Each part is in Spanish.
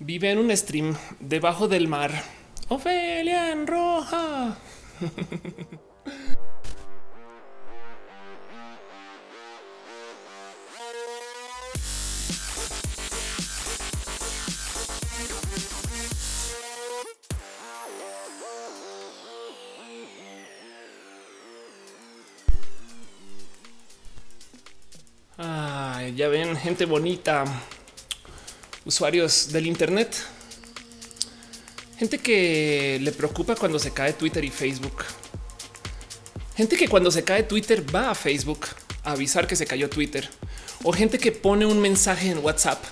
Vive en un stream debajo del mar. Ofelia en roja. Ya ven, gente bonita, usuarios del Internet, gente que le preocupa cuando se cae Twitter y Facebook, gente que cuando se cae Twitter va a Facebook a avisar que se cayó Twitter, o gente que pone un mensaje en WhatsApp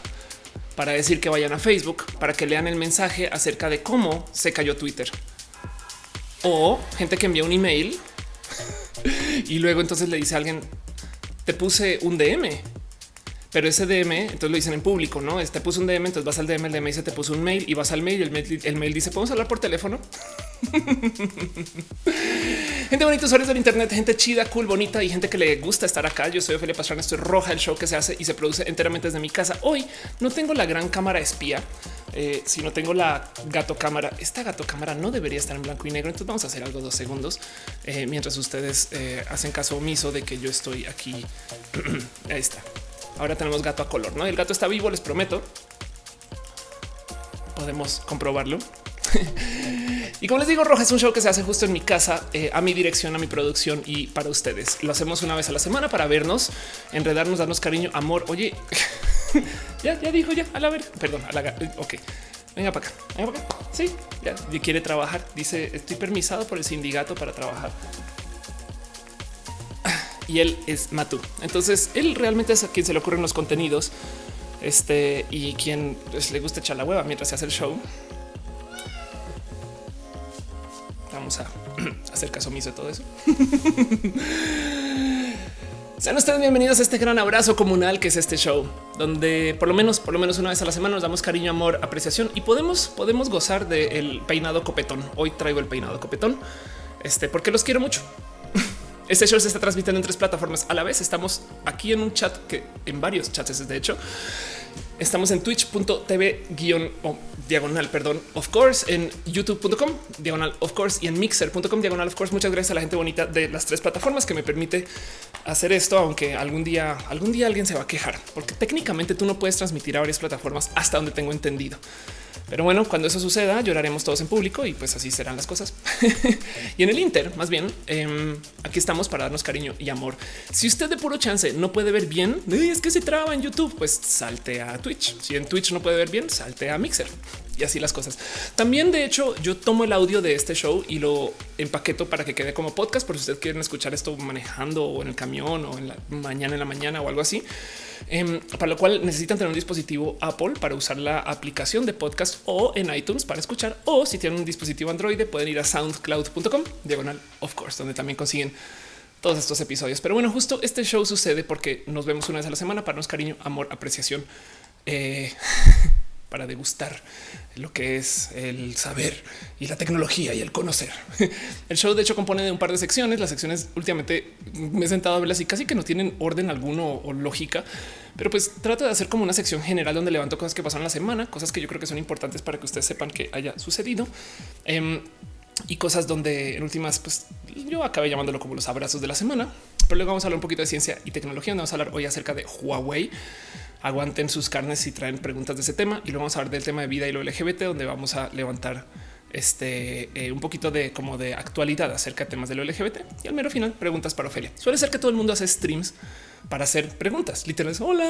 para decir que vayan a Facebook para que lean el mensaje acerca de cómo se cayó Twitter, o gente que envía un email y luego entonces le dice a alguien te puse un DM, pero ese DM, entonces lo dicen en público, no? Te puse un DM, entonces vas al DM, el DM dice te puso un mail y vas al mail y el mail, el mail dice podemos hablar por teléfono. gente bonita, usuarios del Internet, gente chida, cool, bonita y gente que le gusta estar acá. Yo soy Ophelia Pastrana, estoy roja, el show que se hace y se produce enteramente desde mi casa. Hoy no tengo la gran cámara espía, eh, sino tengo la gato cámara. Esta gato cámara no debería estar en blanco y negro. Entonces vamos a hacer algo dos segundos eh, mientras ustedes eh, hacen caso omiso de que yo estoy aquí. Ahí está. Ahora tenemos gato a color, no? El gato está vivo, les prometo. Podemos comprobarlo. y como les digo, Roja es un show que se hace justo en mi casa, eh, a mi dirección, a mi producción y para ustedes. Lo hacemos una vez a la semana para vernos, enredarnos, darnos cariño, amor. Oye, ya, ya dijo ya a la ver, perdón, a la ok. Venga para acá, venga para acá. Sí, ya quiere trabajar. Dice estoy permisado por el sindicato para trabajar y él es Matú. Entonces él realmente es a quien se le ocurren los contenidos este y quien pues, le gusta echar la hueva mientras se hace el show. Vamos a hacer caso omiso de todo eso. Sean ustedes bienvenidos a este gran abrazo comunal que es este show, donde por lo menos, por lo menos una vez a la semana nos damos cariño, amor, apreciación y podemos, podemos gozar del peinado copetón. Hoy traigo el peinado copetón, este, porque los quiero mucho. Este show se está transmitiendo en tres plataformas a la vez. Estamos aquí en un chat que en varios chats, de hecho, estamos en twitch.tv guion o diagonal, perdón, of course, en youtube.com diagonal, of course, y en mixer.com diagonal, of course. Muchas gracias a la gente bonita de las tres plataformas que me permite hacer esto, aunque algún día, algún día alguien se va a quejar, porque técnicamente tú no puedes transmitir a varias plataformas hasta donde tengo entendido. Pero bueno, cuando eso suceda, lloraremos todos en público y pues así serán las cosas. y en el Inter, más bien, em, aquí estamos para darnos cariño y amor. Si usted de puro chance no puede ver bien, es que se traba en YouTube, pues salte a Twitch. Si en Twitch no puede ver bien, salte a Mixer y así las cosas. También, de hecho, yo tomo el audio de este show y lo empaqueto para que quede como podcast. Por si ustedes quieren escuchar esto manejando o en el camión o en la mañana en la mañana o algo así. Em, para lo cual necesitan tener un dispositivo Apple para usar la aplicación de podcast o en iTunes para escuchar. O si tienen un dispositivo Android, pueden ir a soundcloud.com diagonal, of course, donde también consiguen todos estos episodios. Pero bueno, justo este show sucede porque nos vemos una vez a la semana para darnos cariño, amor, apreciación. Eh, para degustar lo que es el saber y la tecnología y el conocer. El show de hecho compone de un par de secciones. Las secciones últimamente me he sentado a verlas y casi que no tienen orden alguno o lógica, pero pues trato de hacer como una sección general donde levanto cosas que pasan la semana, cosas que yo creo que son importantes para que ustedes sepan que haya sucedido. Em, y cosas donde en últimas, pues yo acabé llamándolo como los abrazos de la semana, pero luego vamos a hablar un poquito de ciencia y tecnología, donde vamos a hablar hoy acerca de Huawei, aguanten sus carnes si traen preguntas de ese tema y luego vamos a hablar del tema de vida y lo LGBT, donde vamos a levantar este eh, un poquito de como de actualidad acerca de temas de lo LGBT y al mero final preguntas para Ofelia. Suele ser que todo el mundo hace streams para hacer preguntas literales. Hola,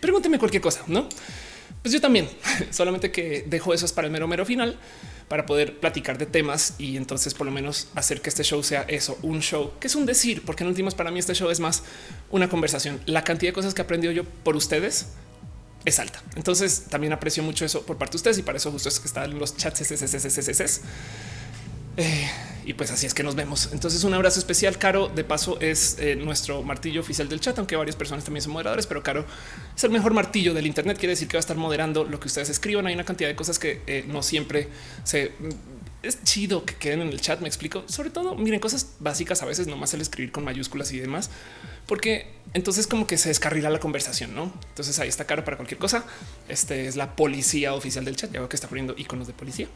pregúnteme cualquier cosa, no? Pues yo también, solamente que dejo eso para el mero mero final para poder platicar de temas y entonces por lo menos hacer que este show sea eso, un show que es un decir, porque en últimas para mí este show es más una conversación. La cantidad de cosas que he aprendido yo por ustedes es alta. Entonces también aprecio mucho eso por parte de ustedes y para eso justo es que están los chats. Eh, y pues así es que nos vemos. Entonces un abrazo especial. Caro de paso es eh, nuestro martillo oficial del chat, aunque varias personas también son moderadores, pero Caro es el mejor martillo del Internet. Quiere decir que va a estar moderando lo que ustedes escriban. Hay una cantidad de cosas que eh, no siempre se es chido que queden en el chat. Me explico. Sobre todo, miren cosas básicas. A veces nomás el escribir con mayúsculas y demás, porque entonces como que se descarrila la conversación, no? Entonces ahí está caro para cualquier cosa. Este es la policía oficial del chat. Ya veo que está poniendo iconos de policía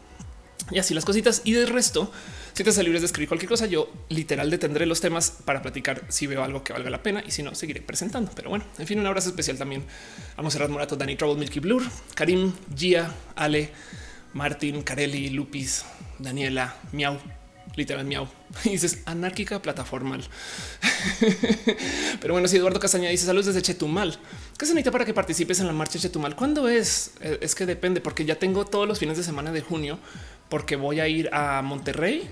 y así las cositas. Y del resto, si te libres de escribir cualquier cosa, yo literal detendré los temas para platicar si veo algo que valga la pena y si no, seguiré presentando. Pero bueno, en fin, un abrazo especial también a Monserrat Morato, Dani Trouble, Milky Blur, Karim, Gia, Ale, Martín, Carelli, Lupis, Daniela, Miau, literal miau. Y dices anárquica plataformal. Pero bueno, si Eduardo Castaña dice saludos desde Chetumal, ¿qué se necesita para que participes en la marcha Chetumal? ¿Cuándo es? Eh, es que depende, porque ya tengo todos los fines de semana de junio, porque voy a ir a Monterrey,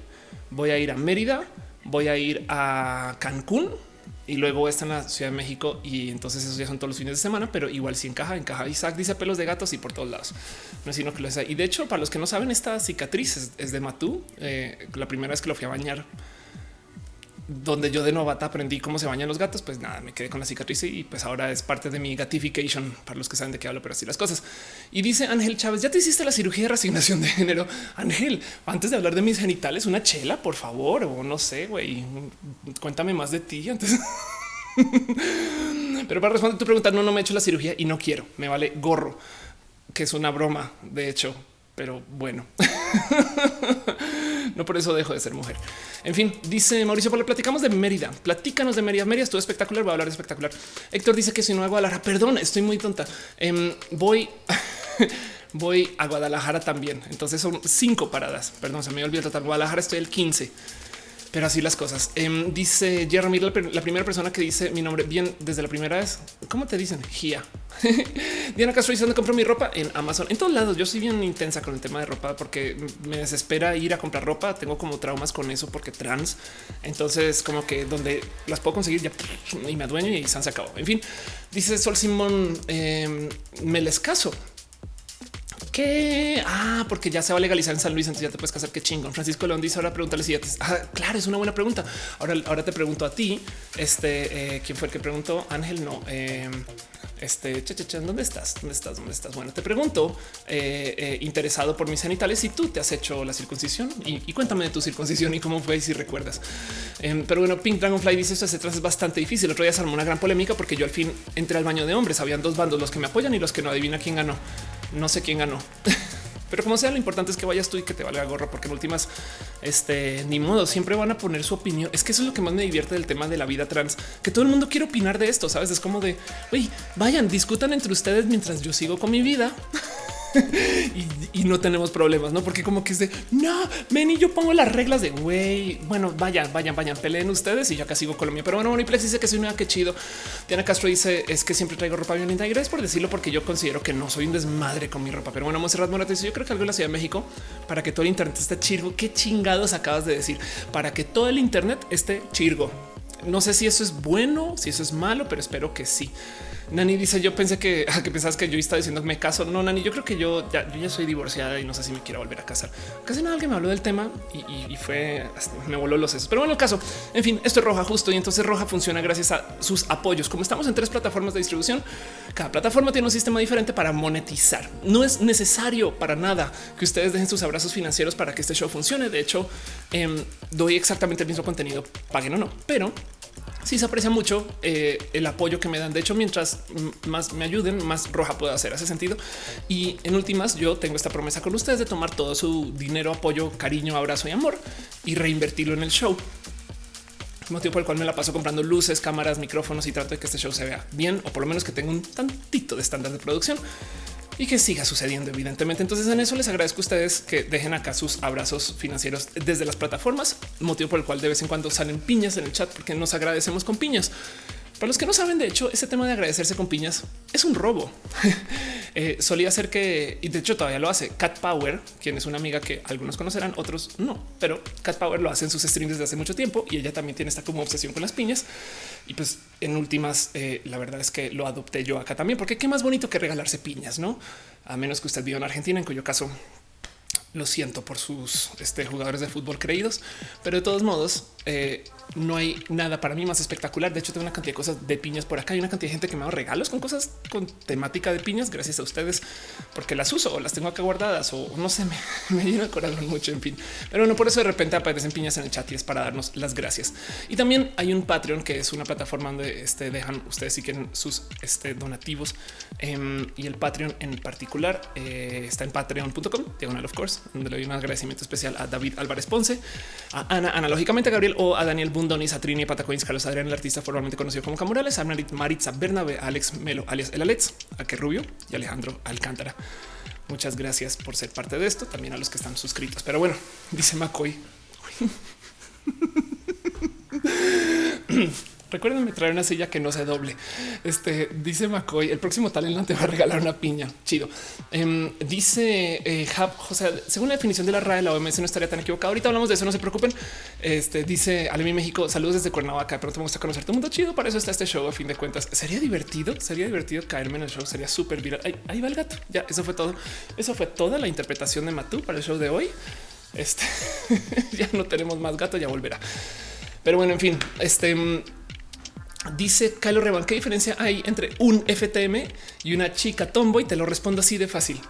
voy a ir a Mérida, voy a ir a Cancún y luego está en la Ciudad de México y entonces esos ya son todos los fines de semana, pero igual si encaja, encaja. Isaac dice pelos de gatos y por todos lados. No es sino que lo Y de hecho, para los que no saben, esta cicatriz es, de Matú. Eh, la primera vez que lo fui a bañar donde yo de novata aprendí cómo se bañan los gatos, pues nada, me quedé con la cicatriz y pues ahora es parte de mi gatification para los que saben de qué hablo, pero así las cosas. Y dice Ángel Chávez, ya te hiciste la cirugía de resignación de género. Ángel, antes de hablar de mis genitales, una chela, por favor, o no sé, güey, cuéntame más de ti antes. pero para responder tu pregunta, no, no me he hecho la cirugía y no quiero, me vale gorro, que es una broma, de hecho, pero bueno. no por eso dejo de ser mujer. En fin, dice Mauricio, le platicamos de Mérida. Platícanos de Mérida. Mérida estuvo espectacular. Voy a hablar espectacular. Héctor dice que si no a Guadalajara, perdón, estoy muy tonta. Em, voy, voy a Guadalajara también. Entonces son cinco paradas. Perdón, se me olvidó total. Guadalajara estoy el 15 pero así las cosas. Em, dice Jeremy, la, primera persona que dice mi nombre bien desde la primera vez. ¿Cómo te dicen? Gia. Diana Castro dice dónde compro mi ropa en Amazon. En todos lados. Yo soy bien intensa con el tema de ropa porque me desespera ir a comprar ropa. Tengo como traumas con eso porque trans. Entonces, como que donde las puedo conseguir ya y me adueño y se sacado. En fin, dice Sol Simón, em, me les caso. Ah, porque ya se va a legalizar en San Luis, entonces ya te puedes casar. Qué chingón. Francisco León dice ahora pregúntale si ya te... Ah, claro, es una buena pregunta. Ahora, ahora te pregunto a ti, este, eh, ¿quién fue el que preguntó? Ángel, no. Eh, este, cha, ¿dónde estás? ¿Dónde estás? ¿Dónde estás? Bueno, te pregunto, eh, eh, interesado por mis genitales, si tú te has hecho la circuncisión y, cuéntame de tu circuncisión y cómo fue y si recuerdas. Em, pero bueno, Pink Dragonfly dice esto atrás es bastante difícil. Otro día se armó una gran polémica porque yo al fin entré al baño de hombres. Habían dos bandos, los que me apoyan y los que no adivina quién ganó. No sé quién ganó. Pero como sea, lo importante es que vayas tú y que te valga gorro, porque en últimas, este ni modo, siempre van a poner su opinión. Es que eso es lo que más me divierte del tema de la vida trans, que todo el mundo quiere opinar de esto. Sabes, es como de oye, vayan, discutan entre ustedes mientras yo sigo con mi vida. y, no tenemos problemas, no? Porque como que es de no, ven y yo pongo las reglas de güey. Bueno, vayan, vayan, vayan, peleen ustedes y yo acá sigo Colombia. Pero bueno, Moniplex dice que soy una que chido. Diana Castro dice es que siempre traigo ropa bien linda y gracias por decirlo, porque yo considero que no soy un desmadre con mi ropa. Pero bueno, Monserrat Morate dice yo creo que algo en la Ciudad de México para que todo el Internet esté chirgo. Qué chingados acabas de decir para que todo el Internet esté chirgo. No sé si eso es bueno, si eso es malo, pero espero que sí. Nani dice: Yo pensé que, que pensabas que yo estaba diciendo que me caso. No, Nani, yo creo que yo ya, yo ya soy divorciada y no sé si me quiero volver a casar. Casi nada alguien me habló del tema y, fue me voló los sesos. Pero bueno, el caso, en fin, esto es Roja justo y entonces Roja funciona gracias a sus apoyos. Como estamos en tres plataformas de distribución, cada plataforma tiene un sistema diferente para monetizar. No es necesario para nada que ustedes dejen sus abrazos financieros para que este show funcione. De hecho, em, doy exactamente el mismo contenido, paguen o no, pero sí se aprecia mucho eh, el apoyo que me dan. De hecho, mientras más me ayuden, más roja puedo hacer ese sentido. Y en últimas, yo tengo esta promesa con ustedes de tomar todo su dinero, apoyo, cariño, abrazo y amor y reinvertirlo en el show. Motivo por el cual me la paso comprando luces, cámaras, micrófonos y trato de que este show se vea bien o por lo menos que tenga un tantito de estándar de producción y que siga sucediendo, evidentemente. Entonces, en eso les agradezco a ustedes que dejen acá sus abrazos financieros desde las plataformas, motivo por el cual de vez en cuando salen piñas en el chat, porque nos agradecemos con piñas. Para los que no saben, de hecho, ese tema de agradecerse con piñas es un robo. Eh, solía ser que, y de hecho todavía lo hace, Cat Power, quien es una amiga que algunos conocerán, otros no, pero Cat Power lo hace en sus streams desde hace mucho tiempo y ella también tiene esta como obsesión con las piñas. Y pues en últimas, eh, la verdad es que lo adopté yo acá también, porque qué más bonito que regalarse piñas, no? A menos que usted viva en Argentina, en cuyo caso lo siento por sus este, jugadores de fútbol creídos, pero de todos modos, eh, no hay nada para mí más espectacular. De hecho, tengo una cantidad de cosas de piñas por acá. Hay una cantidad de gente que me da regalos con cosas con temática de piñas. Gracias a ustedes porque las uso o las tengo acá guardadas o no sé, me, me llena el corazón mucho. En fin, pero no por eso de repente aparecen piñas en el chat y es para darnos las gracias. Y también hay un Patreon que es una plataforma donde este, dejan ustedes si quieren sus este, donativos em, y el Patreon en particular eh, está en patreon.com diagonal of course, donde le doy un agradecimiento especial a David Álvarez Ponce, a Ana, analógicamente a Gabriel o a Daniel Bundonis, a Trini Patacoins, Carlos Adrián, el artista formalmente conocido como Camurales, Maritza Bernabe, Alex Melo, alias El Alex, a Que Rubio y Alejandro Alcántara. Muchas gracias por ser parte de esto, también a los que están suscritos. Pero bueno, dice McCoy. Recuérdenme traer una silla que no se doble. Este dice McCoy. El próximo talento te va a regalar una piña. Chido. Em, dice eh, o sea, según la definición de la RAE, la OMS no estaría tan equivocada. Ahorita hablamos de eso, no se preocupen. Este dice Alemi México. Saludos desde Cuernavaca. Pronto me gusta conocer todo mundo chido. Para eso está este show. A fin de cuentas, sería divertido. Sería divertido caerme en el show. Sería súper viral. Ahí, va el gato. Ya, eso fue todo. Eso fue toda la interpretación de Matú para el show de hoy. Este ya no tenemos más gato, ya volverá. Pero bueno, en fin, este Dice Kylo Revan, ¿qué diferencia hay entre un FTM y una chica tomboy? Te lo respondo así de fácil.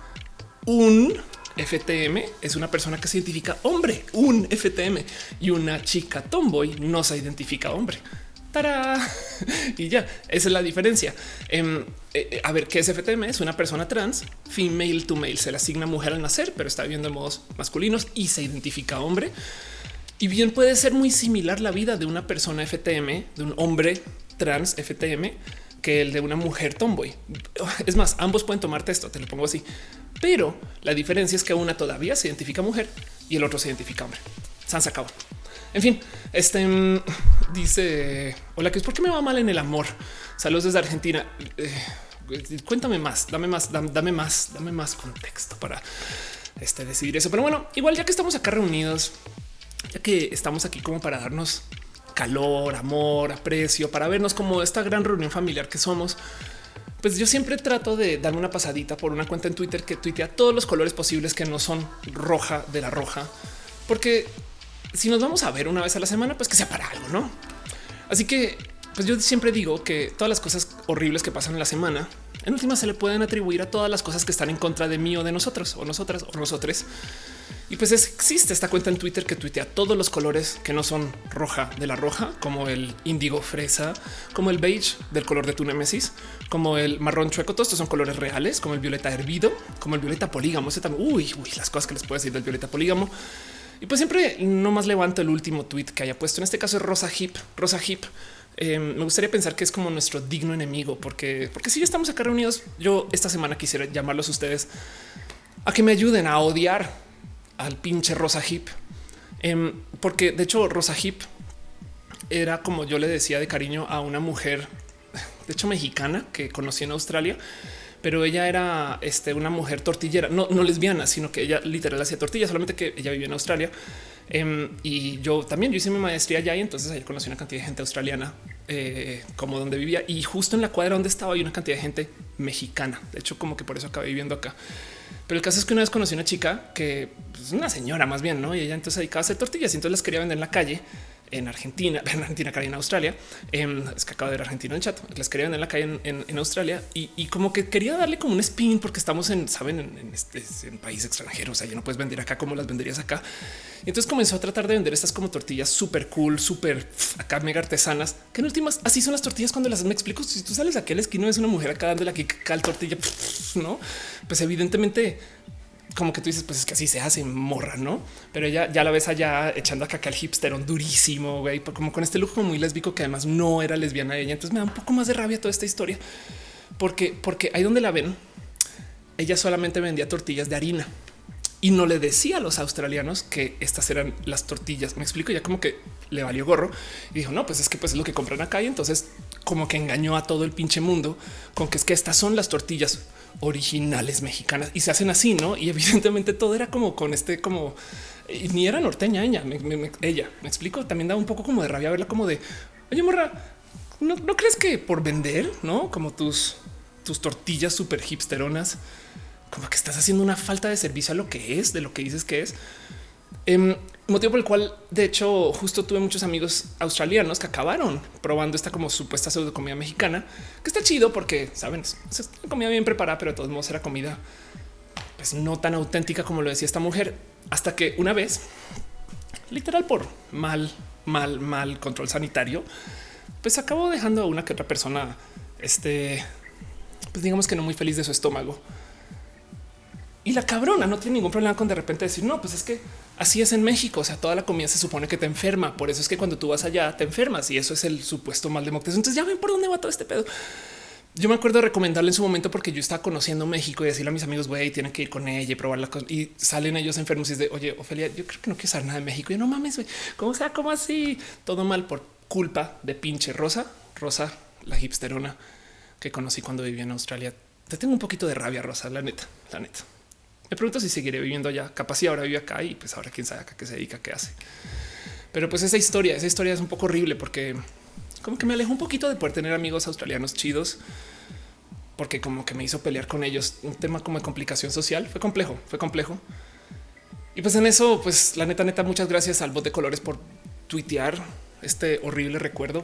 Un FTM es una persona que se identifica hombre, un FTM y una chica tomboy no se identifica hombre. ¡Tará! Y ya, esa es la diferencia. Em, eh, eh, a ver, ¿qué es FTM? Es una persona trans, female to male. Se le asigna mujer al nacer, pero está viviendo en modos masculinos y se identifica hombre. Y bien puede ser muy similar la vida de una persona FTM, de un hombre trans FTM, que el de una mujer tomboy. Es más, ambos pueden tomarte esto, te lo pongo así. Pero la diferencia es que una todavía se identifica mujer y el otro se identifica hombre. Se han sacado. En fin, este mm, dice hola, que es porque me va mal en el amor. Saludos desde Argentina. Eh, cuéntame más, dame más, dame, más, dame más contexto para este, decidir eso. Pero bueno, igual ya que estamos acá reunidos, ya que estamos aquí como para darnos calor, amor, aprecio, para vernos como esta gran reunión familiar que somos, pues yo siempre trato de darme una pasadita por una cuenta en Twitter que tuitea todos los colores posibles que no son roja de la roja, porque si nos vamos a ver una vez a la semana, pues que sea para algo, ¿no? Así que pues yo siempre digo que todas las cosas horribles que pasan en la semana, en última se le pueden atribuir a todas las cosas que están en contra de mí o de nosotros o nosotras o nosotros. Y pues existe esta cuenta en Twitter que tuitea todos los colores que no son roja de la roja, como el índigo fresa, como el beige del color de tu némesis, como el marrón chueco. Todos estos son colores reales, como el violeta hervido, como el violeta polígamo. uy, uy, las cosas que les puedo decir del violeta polígamo. Y pues siempre no más levanto el último tweet que haya puesto. En este caso es Rosa Hip. Rosa Hip em, me gustaría pensar que es como nuestro digno enemigo, porque, porque si ya estamos acá reunidos, yo esta semana quisiera llamarlos a ustedes a que me ayuden a odiar al pinche Rosa Hip, em, porque de hecho Rosa Hip era como yo le decía de cariño a una mujer, de hecho mexicana que conocí en Australia, pero ella era este, una mujer tortillera, no, no lesbiana, sino que ella literal hacía tortillas, solamente que ella vivía en Australia. Em, y yo también, yo hice mi maestría allá y entonces ahí conocí una cantidad de gente australiana eh, como donde vivía y justo en la cuadra donde estaba hay una cantidad de gente mexicana. De hecho, como que por eso acabé viviendo acá. Pero el caso es que una vez conocí una chica que es pues, una señora más bien, ¿no? Y ella entonces dedicaba a hacer tortillas y entonces las quería vender en la calle en Argentina, en Argentina, en Australia. Em, es que acaba de ver Argentina en chat. Las quería vender en la calle en, Australia y, como que quería darle como un spin porque estamos en, saben, en, este en país extranjero. O sea, ya no puedes vender acá como las venderías acá. Y entonces comenzó a tratar de vender estas como tortillas súper cool, súper acá mega artesanas, que en últimas así son las tortillas cuando las me explico. Si tú sales a aquel esquino es una mujer acá dándole aquí cal tortilla, no? Pues evidentemente como que tú dices, pues es que así se hace morra, no? Pero ella ya la ves allá echando acá al hipsterón durísimo, güey, como con este lujo muy lésbico que además no era lesbiana ella. Entonces me da un poco más de rabia toda esta historia porque, porque ahí donde la ven, ella solamente vendía tortillas de harina y no le decía a los australianos que estas eran las tortillas. Me explico ya como que le valió gorro y dijo no, pues es que pues es lo que compran acá y entonces como que engañó a todo el pinche mundo con que es que estas son las tortillas originales mexicanas y se hacen así, ¿no? Y evidentemente todo era como con este como ni era norteña ella, me, explico, también da un poco como de rabia verla como de, oye morra, ¿no, crees que por vender, no? Como tus, tus tortillas súper hipsteronas, como que estás haciendo una falta de servicio a lo que es, de lo que dices que es. Em, motivo por el cual, de hecho, justo tuve muchos amigos australianos que acabaron probando esta como supuesta pseudo comida mexicana, que está chido porque saben, es comida bien preparada, pero de todos modos era comida pues no tan auténtica como lo decía esta mujer, hasta que una vez, literal por mal, mal, mal control sanitario, pues acabó dejando a una que otra persona, este, pues digamos que no muy feliz de su estómago. Y la cabrona no tiene ningún problema con de repente decir, no, pues es que así es en México. O sea, toda la comida se supone que te enferma. Por eso es que cuando tú vas allá te enfermas y eso es el supuesto mal de Entonces ya ven por dónde va todo este pedo. Yo me acuerdo de recomendarle en su momento porque yo estaba conociendo México y decirle a mis amigos, güey, tienen que ir con ella y probarla. Y salen ellos enfermos y es de, oye, Ofelia, yo creo que no quiero saber nada de México. Y yo no mames, güey, ¿cómo sea? ¿Cómo así? Todo mal por culpa de pinche Rosa, Rosa, la hipsterona que conocí cuando vivía en Australia. Te tengo un poquito de rabia, Rosa, la neta, la neta. Me pregunto si seguiré viviendo allá. Capaz si ahora vive acá y pues ahora quién sabe acá qué se dedica, qué hace. Pero pues esa historia, esa historia es un poco horrible porque como que me alejo un poquito de poder tener amigos australianos chidos porque como que me hizo pelear con ellos un tema como de complicación social. Fue complejo, fue complejo. Y pues en eso, pues la neta, neta, muchas gracias al bot de colores por tuitear este horrible recuerdo.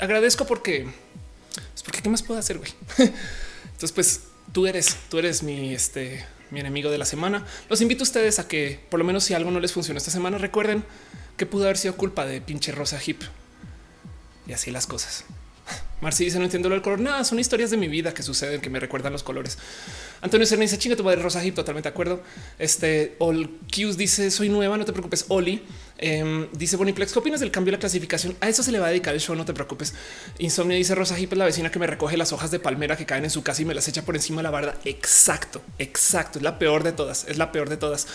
Agradezco porque, pues porque qué más puedo hacer, güey. Entonces, pues tú eres, tú eres mi, este, mi enemigo de la semana. Los invito a ustedes a que por lo menos si algo no les funciona esta semana, recuerden que pudo haber sido culpa de pinche Rosa Hip y así las cosas. Marci dice no entiendo lo del color. Nada, son historias de mi vida que suceden que me recuerdan los colores. Antonio Serna dice chinga tu madre rosa hip, totalmente de acuerdo. Este All Q's dice soy nueva, no te preocupes. Oli em, dice Boniplex, ¿qué opinas del cambio de la clasificación? A eso se le va a dedicar el show, no te preocupes. Insomnia dice Rosa Hip es la vecina que me recoge las hojas de palmera que caen en su casa y me las echa por encima de la barda. Exacto, exacto. Es la peor de todas. Es la peor de todas.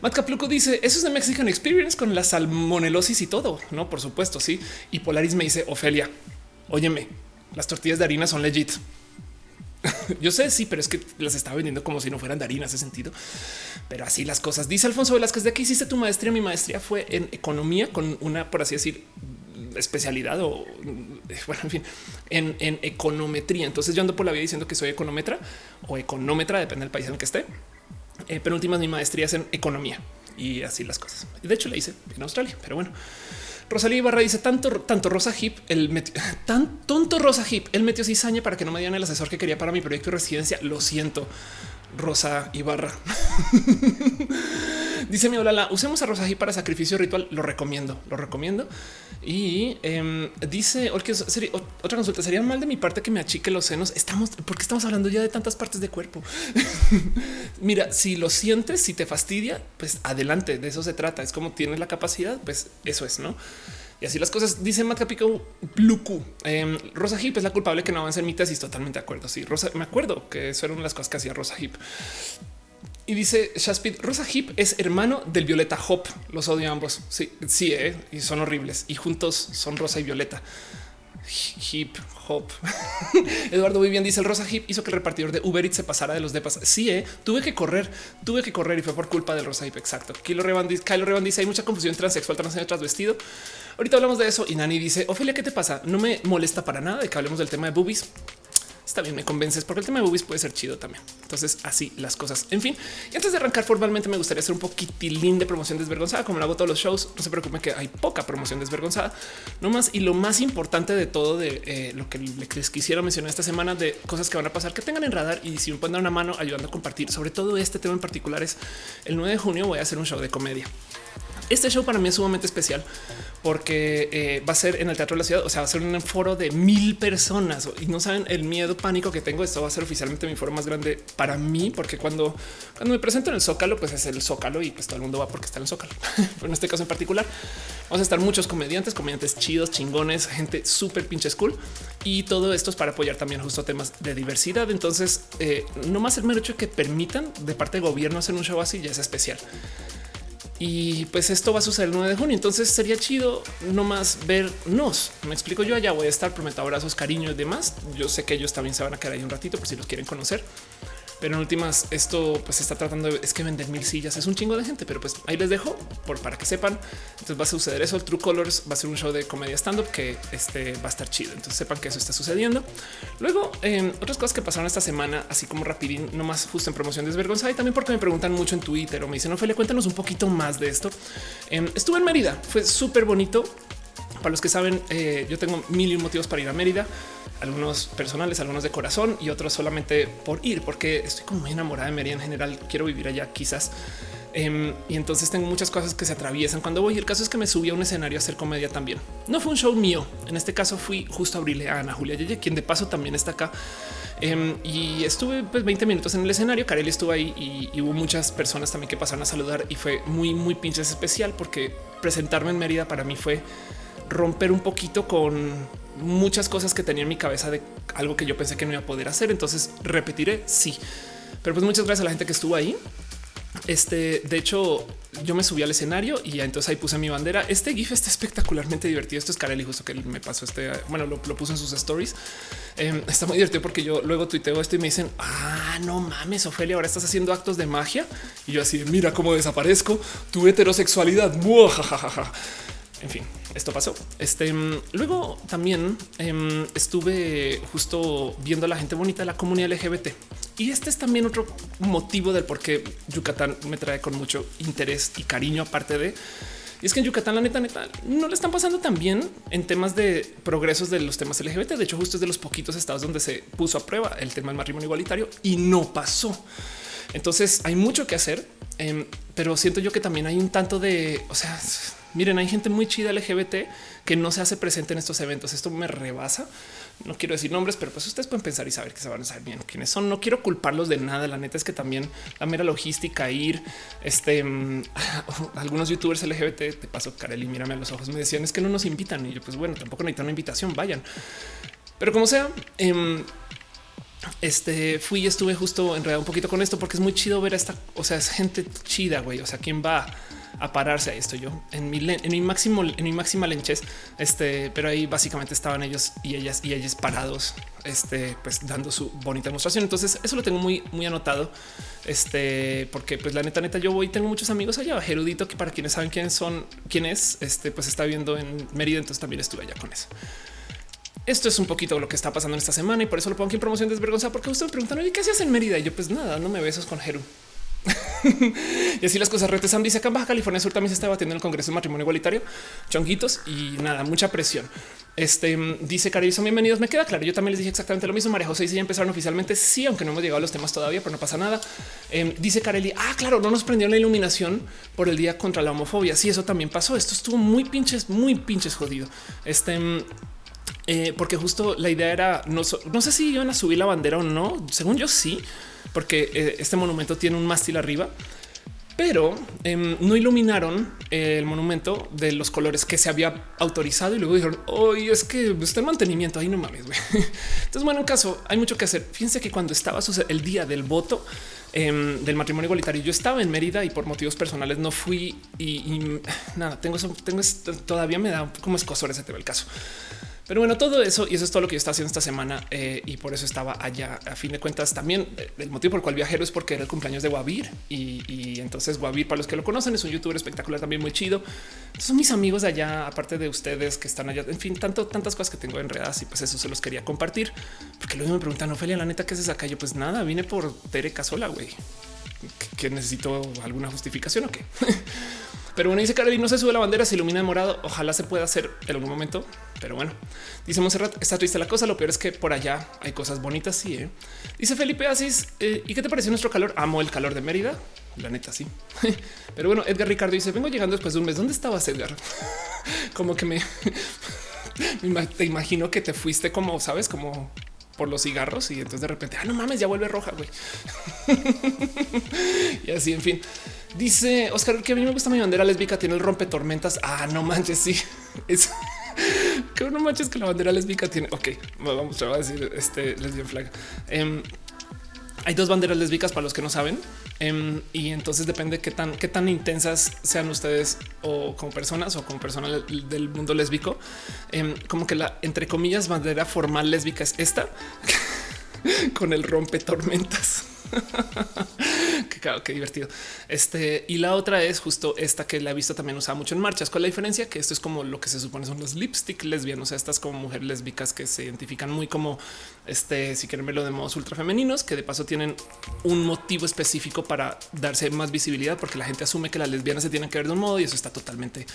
Matt Capluco dice eso es de Mexican Experience con la salmonelosis y todo. No, por supuesto. Sí. Y Polaris me dice Ofelia, óyeme, las tortillas de harina son legit. Yo sé, sí, pero es que las estaba vendiendo como si no fueran de harina, ese sentido. Pero así las cosas. Dice Alfonso Velázquez, ¿de qué hiciste tu maestría? Mi maestría fue en economía con una, por así decir, especialidad o, bueno, en fin, en, econometría. Entonces yo ando por la vida diciendo que soy econometra o económetra, depende del país en el que esté. Eh, pero últimas mi maestría es en economía y así las cosas. De hecho la hice en Australia, pero bueno. Rosalía Ibarra dice tanto, tanto Rosa Hip, el tan tonto Rosa Hip, él metió cizaña para que no me dieran el asesor que quería para mi proyecto de residencia. Lo siento, Rosa Ibarra. dice mi hola, usemos a Rosa Hip para sacrificio ritual. Lo recomiendo, lo recomiendo. Y eh, dice otra consulta. Sería mal de mi parte que me achique los senos. Estamos porque estamos hablando ya de tantas partes de cuerpo. Mira, si lo sientes, si te fastidia, pues adelante. De eso se trata. Es como tienes la capacidad, pues eso es, no? Y así las cosas. Dice Matapico Bluku. Eh, Rosa Hip es la culpable que no avance en mi tesis. Totalmente de acuerdo. Sí, Rosa, me acuerdo que eso era una de las cosas que hacía Rosa Hip. Y dice Shaspid, Rosa Hip es hermano del Violeta Hop. Los odio ambos. Sí, sí, eh, y son horribles. Y juntos son Rosa y Violeta. Hip Hop. Eduardo Vivian dice el Rosa Hip hizo que el repartidor de Uber Eats se pasara de los depas. Sí, eh, tuve que correr, tuve que correr y fue por culpa del Rosa Hip. Exacto. Kilo Revan dice, hay mucha confusión transexual, transgénero, transvestido. Ahorita hablamos de eso y Nani dice Ofelia, ¿qué te pasa? No me molesta para nada de que hablemos del tema de boobies está bien, me convences porque el tema de boobies puede ser chido también. Entonces, así las cosas. En fin, antes de arrancar formalmente, me gustaría hacer un poquitilín de promoción desvergonzada, como lo hago todos los shows. No se preocupen que hay poca promoción desvergonzada, no más. Y lo más importante de todo de eh, lo que les quisiera mencionar esta semana de cosas que van a pasar, que tengan en radar y si me pueden dar una mano ayudando a compartir sobre todo este tema en particular es el 9 de junio voy a hacer un show de comedia. Este show para mí es sumamente especial porque eh, va a ser en el Teatro de la Ciudad, o sea, va a ser un foro de mil personas y no saben el miedo, pánico que tengo. Esto va a ser oficialmente mi foro más grande para mí, porque cuando, cuando me presento en el Zócalo, pues es el Zócalo y pues todo el mundo va porque está en el Zócalo. En este caso en particular, vamos a estar muchos comediantes, comediantes chidos, chingones, gente súper pinche cool y todo esto es para apoyar también justo temas de diversidad. Entonces, eh, no más el mero hecho que permitan de parte del gobierno hacer un show así ya es especial. Y pues esto va a suceder el 9 de junio. Entonces sería chido nomás vernos. Me explico yo allá voy a estar, prometo abrazos, cariño y demás. Yo sé que ellos también se van a quedar ahí un ratito por si los quieren conocer. Pero en últimas, esto pues está tratando de es que vender mil sillas es un chingo de gente, pero pues ahí les dejo por para que sepan. Entonces va a suceder eso. El True Colors va a ser un show de comedia stand up que este va a estar chido. Entonces sepan que eso está sucediendo. Luego, eh, otras cosas que pasaron esta semana, así como rapidín, nomás justo en promoción desvergonzada y también porque me preguntan mucho en Twitter o me dicen, Ophelia, cuéntanos un poquito más de esto. Em, estuve en Mérida, fue súper bonito. Para los que saben, eh, yo tengo mil motivos para ir a Mérida, algunos personales, algunos de corazón y otros solamente por ir, porque estoy como muy enamorada de Mérida en general. Quiero vivir allá quizás. Em, y entonces tengo muchas cosas que se atraviesan cuando voy. El caso es que me subí a un escenario a hacer comedia también. No fue un show mío. En este caso fui justo a abrirle a Ana Julia Yeye, quien de paso también está acá. Em, y estuve pues 20 minutos en el escenario. Kareli estuvo ahí y, hubo muchas personas también que pasaron a saludar y fue muy, muy pinches especial porque presentarme en Mérida para mí fue romper un poquito con muchas cosas que tenía en mi cabeza de algo que yo pensé que no iba a poder hacer. Entonces repetiré sí. Pero pues muchas gracias a la gente que estuvo ahí. Este, de hecho, yo me subí al escenario y entonces ahí puse mi bandera. Este GIF está espectacularmente divertido. Esto es Kareli, justo que me pasó este. Bueno, lo, puso en sus stories. Em, está muy divertido porque yo luego tuiteo esto y me dicen, ah, no mames, Ofelia, ahora estás haciendo actos de magia. Y yo así, mira cómo desaparezco tu heterosexualidad. En fin, esto pasó. Este luego también em, estuve justo viendo a la gente bonita de la comunidad LGBT. Y este es también otro motivo del por qué Yucatán me trae con mucho interés y cariño, aparte de y es que en Yucatán, la neta, neta, no le están pasando tan bien en temas de progresos de los temas LGBT. De hecho, justo es de los poquitos estados donde se puso a prueba el tema del matrimonio igualitario y no pasó. Entonces hay mucho que hacer, em, pero siento yo que también hay un tanto de, o sea, Miren, hay gente muy chida LGBT que no se hace presente en estos eventos. Esto me rebasa. No quiero decir nombres, pero pues ustedes pueden pensar y saber que se van a saber bien quiénes son. No quiero culparlos de nada. La neta es que también la mera logística, ir, este, mm, algunos youtubers LGBT, te paso Kareli, mírame a los ojos, me decían es que no nos invitan. Y yo, pues bueno, tampoco necesitan una invitación, vayan. Pero como sea, em, este fui y estuve justo enredado un poquito con esto porque es muy chido ver a esta, o sea, es gente chida, güey. O sea, quién va a pararse. Ahí estoy yo en mi, en mi máximo, en mi máxima lenchez. Este, pero ahí básicamente estaban ellos y ellas y ellos parados, este, pues dando su bonita demostración. Entonces, eso lo tengo muy, muy anotado. Este, porque pues la neta, neta, yo voy, tengo muchos amigos allá. Gerudito, que para quienes saben quiénes son, quién es, este, pues está viendo en Mérida. Entonces también estuve allá con eso. Esto es un poquito lo que está pasando en esta semana y por eso lo pongo aquí en promoción desvergonzada, porque ustedes me preguntan, oye, ¿qué hacías en Mérida? Y yo, pues nada, no me besos con Jeru. y así las cosas. Rete Sam dice acá Baja California Sur también se está batiendo en el Congreso de Matrimonio Igualitario, chonguitos y nada, mucha presión. Este dice Cari, son bienvenidos. Me queda claro. Yo también les dije exactamente lo mismo. María José dice ya empezaron oficialmente. Sí, aunque no hemos llegado a los temas todavía, pero no pasa nada. Em, dice Kareli. Ah, claro, no nos prendió la iluminación por el día contra la homofobia. Sí, eso también pasó. Esto estuvo muy pinches, muy pinches jodido. Este, eh, porque justo la idea era no, no sé si iban a subir la bandera o no. Según yo, sí, porque eh, este monumento tiene un mástil arriba, pero em, no iluminaron el monumento de los colores que se había autorizado y luego dijeron hoy es que está en mantenimiento. Ahí no mames. Entonces, bueno, en caso hay mucho que hacer. Fíjense que cuando estaba el día del voto em, del matrimonio igualitario, yo estaba en Mérida y por motivos personales no fui y, nada, tengo, tengo todavía me da como escosor ese tema el caso. Pero bueno, todo eso y eso es todo lo que yo estaba haciendo esta semana eh, y por eso estaba allá. A fin de cuentas, también eh, el motivo por el cual viajero es porque era el cumpleaños de Guavir y, entonces Guavir, para los que lo conocen, es un youtuber espectacular también muy chido. son mis amigos de allá, aparte de ustedes que están allá. En fin, tanto, tantas cosas que tengo enredadas y pues eso se los quería compartir porque luego me preguntan, Ofelia, la neta, ¿qué es acá? Yo, pues nada, vine por Tere Casola, güey, que necesito alguna justificación o qué. Pero bueno, dice Kareli, no se sube la bandera, se ilumina de morado. Ojalá se pueda hacer en algún momento. Pero bueno, dice Monserrat, está triste la cosa. Lo peor es que por allá hay cosas bonitas. Sí, ¿eh? dice Felipe Asis. Eh, ¿Y qué te pareció nuestro calor? Amo el calor de Mérida. La neta, sí. Pero bueno, Edgar Ricardo dice: Vengo llegando después de un mes. ¿Dónde estabas, Edgar? como que me, te imagino que te fuiste como sabes, como por los cigarros y entonces de repente, ah, no mames, ya vuelve roja, güey. y así, en fin. Dice Oscar que a mí me gusta mi bandera lésbica, tiene el rompe tormentas. Ah, no manches, sí. Es que no manches que la bandera lésbica tiene. Ok, vamos a decir este lesbian flag. Em, hay dos banderas lésbicas para los que no saben. Em, y entonces depende qué tan, qué tan intensas sean ustedes o como personas o como personas del mundo lésbico. Em, como que la entre comillas bandera formal lésbica es esta con el rompe qué, qué divertido. Este y la otra es justo esta que la he visto también usada mucho en marchas. Con la diferencia que esto es como lo que se supone son los lipstick lesbianos, estas como mujeres lésbicas que se identifican muy como este, si quieren verlo de modos ultra femeninos, que de paso tienen un motivo específico para darse más visibilidad, porque la gente asume que las lesbianas se tienen que ver de un modo y eso está totalmente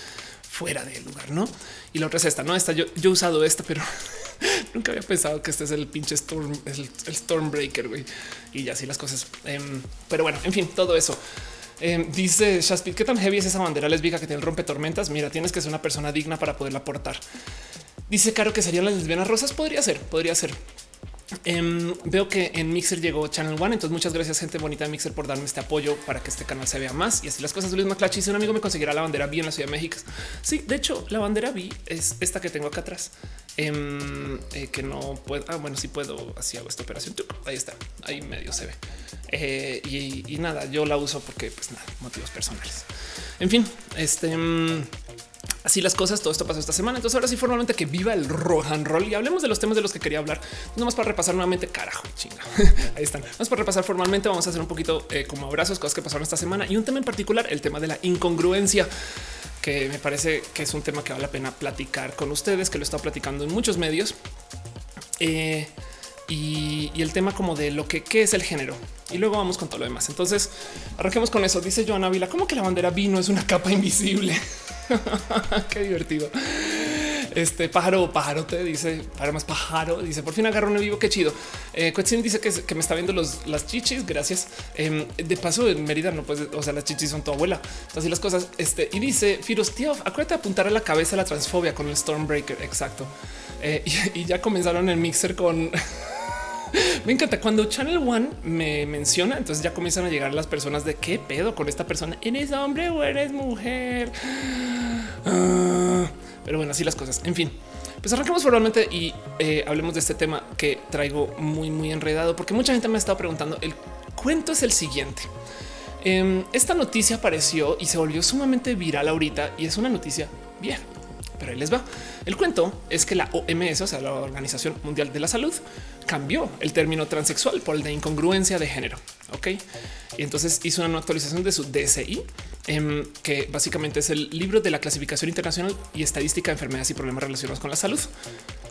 fuera de lugar, no? Y la otra es esta, no? Esta yo, he usado esta, pero nunca había pensado que este es el pinche storm, el, Stormbreaker, güey. Y así las cosas. Em, pero bueno, en fin, todo eso. Em, dice Shaspit, ¿qué tan heavy es esa bandera lésbica que tiene el rompe tormentas? Mira, tienes que ser una persona digna para poderla portar. Dice Caro que serían las lesbianas rosas. Podría ser, podría ser. Em, veo que en Mixer llegó Channel One, entonces muchas gracias gente bonita de Mixer por darme este apoyo para que este canal se vea más y así las cosas. Luis Maclachi, si un amigo me conseguirá la bandera B en la Ciudad de México. Sí, de hecho la bandera B es esta que tengo acá atrás, em, eh, que no puedo. Ah, bueno, sí puedo. Así hago esta operación. Ahí está, ahí medio se ve eh, y, nada, yo la uso porque pues nada, motivos personales. En fin, este. Mm, Así las cosas, todo esto pasó esta semana. Entonces ahora sí formalmente que viva el Rohan Roll y hablemos de los temas de los que quería hablar. No más para repasar nuevamente, carajo, chinga. Ahí están. Vamos para repasar formalmente. Vamos a hacer un poquito eh, como abrazos, cosas que pasaron esta semana y un tema en particular, el tema de la incongruencia que me parece que es un tema que vale la pena platicar con ustedes, que lo he estado platicando en muchos medios. Eh, y, el tema como de lo que es el género. Y luego vamos con todo lo demás. Entonces arranquemos con eso. Dice Joana Vila, como que la bandera vino es una capa invisible. Qué divertido. Este pájaro, pájaro te dice para más pájaro. Dice por fin agarro un vivo. Qué chido. Eh, dice que, me está viendo los, las chichis. Gracias. Em, de paso, en Mérida no puede, o sea, las chichis son tu abuela. Así las cosas. Este y dice Firos, tío, acuérdate de apuntar a la cabeza la transfobia con el Stormbreaker. Exacto. Eh, y, ya comenzaron el mixer con me encanta cuando Channel One me menciona. Entonces ya comienzan a llegar las personas de qué pedo con esta persona. ¿Eres hombre o eres mujer? Ah, pero bueno, así las cosas. En fin, pues arranquemos formalmente y eh, hablemos de este tema que traigo muy, muy enredado, porque mucha gente me ha estado preguntando. El cuento es el siguiente. Em, esta noticia apareció y se volvió sumamente viral ahorita y es una noticia vieja pero ahí les va. El cuento es que la OMS, o sea, la Organización Mundial de la Salud, cambió el término transexual por el de incongruencia de género. Ok. Y entonces hizo una actualización de su DSI, em, que básicamente es el libro de la clasificación internacional y estadística de enfermedades y problemas relacionados con la salud.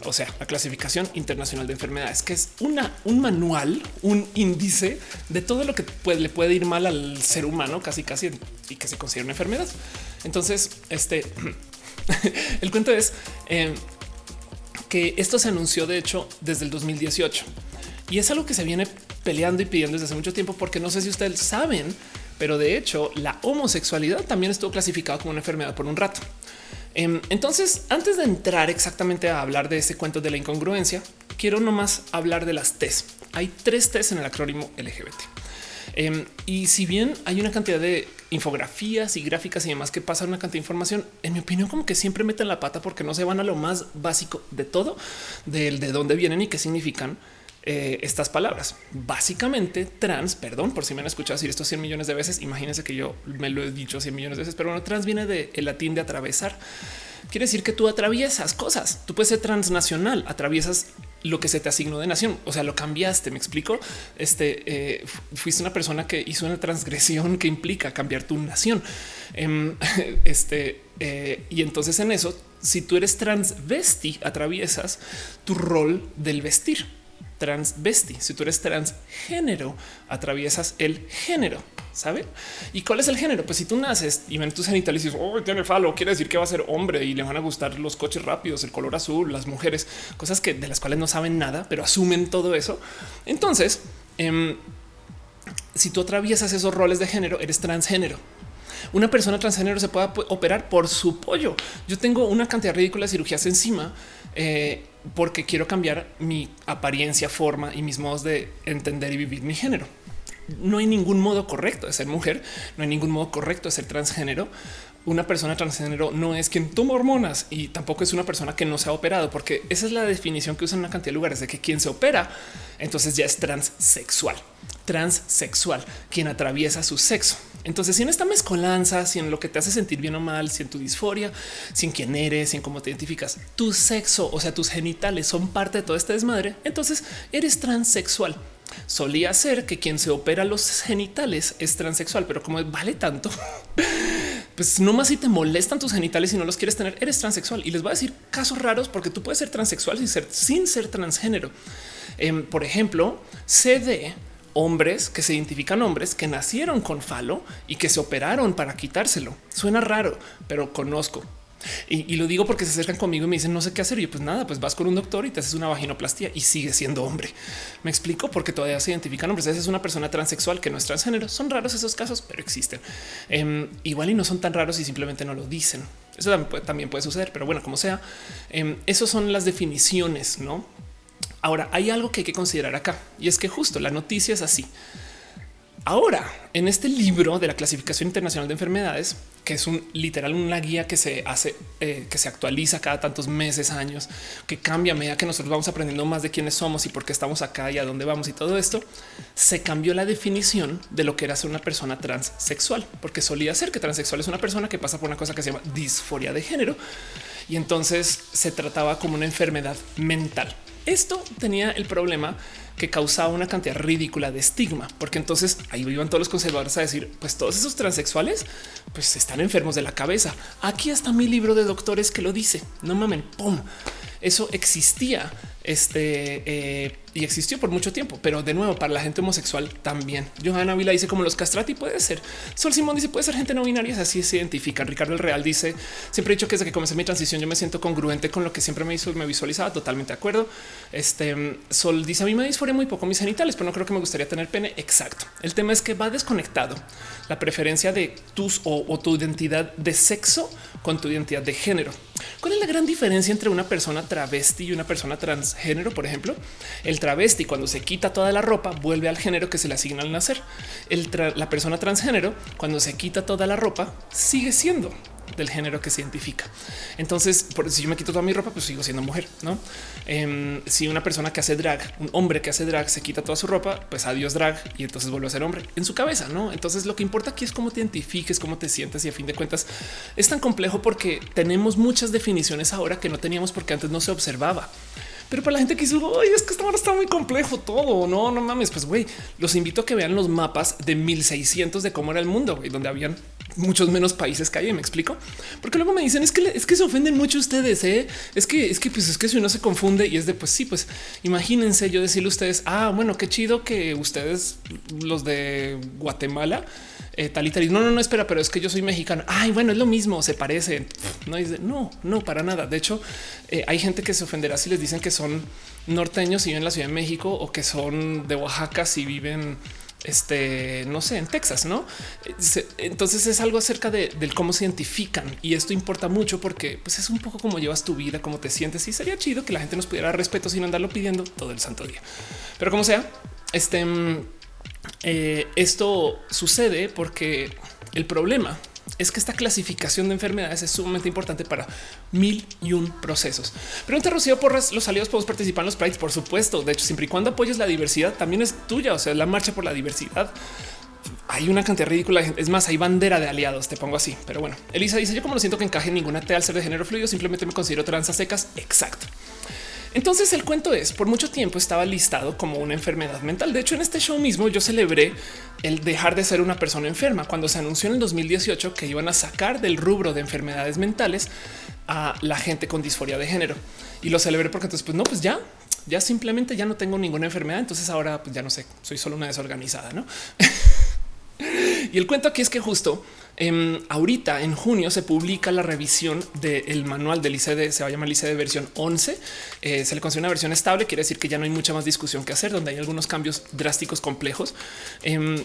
O sea, la clasificación internacional de enfermedades, que es una, un manual, un índice de todo lo que le puede ir mal al ser humano, casi, casi, y que se considera una enfermedad. Entonces, este el cuento es eh, que esto se anunció de hecho desde el 2018 y es algo que se viene peleando y pidiendo desde hace mucho tiempo porque no sé si ustedes saben, pero de hecho la homosexualidad también estuvo clasificada como una enfermedad por un rato. Em, entonces, antes de entrar exactamente a hablar de ese cuento de la incongruencia, quiero nomás hablar de las T's. Hay tres T's en el acrónimo LGBT. Em, y si bien hay una cantidad de infografías y gráficas y demás que pasan una cantidad de información, en mi opinión, como que siempre meten la pata porque no se van a lo más básico de todo, del de dónde vienen y qué significan eh, estas palabras. Básicamente trans, perdón por si me han escuchado decir esto 100 millones de veces. Imagínense que yo me lo he dicho 100 millones de veces, pero bueno, trans viene del latín de atravesar. Quiere decir que tú atraviesas cosas. Tú puedes ser transnacional, atraviesas lo que se te asignó de nación. O sea, lo cambiaste. Me explico. Este eh, fuiste una persona que hizo una transgresión que implica cambiar tu nación. Em, este eh, y entonces en eso, si tú eres transvesti, atraviesas tu rol del vestir transvesti. Si tú eres transgénero, atraviesas el género. ¿Sabe? ¿Y cuál es el género? Pues si tú naces y ven tus genitales y dices, oh, tiene falo, quiere decir que va a ser hombre y le van a gustar los coches rápidos, el color azul, las mujeres, cosas que de las cuales no saben nada, pero asumen todo eso. Entonces, em, si tú atraviesas esos roles de género, eres transgénero. Una persona transgénero se puede operar por su pollo. Yo tengo una cantidad ridícula de cirugías encima eh, porque quiero cambiar mi apariencia, forma y mis modos de entender y vivir mi género. No hay ningún modo correcto de ser mujer, no hay ningún modo correcto de ser transgénero. Una persona transgénero no es quien toma hormonas y tampoco es una persona que no se ha operado, porque esa es la definición que usan una cantidad de lugares de que quien se opera, entonces ya es transexual, transexual, quien atraviesa su sexo. Entonces, si en esta mezcolanza, si en lo que te hace sentir bien o mal, si en tu disforia, si en quién eres, si en cómo te identificas, tu sexo, o sea, tus genitales son parte de todo este desmadre, entonces eres transexual. solía ser que quien se opera los genitales es transexual, pero como vale tanto, pues no más si te molestan tus genitales y no los quieres tener, eres transexual. Y les voy a decir casos raros porque tú puedes ser transexual sin ser, sin ser transgénero. Em, por ejemplo, CD hombres que se identifican hombres que nacieron con falo y que se operaron para quitárselo. Suena raro, pero conozco. Y, lo digo porque se acercan conmigo y me dicen no sé qué hacer. Y pues nada, pues vas con un doctor y te haces una vaginoplastia y sigue siendo hombre. Me explico porque todavía se identifican hombres. Esa es una persona transexual que no es transgénero. Son raros esos casos, pero existen. Em, igual y no son tan raros y simplemente no lo dicen. Eso también puede, suceder, pero bueno, como sea, eh, esos son las definiciones, no? Ahora hay algo que hay que considerar acá y es que justo la noticia es así. Ahora, en este libro de la clasificación internacional de enfermedades, que es un literal una guía que se hace, eh, que se actualiza cada tantos meses, años, que cambia a medida que nosotros vamos aprendiendo más de quiénes somos y por qué estamos acá y a dónde vamos y todo esto, se cambió la definición de lo que era ser una persona transexual, porque solía ser que transexual es una persona que pasa por una cosa que se llama disforia de género y entonces se trataba como una enfermedad mental. Esto tenía el problema que causaba una cantidad ridícula de estigma, porque entonces ahí iban todos los conservadores a decir, pues todos esos transexuales, pues están enfermos de la cabeza. Aquí está mi libro de doctores que lo dice. No mamen, pum. Eso existía este eh, y existió por mucho tiempo, pero de nuevo para la gente homosexual también. Johanna Vila dice como los castrati puede ser. Sol Simón dice puede ser gente no binaria, así se identifican. Ricardo el Real dice siempre he dicho que desde que comencé mi transición yo me siento congruente con lo que siempre me hizo, me visualizaba totalmente de acuerdo. Este Sol dice a mí me disforé muy poco mis genitales, pero no creo que me gustaría tener pene. Exacto. El tema es que va desconectado la preferencia de tus o, tu identidad de sexo con tu identidad de género. ¿Cuál es la gran diferencia entre una persona travesti y una persona transgénero? Por ejemplo, el travesti cuando se quita toda la ropa vuelve al género que se le asigna al nacer. la persona transgénero cuando se quita toda la ropa sigue siendo del género que se identifica. Entonces, por, si yo me quito toda mi ropa, pues sigo siendo mujer, ¿no? Em, si una persona que hace drag, un hombre que hace drag, se quita toda su ropa, pues adiós drag y entonces vuelve a ser hombre en su cabeza, ¿no? Entonces lo que importa aquí es cómo te identifiques, cómo te sientes y a fin de cuentas es tan complejo porque tenemos muchas definiciones ahora que no teníamos porque antes no se observaba. Pero para la gente que dice, Oye, es que ahora está muy complejo todo. No, no mames. Pues güey, los invito a que vean los mapas de 1600 de cómo era el mundo, y donde habían muchos menos países que hay. Me explico, porque luego me dicen es que es que se ofenden mucho ustedes. ¿eh? Es que es que pues es que si uno se confunde y es de pues sí, pues imagínense yo decirle a ustedes, ah, bueno, qué chido que ustedes, los de Guatemala, eh, y no, no, no, espera, pero es que yo soy mexicano. Ay, bueno, es lo mismo, se parece. No, no, no, para nada. De hecho, eh, hay gente que se ofenderá si les dicen que son norteños y viven en la Ciudad de México o que son de Oaxaca si viven este, no sé, en Texas, ¿no? Entonces es algo acerca de, cómo se identifican y esto importa mucho porque pues es un poco como llevas tu vida, cómo te sientes y sería chido que la gente nos pudiera respeto sin andarlo pidiendo todo el santo día. Pero como sea, este, eh, esto sucede porque el problema es que esta clasificación de enfermedades es sumamente importante para mil y un procesos. Pregunta Rocío Porras, los aliados podemos participar en los prides, por supuesto. De hecho, siempre y cuando apoyes la diversidad, también es tuya. O sea, la marcha por la diversidad. Hay una cantidad ridícula. Es más, hay bandera de aliados. Te pongo así. Pero bueno, Elisa dice: Yo, como no siento que encaje en ninguna T al ser de género fluido, simplemente me considero tranza secas. Exacto. Entonces el cuento es, por mucho tiempo estaba listado como una enfermedad mental. De hecho, en este show mismo yo celebré el dejar de ser una persona enferma cuando se anunció en el 2018 que iban a sacar del rubro de enfermedades mentales a la gente con disforia de género. Y lo celebré porque entonces, pues no, pues ya, ya simplemente ya no tengo ninguna enfermedad. Entonces ahora pues ya no sé, soy solo una desorganizada, ¿no? y el cuento aquí es que justo Em, ahorita en junio se publica la revisión del manual del ICD, se va a llamar ICD versión 11. Eh, se le considera una versión estable, quiere decir que ya no hay mucha más discusión que hacer, donde hay algunos cambios drásticos complejos. Em,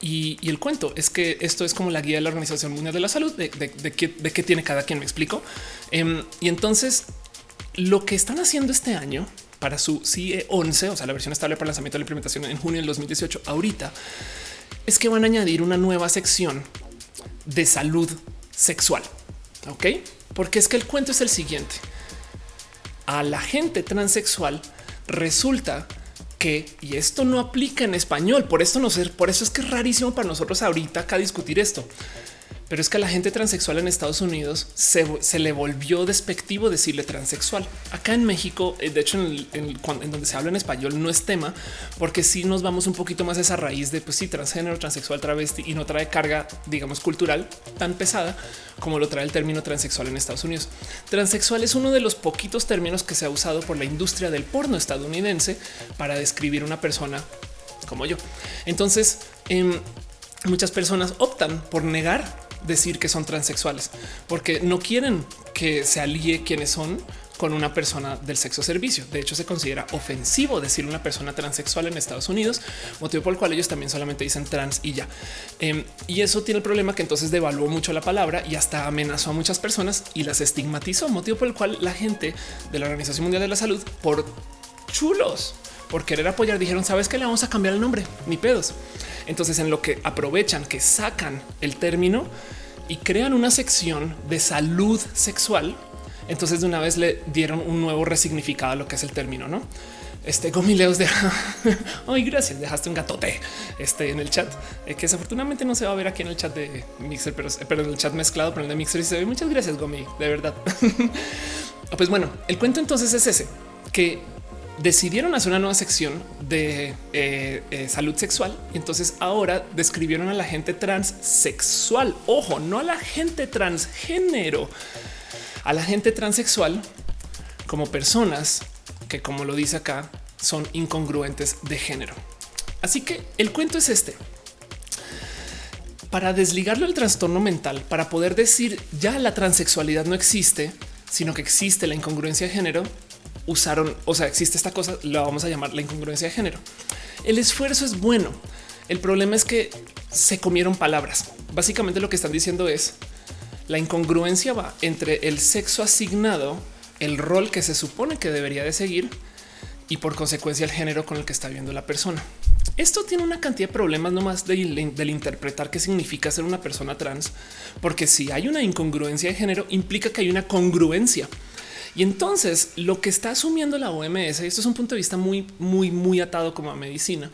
y, el cuento es que esto es como la guía de la Organización Mundial de la Salud de, qué, tiene cada quien. Me explico. Em, y entonces lo que están haciendo este año para su CIE 11, o sea, la versión estable para el lanzamiento de la implementación en junio del 2018, ahorita es que van a añadir una nueva sección de salud sexual. Ok, porque es que el cuento es el siguiente. A la gente transexual resulta que, y esto no aplica en español, por esto no ser, por eso es que es rarísimo para nosotros ahorita acá discutir esto. Pero es que a la gente transexual en Estados Unidos se, le volvió despectivo decirle transexual. Acá en México, eh, de hecho, en, donde se habla en español no es tema, porque si nos vamos un poquito más a esa raíz de pues sí, transgénero, transexual, travesti y no trae carga, digamos, cultural tan pesada como lo trae el término transexual en Estados Unidos. Transexual es uno de los poquitos términos que se ha usado por la industria del porno estadounidense para describir una persona como yo. Entonces, em, muchas personas optan por negar decir que son transexuales porque no quieren que se alíe quienes son con una persona del sexo servicio. De hecho, se considera ofensivo decir una persona transexual en Estados Unidos, motivo por el cual ellos también solamente dicen trans y ya. Em, y eso tiene el problema que entonces devaluó mucho la palabra y hasta amenazó a muchas personas y las estigmatizó, motivo por el cual la gente de la Organización Mundial de la Salud, por chulos, por querer apoyar, dijeron, sabes que le vamos a cambiar el nombre, ni pedos. Entonces, en lo que aprovechan, que sacan el término, y crean una sección de salud sexual. Entonces de una vez le dieron un nuevo resignificado a lo que es el término, ¿no? Este Gomileos de ay, gracias, dejaste un gatote este en el chat eh, que desafortunadamente no se va a ver aquí en el chat de Mixer, pero, pero en el chat mezclado, pero en el de Mixer y se ve. Muchas gracias, Gomi, de verdad. pues bueno, el cuento entonces es ese que decidieron hacer una nueva sección de eh, eh, salud sexual y entonces ahora describieron a la gente transexual. Ojo, no a la gente transgénero, a la gente transexual como personas que, como lo dice acá, son incongruentes de género. Así que el cuento es este. Para desligarlo del trastorno mental, para poder decir ya la transexualidad no existe, sino que existe la incongruencia de género, usaron, o sea, existe esta cosa, la vamos a llamar la incongruencia de género. El esfuerzo es bueno. El problema es que se comieron palabras. Básicamente lo que están diciendo es la incongruencia va entre el sexo asignado, el rol que se supone que debería de seguir y por consecuencia el género con el que está viendo la persona. Esto tiene una cantidad de problemas nomás del, del interpretar qué significa ser una persona trans, porque si hay una incongruencia de género implica que hay una congruencia. Y entonces lo que está asumiendo la OMS, y esto es un punto de vista muy, muy, muy atado como a medicina,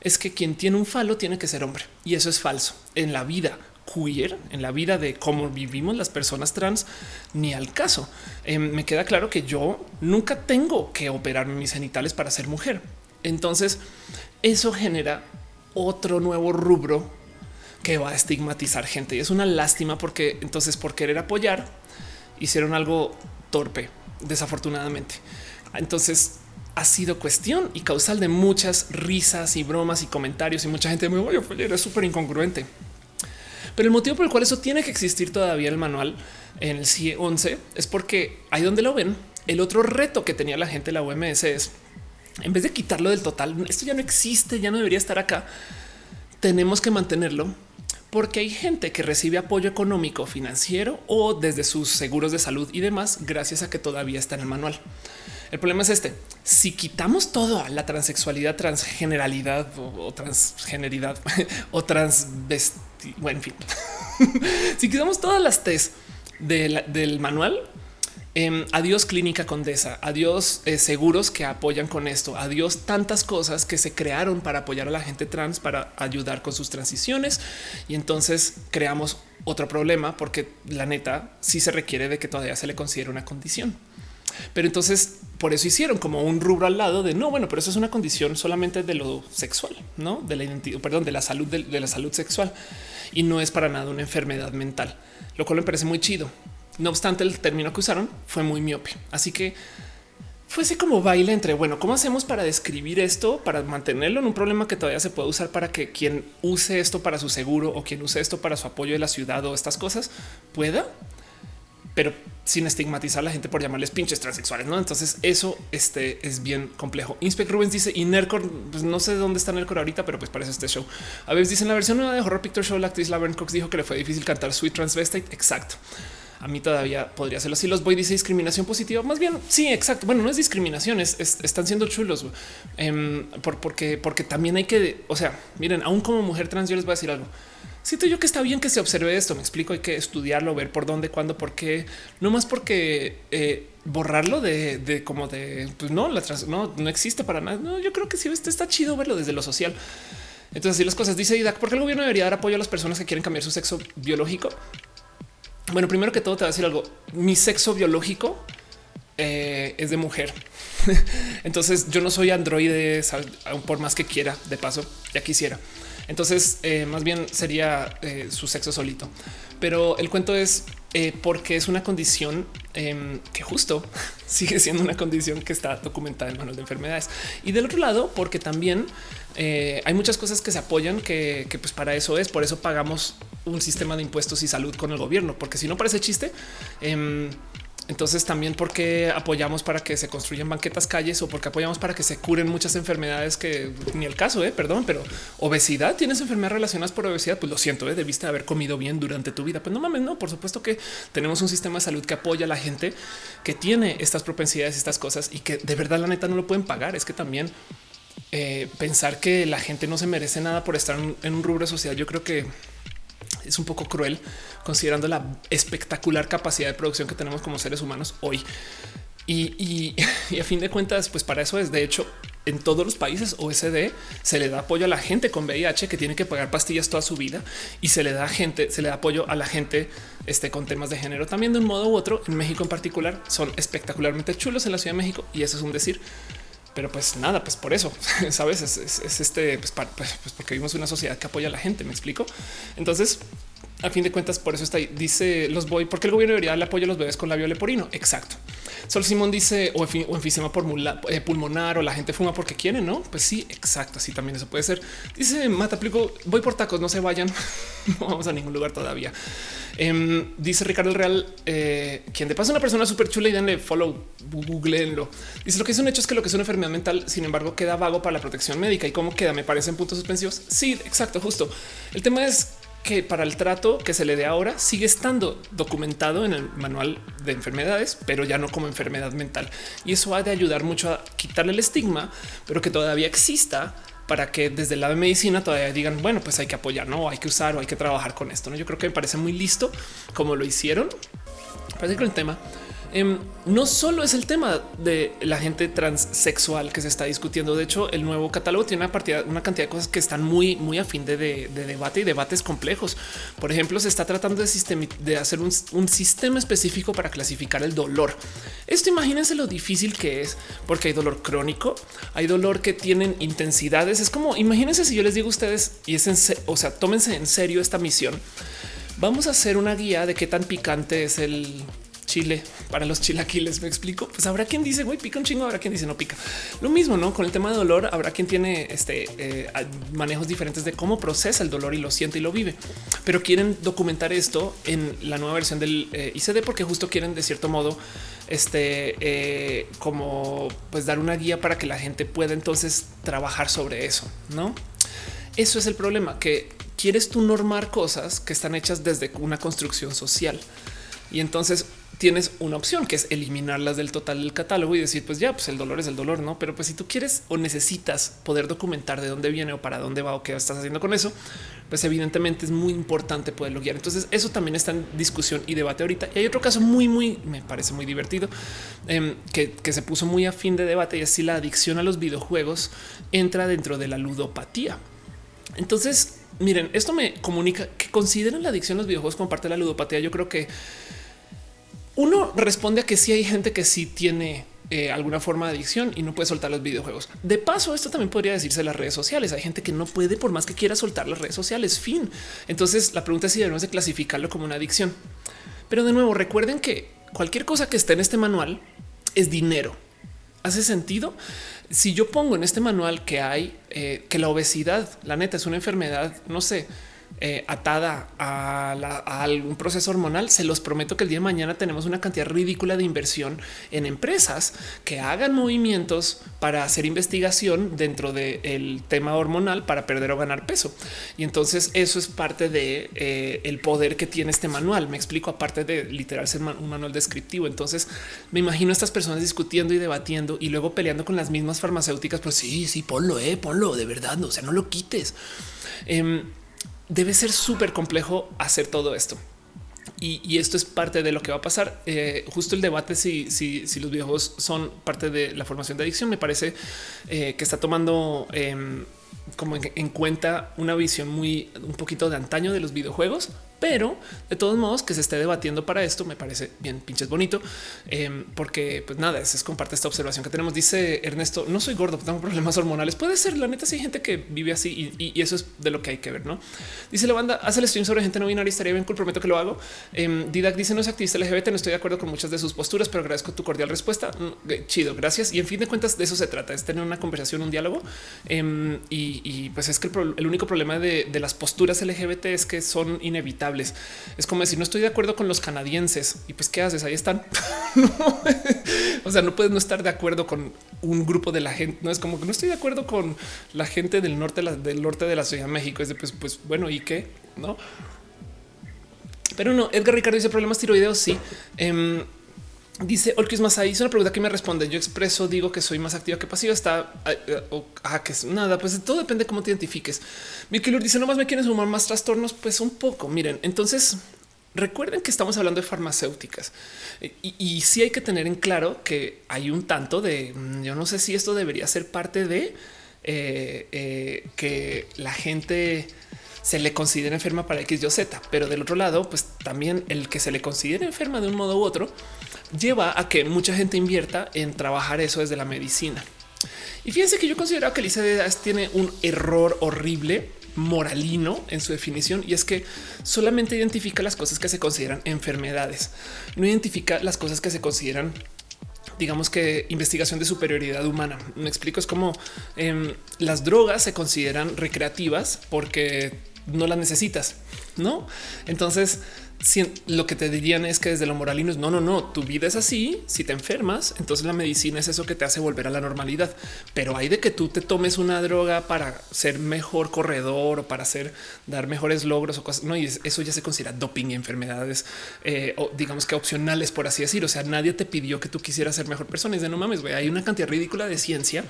es que quien tiene un falo tiene que ser hombre. Y eso es falso. En la vida queer, en la vida de cómo vivimos las personas trans, ni al caso. Em, me queda claro que yo nunca tengo que operarme mis genitales para ser mujer. Entonces, eso genera otro nuevo rubro que va a estigmatizar gente. Y es una lástima porque entonces por querer apoyar hicieron algo torpe, desafortunadamente. Entonces ha sido cuestión y causal de muchas risas y bromas y comentarios y mucha gente me voy a es súper incongruente. Pero el motivo por el cual eso tiene que existir todavía el manual en el CIE 11 es porque ahí donde lo ven, el otro reto que tenía la gente de la OMS es en vez de quitarlo del total, esto ya no existe, ya no debería estar acá. Tenemos que mantenerlo porque hay gente que recibe apoyo económico, financiero o desde sus seguros de salud y demás, gracias a que todavía está en el manual. El problema es este. Si quitamos todo a la transexualidad, transgeneralidad o, transgeneridad o transvesti, bueno, en fin, si quitamos todas las test del manual, Em, adiós clínica condesa, adiós eh, seguros que apoyan con esto, adiós tantas cosas que se crearon para apoyar a la gente trans, para ayudar con sus transiciones. Y entonces creamos otro problema porque la neta sí se requiere de que todavía se le considere una condición. Pero entonces por eso hicieron como un rubro al lado de no, bueno, pero eso es una condición solamente de lo sexual, no de la identidad, perdón, de la salud, de, de la salud sexual. Y no es para nada una enfermedad mental, lo cual me parece muy chido no obstante, el término que usaron fue muy miope. Así que fuese como baile entre, bueno, ¿cómo hacemos para describir esto, para mantenerlo en un problema que todavía se puede usar para que quien use esto para su seguro o quien use esto para su apoyo de la ciudad o estas cosas pueda, pero sin estigmatizar a la gente por llamarles pinches transexuales, ¿no? Entonces eso este, es bien complejo. Inspect Rubens dice, y Nercor, pues no sé dónde está Nercor ahorita, pero pues parece este show. A veces dicen la versión nueva de Horror Picture Show, la actriz Laverne Cox dijo que le fue difícil cantar Sweet Transvestite. Exacto a mí todavía podría hacerlo así. Los voy dice discriminación positiva. Más bien, sí, exacto. Bueno, no es discriminación, es, están siendo chulos em, por, porque, porque también hay que, o sea, miren, aún como mujer trans, yo les voy a decir algo. Siento yo que está bien que se observe esto. Me explico. Hay que estudiarlo, ver por dónde, cuándo, por qué, no más porque eh, borrarlo de, como de pues no, la no, no existe para nada. No, yo creo que sí, este está chido verlo desde lo social. Entonces, así las cosas dice Idak, ¿por qué el gobierno debería dar apoyo a las personas que quieren cambiar su sexo biológico? Bueno, primero que todo te voy a decir algo. Mi sexo biológico eh, es de mujer. Entonces yo no soy androide, por más que quiera, de paso, ya quisiera. Entonces, eh, más bien sería eh, su sexo solito. Pero el cuento es porque es una condición em, que justo sigue siendo una condición que está documentada en manos de enfermedades. Y del otro lado, porque también hay muchas cosas que se apoyan que, que, pues para eso es. Por eso pagamos un sistema de impuestos y salud con el gobierno, porque si no parece chiste, em, entonces también porque apoyamos para que se construyan banquetas calles o porque apoyamos para que se curen muchas enfermedades que ni el caso, eh, perdón, pero obesidad, tienes enfermedades relacionadas por obesidad, pues lo siento, eh, debiste haber comido bien durante tu vida. Pues no mames, no, por supuesto que tenemos un sistema de salud que apoya a la gente que tiene estas propensidades, estas cosas y que de verdad la neta no lo pueden pagar. Es que también eh, pensar que la gente no se merece nada por estar en un rubro social, yo creo que es un poco cruel considerando la espectacular capacidad de producción que tenemos como seres humanos hoy. Y, a fin de cuentas, pues para eso es. De hecho, en todos los países OSD se le da apoyo a la gente con VIH que tiene que pagar pastillas toda su vida y se le da gente, se le da apoyo a la gente este, con temas de género también de un modo u otro. En México en particular son espectacularmente chulos en la Ciudad de México y eso es un decir. Pero pues nada, pues por eso, sabes, es, este, pues, pues, pues, porque vivimos una sociedad que apoya a la gente. Me explico. Entonces, a fin de cuentas, por eso está ahí. Dice los voy, porque el gobierno debería darle apoyo a los bebés con labio leporino. Exacto. Sol Simón dice o, enfisema eh, pulmonar o la gente fuma porque quiere, no? Pues sí, exacto. Así también eso puede ser. Dice Mata aplico, voy por tacos, no se vayan. no vamos a ningún lugar todavía. Em, dice Ricardo el Real, eh, quien de paso una persona súper chula y denle follow, googleenlo. Dice lo que es un hecho es que lo que es una enfermedad mental, sin embargo, queda vago para la protección médica y cómo queda, me parece en puntos suspensivos. Sí, exacto, justo. El tema es que para el trato que se le dé ahora sigue estando documentado en el manual de enfermedades, pero ya no como enfermedad mental. Y eso ha de ayudar mucho a quitarle el estigma, pero que todavía exista para que desde la medicina todavía digan, bueno, pues hay que apoyar, no hay que usar o hay que trabajar con esto. ¿no? Yo creo que me parece muy listo como lo hicieron. Parece que el tema Em, no solo es el tema de la gente transexual que se está discutiendo. De hecho, el nuevo catálogo tiene una, partida, una cantidad de cosas que están muy, muy a fin de, debate y debates complejos. Por ejemplo, se está tratando de, de hacer un, sistema específico para clasificar el dolor. Esto imagínense lo difícil que es, porque hay dolor crónico, hay dolor que tienen intensidades. Es como imagínense si yo les digo a ustedes y es en, o sea, tómense en serio esta misión. Vamos a hacer una guía de qué tan picante es el chile para los chilaquiles. Me explico. Pues habrá quien dice güey, pica un chingo, habrá quien dice no pica. Lo mismo, no con el tema de dolor. Habrá quien tiene este eh, manejos diferentes de cómo procesa el dolor y lo siente y lo vive, pero quieren documentar esto en la nueva versión del eh, ICD porque justo quieren de cierto modo este eh, como pues dar una guía para que la gente pueda entonces trabajar sobre eso. No, eso es el problema que quieres tú normar cosas que están hechas desde una construcción social. Y entonces tienes una opción que es eliminarlas del total del catálogo y decir, pues ya, pues el dolor es el dolor, no? Pero pues si tú quieres o necesitas poder documentar de dónde viene o para dónde va o qué estás haciendo con eso, pues evidentemente es muy importante poderlo guiar. Entonces, eso también está en discusión y debate ahorita. Y hay otro caso muy, muy, me parece muy divertido em, que, que, se puso muy a fin de debate y es si la adicción a los videojuegos entra dentro de la ludopatía. Entonces, miren, esto me comunica que consideran la adicción a los videojuegos como parte de la ludopatía. Yo creo que uno responde a que sí hay gente que sí tiene eh, alguna forma de adicción y no puede soltar los videojuegos. De paso, esto también podría decirse las redes sociales. Hay gente que no puede por más que quiera soltar las redes sociales. Fin. Entonces la pregunta es si debemos de clasificarlo como una adicción. Pero de nuevo, recuerden que cualquier cosa que esté en este manual es dinero. ¿Hace sentido? Si yo pongo en este manual que hay eh, que la obesidad, la neta, es una enfermedad, no sé, eh, atada a, algún proceso hormonal, se los prometo que el día de mañana tenemos una cantidad ridícula de inversión en empresas que hagan movimientos para hacer investigación dentro del tema hormonal para perder o ganar peso. Y entonces eso es parte de eh, el poder que tiene este manual. Me explico, aparte de literal ser un manual descriptivo. Entonces me imagino a estas personas discutiendo y debatiendo y luego peleando con las mismas farmacéuticas. Pues sí, sí, ponlo, eh, ponlo de verdad. No, o sea, no lo quites. Em, debe ser súper complejo hacer todo esto. Y, esto es parte de lo que va a pasar. Eh, justo el debate si, si, los videojuegos son parte de la formación de adicción me parece eh, que está tomando em, como en, cuenta una visión muy un poquito de antaño de los videojuegos, pero de todos modos que se esté debatiendo para esto me parece bien pinches bonito, em, porque pues nada, es, comparte esta observación que tenemos. Dice Ernesto, no soy gordo, tengo problemas hormonales. Puede ser, la neta, si hay gente que vive así y, eso es de lo que hay que ver, ¿no? Dice la banda, hace el stream sobre gente no binaria, estaría bien cool, prometo que lo hago. Eh, Didac dice, no es activista LGBT, no estoy de acuerdo con muchas de sus posturas, pero agradezco tu cordial respuesta. Mm, eh, chido, gracias. Y en fin de cuentas, de eso se trata, es tener una conversación, un diálogo. Em, y, pues es que el, único problema de las posturas LGBT es que son inevitables es como decir, no estoy de acuerdo con los canadienses y pues qué haces? Ahí están. o sea, no puedes no estar de acuerdo con un grupo de la gente. No es como que no estoy de acuerdo con la gente del norte, del norte de la Ciudad de México. Es de pues, pues bueno, y qué no? Pero no, Edgar Ricardo dice problemas tiroideos. Sí. Em, Dice Olkis más ahí. Es una pregunta que me responde. Yo expreso, digo que soy más activa que pasiva. Está ah, que es nada. Pues todo depende de cómo te identifiques. Mi dice no más me quieren sumar más trastornos. Pues un poco. Miren, entonces recuerden que estamos hablando de farmacéuticas y, sí hay que tener en claro que hay un tanto de mm, yo no sé si esto debería ser parte de eh, eh, que la gente se le considera enferma para X, Y, Z, pero del otro lado, pues también el que se le considere enferma de un modo u otro lleva a que mucha gente invierta en trabajar eso desde la medicina. Y fíjense que yo considero que Elisa de tiene un error horrible moralino en su definición y es que solamente identifica las cosas que se consideran enfermedades, no identifica las cosas que se consideran digamos que investigación de superioridad humana. Me explico, es como em, las drogas se consideran recreativas porque no las necesitas, ¿no? Entonces, lo que te dirían es que desde lo moralino es no, no, no, tu vida es así. Si te enfermas, entonces la medicina es eso que te hace volver a la normalidad. Pero hay de que tú te tomes una droga para ser mejor corredor o para hacer dar mejores logros o cosas. No, y eso ya se considera doping y enfermedades, eh, o digamos que opcionales, por así decir. O sea, nadie te pidió que tú quisieras ser mejor persona. Y de no mames, hay una cantidad ridícula de ciencia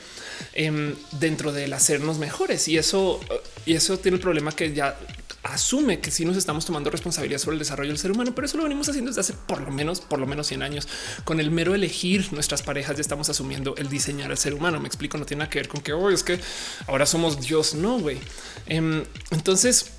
em, dentro del hacernos mejores y eso, y eso tiene el problema que ya asume que sí nos estamos tomando responsabilidad sobre el desarrollo del ser humano, pero eso lo venimos haciendo desde hace por lo menos, por lo menos 100 años. Con el mero elegir nuestras parejas ya estamos asumiendo el diseñar al ser humano. Me explico, no tiene nada que ver con que hoy es que ahora somos Dios. No, güey. Em, entonces,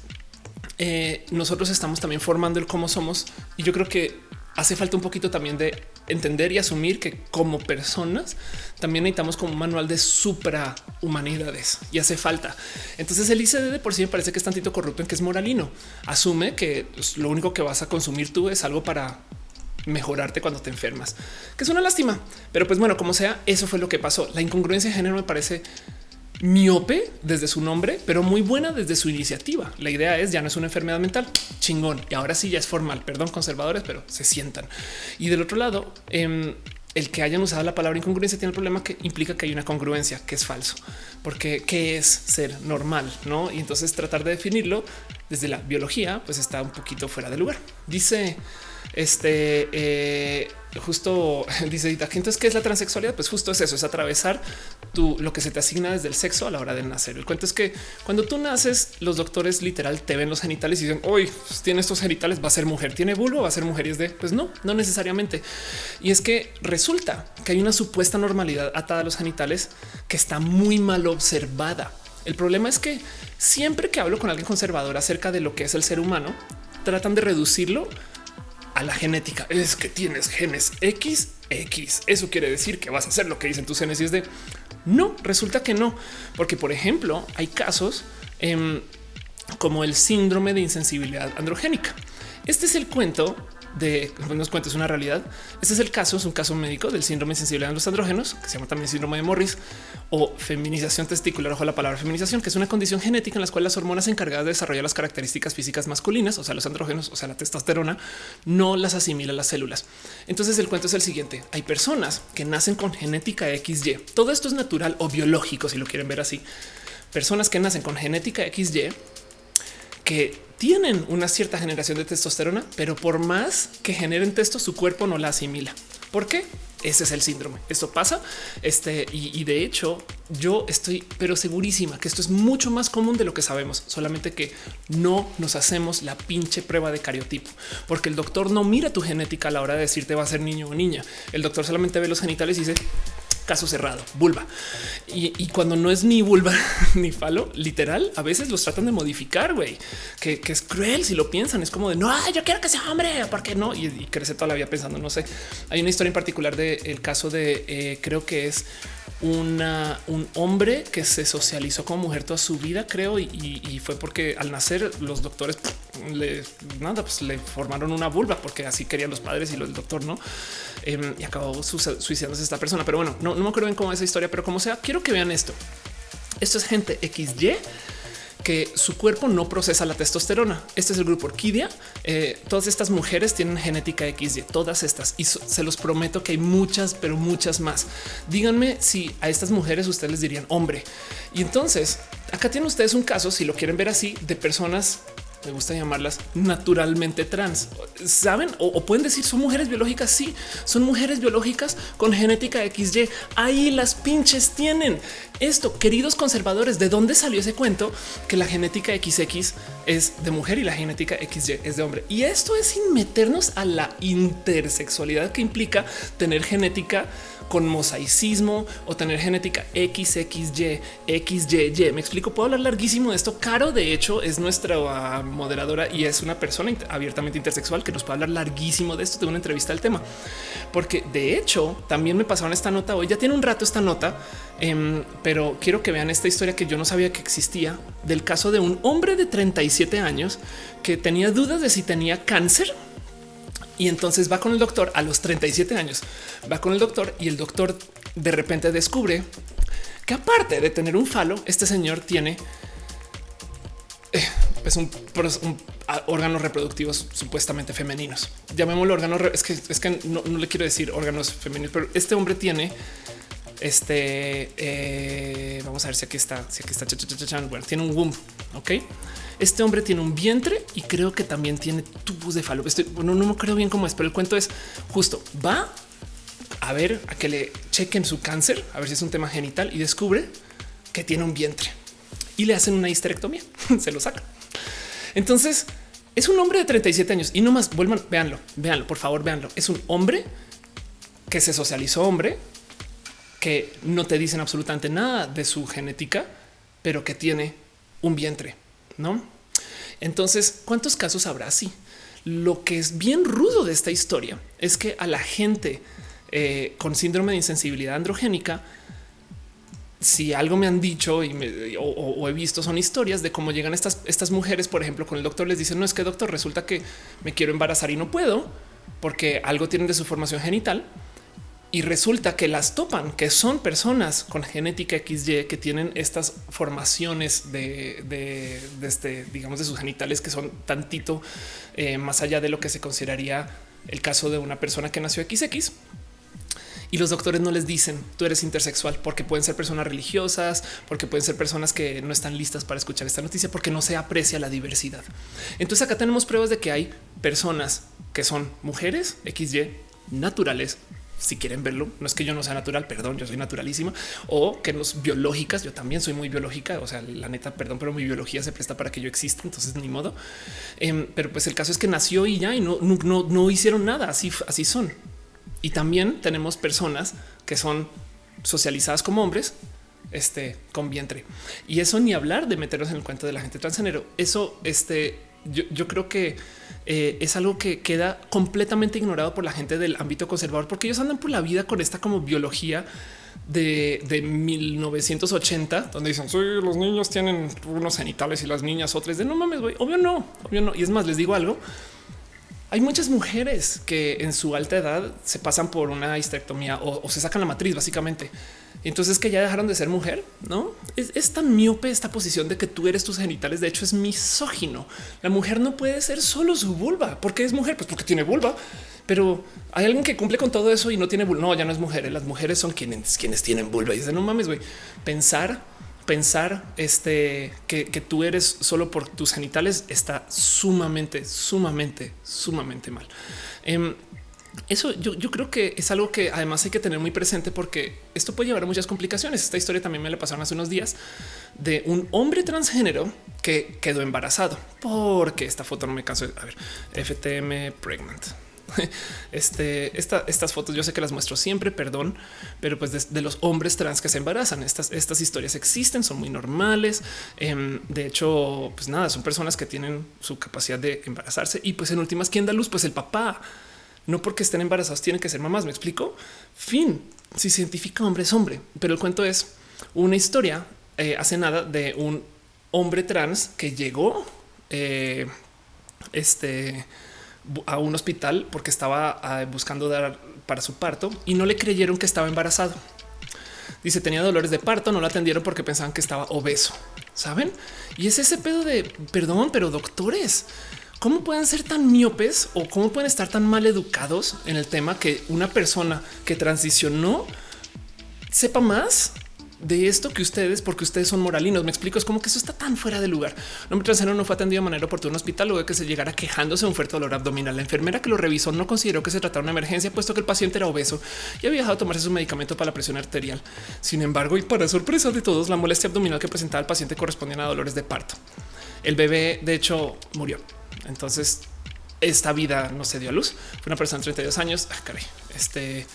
eh, nosotros estamos también formando el cómo somos y yo creo que hace falta un poquito también de entender y asumir que como personas también necesitamos como un manual de suprahumanidades y hace falta. Entonces el ICD de por sí me parece que es tantito corrupto en que es moralino. Asume que pues, lo único que vas a consumir tú es algo para mejorarte cuando te enfermas, que es una lástima. Pero pues bueno, como sea, eso fue lo que pasó. La incongruencia de género me parece miope desde su nombre, pero muy buena desde su iniciativa. La idea es ya no es una enfermedad mental chingón y ahora sí ya es formal. Perdón, conservadores, pero se sientan. Y del otro lado, em, el que hayan usado la palabra incongruencia tiene el problema que implica que hay una congruencia que es falso, porque qué es ser normal, no? Y entonces tratar de definirlo desde la biología, pues está un poquito fuera de lugar. Dice este eh, justo dice entonces qué es la transexualidad? Pues justo es eso, es atravesar tu, lo que se te asigna desde el sexo a la hora de nacer. El cuento es que cuando tú naces, los doctores literal te ven los genitales y dicen hoy pues, tiene estos genitales, va a ser mujer, tiene vulva, va a ser mujer y es de pues no, no necesariamente. Y es que resulta que hay una supuesta normalidad atada a los genitales que está muy mal observada. El problema es que siempre que hablo con alguien conservador acerca de lo que es el ser humano, tratan de reducirlo a la genética. Es que tienes genes X. Eso quiere decir que vas a hacer lo que dicen tus genes y es de no, resulta que no, porque por ejemplo hay casos em, como el síndrome de insensibilidad androgénica. Este es el cuento de nos cuentes una realidad. Este es el caso, es un caso médico del síndrome sensible a los andrógenos, que se llama también síndrome de Morris o feminización testicular ojo la palabra feminización, que es una condición genética en la cual las hormonas encargadas de desarrollar las características físicas masculinas, o sea, los andrógenos, o sea, la testosterona, no las asimila las células. Entonces el cuento es el siguiente. Hay personas que nacen con genética XY. Todo esto es natural o biológico, si lo quieren ver así. Personas que nacen con genética XY que tienen una cierta generación de testosterona, pero por más que generen testo, su cuerpo no la asimila. ¿Por qué? Ese es el síndrome. Esto pasa. Este y, de hecho, yo estoy, pero segurísima que esto es mucho más común de lo que sabemos, solamente que no nos hacemos la pinche prueba de cariotipo, porque el doctor no mira tu genética a la hora de decirte va a ser niño o niña. El doctor solamente ve los genitales y dice caso cerrado, vulva. Y, cuando no es ni vulva ni falo, literal, a veces los tratan de modificar, güey, que, es cruel si lo piensan. Es como de no, yo quiero que sea hombre, ¿por qué no? Y, crece toda la vida pensando, no sé. Hay una historia en particular del caso de eh, creo que es una, un hombre que se socializó como mujer toda su vida, creo, y, fue porque al nacer los doctores le, nada, pues le formaron una vulva porque así querían los padres y el doctor no. Em, y acabó suicidándose esta persona. Pero bueno, no, no me acuerdo bien cómo es esa historia, pero como sea, quiero que vean esto. Esto es gente XY que su cuerpo no procesa la testosterona. Este es el grupo Orquídea. Eh, todas estas mujeres tienen genética XY, todas estas, y se los prometo que hay muchas, pero muchas más. Díganme si a estas mujeres ustedes les dirían hombre. Y entonces acá tienen ustedes un caso, si lo quieren ver así, de personas me gusta llamarlas naturalmente trans. Saben o, pueden decir son mujeres biológicas. Sí, son mujeres biológicas con genética XY. Ahí las pinches tienen esto. Queridos conservadores, ¿de dónde salió ese cuento que la genética XX es de mujer y la genética XY es de hombre? Y esto es sin meternos a la intersexualidad que implica tener genética con mosaicismo o tener genética XXY, XYY. Me explico, puedo hablar larguísimo de esto. Caro, de hecho, es nuestra uh, moderadora y es una persona abiertamente intersexual que nos puede hablar larguísimo de esto. Tengo una entrevista al tema, porque de hecho también me pasaron esta nota hoy. Ya tiene un rato esta nota, em, pero quiero que vean esta historia que yo no sabía que existía del caso de un hombre de 37 años que tenía dudas de si tenía cáncer y entonces va con el doctor a los 37 años, va con el doctor y el doctor de repente descubre que aparte de tener un falo, este señor tiene eh, es un, órganos reproductivos supuestamente femeninos. Llamémoslo órganos. Es que es que no, le quiero decir órganos femeninos, pero este hombre tiene este. Eh, vamos a ver si aquí está, si aquí está. Tiene un womb. Ok. Este hombre tiene un vientre y creo que también tiene tubos de falo. Estoy, bueno, no me creo bien cómo es, pero el cuento es justo va a ver a que le chequen su cáncer, a ver si es un tema genital y descubre que tiene un vientre y le hacen una histerectomía. Se lo saca. Entonces es un hombre de 37 años y no más vuelvan, véanlo, véanlo, por favor, véanlo. Es un hombre que se socializó hombre, que no te dicen absolutamente nada de su genética, pero que tiene un vientre no? Entonces, ¿cuántos casos habrá así? Lo que es bien rudo de esta historia es que a la gente eh, con síndrome de insensibilidad androgénica, si algo me han dicho y o, he visto son historias de cómo llegan estas, estas mujeres, por ejemplo, con el doctor les dicen no es que doctor resulta que me quiero embarazar y no puedo porque algo tienen de su formación genital y resulta que las topan, que son personas con genética XY que tienen estas formaciones de, este, digamos, de sus genitales que son tantito eh, más allá de lo que se consideraría el caso de una persona que nació XX. Y los doctores no les dicen tú eres intersexual porque pueden ser personas religiosas, porque pueden ser personas que no están listas para escuchar esta noticia, porque no se aprecia la diversidad. Entonces acá tenemos pruebas de que hay personas que son mujeres XY naturales si quieren verlo, no es que yo no sea natural, perdón, yo soy naturalísima o que nos biológicas. Yo también soy muy biológica. O sea, la neta, perdón, pero mi biología se presta para que yo exista. Entonces, ni modo. Em, pero pues el caso es que nació y ya y no, no, no hicieron nada. Así, así son. Y también tenemos personas que son socializadas como hombres, este con vientre. Y eso ni hablar de meternos en el cuento de la gente transgénero. Eso, este, yo, creo que eh, es algo que queda completamente ignorado por la gente del ámbito conservador, porque ellos andan por la vida con esta como biología de, 1980, donde dicen sí, los niños tienen unos genitales y las niñas otras de no mames, güey, obvio no, obvio no. Y es más, les digo algo. Hay muchas mujeres que en su alta edad se pasan por una histerectomía o se sacan la matriz, básicamente entonces que ya dejaron de ser mujer, no es, tan miope esta posición de que tú eres tus genitales. De hecho, es misógino. La mujer no puede ser solo su vulva. porque es mujer? Pues porque tiene vulva. Pero hay alguien que cumple con todo eso y no tiene vulva. No, ya no es mujer. Las mujeres son quienes, quienes tienen vulva. Y dice no mames, güey. Pensar, pensar este que, tú eres solo por tus genitales está sumamente, sumamente, sumamente mal. Em, eso yo, creo que es algo que además hay que tener muy presente porque esto puede llevar a muchas complicaciones. Esta historia también me la pasaron hace unos días de un hombre transgénero que quedó embarazado porque esta foto no me canso. A ver, FTM pregnant. Este, estas fotos yo sé que las muestro siempre, perdón, pero pues de, los hombres trans que se embarazan. Estas, estas historias existen, son muy normales. Em, de hecho, pues nada, son personas que tienen su capacidad de embarazarse y pues en últimas, ¿quién da luz? Pues el papá. No porque estén embarazados tienen que ser mamás. Me explico. Fin. Si se identifica hombre es hombre, pero el cuento es una historia eh, hace nada de un hombre trans que llegó eh, este, a un hospital porque estaba ah, buscando dar para su parto y no le creyeron que estaba embarazado. Dice tenía dolores de parto, no lo atendieron porque pensaban que estaba obeso. Saben? Y es ese pedo de perdón, pero doctores, ¿cómo pueden ser tan miopes o cómo pueden estar tan mal educados en el tema que una persona que transicionó sepa más de esto que ustedes, porque ustedes son moralinos. Me explico, es como que eso está tan fuera de lugar. No hombre transero no fue atendido de manera oportuna en un hospital luego de que se llegara quejándose de un fuerte dolor abdominal. La enfermera que lo revisó no consideró que se tratara una emergencia, puesto que el paciente era obeso y había dejado de tomarse su medicamento para la presión arterial. Sin embargo, y para sorpresa de todos, la molestia abdominal que presentaba el paciente correspondía a dolores de parto. El bebé, de hecho, murió. Entonces, esta vida no se dio a luz. Fue una persona de 32 años. Ah, caray, este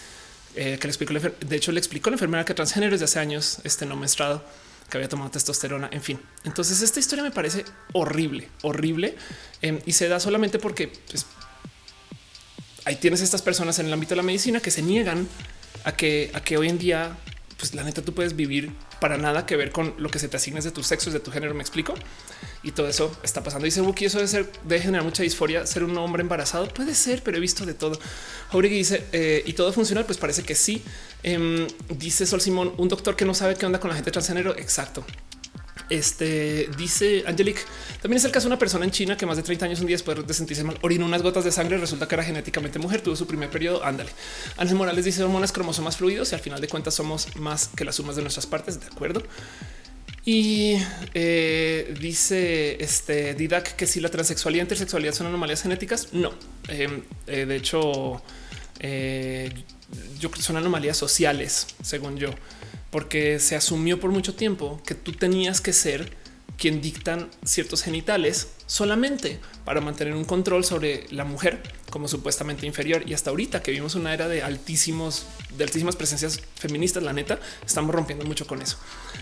eh, que le explicó. De hecho, le explicó la enfermera que transgénero desde hace años, este no menstruado, que había tomado testosterona. En fin, entonces esta historia me parece horrible, horrible em, y se da solamente porque pues, ahí tienes estas personas en el ámbito de la medicina que se niegan a que, a que hoy en día, pues la neta, tú puedes vivir para nada que ver con lo que se te asigna de tu sexo, de tu género. Me explico. Y todo eso está pasando. Dice Buki, eso debe ser de generar mucha disforia. Ser un hombre embarazado puede ser, pero he visto de todo. Jauregui dice eh, y todo funciona. Pues parece que sí. Em, dice Sol Simón, un doctor que no sabe qué onda con la gente transgénero. Exacto. Este dice Angelic. También es el caso de una persona en China que más de 30 años, un día después de sentirse mal, orinó unas gotas de sangre. Resulta que era genéticamente mujer, tuvo su primer periodo. Ándale. Ángel Morales dice hormonas, cromosomas fluidos y al final de cuentas somos más que las sumas de nuestras partes. De acuerdo. Y eh, dice este Didac que si la transexualidad y intersexualidad son anomalías genéticas, no. Em, eh, de hecho, eh, yo creo que son anomalías sociales, según yo porque se asumió por mucho tiempo que tú tenías que ser quien dictan ciertos genitales solamente para mantener un control sobre la mujer como supuestamente inferior. Y hasta ahorita que vivimos una era de altísimos, de altísimas presencias feministas, la neta, estamos rompiendo mucho con eso,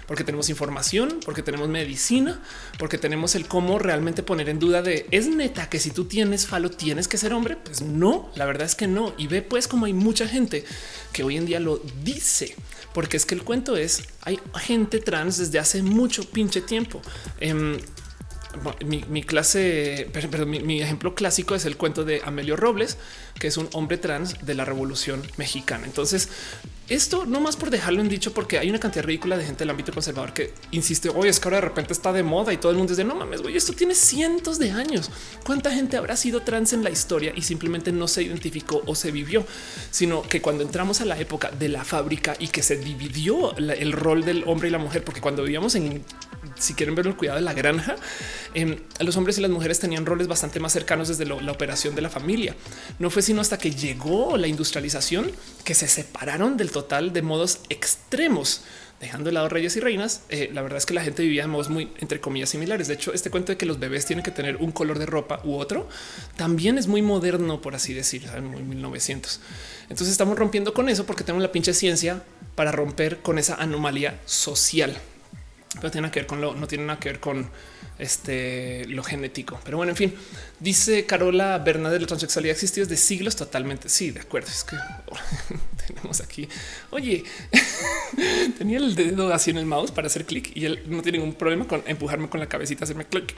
porque tenemos información, porque tenemos medicina, porque tenemos el cómo realmente poner en duda de es neta que si tú tienes falo tienes que ser hombre. Pues no, la verdad es que no. Y ve pues como hay mucha gente que hoy en día lo dice porque es que el cuento es hay gente trans desde hace mucho pinche tiempo. Em, mi, clase, pero, mi, ejemplo clásico es el cuento de Amelio Robles, que es un hombre trans de la Revolución Mexicana. Entonces, esto no más por dejarlo en dicho, porque hay una cantidad ridícula de gente del ámbito conservador que insiste, oye, es que ahora de repente está de moda y todo el mundo dice, no mames, güey, esto tiene cientos de años. ¿Cuánta gente habrá sido trans en la historia y simplemente no se identificó o se vivió? Sino que cuando entramos a la época de la fábrica y que se dividió el rol del hombre y la mujer, porque cuando vivíamos en si quieren ver el cuidado de la granja, em, los hombres y las mujeres tenían roles bastante más cercanos desde la operación de la familia. No fue sino hasta que llegó la industrialización que se separaron del total de modos extremos dejando de lado reyes y reinas, eh, la verdad es que la gente vivía de modos muy, entre comillas, similares. De hecho, este cuento de que los bebés tienen que tener un color de ropa u otro, también es muy moderno, por así decir, en 1900. Entonces estamos rompiendo con eso porque tenemos la pinche ciencia para romper con esa anomalía social pero tiene que ver con lo, no tiene nada que ver con este lo genético. Pero bueno, en fin, dice Carola Bernadette, la transexualidad existió desde siglos totalmente. Sí, de acuerdo. Es que tenemos aquí. Oye, tenía el dedo así en el mouse para hacer clic y él no tiene ningún problema con empujarme con la cabecita, hacerme clic.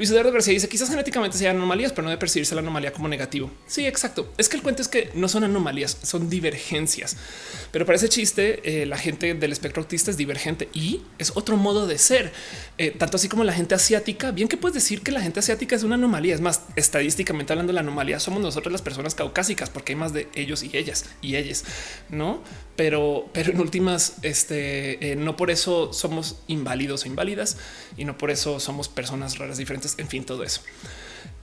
Luis Eduardo García dice quizás genéticamente sean anomalías, pero no de percibirse la anomalía como negativo. Sí, exacto. Es que el cuento es que no son anomalías, son divergencias. Pero para ese chiste, eh, la gente del espectro autista es divergente y es otro modo de ser. Eh, tanto así como la gente asiática, bien que puedes decir que la gente asiática es una anomalía. Es más, estadísticamente hablando, la anomalía somos nosotros las personas caucásicas, porque hay más de ellos y ellas y ellas, no? Pero, pero en últimas, este, eh, no por eso somos inválidos o inválidas y no por eso somos personas raras diferentes en fin, todo eso.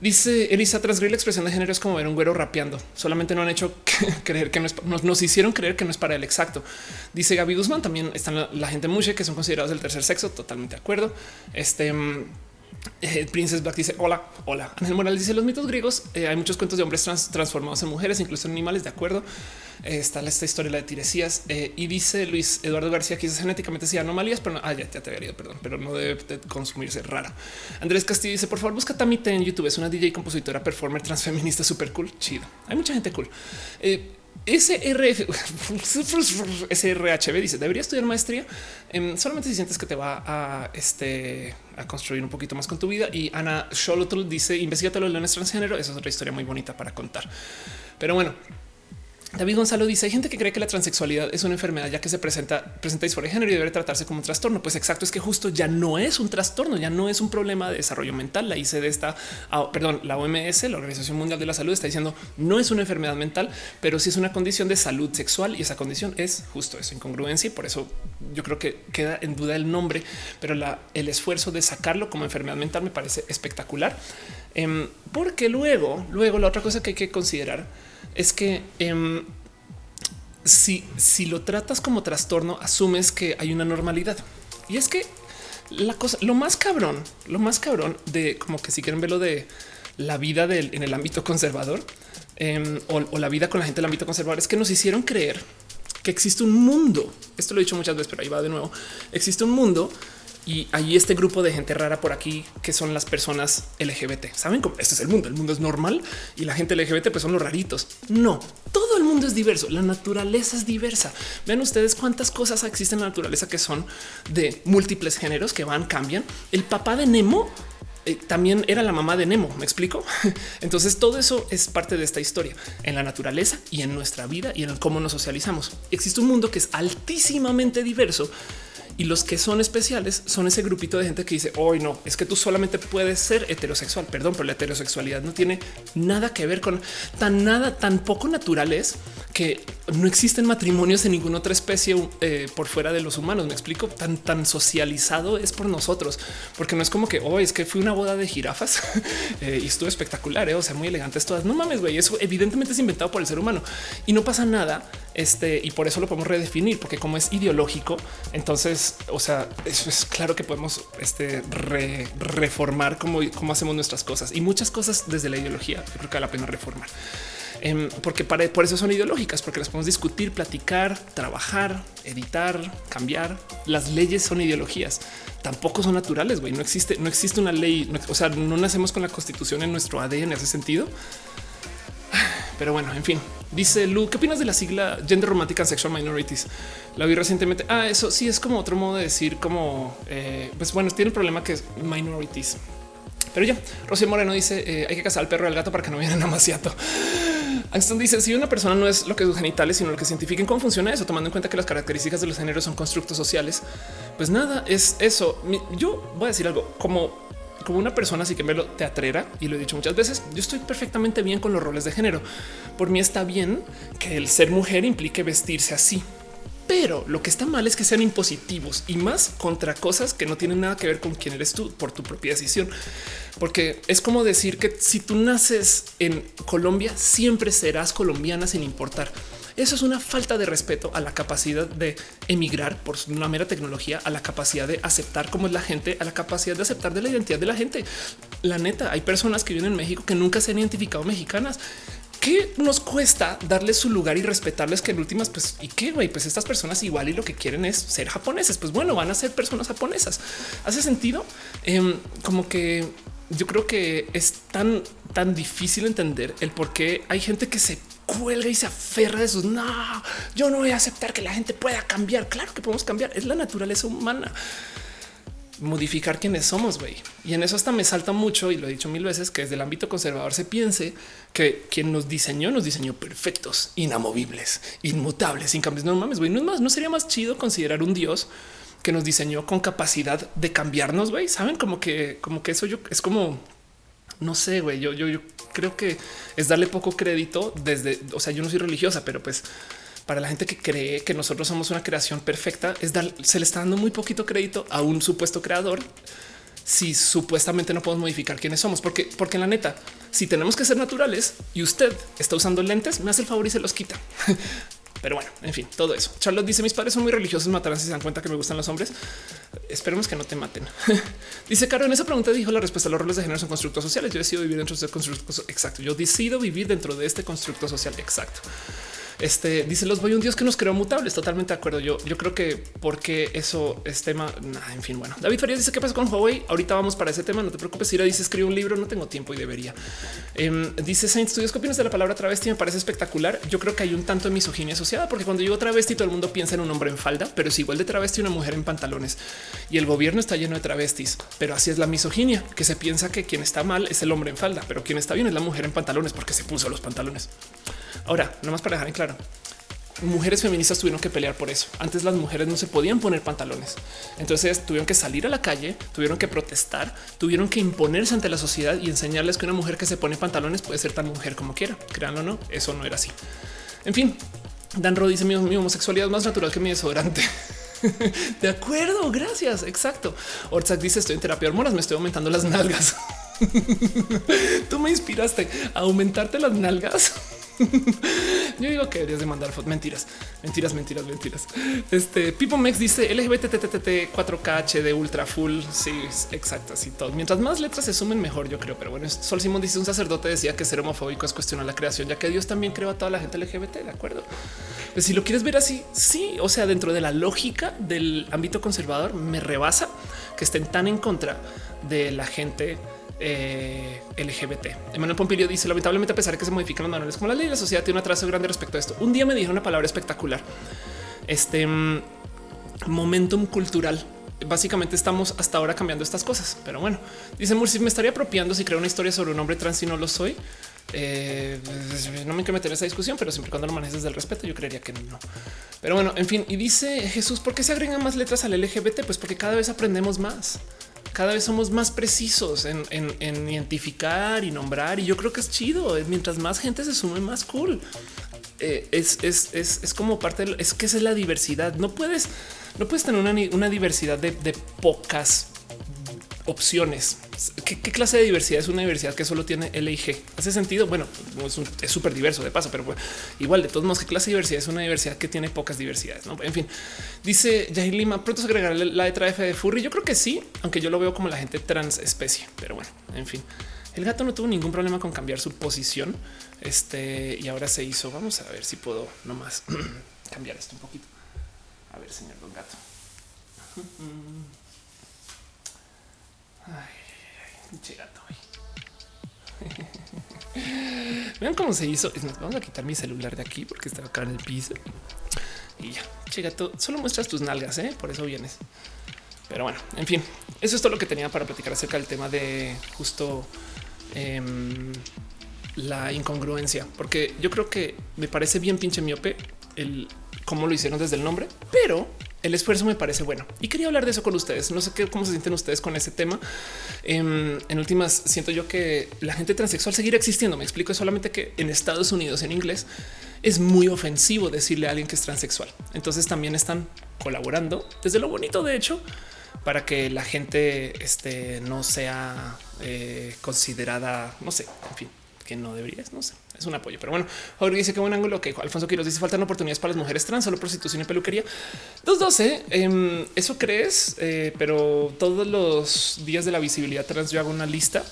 Dice Elisa, transgredir la expresión de género es como ver un güero rapeando. Solamente no han hecho creer que no es, nos, hicieron creer que no es para el exacto. Dice Gaby Guzmán, también están la, gente muche que son considerados del tercer sexo. Totalmente de acuerdo. Este Eh, Princess Black dice hola, hola. Ángel Morales dice los mitos griegos. Eh, hay muchos cuentos de hombres transformados en mujeres, incluso en animales. De acuerdo. Eh, está esta historia la de Tiresías y dice Luis Eduardo García que genéticamente sí anomalías, pero no, ah, ya, te había ido, perdón, pero no debe consumirse rara. Andrés Castillo dice por favor busca Tamite en YouTube. Es una DJ compositora, performer transfeminista súper cool. Chido. Hay mucha gente cool. SRF, SRHB dice debería estudiar maestría em, solamente si sientes que te va a, este, a construir un poquito más con tu vida. Y Ana Sholotl dice investigate los leones transgénero. Esa es otra historia muy bonita para contar. Pero bueno, David Gonzalo dice hay gente que cree que la transexualidad es una enfermedad ya que se presenta presenta disforia de género y debe tratarse como un trastorno. Pues exacto, es que justo ya no es un trastorno, ya no es un problema de desarrollo mental. La ICD está, ah, perdón, la OMS, la Organización Mundial de la Salud está diciendo no es una enfermedad mental, pero sí es una condición de salud sexual y esa condición es justo eso, incongruencia y por eso yo creo que queda en duda el nombre, pero el esfuerzo de sacarlo como enfermedad mental me parece espectacular. Em, porque luego, luego la otra cosa que hay que considerar es que em, si, si lo tratas como trastorno, asumes que hay una normalidad. Y es que la cosa, lo más cabrón, lo más cabrón de como que si quieren verlo de la vida del, en el ámbito conservador em, o, o, la vida con la gente del ámbito conservador es que nos hicieron creer que existe un mundo. Esto lo he dicho muchas veces, pero ahí va de nuevo. Existe un mundo y hay este grupo de gente rara por aquí que son las personas LGBT. Saben cómo este es el mundo. El mundo es normal y la gente LGBT pues son los raritos. No, todo el mundo es diverso. La naturaleza es diversa. Ven ustedes cuántas cosas existen en la naturaleza que son de múltiples géneros que van, cambian. El papá de Nemo eh, también era la mamá de Nemo. Me explico. Entonces todo eso es parte de esta historia en la naturaleza y en nuestra vida y en cómo nos socializamos. Existe un mundo que es altísimamente diverso y los que son especiales son ese grupito de gente que dice hoy no es que tú solamente puedes ser heterosexual. Perdón, pero la heterosexualidad no tiene nada que ver con tan nada, tan poco naturales que no existen matrimonios en ninguna otra especie eh, por fuera de los humanos. Me explico tan, tan socializado es por nosotros, porque no es como que hoy es que fui una boda de jirafas eh, y estuvo espectacular. Eh, o sea, muy elegantes todas. No mames, güey. Eso evidentemente es inventado por el ser humano y no pasa nada. Este y por eso lo podemos redefinir, porque como es ideológico, entonces o sea, eso es claro que podemos este, reformar cómo, cómo hacemos nuestras cosas y muchas cosas desde la ideología. Yo creo que vale la pena reformar. Em, porque para, por eso son ideológicas, porque las podemos discutir, platicar, trabajar, editar, cambiar. Las leyes son ideologías, tampoco son naturales. No existe, no existe una ley. o sea, no nacemos con la constitución en nuestro ADN en ese sentido. Pero bueno, en fin, dice Lu, ¿qué opinas de la sigla Gender Romantic and Sexual Minorities? La vi recientemente. Ah, eso sí es como otro modo de decir como, eh, pues bueno, tiene el problema que es minorities. Pero ya, Rocío Moreno dice eh, hay que casar al perro y al gato para que no vienen a maciato. Anston dice si una persona no es lo que sus genitales, sino lo que cientifiquen cómo funciona eso, tomando en cuenta que las características de los géneros son constructos sociales, pues nada, es eso. Yo voy a decir algo como como una persona así que me lo teatrera y lo he dicho muchas veces. Yo estoy perfectamente bien con los roles de género. Por mí está bien que el ser mujer implique vestirse así. Pero lo que está mal es que sean impositivos y más contra cosas que no tienen nada que ver con quién eres tú por tu propia decisión. Porque es como decir que si tú naces en Colombia, siempre serás colombiana sin importar. Eso es una falta de respeto a la capacidad de emigrar por una mera tecnología, a la capacidad de aceptar cómo es la gente, a la capacidad de aceptar de la identidad de la gente. La neta, hay personas que viven en México que nunca se han identificado mexicanas. ¿Qué nos cuesta darles su lugar y respetarles que en últimas, pues, y qué güey, pues estas personas igual y lo que quieren es ser japoneses. Pues bueno, van a ser personas japonesas. Hace sentido em, como que yo creo que es tan, tan difícil entender el por qué hay gente que se cuelga y se aferra de sus no, yo no voy a aceptar que la gente pueda cambiar. Claro que podemos cambiar. Es la naturaleza humana modificar quiénes somos, güey. Y en eso hasta me salta mucho, y lo he dicho mil veces, que desde el ámbito conservador se piense que quien nos diseñó, nos diseñó perfectos, inamovibles, inmutables, sin cambios. No mames, güey. No es más, no sería más chido considerar un Dios que nos diseñó con capacidad de cambiarnos, güey. Saben como que, como que eso yo es como no sé, güey. Yo, yo, yo creo que es darle poco crédito desde, o sea, yo no soy religiosa, pero pues para la gente que cree que nosotros somos una creación perfecta, es dar, se le está dando muy poquito crédito a un supuesto creador si supuestamente no podemos modificar quiénes somos, porque, porque la neta, si tenemos que ser naturales y usted está usando lentes, me hace el favor y se los quita. Pero bueno, en fin, todo eso. Charlotte dice: Mis padres son muy religiosos, matarán si se dan cuenta que me gustan los hombres. Esperemos que no te maten. dice Caro, en esa pregunta dijo la respuesta: los roles de género son constructos sociales. Yo decido vivir dentro de este constructo. Exacto. Yo decido vivir dentro de este constructo social. Exacto. Este dice los voy un Dios que nos creó mutables. Totalmente de acuerdo. Yo, yo creo que porque eso es tema. en fin, bueno, David Farías dice qué pasa con Huawei. Ahorita vamos para ese tema. No te preocupes. Ira dice escribe un libro. No tengo tiempo y debería. Em, dice Saint Studios. ¿Qué opinas de la palabra travesti? Me parece espectacular. Yo creo que hay un tanto de misoginia asociada porque cuando digo travesti, todo el mundo piensa en un hombre en falda, pero es igual de travesti una mujer en pantalones y el gobierno está lleno de travestis. Pero así es la misoginia, que se piensa que quien está mal es el hombre en falda, pero quien está bien es la mujer en pantalones porque se puso los pantalones. Ahora, no más para dejar en claro, mujeres feministas tuvieron que pelear por eso. Antes las mujeres no se podían poner pantalones. Entonces tuvieron que salir a la calle, tuvieron que protestar, tuvieron que imponerse ante la sociedad y enseñarles que una mujer que se pone pantalones puede ser tan mujer como quiera. Créanlo o no, eso no era así. En fin, Dan Rod dice mi, homosexualidad es más natural que mi desodorante. de acuerdo, gracias. Exacto. Orzak dice estoy en terapia de hormonas, me estoy aumentando las nalgas. Tú me inspiraste a aumentarte las nalgas. Yo digo que deberías de mandar fotos. Mentiras, mentiras, mentiras, mentiras. Este Pipo Mex dice LGBTTTT 4K HD ultra full. Sí, exacto. Así todo. Mientras más letras se sumen, mejor, yo creo. Pero bueno, Sol Simón dice un sacerdote decía que ser homofóbico es cuestionar la creación, ya que Dios también creó a toda la gente LGBT. De acuerdo. Pues si lo quieres ver así, sí. O sea, dentro de la lógica del ámbito conservador, me rebasa que estén tan en contra de la gente eh, LGBT. Emanuel Pompilio dice lamentablemente a pesar de que se modifican los manuales como la ley, la sociedad tiene un atraso grande respecto a esto. Un día me dijeron una palabra espectacular. Este mm, momentum cultural. Básicamente estamos hasta ahora cambiando estas cosas, pero bueno, dice Mursi, me estaría apropiando si creo una historia sobre un hombre trans y no lo soy. Eh, no me quiero meter en esa discusión, pero siempre cuando lo manejes desde el respeto, yo creería que no. Pero bueno, en fin, y dice Jesús, ¿por qué se agregan más letras al LGBT? Pues porque cada vez aprendemos más cada vez somos más precisos en, identificar y nombrar. Y yo creo que es chido. Mientras más gente se sume, más cool. Eh, es, es, como parte de, es que es la diversidad. No puedes, no puedes tener una, diversidad de, de pocas opciones. ¿Qué, clase de diversidad es una diversidad que solo tiene L y G? ¿Hace sentido? Bueno, es súper diverso de paso, pero igual de todos modos, ¿qué clase de diversidad es una diversidad que tiene pocas diversidades? ¿no? En fin, dice Jair Lima, pronto se agregará la letra F de Furry. Yo creo que sí, aunque yo lo veo como la gente trans especie, pero bueno, en fin. El gato no tuvo ningún problema con cambiar su posición. Este y ahora se hizo. Vamos a ver si puedo nomás cambiar esto un poquito. A ver, señor Don Gato. Ay, gato. Vean cómo se hizo. Vamos a quitar mi celular de aquí porque está acá en el piso. Y ya, che gato, solo muestras tus nalgas, ¿eh? por eso vienes. Pero bueno, en fin, eso es todo lo que tenía para platicar acerca del tema de justo em, la incongruencia, porque yo creo que me parece bien pinche miope el cómo lo hicieron desde el nombre, pero el esfuerzo me parece bueno y quería hablar de eso con ustedes. No sé qué, cómo se sienten ustedes con ese tema. Em, en, últimas, siento yo que la gente transexual seguirá existiendo. Me explico solamente que en Estados Unidos, en inglés, es muy ofensivo decirle a alguien que es transexual. Entonces también están colaborando desde lo bonito, de hecho, para que la gente este, no sea eh, considerada, no sé, en fin, que no deberías, no sé es un apoyo. Pero bueno, Jorge dice que buen ángulo que Alfonso Quiroz dice faltan oportunidades para las mujeres trans, solo prostitución y peluquería. 212. Eh, eso crees, eh, pero todos los días de la visibilidad trans yo hago una lista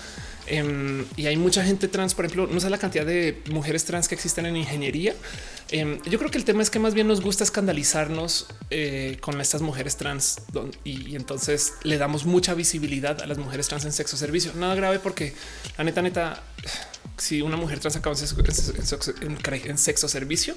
em, y hay mucha gente trans. Por ejemplo, no sé la cantidad de mujeres trans que existen en ingeniería. Em, yo creo que el tema es que más bien nos gusta escandalizarnos eh, con estas mujeres trans y, y, entonces le damos mucha visibilidad a las mujeres trans en sexo servicio. Nada grave porque la neta, neta, si una mujer trans acaba en sexo, servicio,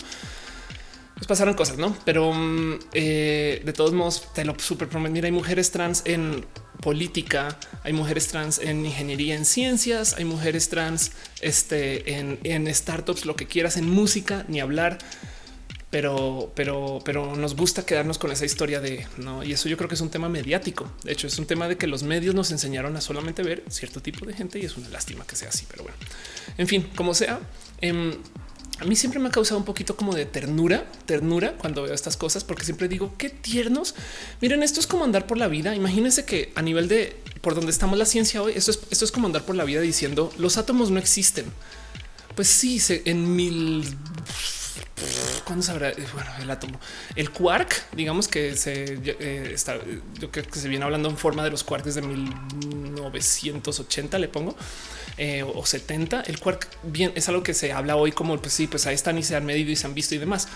pues pasaron cosas, no? Pero mm, eh, de todos modos, te lo súper prometo. Mira, hay mujeres trans en política, hay mujeres trans en ingeniería, en ciencias, hay mujeres trans este, en, en startups, lo que quieras, en música, ni hablar pero, pero, pero nos gusta quedarnos con esa historia de no. Y eso yo creo que es un tema mediático. De hecho, es un tema de que los medios nos enseñaron a solamente ver cierto tipo de gente y es una lástima que sea así. Pero bueno, en fin, como sea, em, a mí siempre me ha causado un poquito como de ternura, ternura cuando veo estas cosas, porque siempre digo qué tiernos. Miren, esto es como andar por la vida. Imagínense que a nivel de por donde estamos la ciencia hoy, esto es, esto es como andar por la vida diciendo los átomos no existen. Pues sí, en mil cuándo sabrá? Bueno, el átomo, el quark, digamos que se eh, está, yo creo que se viene hablando en forma de los quarks de 1980, le pongo. Eh, o 70. El quark bien es algo que se habla hoy como pues sí, pues ahí están y se han medido y se han visto y demás.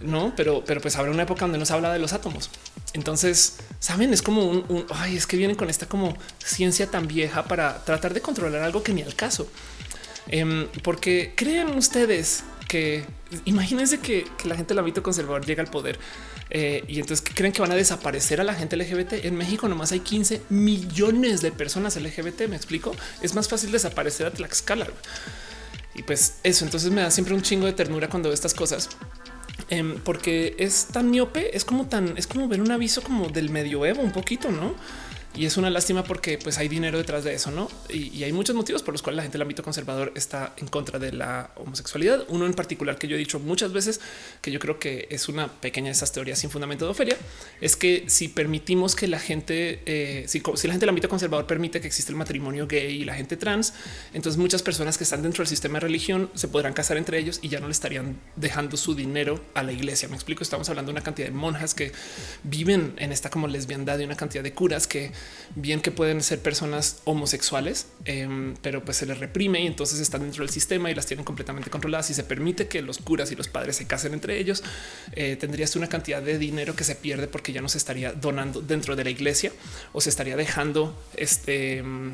No, pero, pero pues habrá una época donde no se habla de los átomos. Entonces, saben, es como un, ay, es que vienen con esta como ciencia tan vieja para tratar de controlar algo que ni al caso. Em, porque crean ustedes que imagínense que, la gente del ámbito conservador llega al poder eh, y entonces creen que van a desaparecer a la gente LGBT. En México nomás hay 15 millones de personas LGBT. Me explico. Es más fácil desaparecer a Tlaxcala. Y pues eso, entonces me da siempre un chingo de ternura cuando veo estas cosas. Em, porque es tan miope, es como tan, es como ver un aviso como del medioevo un poquito, ¿no? Y es una lástima porque pues hay dinero detrás de eso, ¿no? Y, hay muchos motivos por los cuales la gente del ámbito conservador está en contra de la homosexualidad. Uno en particular que yo he dicho muchas veces, que yo creo que es una pequeña de esas teorías sin fundamento de Ofelia, es que si permitimos que la gente, eh, si, la gente del ámbito conservador permite que existe el matrimonio gay y la gente trans, entonces muchas personas que están dentro del sistema de religión se podrán casar entre ellos y ya no le estarían dejando su dinero a la iglesia. Me explico, estamos hablando de una cantidad de monjas que viven en esta como lesbiandad y una cantidad de curas que bien que pueden ser personas homosexuales, em, pero pues se les reprime y entonces están dentro del sistema y las tienen completamente controladas y se permite que los curas y los padres se casen entre ellos. Eh, tendrías una cantidad de dinero que se pierde porque ya no se estaría donando dentro de la iglesia o se estaría dejando este em,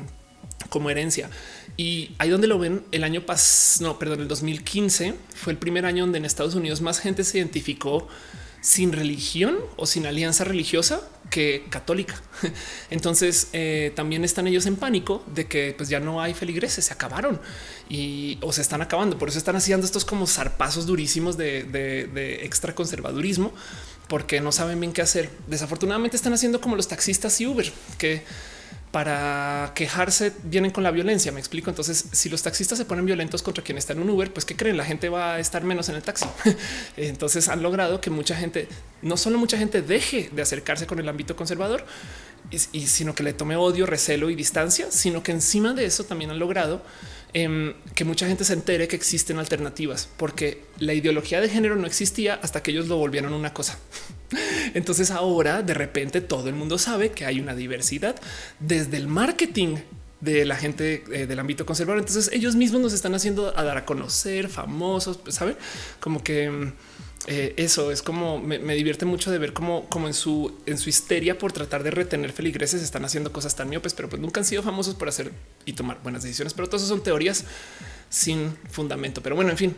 como herencia. Y ahí donde lo ven, el año pasado, no, perdón, el 2015 fue el primer año donde en Estados Unidos más gente se identificó sin religión o sin alianza religiosa que católica. Entonces eh, también están ellos en pánico de que pues ya no hay feligreses, se acabaron y o se están acabando. Por eso están haciendo estos como zarpazos durísimos de, de extra conservadurismo porque no saben bien qué hacer. Desafortunadamente están haciendo como los taxistas y Uber que para quejarse vienen con la violencia. Me explico. Entonces, si los taxistas se ponen violentos contra quien está en un Uber, pues qué creen? La gente va a estar menos en el taxi. Entonces han logrado que mucha gente, no solo mucha gente deje de acercarse con el ámbito conservador, y, sino que le tome odio, recelo y distancia, sino que encima de eso también han logrado Em, que mucha gente se entere que existen alternativas, porque la ideología de género no existía hasta que ellos lo volvieron una cosa. Entonces ahora de repente todo el mundo sabe que hay una diversidad desde el marketing de la gente eh, del ámbito conservador. Entonces ellos mismos nos están haciendo a dar a conocer famosos, pues, saben como que em, eh, eso es como me, divierte mucho de ver cómo, como en su en su histeria por tratar de retener feligreses están haciendo cosas tan miopes, pero pues nunca han sido famosos por hacer y tomar buenas decisiones. Pero todas son teorías sin fundamento. Pero bueno, en fin,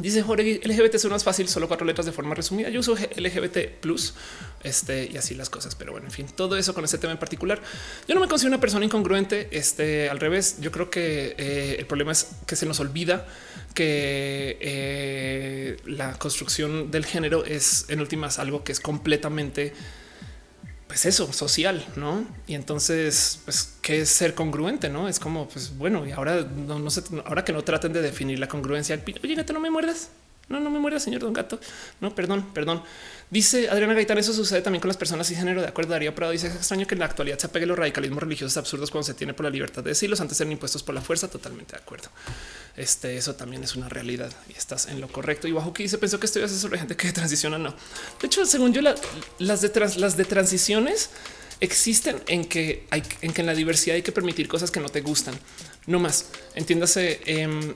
Dice Jorge, LGBT son más fácil, solo cuatro letras de forma resumida. Yo uso LGBT plus este y así las cosas. Pero bueno, en fin, todo eso con este tema en particular. Yo no me considero una persona incongruente. Este al revés, yo creo que eh, el problema es que se nos olvida que eh, la construcción del género es en últimas algo que es completamente pues eso, social, ¿no? Y entonces, pues, ¿qué es ser congruente? No es como, pues bueno, y ahora no, no sé, ahora que no traten de definir la congruencia, oye, gato, no me muerdas. No, no me muerdas, señor Don Gato. No, perdón, perdón. Dice Adriana Gaitán, eso sucede también con las personas y género. De acuerdo, Darío Prado dice es extraño que en la actualidad se apegue los radicalismos religiosos absurdos cuando se tiene por la libertad de decirlos antes ser impuestos por la fuerza. Totalmente de acuerdo. Este, eso también es una realidad y estás en lo correcto. Y bajo que dice pensó que estoy sobre gente que transiciona. No, de hecho, según yo, las de las de transiciones existen en que hay en que en la diversidad hay que permitir cosas que no te gustan. No más entiéndase. Em,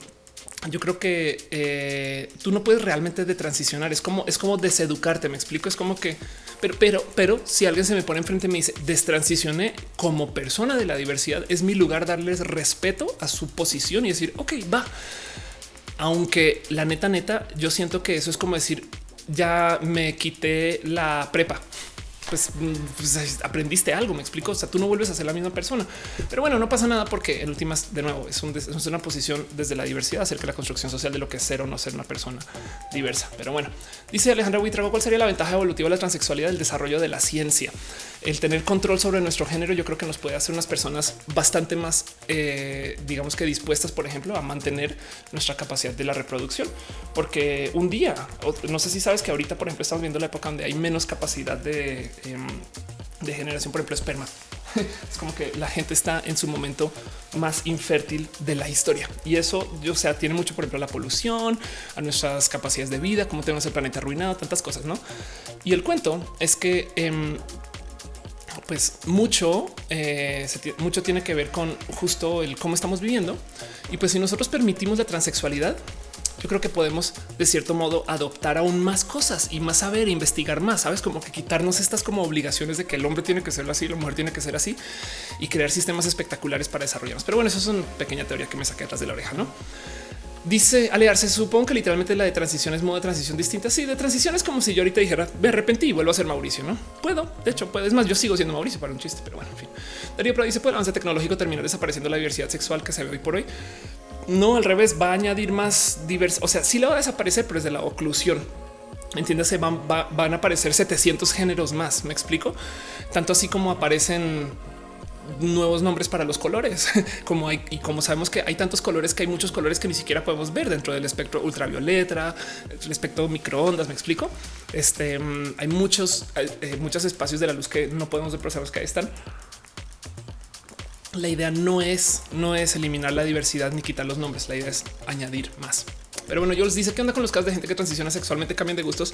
yo creo que eh, tú no puedes realmente de transicionar. Es como es como deseducarte. Me explico. Es como que, pero, pero, pero si alguien se me pone enfrente y me dice destransicioné como persona de la diversidad, es mi lugar darles respeto a su posición y decir, ok, va. Aunque la neta, neta, yo siento que eso es como decir, ya me quité la prepa pues, pues, aprendiste algo, me explico. O sea, tú no vuelves a ser la misma persona, pero bueno, no pasa nada porque en últimas, de nuevo, es, una posición desde la diversidad acerca de la construcción social de lo que es ser o no ser una persona diversa. Pero bueno, dice Alejandra Huitrago, ¿cuál sería la ventaja evolutiva de la transexualidad del desarrollo de la ciencia? El tener control sobre nuestro género, yo creo que nos puede hacer unas personas bastante más, eh, digamos que dispuestas, por ejemplo, a mantener nuestra capacidad de la reproducción, porque un día, no sé si sabes que ahorita, por ejemplo, estamos viendo la época donde hay menos capacidad de Em, de generación, por ejemplo, esperma. Es como que la gente está en su momento más infértil de la historia. Y eso, o sea, tiene mucho, por ejemplo, a la polución, a nuestras capacidades de vida, cómo tenemos el planeta arruinado, tantas cosas, ¿no? Y el cuento es que... Em, pues mucho, eh, mucho tiene que ver con justo el cómo estamos viviendo. Y pues si nosotros permitimos la transexualidad, yo creo que podemos de cierto modo adoptar aún más cosas y más saber, investigar más, sabes, como que quitarnos estas como obligaciones de que el hombre tiene que ser así, la mujer tiene que ser así y crear sistemas espectaculares para desarrollarnos. Pero bueno, eso es una pequeña teoría que me saqué atrás de la oreja, no? Dice Alearse, supongo que literalmente la de transición es modo de transición distinta. Sí, de transición es como si yo ahorita dijera me arrepentí y vuelvo a ser Mauricio. No puedo. De hecho, puedes Es más, yo sigo siendo Mauricio para un chiste, pero bueno, en fin. Darío Prado dice: Puede el avance tecnológico terminar desapareciendo la diversidad sexual que se ve hoy por hoy. No, al revés, va a añadir más diversidad. O sea, sí la va a desaparecer, pero es de la oclusión. Entiéndase, van, van a aparecer 700 géneros más. Me explico tanto así como aparecen nuevos nombres para los colores, como hay y como sabemos que hay tantos colores que hay muchos colores que ni siquiera podemos ver dentro del espectro ultravioleta, el espectro microondas. Me explico. Este mm, hay muchos, eh, muchos espacios de la luz que no podemos ver, pero sabemos que ahí están. La idea no es, no es eliminar la diversidad ni quitar los nombres. La idea es añadir más. Pero bueno, yo les dice que anda con los casos de gente que transiciona sexualmente, cambian de gustos.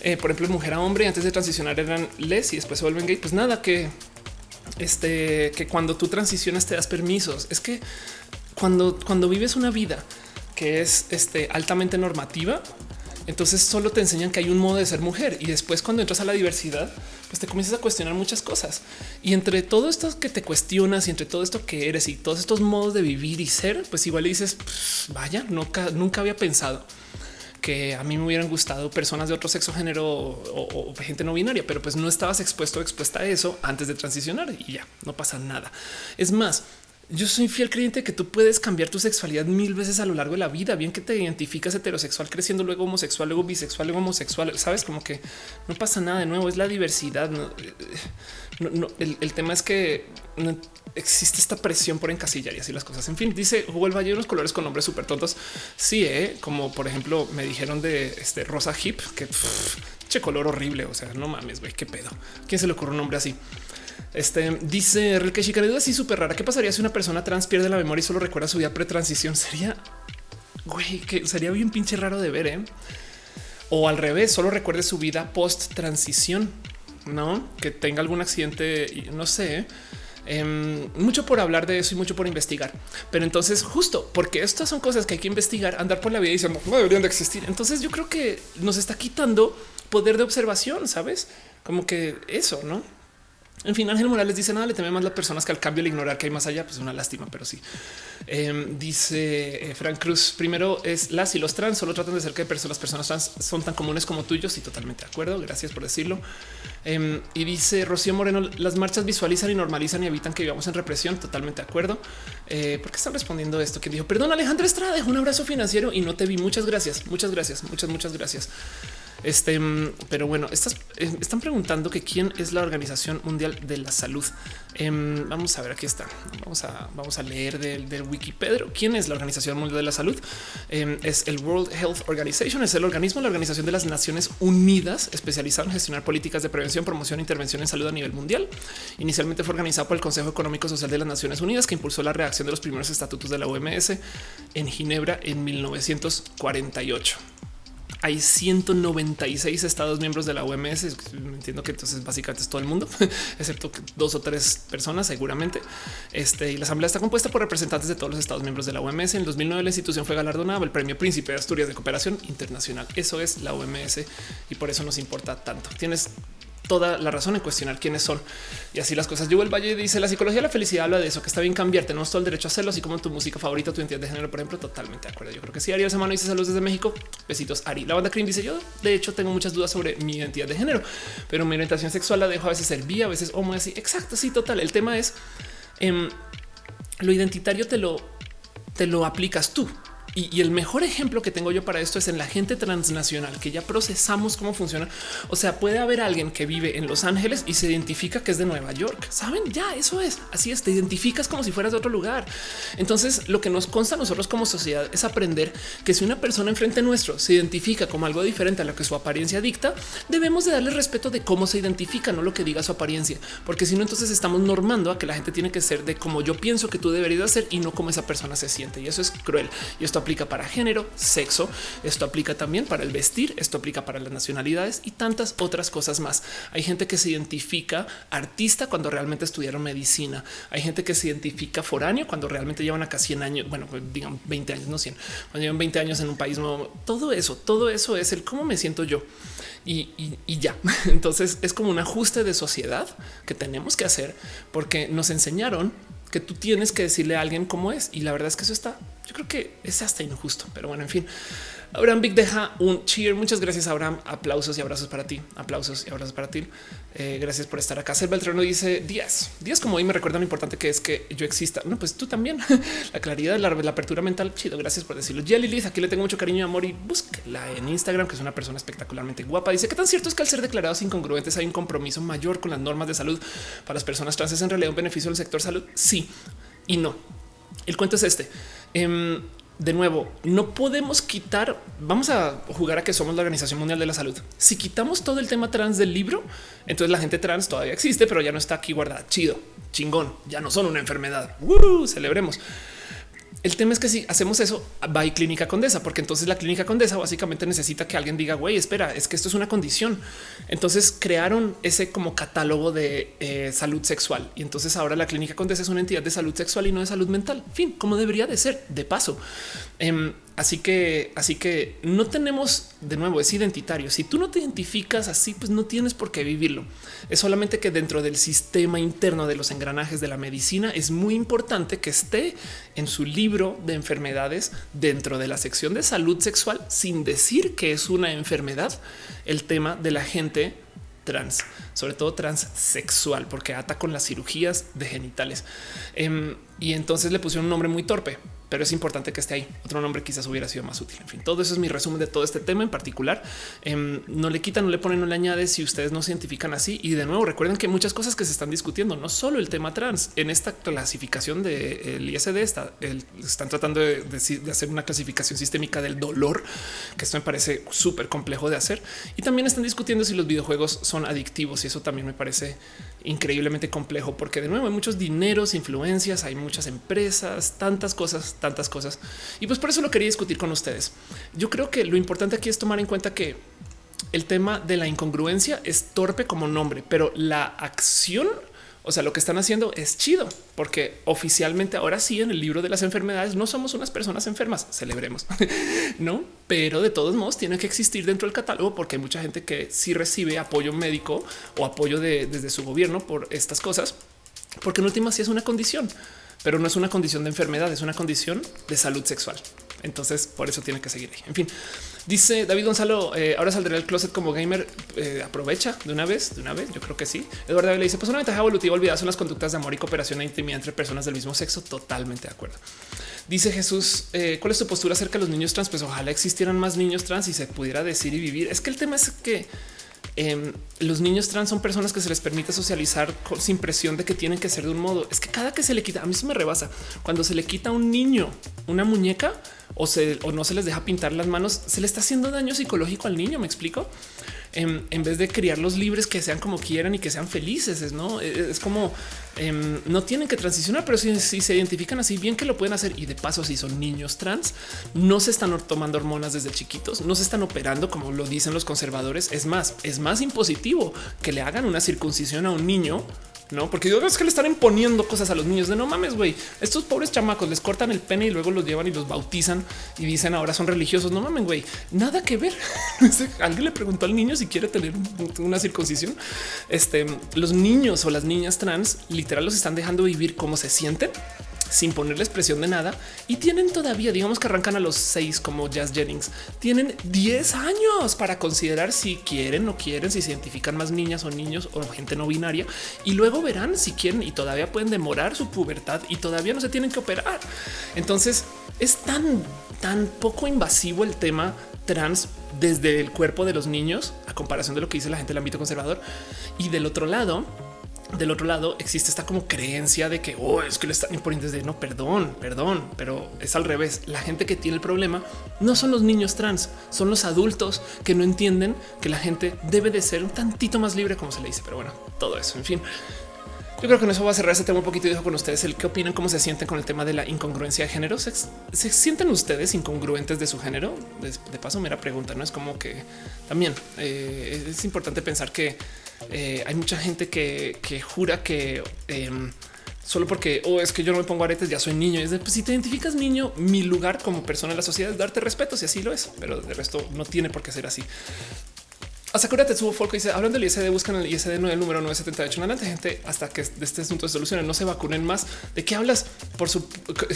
Eh, por ejemplo, mujer a hombre, antes de transicionar eran les y después se vuelven gay. Pues nada, que este, que cuando tú transicionas te das permisos. Es que cuando, cuando vives una vida que es este, altamente normativa, entonces solo te enseñan que hay un modo de ser mujer y después cuando entras a la diversidad, pues te comienzas a cuestionar muchas cosas. Y entre todo esto que te cuestionas y entre todo esto que eres y todos estos modos de vivir y ser, pues igual dices, vaya, nunca había pensado que a mí me hubieran gustado personas de otro sexo, género o, gente no binaria, pero pues no estabas expuesto o expuesta a eso antes de transicionar y ya no pasa nada. Es más, yo soy fiel creyente que tú puedes cambiar tu sexualidad mil veces a lo largo de la vida. Bien que te identificas heterosexual creciendo, luego homosexual, luego bisexual, luego homosexual. Sabes como que no pasa nada de nuevo. Es la diversidad. el, tema es que existe esta presión por encasillar y así las cosas. En fin, dice Hugo el Valle, unos colores con nombres súper tontos. Sí, ¿eh? como por ejemplo me dijeron de este rosa hip que che color horrible. O sea, no mames, güey, qué pedo. ¿Quién se le ocurre un nombre así? Este dice que chica así súper rara. ¿Qué pasaría si una persona trans pierde la memoria y solo recuerda su vida pretransición? Sería güey, que sería bien pinche raro de ver, ¿eh? O al revés, solo recuerde su vida post transición, no que tenga algún accidente, no sé. Em, mucho por hablar de eso y mucho por investigar. Pero entonces, justo porque estas son cosas que hay que investigar, andar por la vida diciendo no deberían de existir. Entonces, yo creo que nos está quitando poder de observación, sabes? Como que eso, no? En fin, Ángel Morales dice nada, le teme más las personas que al cambio el ignorar que hay más allá, pues una lástima, pero sí. Em, dice eh, Frank Cruz, primero es las y los trans solo tratan de ser que las personas trans son tan comunes como tuyos y totalmente de acuerdo, gracias por decirlo. Em, y dice Rocío Moreno, las marchas visualizan y normalizan y evitan que vivamos en represión, totalmente de acuerdo. Eh, ¿Por qué están respondiendo esto? Que dijo, perdón Alejandra Estrada, un abrazo financiero y no te vi, muchas gracias, muchas gracias, muchas, muchas gracias. Este, pero bueno, estas eh, están preguntando que quién es la Organización Mundial de la Salud. Em, vamos a ver, aquí está. Vamos a, leer del, Wikipedia. ¿Quién es la Organización Mundial de la Salud? Em, es el World Health Organization, es el organismo, la Organización de las Naciones Unidas, especializado en gestionar políticas de prevención, promoción e intervención en salud a nivel mundial. Inicialmente fue organizado por el Consejo Económico Social de las Naciones Unidas, que impulsó la reacción de los primeros estatutos de la OMS en Ginebra en 1948 hay 196 estados miembros de la OMS. Entiendo que entonces básicamente es todo el mundo, excepto dos o tres personas seguramente. Este, y la asamblea está compuesta por representantes de todos los estados miembros de la OMS. En 2009 la institución fue galardonada el premio Príncipe de Asturias de Cooperación Internacional. Eso es la OMS y por eso nos importa tanto. Tienes toda la razón en cuestionar quiénes son y así las cosas. Yo el Valle dice la psicología de la felicidad habla de eso, que está bien cambiar. Tenemos todo el derecho a hacerlo, así como tu música favorita, tu identidad de género, por ejemplo. Totalmente de acuerdo. Yo creo que sí. Ariel Semana dice saludos desde México. Besitos, Ari. La banda Cream dice yo, de hecho, tengo muchas dudas sobre mi identidad de género, pero mi orientación sexual la dejo a veces ser vía, a veces homo, así. Exacto. Sí, total. El tema es em, lo identitario te lo, te lo aplicas tú. Y, el mejor ejemplo que tengo yo para esto es en la gente transnacional, que ya procesamos cómo funciona. O sea, puede haber alguien que vive en Los Ángeles y se identifica que es de Nueva York. Saben, ya eso es así es. Te identificas como si fueras de otro lugar. Entonces, lo que nos consta a nosotros como sociedad es aprender que si una persona enfrente nuestro se identifica como algo diferente a lo que su apariencia dicta, debemos de darle respeto de cómo se identifica, no lo que diga su apariencia, porque si no, entonces estamos normando a que la gente tiene que ser de como yo pienso que tú deberías hacer y no como esa persona se siente. Y eso es cruel. Y esto aplica para género, sexo, esto aplica también para el vestir, esto aplica para las nacionalidades y tantas otras cosas más. Hay gente que se identifica artista cuando realmente estudiaron medicina. Hay gente que se identifica foráneo cuando realmente llevan acá 100 años, bueno, digan 20 años, no 100, cuando llevan 20 años en un país nuevo. Todo eso, todo eso es el cómo me siento yo. Y, y, ya. Entonces es como un ajuste de sociedad que tenemos que hacer porque nos enseñaron que tú tienes que decirle a alguien cómo es. Y la verdad es que eso está, yo creo que es hasta injusto, pero bueno, en fin. Abraham Big deja un cheer. Muchas gracias, Abraham. Aplausos y abrazos para ti. Aplausos y abrazos para ti. Eh, gracias por estar acá. Ser Beltrano dice días, días como hoy me recuerda lo importante que es que yo exista. No, pues tú también. la claridad la, apertura mental. Chido. Gracias por decirlo. Jelly Liz, aquí le tengo mucho cariño y amor y búsquela en Instagram, que es una persona espectacularmente guapa. Dice que tan cierto es que al ser declarados incongruentes hay un compromiso mayor con las normas de salud para las personas trans. Es en realidad un beneficio del sector salud. Sí y no. El cuento es este. Em, de nuevo, no podemos quitar, vamos a jugar a que somos la Organización Mundial de la Salud. Si quitamos todo el tema trans del libro, entonces la gente trans todavía existe, pero ya no está aquí guardada. Chido, chingón, ya no son una enfermedad. celebremos. El tema es que si hacemos eso, va y clínica condesa, porque entonces la clínica condesa básicamente necesita que alguien diga, güey, espera, es que esto es una condición. Entonces crearon ese como catálogo de eh, salud sexual. Y entonces ahora la clínica condesa es una entidad de salud sexual y no de salud mental. Fin, como debería de ser, de paso. Em, Así que, así que no tenemos de nuevo, es identitario. Si tú no te identificas así, pues no tienes por qué vivirlo. Es solamente que dentro del sistema interno de los engranajes de la medicina es muy importante que esté en su libro de enfermedades dentro de la sección de salud sexual, sin decir que es una enfermedad, el tema de la gente trans, sobre todo transsexual, porque ata con las cirugías de genitales. Em, y entonces le pusieron un nombre muy torpe pero es importante que esté ahí. Otro nombre quizás hubiera sido más útil. En fin, todo eso es mi resumen de todo este tema en particular. Em, no le quitan, no le ponen, no le añade si ustedes no se identifican así. Y de nuevo, recuerden que muchas cosas que se están discutiendo, no solo el tema trans, en esta clasificación del ISD está, están tratando de, de, hacer una clasificación sistémica del dolor, que esto me parece súper complejo de hacer. Y también están discutiendo si los videojuegos son adictivos y eso también me parece increíblemente complejo porque de nuevo hay muchos dineros, influencias, hay muchas empresas, tantas cosas, tantas cosas. Y pues por eso lo quería discutir con ustedes. Yo creo que lo importante aquí es tomar en cuenta que el tema de la incongruencia es torpe como nombre, pero la acción o sea, lo que están haciendo es chido, porque oficialmente ahora sí en el libro de las enfermedades no somos unas personas enfermas, celebremos, no, pero de todos modos tiene que existir dentro del catálogo porque hay mucha gente que sí recibe apoyo médico o apoyo desde su gobierno por estas cosas, porque en última sí es una condición, pero no es una condición de enfermedad, es una condición de salud sexual. Entonces, por eso tiene que seguir ahí. En fin, dice David Gonzalo, eh, ahora saldrá el closet como gamer. Eh, aprovecha de una vez, de una vez. Yo creo que sí. Eduardo le dice: Pues una ventaja evolutiva olvidada son las conductas de amor y cooperación e intimidad entre personas del mismo sexo. Totalmente de acuerdo. Dice Jesús: eh, ¿Cuál es tu postura acerca de los niños trans? Pues ojalá existieran más niños trans y se pudiera decir y vivir. Es que el tema es que Em, los niños trans son personas que se les permite socializar sin presión de que tienen que ser de un modo. Es que cada que se le quita, a mí se me rebasa cuando se le quita a un niño una muñeca o, se, no se les deja pintar las manos, se le está haciendo daño psicológico al niño. Me explico en, vez de criarlos libres que sean como quieran y que sean felices. Es no e, e, es como em, no tienen que transicionar, pero si, se identifican así bien que lo pueden hacer. Y de paso, si son niños trans, no se están tomando hormonas desde chiquitos, no se están operando como lo dicen los conservadores. Es más, es más impositivo que le hagan una circuncisión a un niño no, porque yo es que le están imponiendo cosas a los niños de no mames, güey. Estos pobres chamacos les cortan el pene y luego los llevan y los bautizan y dicen ahora son religiosos. No mames, güey, nada que ver. Alguien le preguntó al niño si quiere tener una circuncisión. Este, los niños o las niñas trans literal los están dejando vivir como se sienten sin ponerles presión de nada y tienen todavía, digamos que arrancan a los seis como Jazz Jennings, tienen 10 años para considerar si quieren o quieren, si se identifican más niñas o niños o gente no binaria y luego verán si quieren y todavía pueden demorar su pubertad y todavía no se tienen que operar. Entonces, es tan, tan poco invasivo el tema trans desde el cuerpo de los niños a comparación de lo que dice la gente del ámbito conservador. Y del otro lado, del otro lado existe esta como creencia de que oh, es que le están imponiendo desde no, perdón, perdón, pero es al revés. La gente que tiene el problema no son los niños trans, son los adultos que no entienden que la gente debe de ser un tantito más libre, como se le dice. Pero bueno, todo eso. En fin, yo creo que con eso va a cerrar este tema un poquito y dejo con ustedes el qué opinan, cómo se sienten con el tema de la incongruencia de género. ¿Se, sienten ustedes incongruentes de su género? De, paso, mera pregunta, no es como que también eh, es importante pensar que eh, hay mucha gente que, jura que em, solo porque o oh, es que yo no me pongo aretes, ya soy niño. Es de pues, si te identificas niño, mi lugar como persona en la sociedad es darte respeto, si así lo es, pero de resto no tiene por qué ser así. Asakura Tetsubo Folco dice hablando del ISD, buscan el ISD no el número 978. Adelante, gente, hasta que de este asunto de soluciones no se vacunen más. ¿De qué hablas? Por su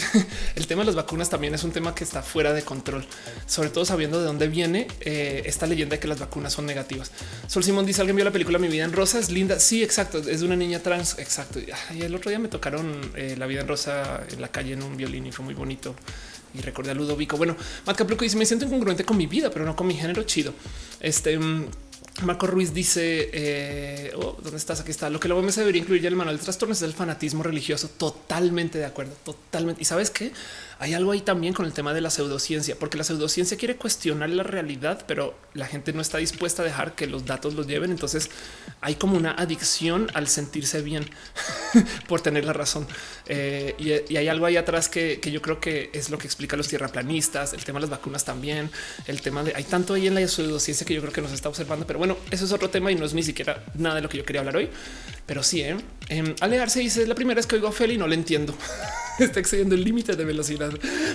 el tema de las vacunas también es un tema que está fuera de control, sobre todo sabiendo de dónde viene eh, esta leyenda de que las vacunas son negativas. Sol Simón dice alguien vio la película Mi vida en rosa. Es linda. Sí, exacto. Es de una niña trans. Exacto. Y el otro día me tocaron eh, la vida en rosa en la calle en un violín y fue muy bonito y recordé a Ludovico. Bueno, Matt dice me siento incongruente con mi vida, pero no con mi género chido. Este mm, Marco Ruiz dice eh, oh, dónde estás? Aquí está. Lo que la OMS debería incluir ya el manual de trastornos es el fanatismo religioso. Totalmente de acuerdo. Totalmente. Y sabes que hay algo ahí también con el tema de la pseudociencia, porque la pseudociencia quiere cuestionar la realidad, pero la gente no está dispuesta a dejar que los datos los lleven. Entonces hay como una adicción al sentirse bien por tener la razón. Eh, y, hay algo ahí atrás que, yo creo que es lo que explica los tierraplanistas, el tema de las vacunas también, el tema de hay tanto ahí en la pseudociencia que yo creo que nos está observando. Pero bueno, eso es otro tema y no es ni siquiera nada de lo que yo quería hablar hoy. Pero sí, ¿eh? eh alegarse dice la primera vez que oigo a Feli no le entiendo. está excediendo el límite de velocidad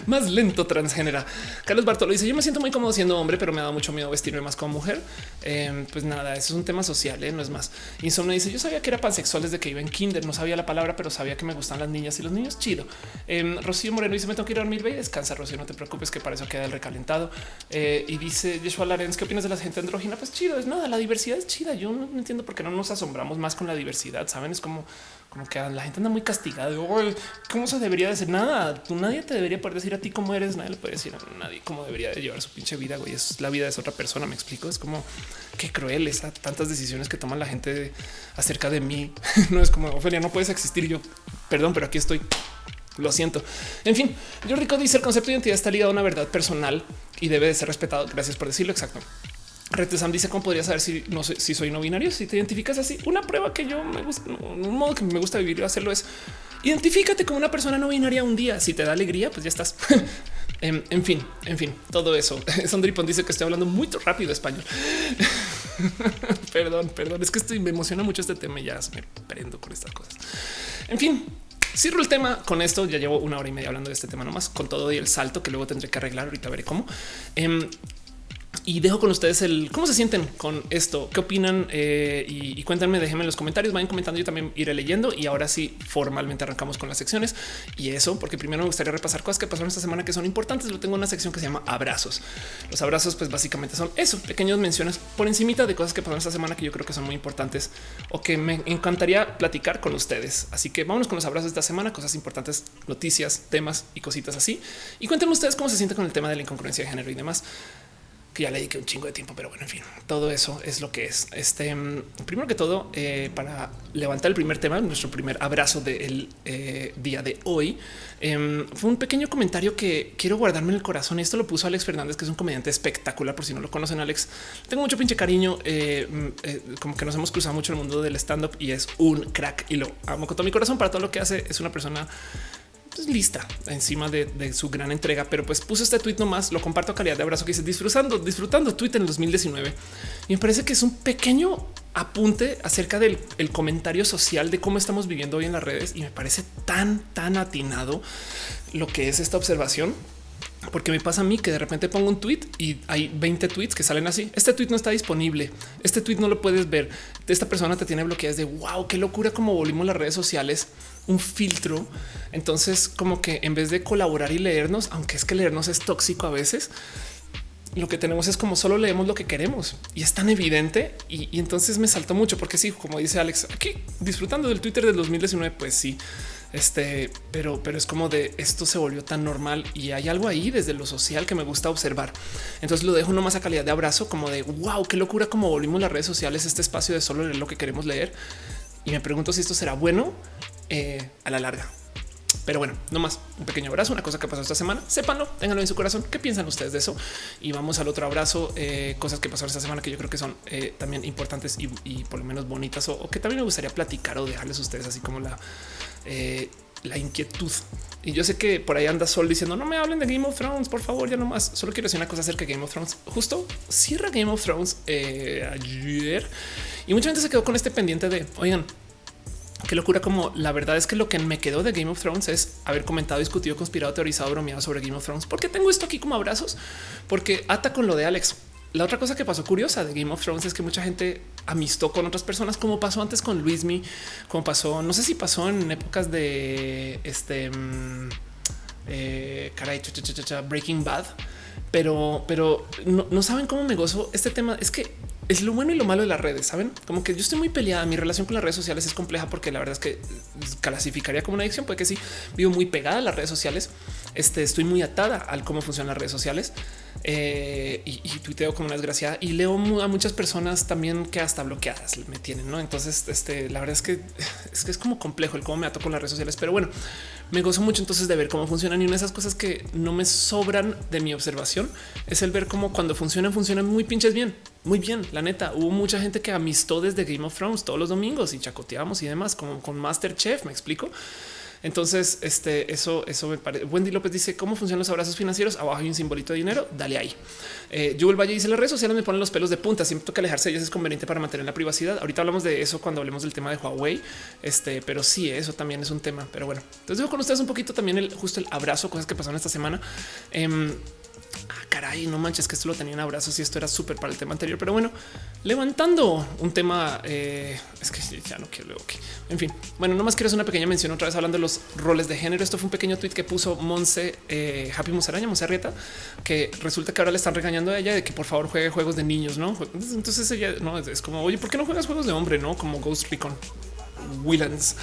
más lento transgénera. Carlos Bartolo dice: Yo me siento muy cómodo siendo hombre, pero me da mucho miedo vestirme más como mujer. Em, pues nada, eso es un tema social, ¿eh? no es más. Insomnio dice: Yo sabía que era pansexual desde que iba en kinder, no sabía la palabra, pero sabía que me gustan las niñas y los niños. Chido. Eh, Rocío Moreno dice: Me tengo que ir a dormir. Ve y descansa, Rocío. No te preocupes, que para eso queda el recalentado. Eh, y dice Joshua Larens: ¿Qué opinas de la gente andrógina? Pues chido, es nada. La diversidad es chida. Yo no entiendo por qué no nos asombramos más con la diversidad. Saben, es como como que la gente anda muy castigada. ¿Cómo se debería decir nada? Tú nadie te debería poder decir a ti cómo eres. Nadie le puede decir a nadie cómo debería de llevar su pinche vida. Güey, es la vida de otra persona. Me explico. Es como qué cruel esa tantas decisiones que toma la gente acerca de mí. no es como Ofelia, no puedes existir. Yo perdón, pero aquí estoy. Lo siento. En fin, yo rico dice el concepto de identidad está ligado a una verdad personal y debe de ser respetado. Gracias por decirlo. Exacto. Retesam dice cómo podría saber si no sé si soy no binario, si te identificas así. Una prueba que yo me gusta, un modo que me gusta vivir y hacerlo es identifícate como una persona no binaria un día. Si te da alegría, pues ya estás. en, fin, en fin, todo eso. Sandripon dice que estoy hablando muy rápido español. perdón, perdón. Es que estoy, me emociona mucho este tema y ya me prendo con estas cosas. En fin, Cierro el tema con esto. Ya llevo una hora y media hablando de este tema nomás con todo y el salto que luego tendré que arreglar. Ahorita veré cómo. Em, y dejo con ustedes el cómo se sienten con esto, qué opinan eh, y, cuéntenme, déjenme en los comentarios, vayan comentando, yo también iré leyendo y ahora sí formalmente arrancamos con las secciones y eso, porque primero me gustaría repasar cosas que pasaron esta semana que son importantes. Lo tengo una sección que se llama abrazos. Los abrazos pues básicamente son eso, pequeñas menciones por encimita de cosas que pasaron esta semana que yo creo que son muy importantes o que me encantaría platicar con ustedes. Así que vámonos con los abrazos de esta semana, cosas importantes, noticias, temas y cositas así. Y cuéntenme ustedes cómo se sienten con el tema de la incongruencia de género y demás ya le dediqué un chingo de tiempo, pero bueno, en fin, todo eso es lo que es. Este mm, primero que todo, eh, para levantar el primer tema, nuestro primer abrazo del eh, día de hoy, em, fue un pequeño comentario que quiero guardarme en el corazón. Esto lo puso Alex Fernández, que es un comediante espectacular. Por si no lo conocen, Alex, tengo mucho pinche cariño. Eh, mm, como que nos hemos cruzado mucho el mundo del stand up y es un crack y lo amo con todo mi corazón para todo lo que hace. Es una persona pues, lista encima de, su gran entrega, pero pues puse este tweet nomás, lo comparto a calidad de abrazo que dice disfrutando, disfrutando tweet en el 2019 y me parece que es un pequeño apunte acerca del comentario social de cómo estamos viviendo hoy en las redes y me parece tan, tan atinado lo que es esta observación porque me pasa a mí que de repente pongo un tweet y hay 20 tweets que salen así. Este tweet no está disponible. Este tweet no lo puedes ver. Esta persona te tiene bloqueadas de wow, qué locura como volvimos las redes sociales un filtro. Entonces, como que en vez de colaborar y leernos, aunque es que leernos es tóxico a veces, lo que tenemos es como solo leemos lo que queremos y es tan evidente. Y, entonces me saltó mucho porque sí, como dice Alex, aquí disfrutando del Twitter del 2019, pues sí, Este, pero, pero es como de esto se volvió tan normal y hay algo ahí desde lo social que me gusta observar. Entonces lo dejo nomás a calidad de abrazo, como de wow, qué locura, como volvimos las redes sociales, este espacio de solo leer lo que queremos leer. Y me pregunto si esto será bueno eh, a la larga. Pero bueno, no más un pequeño abrazo, una cosa que pasó esta semana. Sépanlo, ténganlo en su corazón. ¿Qué piensan ustedes de eso? Y vamos al otro abrazo. Eh, cosas que pasaron esta semana que yo creo que son eh, también importantes y, por lo menos bonitas o, que también me gustaría platicar o dejarles a ustedes así como la, la inquietud. Y yo sé que por ahí anda Sol diciendo no me hablen de Game of Thrones, por favor, ya no más. Solo quiero decir una cosa acerca de Game of Thrones. Justo cierra Game of Thrones ayer y mucha gente se quedó con este pendiente de oigan, Qué locura, como la verdad es que lo que me quedó de Game of Thrones es haber comentado, discutido, conspirado, teorizado, bromeado sobre Game of Thrones. ¿Por qué tengo esto aquí como abrazos? Porque ata con lo de Alex. La otra cosa que pasó curiosa de Game of Thrones es que mucha gente amistó con otras personas, como pasó antes con Luismi, como pasó, no sé si pasó en épocas de este mm, eh, caray, Breaking Bad, pero, pero no, no saben cómo me gozo este tema. Es que es lo bueno y lo malo de las redes. Saben como que yo estoy muy peleada. Mi relación con las redes sociales es compleja porque la verdad es que clasificaría como una adicción. Puede que sí vivo muy pegada a las redes sociales. Este estoy muy atada al cómo funcionan las redes sociales eh, y, y, tuiteo como una desgraciada y leo a muchas personas también que hasta bloqueadas me tienen. No, entonces, este la verdad es que es que es como complejo el cómo me ato con las redes sociales, pero bueno, me gozo mucho entonces de ver cómo funcionan y una de esas cosas que no me sobran de mi observación es el ver cómo cuando funcionan, funcionan muy pinches bien, muy bien. La neta, hubo mucha gente que amistó desde Game of Thrones todos los domingos y chacoteábamos y demás, como con Masterchef. Me explico. Entonces, este, eso, eso me parece. Wendy López dice cómo funcionan los abrazos financieros. Abajo hay un simbolito de dinero. Dale ahí. Eh, Joel Valle dice las redes sociales me ponen los pelos de punta. Siempre toca alejarse de ellas. Es conveniente para mantener la privacidad. Ahorita hablamos de eso cuando hablemos del tema de Huawei. Este, pero sí, eso también es un tema. Pero bueno, entonces digo con ustedes un poquito también el justo el abrazo, cosas que pasaron esta semana. Eh, ah, caray, no manches que esto lo tenía en abrazos y esto era súper para el tema anterior. Pero bueno, levantando un tema, eh, es que ya no quiero. Okay. En fin, bueno, nomás quiero hacer una pequeña mención otra vez hablando de los roles de género. Esto fue un pequeño tweet que puso Monse eh, Happy Musaraña, Monse Arrieta, que resulta que ahora le están regañando a ella de que por favor juegue juegos de niños, no? Entonces ella no es como, oye, ¿por qué no juegas juegos de hombre? No como Ghost Recon Willans.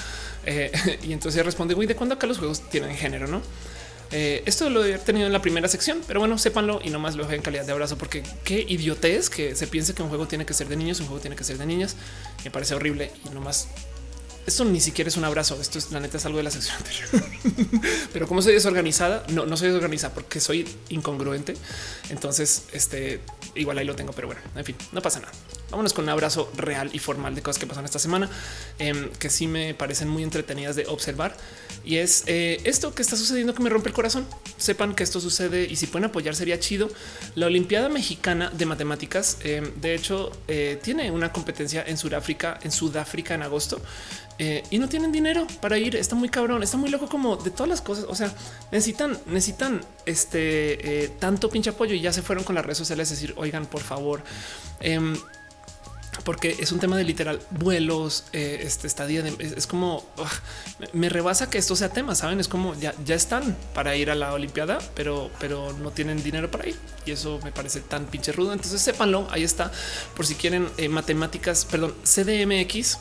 Eh, y entonces ella responde, güey, ¿de cuándo acá los juegos tienen género? No? Eh, esto lo he tenido en la primera sección, pero bueno, sépanlo y nomás lo dejo en calidad de abrazo, porque qué idiotez que se piense que un juego tiene que ser de niños, un juego tiene que ser de niñas. Me parece horrible y nomás esto ni siquiera es un abrazo. Esto es la neta, es algo de la sección anterior. Pero como soy desorganizada, no, no soy desorganizada porque soy incongruente. Entonces, este igual ahí lo tengo, pero bueno, en fin, no pasa nada. Vámonos con un abrazo real y formal de cosas que pasan esta semana em, que sí me parecen muy entretenidas de observar. Y es eh, esto que está sucediendo que me rompe el corazón. Sepan que esto sucede y si pueden apoyar sería chido. La Olimpiada Mexicana de Matemáticas, em, de hecho, eh, tiene una competencia en Sudáfrica, en Sudáfrica en agosto. Eh, y no tienen dinero para ir. Está muy cabrón, está muy loco como de todas las cosas. O sea, necesitan, necesitan este eh, tanto pinche apoyo y ya se fueron con las redes sociales. Es decir, oigan, por favor, em, porque es un tema de literal vuelos, eh, este estadía. es, como me rebasa que esto sea tema. Saben, es como ya, ya están para ir a la Olimpiada, pero, pero no tienen dinero para ir y eso me parece tan pinche rudo. Entonces sépanlo. Ahí está por si quieren matemáticas, perdón, CDMX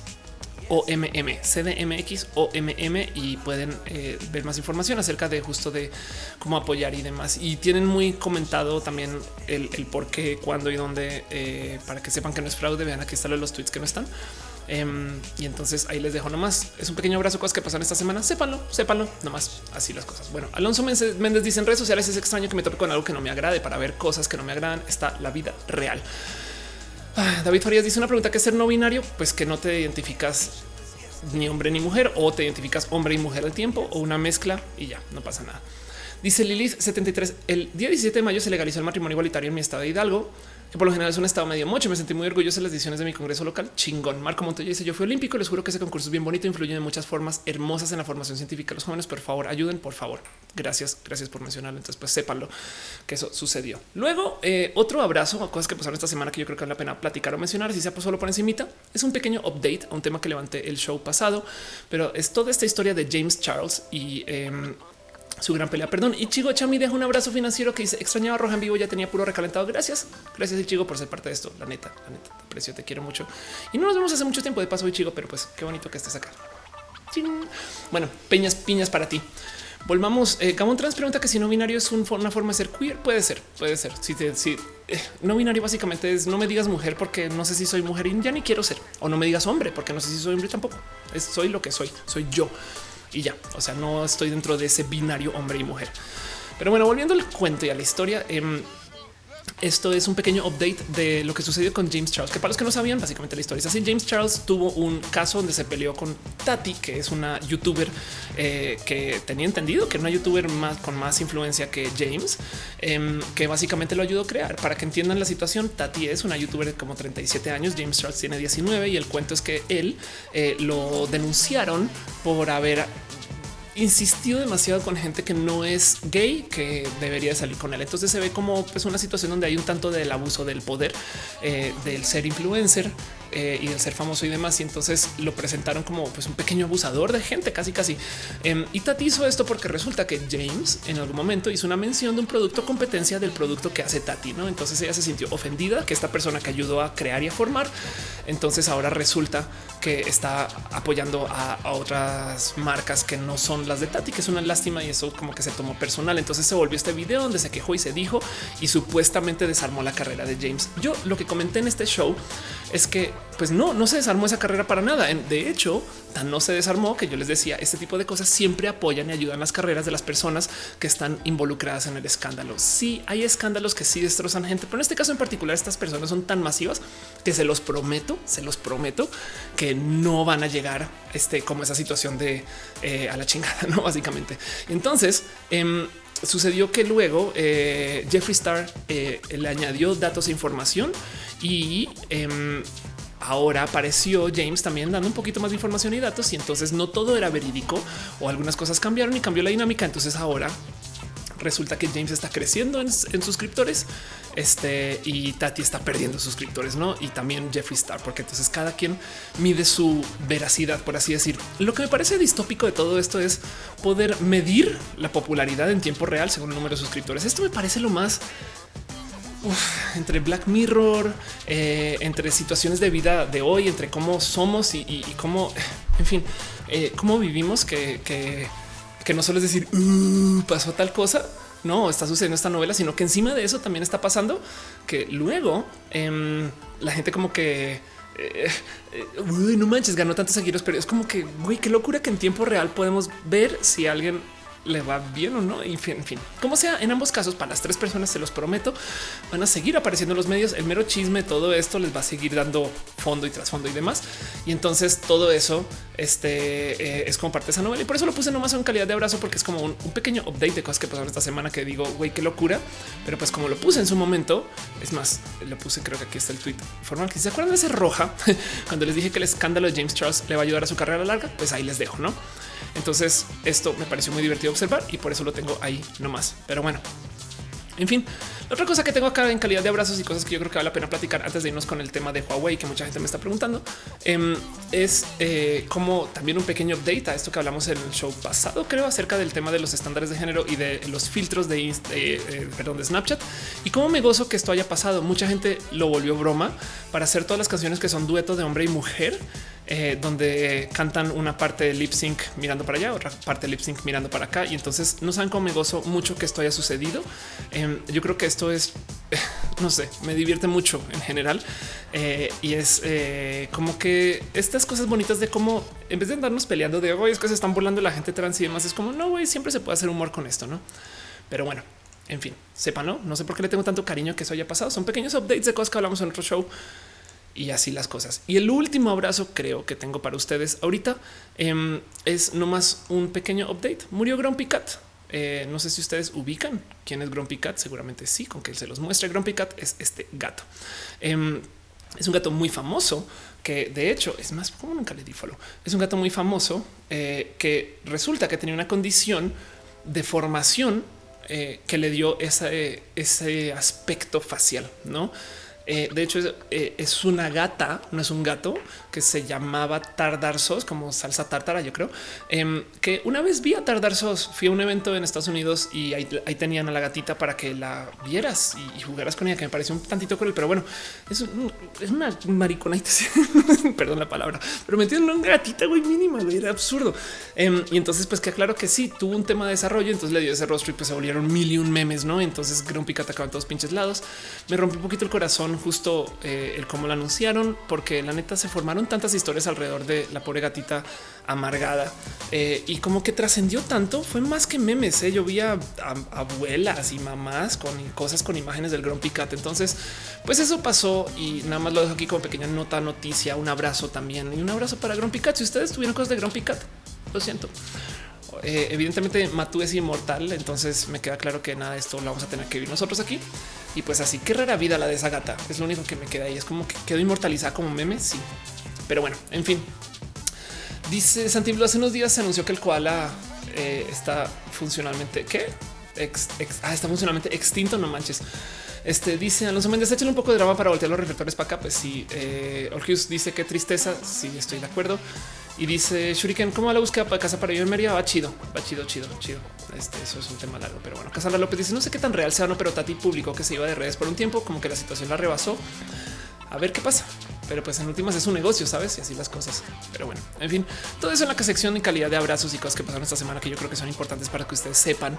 OMM, CDMX OMM y pueden eh, ver más información acerca de justo de cómo apoyar y demás. Y tienen muy comentado también el, por qué, cuándo y dónde eh, para que sepan que no es fraude. Vean aquí están los tweets que no están. Em, y entonces ahí les dejo nomás. Es un pequeño abrazo, cosas que pasan esta semana. Sépanlo, sépanlo, nomás así las cosas. Bueno, Alonso Méndez dice en redes sociales es extraño que me tope con algo que no me agrade para ver cosas que no me agradan. Está la vida real. Ah, David Farías dice una pregunta que es ser no binario, pues que no te identificas ni hombre ni mujer o te identificas hombre y mujer al tiempo o una mezcla y ya no pasa nada. Dice Lilith 73. El día 17 de mayo se legalizó el matrimonio igualitario en mi estado de Hidalgo que por lo general es un estado medio mucho. Me sentí muy orgulloso de las decisiones de mi congreso local. Chingón. Marco Montoya dice: Yo fui olímpico. Les juro que ese concurso es bien bonito, influye de muchas formas hermosas en la formación científica. Los jóvenes, por favor, ayuden, por favor. Gracias, gracias por mencionarlo. Entonces, pues sépanlo que eso sucedió. Luego, eh, otro abrazo a cosas que pasaron esta semana que yo creo que vale la pena platicar o mencionar. Si sea pues solo por encimita, es un pequeño update a un tema que levanté el show pasado, pero es toda esta historia de James Charles y em, su gran pelea. Perdón. Y Chigo Chami deja un abrazo financiero que dice extrañaba Roja en vivo. Ya tenía puro recalentado. Gracias. Gracias, Chigo, por ser parte de esto. La neta, la neta, te aprecio, te quiero mucho. Y no nos vemos hace mucho tiempo de paso, Chigo, pero pues qué bonito que estés acá. Bueno, peñas, piñas para ti. Volvamos. Eh, Trans pregunta que si no binario es una forma de ser queer. Puede ser, puede ser. Si, te, si eh, no binario básicamente es no me digas mujer porque no sé si soy mujer y ya ni quiero ser. O no me digas hombre porque no sé si soy hombre tampoco. Es, soy lo que soy, soy yo y ya. O sea, no estoy dentro de ese binario hombre y mujer. Pero bueno, volviendo al cuento y a la historia. Eh, esto es un pequeño update de lo que sucedió con James Charles, que para los que no sabían, básicamente la historia es así. James Charles tuvo un caso donde se peleó con Tati, que es una youtuber eh, que tenía entendido que era una youtuber más con más influencia que James, em, que básicamente lo ayudó a crear. Para que entiendan la situación, Tati es una youtuber de como 37 años, James Charles tiene 19 y el cuento es que él eh, lo denunciaron por haber insistió demasiado con gente que no es gay, que debería salir con él. Entonces se ve como pues, una situación donde hay un tanto del abuso del poder, eh, del ser influencer, eh, y el ser famoso y demás. Y entonces lo presentaron como pues, un pequeño abusador de gente, casi casi. Em, y Tati hizo esto porque resulta que James en algún momento hizo una mención de un producto competencia del producto que hace Tati. ¿no? Entonces ella se sintió ofendida que esta persona que ayudó a crear y a formar, entonces ahora resulta que está apoyando a, a otras marcas que no son las de Tati, que es una lástima y eso como que se tomó personal. Entonces se volvió este video donde se quejó y se dijo y supuestamente desarmó la carrera de James. Yo lo que comenté en este show es que pues no, no se desarmó esa carrera para nada. De hecho, tan no se desarmó que yo les decía, este tipo de cosas siempre apoyan y ayudan las carreras de las personas que están involucradas en el escándalo. Sí, hay escándalos que sí destrozan gente, pero en este caso en particular estas personas son tan masivas que se los prometo, se los prometo que no van a llegar este, como esa situación de eh, a la chingada, no básicamente. Entonces, em, sucedió que luego eh, Jeffree Star eh, le añadió datos e información y em, ahora apareció James también dando un poquito más de información y datos y entonces no todo era verídico o algunas cosas cambiaron y cambió la dinámica. Entonces ahora resulta que James está creciendo en, suscriptores este y Tati está perdiendo suscriptores, no? Y también Jeffree Star, porque entonces cada quien mide su veracidad, por así decir. Lo que me parece distópico de todo esto es poder medir la popularidad en tiempo real según el número de suscriptores. Esto me parece lo más entre Black Mirror, eh, entre situaciones de vida de hoy, entre cómo somos y, cómo, en fin, eh, cómo vivimos, que, que, no solo es decir uh, pasó tal cosa, no está sucediendo esta novela, sino que encima de eso también está pasando que luego em, la gente como que eh, no manches, ganó tantos seguidores, pero es como que güey, qué locura que en tiempo real podemos ver si alguien le va bien o no. En fin, en fin, como sea, en ambos casos, para las tres personas, se los prometo, van a seguir apareciendo en los medios. El mero chisme, todo esto les va a seguir dando fondo y trasfondo y demás. Y entonces todo eso este, eh, es como parte de esa novela. Y por eso lo puse nomás en calidad de abrazo, porque es como un, pequeño update de cosas que pasaron esta semana que digo, güey, qué locura. Pero pues como lo puse en su momento, es más, lo puse, creo que aquí está el tweet formal que se acuerdan de ese roja cuando les dije que el escándalo de James Charles le va a ayudar a su carrera larga, pues ahí les dejo, no? Entonces esto me pareció muy divertido observar y por eso lo tengo ahí nomás. Pero bueno, en fin, otra cosa que tengo acá en calidad de abrazos y cosas que yo creo que vale la pena platicar antes de irnos con el tema de Huawei, que mucha gente me está preguntando, em, es eh, como también un pequeño update a esto que hablamos en el show pasado, creo, acerca del tema de los estándares de género y de los filtros de, eh, perdón, de Snapchat y cómo me gozo que esto haya pasado. Mucha gente lo volvió broma para hacer todas las canciones que son duetos de hombre y mujer eh, donde cantan una parte de lip sync mirando para allá, otra parte de lip sync mirando para acá. Y entonces no saben cómo me gozo mucho que esto haya sucedido. Em, yo creo que esto es, no sé, me divierte mucho en general. Eh, y es eh, como que estas cosas bonitas de cómo en vez de andarnos peleando de hoy es que se están volando la gente trans y demás, es como no, güey, siempre se puede hacer humor con esto, no? Pero bueno, en fin, sepa, no, no sé por qué le tengo tanto cariño que eso haya pasado. Son pequeños updates de cosas que hablamos en otro show y así las cosas. Y el último abrazo creo que tengo para ustedes ahorita eh, es nomás un pequeño update. Murió Grumpy Cat. Eh, no sé si ustedes ubican quién es Grumpy Cat. Seguramente sí, con que él se los muestre. Grumpy Cat es este gato. Em, es un gato muy famoso que de hecho es más como nunca le. Es un gato muy famoso eh, que resulta que tenía una condición de formación eh, que le dio ese, ese aspecto facial, no? De hecho, es, una gata, no es un gato, que se llamaba Tardarsos, como salsa tártara, yo creo. Em, que una vez vi a Tardarsos, fui a un evento en Estados Unidos y ahí, tenían a la gatita para que la vieras y, jugaras con ella, que me pareció un tantito cruel, pero bueno, es, es una mariconita, perdón la palabra, pero me una gatita güey mínima, güey, era absurdo. Em, y entonces, pues que claro que sí, tuvo un tema de desarrollo, entonces le dio ese rostro y pues se volvieron mil y un memes, ¿no? Entonces Grumpy atacaba en todos pinches lados. Me rompió un poquito el corazón justo eh, el cómo lo anunciaron, porque la neta se formaron tantas historias alrededor de la pobre gatita amargada eh, y como que trascendió tanto. Fue más que memes. ¿eh? Yo vi a, abuelas y mamás con cosas con imágenes del Grumpy Cat. Entonces, pues eso pasó y nada más lo dejo aquí como pequeña nota, noticia, un abrazo también y un abrazo para Grumpy Cat. Si ustedes tuvieron cosas de Grumpy Cat, lo siento. Eh, evidentemente Matú es inmortal, entonces me queda claro que nada de esto lo vamos a tener que vivir nosotros aquí. Y pues así, qué rara vida la de esa gata. Es lo único que me queda ahí. Es como que quedó inmortalizada como meme. Sí, pero bueno, en fin. Dice Santiblo hace unos días se anunció que el koala eh, está funcionalmente que ah, está funcionalmente extinto. No manches. Este dice Alonso Méndez, échale un poco de drama para voltear los reflectores para acá. Pues sí, eh, dice qué tristeza. Sí, estoy de acuerdo. Y dice Shuriken, ¿cómo va la búsqueda para casa para yo en Mérida? Va chido, va chido, chido, chido. Este, eso es un tema largo, pero bueno, Casandra López dice, no sé qué tan real sea no, pero Tati publicó que se iba de redes por un tiempo, como que la situación la rebasó. A ver qué pasa. Pero pues en últimas es un negocio, ¿sabes? Y así las cosas. Pero bueno, en fin, todo eso en la sección y calidad de abrazos y cosas que pasaron esta semana que yo creo que son importantes para que ustedes sepan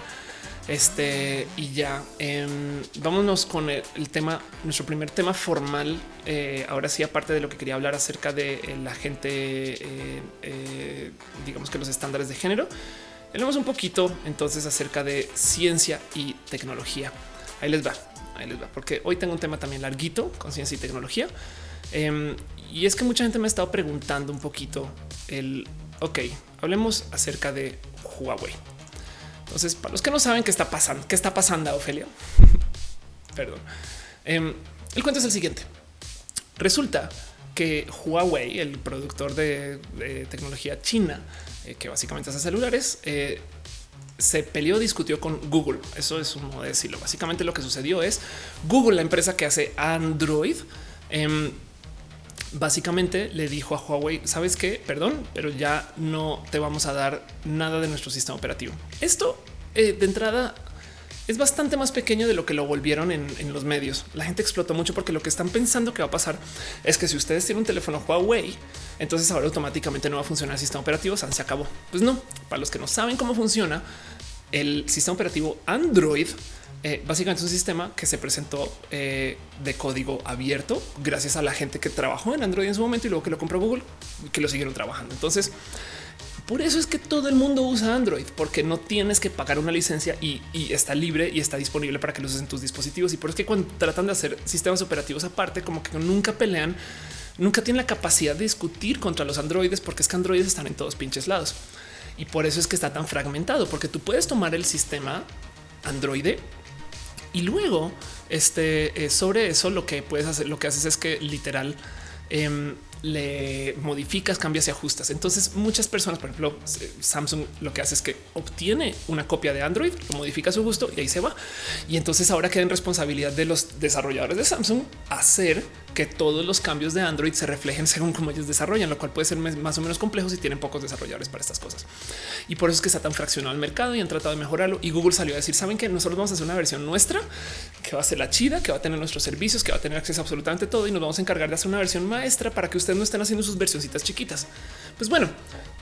este y ya em, vámonos con el, tema, nuestro primer tema formal. Eh, ahora sí, aparte de lo que quería hablar acerca de eh, la gente, eh, digamos que los estándares de género, hablemos un poquito entonces acerca de ciencia y tecnología. Ahí les va, ahí les va, porque hoy tengo un tema también larguito con ciencia y tecnología. Em, y es que mucha gente me ha estado preguntando un poquito el, ok, hablemos acerca de Huawei. Entonces, para los que no saben qué está pasando, qué está pasando, Ofelia, perdón. Em, el cuento es el siguiente. Resulta que Huawei, el productor de, tecnología china, eh, que básicamente hace celulares, eh, se peleó, discutió con Google. Eso es un modo de decirlo. Básicamente lo que sucedió es Google, la empresa que hace Android, em, básicamente le dijo a Huawei, sabes qué, perdón, pero ya no te vamos a dar nada de nuestro sistema operativo. Esto eh, de entrada es bastante más pequeño de lo que lo volvieron en, los medios. La gente explotó mucho porque lo que están pensando que va a pasar es que si ustedes tienen un teléfono Huawei, entonces ahora automáticamente no va a funcionar el sistema operativo. se acabó. Pues no, para los que no saben cómo funciona el sistema operativo Android, eh, básicamente un sistema que se presentó eh, de código abierto gracias a la gente que trabajó en Android en su momento y luego que lo compró Google que lo siguieron trabajando. Entonces, por eso es que todo el mundo usa Android, porque no tienes que pagar una licencia y, está libre y está disponible para que lo uses en tus dispositivos. Y por eso es que cuando tratan de hacer sistemas operativos aparte, como que nunca pelean, nunca tienen la capacidad de discutir contra los androides, porque es que androides están en todos pinches lados. Y por eso es que está tan fragmentado, porque tú puedes tomar el sistema Android y luego, este eh, sobre eso, lo que puedes hacer, lo que haces es que literal em, le modificas, cambias y ajustas. Entonces, muchas personas, por ejemplo, Samsung lo que hace es que obtiene una copia de Android, lo modifica a su gusto y ahí se va. Y entonces ahora queda en responsabilidad de los desarrolladores de Samsung hacer que todos los cambios de Android se reflejen según cómo ellos desarrollan, lo cual puede ser más o menos complejo si tienen pocos desarrolladores para estas cosas. Y por eso es que está tan fraccionado el mercado y han tratado de mejorarlo. Y Google salió a decir, saben que nosotros vamos a hacer una versión nuestra que va a ser la chida, que va a tener nuestros servicios, que va a tener acceso a absolutamente todo y nos vamos a encargar de hacer una versión maestra para que ustedes no estén haciendo sus versioncitas chiquitas. Pues bueno,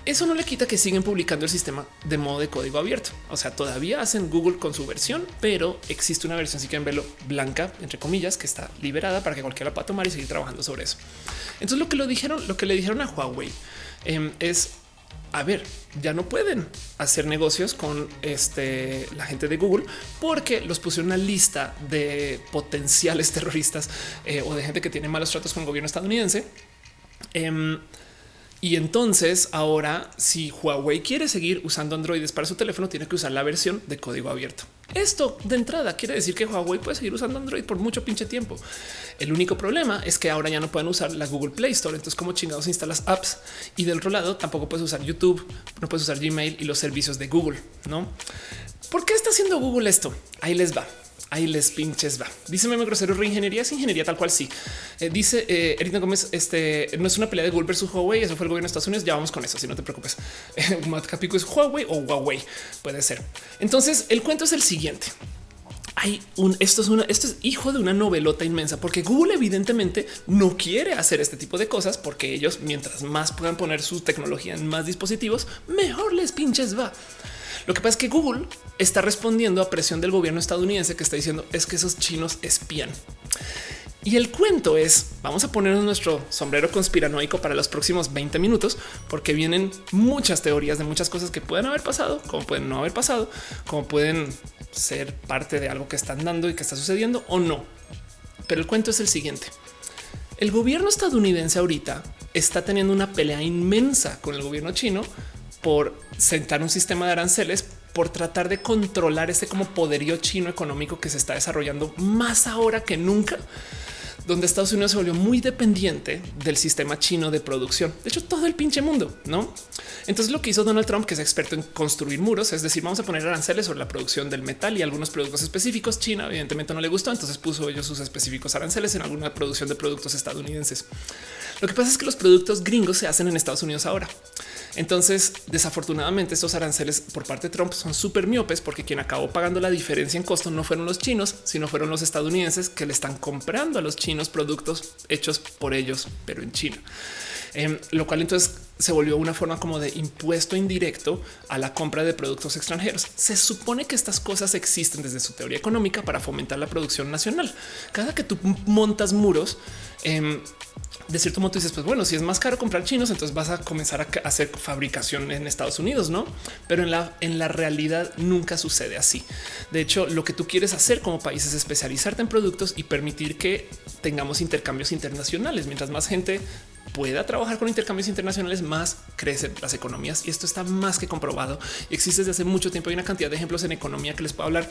eso no le quita que siguen publicando el sistema de modo de código abierto. O sea, todavía hacen Google con su versión, pero existe una versión, si quieren verlo, blanca, entre comillas, que está liberada para que cualquiera la pueda tomar y seguir trabajando sobre eso. Entonces lo que lo dijeron, lo que le dijeron a Huawei em, es a ver, ya no pueden hacer negocios con este, la gente de Google porque los pusieron una lista de potenciales terroristas eh, o de gente que tiene malos tratos con el gobierno estadounidense. Em, y entonces ahora si Huawei quiere seguir usando androides para su teléfono, tiene que usar la versión de código abierto. Esto de entrada quiere decir que Huawei puede seguir usando Android por mucho pinche tiempo. El único problema es que ahora ya no pueden usar la Google Play Store. Entonces, como chingados instalas apps y del otro lado tampoco puedes usar YouTube, no puedes usar Gmail y los servicios de Google, no? ¿Por qué está haciendo Google esto? Ahí les va. Ahí les pinches va. Dice Meme Grosero, reingeniería es ingeniería tal cual sí. Eh, dice eh, Gómez, este no es una pelea de Google versus Huawei, eso fue el gobierno de Estados Unidos, ya vamos con eso, si no te preocupes. Matt Capico es Huawei o Huawei, puede ser. Entonces, el cuento es el siguiente hay un esto es una esto es hijo de una novelota inmensa porque Google evidentemente no quiere hacer este tipo de cosas porque ellos mientras más puedan poner su tecnología en más dispositivos mejor les pinches va. Lo que pasa es que Google está respondiendo a presión del gobierno estadounidense que está diciendo es que esos chinos espían. Y el cuento es, vamos a ponernos nuestro sombrero conspiranoico para los próximos 20 minutos, porque vienen muchas teorías de muchas cosas que pueden haber pasado, como pueden no haber pasado, como pueden ser parte de algo que están dando y que está sucediendo o no. Pero el cuento es el siguiente. El gobierno estadounidense ahorita está teniendo una pelea inmensa con el gobierno chino por sentar un sistema de aranceles por tratar de controlar ese como poderío chino económico que se está desarrollando más ahora que nunca donde Estados Unidos se volvió muy dependiente del sistema chino de producción. De hecho, todo el pinche mundo, no? Entonces, lo que hizo Donald Trump, que es experto en construir muros, es decir, vamos a poner aranceles sobre la producción del metal y algunos productos específicos. China, evidentemente, no le gustó, entonces puso ellos sus específicos aranceles en alguna producción de productos estadounidenses. Lo que pasa es que los productos gringos se hacen en Estados Unidos ahora. Entonces, desafortunadamente, estos aranceles por parte de Trump son súper miopes porque quien acabó pagando la diferencia en costo no fueron los chinos, sino fueron los estadounidenses que le están comprando a los chinos productos hechos por ellos, pero en China. Em, lo cual entonces se volvió una forma como de impuesto indirecto a la compra de productos extranjeros. Se supone que estas cosas existen desde su teoría económica para fomentar la producción nacional. Cada que tú montas muros, em, de cierto modo dices, pues bueno, si es más caro comprar chinos, entonces vas a comenzar a hacer fabricación en Estados Unidos, no? Pero en la, en la realidad nunca sucede así. De hecho, lo que tú quieres hacer como país es especializarte en productos y permitir que tengamos intercambios internacionales. Mientras más gente pueda trabajar con intercambios internacionales, más crecen las economías. Y esto está más que comprobado existe desde hace mucho tiempo. Hay una cantidad de ejemplos en economía que les puedo hablar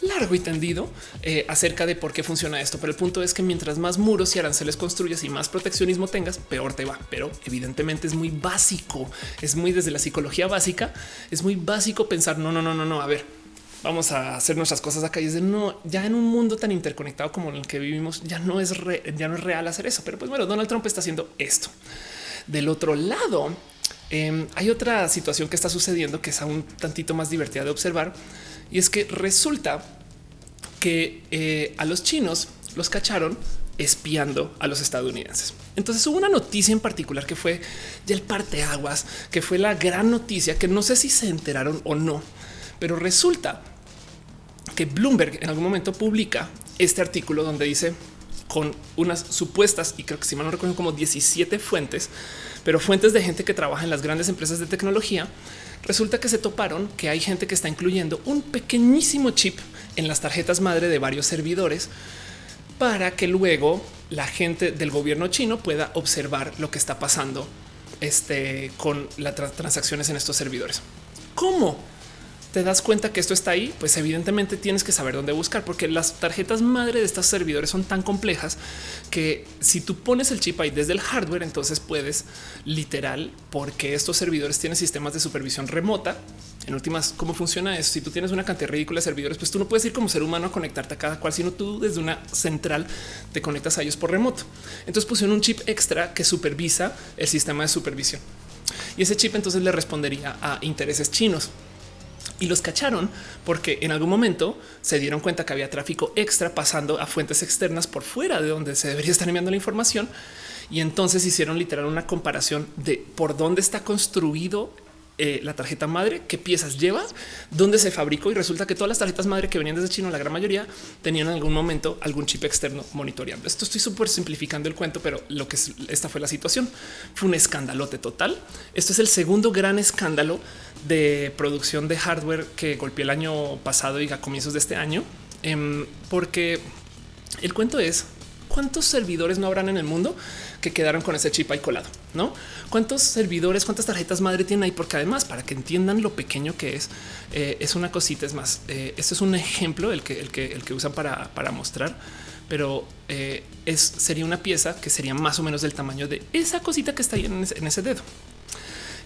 largo y tendido eh, acerca de por qué funciona esto. Pero el punto es que mientras más muros y aranceles construyas y más proteccionismo tengas, peor te va. Pero evidentemente es muy básico, es muy desde la psicología básica, es muy básico pensar no, no, no, no, no. A ver, vamos a hacer nuestras cosas acá y es de no, ya en un mundo tan interconectado como el que vivimos, ya no es ya no es real hacer eso. Pero pues bueno, Donald Trump está haciendo esto. Del otro lado, em, hay otra situación que está sucediendo que es aún tantito más divertida de observar y es que resulta que eh, a los chinos los cacharon espiando a los estadounidenses. Entonces hubo una noticia en particular que fue ya el parteaguas, que fue la gran noticia que no sé si se enteraron o no, pero resulta que Bloomberg en algún momento publica este artículo donde dice con unas supuestas y creo que si mal no recuerdo como 17 fuentes, pero fuentes de gente que trabaja en las grandes empresas de tecnología. Resulta que se toparon que hay gente que está incluyendo un pequeñísimo chip en las tarjetas madre de varios servidores para que luego la gente del gobierno chino pueda observar lo que está pasando este, con las transacciones en estos servidores. ¿Cómo? Te das cuenta que esto está ahí, pues evidentemente tienes que saber dónde buscar, porque las tarjetas madre de estos servidores son tan complejas que si tú pones el chip ahí desde el hardware, entonces puedes literal, porque estos servidores tienen sistemas de supervisión remota. En últimas, ¿cómo funciona eso? Si tú tienes una cantidad ridícula de servidores, pues tú no puedes ir como ser humano a conectarte a cada cual, sino tú desde una central te conectas a ellos por remoto. Entonces pusieron un chip extra que supervisa el sistema de supervisión. Y ese chip entonces le respondería a intereses chinos y los cacharon porque en algún momento se dieron cuenta que había tráfico extra pasando a fuentes externas por fuera de donde se debería estar enviando la información. Y entonces hicieron literal una comparación de por dónde está construido eh, la tarjeta madre, qué piezas lleva, dónde se fabricó y resulta que todas las tarjetas madre que venían desde China, la gran mayoría tenían en algún momento algún chip externo monitoreando. Esto estoy súper simplificando el cuento, pero lo que es, esta fue la situación. Fue un escandalote total. Esto es el segundo gran escándalo de producción de hardware que golpeó el año pasado y a comienzos de este año, em, porque el cuento es cuántos servidores no habrán en el mundo que quedaron con ese chip ahí colado, no? Cuántos servidores, cuántas tarjetas madre tienen ahí, porque además, para que entiendan lo pequeño que es, eh, es una cosita. Es más, eh, esto es un ejemplo, el que, el que, el que usan para, para mostrar, pero eh, es sería una pieza que sería más o menos del tamaño de esa cosita que está ahí en ese, en ese dedo.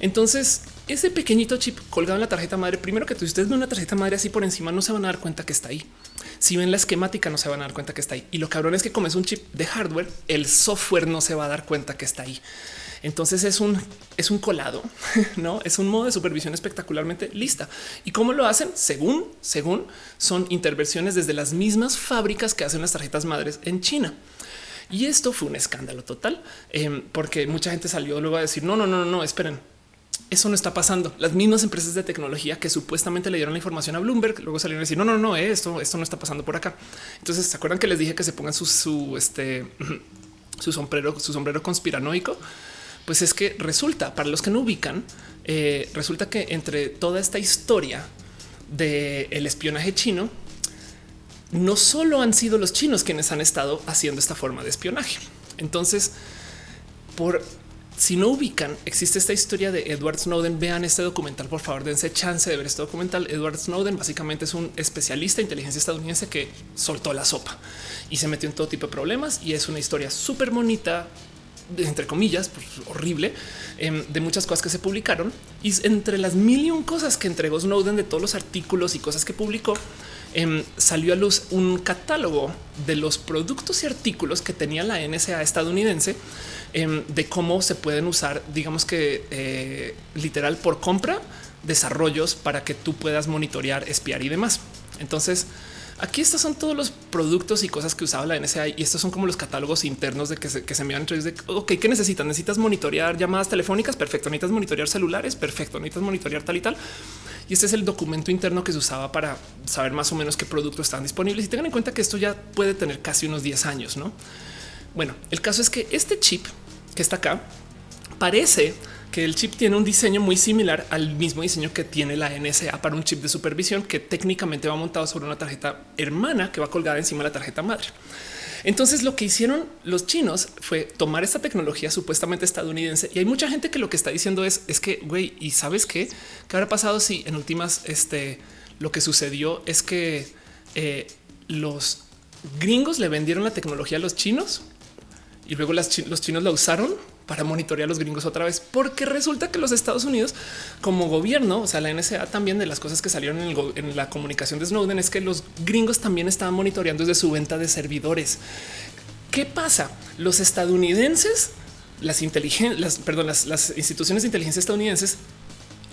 Entonces, ese pequeñito chip colgado en la tarjeta madre, primero que tú, ustedes ven una tarjeta madre así por encima, no se van a dar cuenta que está ahí. Si ven la esquemática no se van a dar cuenta que está ahí. Y lo cabrón es que como es un chip de hardware, el software no se va a dar cuenta que está ahí. Entonces es un, es un colado, no es un modo de supervisión espectacularmente lista. Y cómo lo hacen, según, según son intervenciones desde las mismas fábricas que hacen las tarjetas madres en China. Y esto fue un escándalo total, em, porque mucha gente salió luego a decir no, no, no, no, esperen. Eso no está pasando. Las mismas empresas de tecnología que supuestamente le dieron la información a Bloomberg luego salieron a decir no, no, no, esto, esto no está pasando por acá. Entonces se acuerdan que les dije que se pongan su, su este, su sombrero, su sombrero conspiranoico pues es que resulta, para los que no ubican, eh, resulta que entre toda esta historia del espionaje chino, no solo han sido los chinos quienes han estado haciendo esta forma de espionaje. Entonces, por si no ubican, existe esta historia de Edward Snowden. Vean este documental, por favor, dense chance de ver este documental. Edward Snowden básicamente es un especialista de inteligencia estadounidense que soltó la sopa y se metió en todo tipo de problemas. Y es una historia súper bonita, entre comillas, pues, horrible, em, de muchas cosas que se publicaron. Y entre las mil y un cosas que entregó Snowden de todos los artículos y cosas que publicó, em, salió a luz un catálogo de los productos y artículos que tenía la NSA estadounidense em, de cómo se pueden usar, digamos que eh, literal por compra, desarrollos para que tú puedas monitorear, espiar y demás. Entonces, Aquí estos son todos los productos y cosas que usaba la NSA y estos son como los catálogos internos de que se, que se envían de ok, ¿qué necesitas? Necesitas monitorear llamadas telefónicas. Perfecto. Necesitas monitorear celulares. Perfecto. Necesitas monitorear tal y tal. Y este es el documento interno que se usaba para saber más o menos qué productos están disponibles. Y tengan en cuenta que esto ya puede tener casi unos 10 años. No, bueno, el caso es que este chip que está acá parece que el chip tiene un diseño muy similar al mismo diseño que tiene la NSA para un chip de supervisión que técnicamente va montado sobre una tarjeta hermana que va colgada encima de la tarjeta madre. Entonces lo que hicieron los chinos fue tomar esta tecnología supuestamente estadounidense y hay mucha gente que lo que está diciendo es es que güey y sabes qué qué habrá pasado si en últimas este lo que sucedió es que eh, los gringos le vendieron la tecnología a los chinos y luego los chinos la usaron para monitorear a los gringos otra vez, porque resulta que los Estados Unidos como gobierno, o sea, la NSA también de las cosas que salieron en, la comunicación de Snowden es que los gringos también estaban monitoreando desde su venta de servidores. ¿Qué pasa? Los estadounidenses, las inteligencias, perdón, las instituciones de inteligencia estadounidenses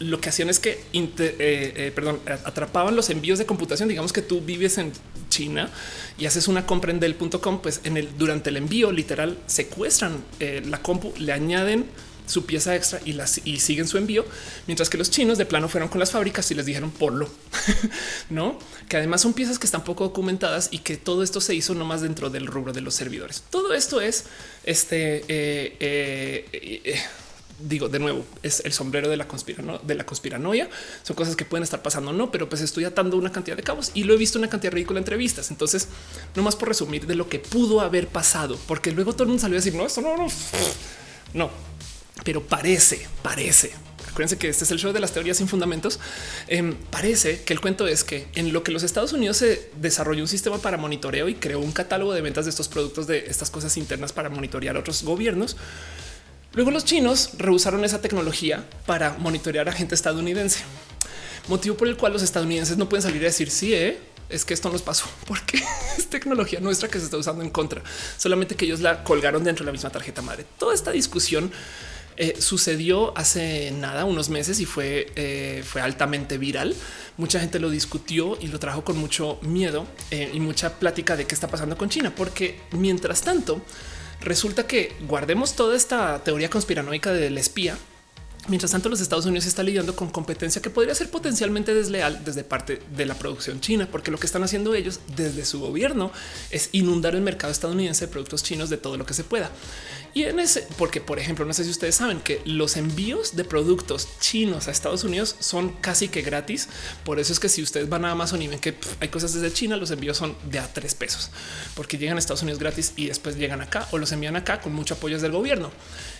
lo que hacían es que, eh, eh, perdón, atrapaban los envíos de computación. Digamos que tú vives en China y haces una compra en Dell.com, pues en el durante el envío literal secuestran eh, la compu, le añaden su pieza extra y, siguen su envío, mientras que los chinos de plano fueron con las fábricas y les dijeron porlo, no? Que además son piezas que están poco documentadas y que todo esto se hizo nomás dentro del rubro de los servidores. Todo esto es este digo de nuevo, es el sombrero de la conspirano, de la conspiranoia. Son cosas que pueden estar pasando, no, pero pues estoy atando una cantidad de cabos y lo he visto una cantidad de ridícula entrevistas. Entonces, no más por resumir de lo que pudo haber pasado, porque luego todo el mundo salió a decir no, esto no, no, no, pero parece, parece. Acuérdense que este es el show de las teorías sin fundamentos. Em, parece que el cuento es que en lo que los Estados Unidos se desarrolló un sistema para monitoreo y creó un catálogo de ventas de estos productos de estas cosas internas para monitorear otros gobiernos. Luego los chinos rehusaron esa tecnología para monitorear a gente estadounidense, motivo por el cual los estadounidenses no pueden salir a decir sí, ¿eh? es que esto nos pasó porque es tecnología nuestra que se está usando en contra, solamente que ellos la colgaron dentro de la misma tarjeta madre. Toda esta discusión eh, sucedió hace nada, unos meses y fue, eh, fue altamente viral. Mucha gente lo discutió y lo trajo con mucho miedo y mucha plática de qué está pasando con China, porque mientras tanto, resulta que guardemos toda esta teoría conspiranoica del espía. Mientras tanto, los Estados Unidos está lidiando con competencia que podría ser potencialmente desleal desde parte de la producción china, porque lo que están haciendo ellos desde su gobierno es inundar el mercado estadounidense de productos chinos de todo lo que se pueda. Y en ese, porque por ejemplo, no sé si ustedes saben que los envíos de productos chinos a Estados Unidos son casi que gratis. Por eso es que si ustedes van a Amazon y ven que hay cosas desde China, los envíos son de a tres pesos, porque llegan a Estados Unidos gratis y después llegan acá o los envían acá con mucho apoyo del gobierno.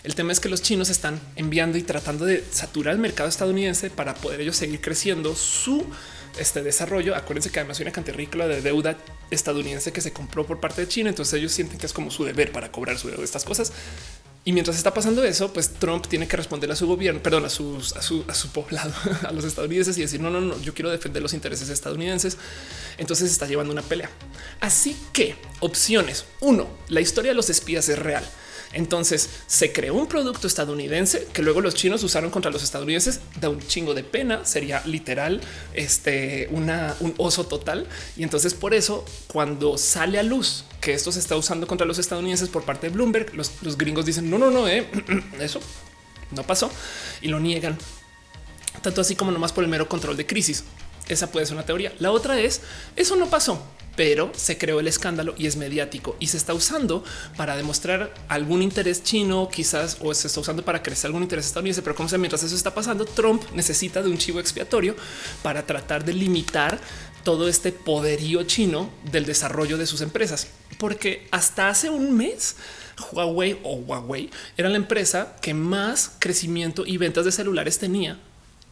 El tema es que los chinos están enviando y tratando de saturar el mercado estadounidense para poder ellos seguir creciendo su este desarrollo. Acuérdense que además hay una cantidad ridícula de deuda estadounidense que se compró por parte de China. Entonces ellos sienten que es como su deber para cobrar su deuda de estas cosas. Y mientras está pasando eso, pues Trump tiene que responder a su gobierno, perdón, a, a, su, a su poblado, a los estadounidenses y decir, no, no, no, yo quiero defender los intereses estadounidenses. Entonces está llevando una pelea. Así que opciones. Uno, la historia de los espías es real. Entonces se creó un producto estadounidense que luego los chinos usaron contra los estadounidenses. Da un chingo de pena. Sería literal este una, un oso total. Y entonces por eso cuando sale a luz que esto se está usando contra los estadounidenses por parte de Bloomberg, los, gringos dicen no, no, no, eh, eso no pasó y lo niegan. Tanto así como nomás por el mero control de crisis. Esa puede ser una teoría. La otra es eso no pasó pero se creó el escándalo y es mediático y se está usando para demostrar algún interés chino, quizás o se está usando para crecer algún interés estadounidense. Pero como sea, mientras eso está pasando, Trump necesita de un chivo expiatorio para tratar de limitar todo este poderío chino del desarrollo de sus empresas, porque hasta hace un mes Huawei o Huawei era la empresa que más crecimiento y ventas de celulares tenía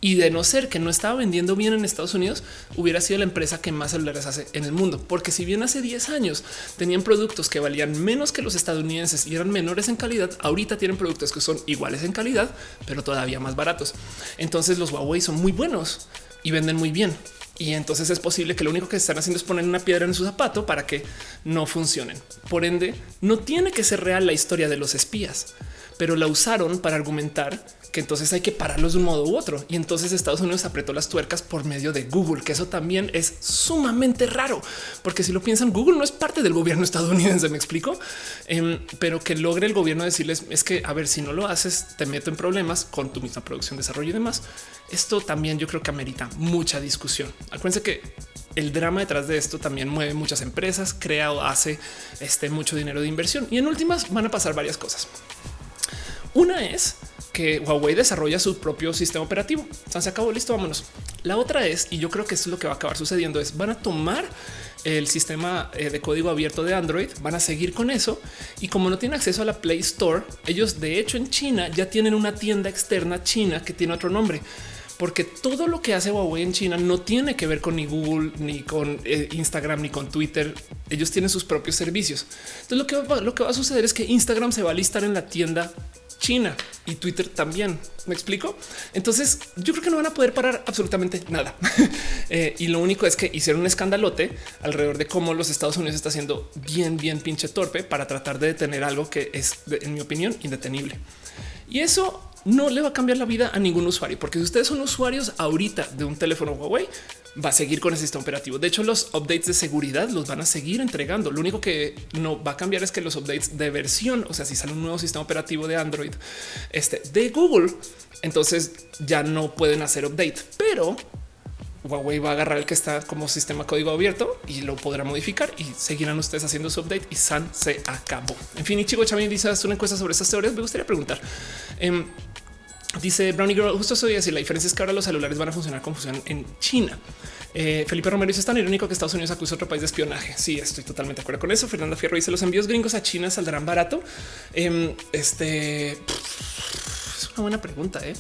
y de no ser que no estaba vendiendo bien en Estados Unidos, hubiera sido la empresa que más celulares hace en el mundo. Porque si bien hace 10 años tenían productos que valían menos que los estadounidenses y eran menores en calidad, ahorita tienen productos que son iguales en calidad, pero todavía más baratos. Entonces los Huawei son muy buenos y venden muy bien. Y entonces es posible que lo único que están haciendo es poner una piedra en su zapato para que no funcionen. Por ende, no tiene que ser real la historia de los espías, pero la usaron para argumentar que entonces hay que pararlos de un modo u otro. Y entonces Estados Unidos apretó las tuercas por medio de Google, que eso también es sumamente raro, porque si lo piensan, Google no es parte del gobierno estadounidense, me explico, em, pero que logre el gobierno decirles es que a ver, si no lo haces, te meto en problemas con tu misma producción, desarrollo y demás. Esto también yo creo que amerita mucha discusión. Acuérdense que el drama detrás de esto también mueve muchas empresas, crea o hace este mucho dinero de inversión y en últimas van a pasar varias cosas. Una es que Huawei desarrolla su propio sistema operativo. se acabó, listo, vámonos. La otra es, y yo creo que es lo que va a acabar sucediendo, es van a tomar el sistema eh, de código abierto de Android, van a seguir con eso y como no tienen acceso a la Play Store, ellos de hecho en China ya tienen una tienda externa china que tiene otro nombre porque todo lo que hace Huawei en China no tiene que ver con ni Google, ni con eh, Instagram, ni con Twitter. Ellos tienen sus propios servicios. Entonces lo que, lo que va a suceder es que Instagram se va a listar en la tienda China y Twitter también. Me explico. Entonces yo creo que no van a poder parar absolutamente nada. Eh, y lo único es que hicieron un escandalote alrededor de cómo los Estados Unidos está haciendo bien, bien pinche torpe para tratar de detener algo que es, en mi opinión, indetenible. Y eso no le va a cambiar la vida a ningún usuario, porque si ustedes son usuarios ahorita de un teléfono Huawei, va a seguir con ese sistema operativo. De hecho, los updates de seguridad los van a seguir entregando. Lo único que no va a cambiar es que los updates de versión, o sea, si sale un nuevo sistema operativo de Android este, de Google, entonces ya no pueden hacer update, pero Huawei va a agarrar el que está como sistema código abierto y lo podrá modificar y seguirán ustedes haciendo su update y San se acabó. En fin, y chico Chamín dice una encuesta sobre estas teorías. Me gustaría preguntar. Em, Dice Brownie Girl, justo eso decir, la diferencia es que ahora los celulares van a funcionar como funcionan en China. Eh, Felipe Romero dice es tan irónico que Estados Unidos acusa a otro país de espionaje. Sí, estoy totalmente de acuerdo con eso. Fernanda Fierro dice los envíos gringos a China saldrán barato. Em, este es una buena pregunta. ¿eh?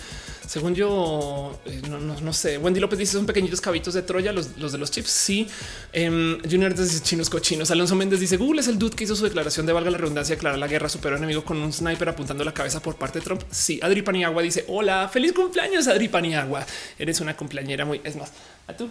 Según yo, eh, no, sé. Wendy López dice son pequeñitos cabitos de Troya, los, de los chips. Sí. Um, Junior dice chinos cochinos. Alonso Méndez dice Google es el dude que hizo su declaración de valga la redundancia, declarar la guerra, superó enemigo con un sniper apuntando la cabeza por parte de Trump. Sí. Adri Paniagua dice hola, feliz cumpleaños, Adri Paniagua. Eres una cumpleañera muy, es más, a tú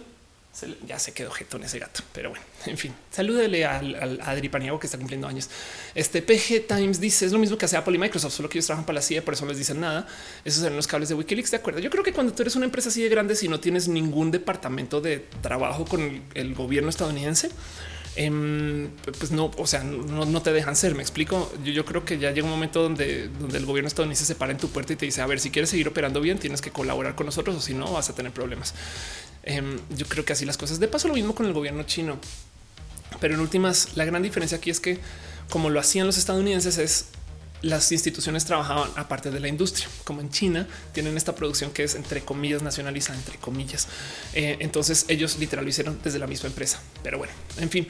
ya se quedó jetón ese gato, pero bueno, en fin, salúdele al, al Adri Paniago que está cumpliendo años. Este PG Times dice es lo mismo que hace Apple y Microsoft, solo que ellos trabajan para la CIA, por eso no les dicen nada. Esos son los cables de Wikileaks. De acuerdo. Yo creo que cuando tú eres una empresa así de grande, si no tienes ningún departamento de trabajo con el, gobierno estadounidense, em, pues no, o sea, no, te dejan ser. Me explico. Yo, yo, creo que ya llega un momento donde, donde el gobierno estadounidense se para en tu puerta y te dice: A ver, si quieres seguir operando bien, tienes que colaborar con nosotros o si no, vas a tener problemas. Em, yo creo que así las cosas. De paso, lo mismo con el gobierno chino. Pero en últimas, la gran diferencia aquí es que, como lo hacían los estadounidenses, es las instituciones trabajaban aparte de la industria, como en China tienen esta producción que es entre comillas nacionalizada, entre comillas. Eh, entonces ellos literal lo hicieron desde la misma empresa. Pero bueno, en fin,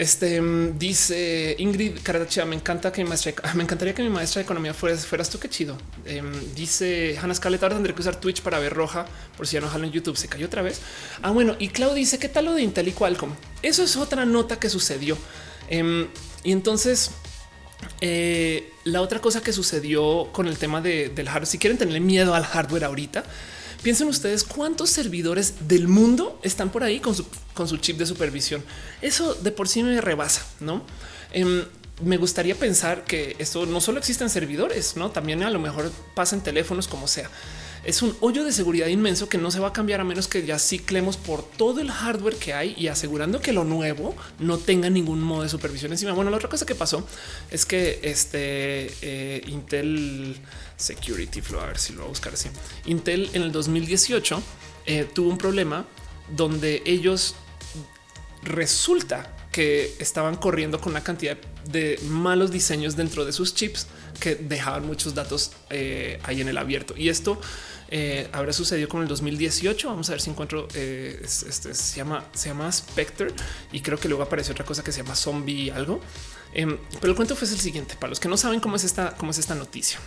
este mm, dice Ingrid Carachia. Me encanta que mi maestra, me encantaría que mi maestra de economía fueras, fueras tú. Qué chido. Em, dice Hannah Scarlett. Ahora tendré que usar Twitch para ver roja por si ya no jalo en YouTube. Se cayó otra vez. Ah, bueno. Y Clau dice qué tal lo de Intel y Qualcomm. Eso es otra nota que sucedió. Em, y entonces Eh, la otra cosa que sucedió con el tema del hardware, si quieren tener miedo al hardware ahorita, piensen ustedes cuántos servidores del mundo están por ahí con su, con su chip de supervisión. Eso de por sí me rebasa, no? Em, me gustaría pensar que esto no solo existe en servidores, no también a lo mejor pasa en teléfonos como sea es un hoyo de seguridad inmenso que no se va a cambiar a menos que ya ciclemos por todo el hardware que hay y asegurando que lo nuevo no tenga ningún modo de supervisión encima. Bueno, la otra cosa que pasó es que este eh, Intel Security Flow, a ver si lo voy a buscar así. Intel en el 2018 eh, tuvo un problema donde ellos resulta que estaban corriendo con una cantidad de malos diseños dentro de sus chips que dejaban muchos datos eh, ahí en el abierto. Y esto eh, habrá sucedido con el 2018. Vamos a ver si encuentro. Eh, este se llama, se llama Spectre y creo que luego aparece otra cosa que se llama Zombie algo. Em, pero el cuento fue el siguiente. Para los que no saben cómo es esta, cómo es esta noticia.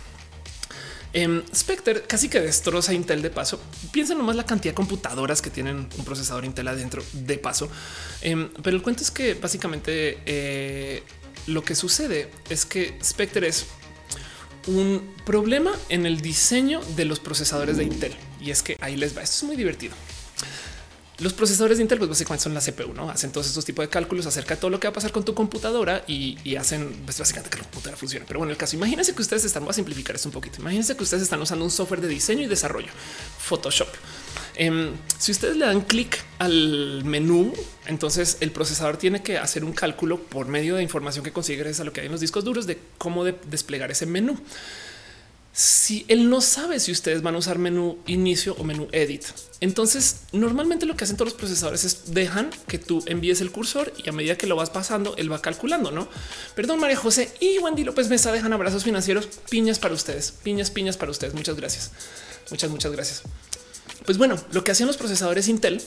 Em, Spectre casi que destroza Intel de paso. Piensa nomás la cantidad de computadoras que tienen un procesador Intel adentro de paso. Em, pero el cuento es que básicamente eh, lo que sucede es que Spectre es un problema en el diseño de los procesadores de Intel. Y es que ahí les va. Esto es muy divertido. Los procesadores de Intel, pues básicamente son la CPU, no hacen todos estos tipos de cálculos acerca de todo lo que va a pasar con tu computadora y, hacen pues, básicamente que la computadora funcione. Pero bueno, el caso, imagínense que ustedes están, voy a simplificar esto un poquito. Imagínense que ustedes están usando un software de diseño y desarrollo, Photoshop. Em, si ustedes le dan clic al menú, entonces el procesador tiene que hacer un cálculo por medio de información que consigue gracias a lo que hay en los discos duros de cómo desplegar ese menú. Si él no sabe si ustedes van a usar menú inicio o menú edit, entonces normalmente lo que hacen todos los procesadores es dejan que tú envíes el cursor y a medida que lo vas pasando, él va calculando, no? Perdón, María José y Wendy López Mesa dejan abrazos financieros, piñas para ustedes, piñas, piñas para ustedes. Muchas gracias. Muchas, muchas gracias. Pues bueno, lo que hacían los procesadores Intel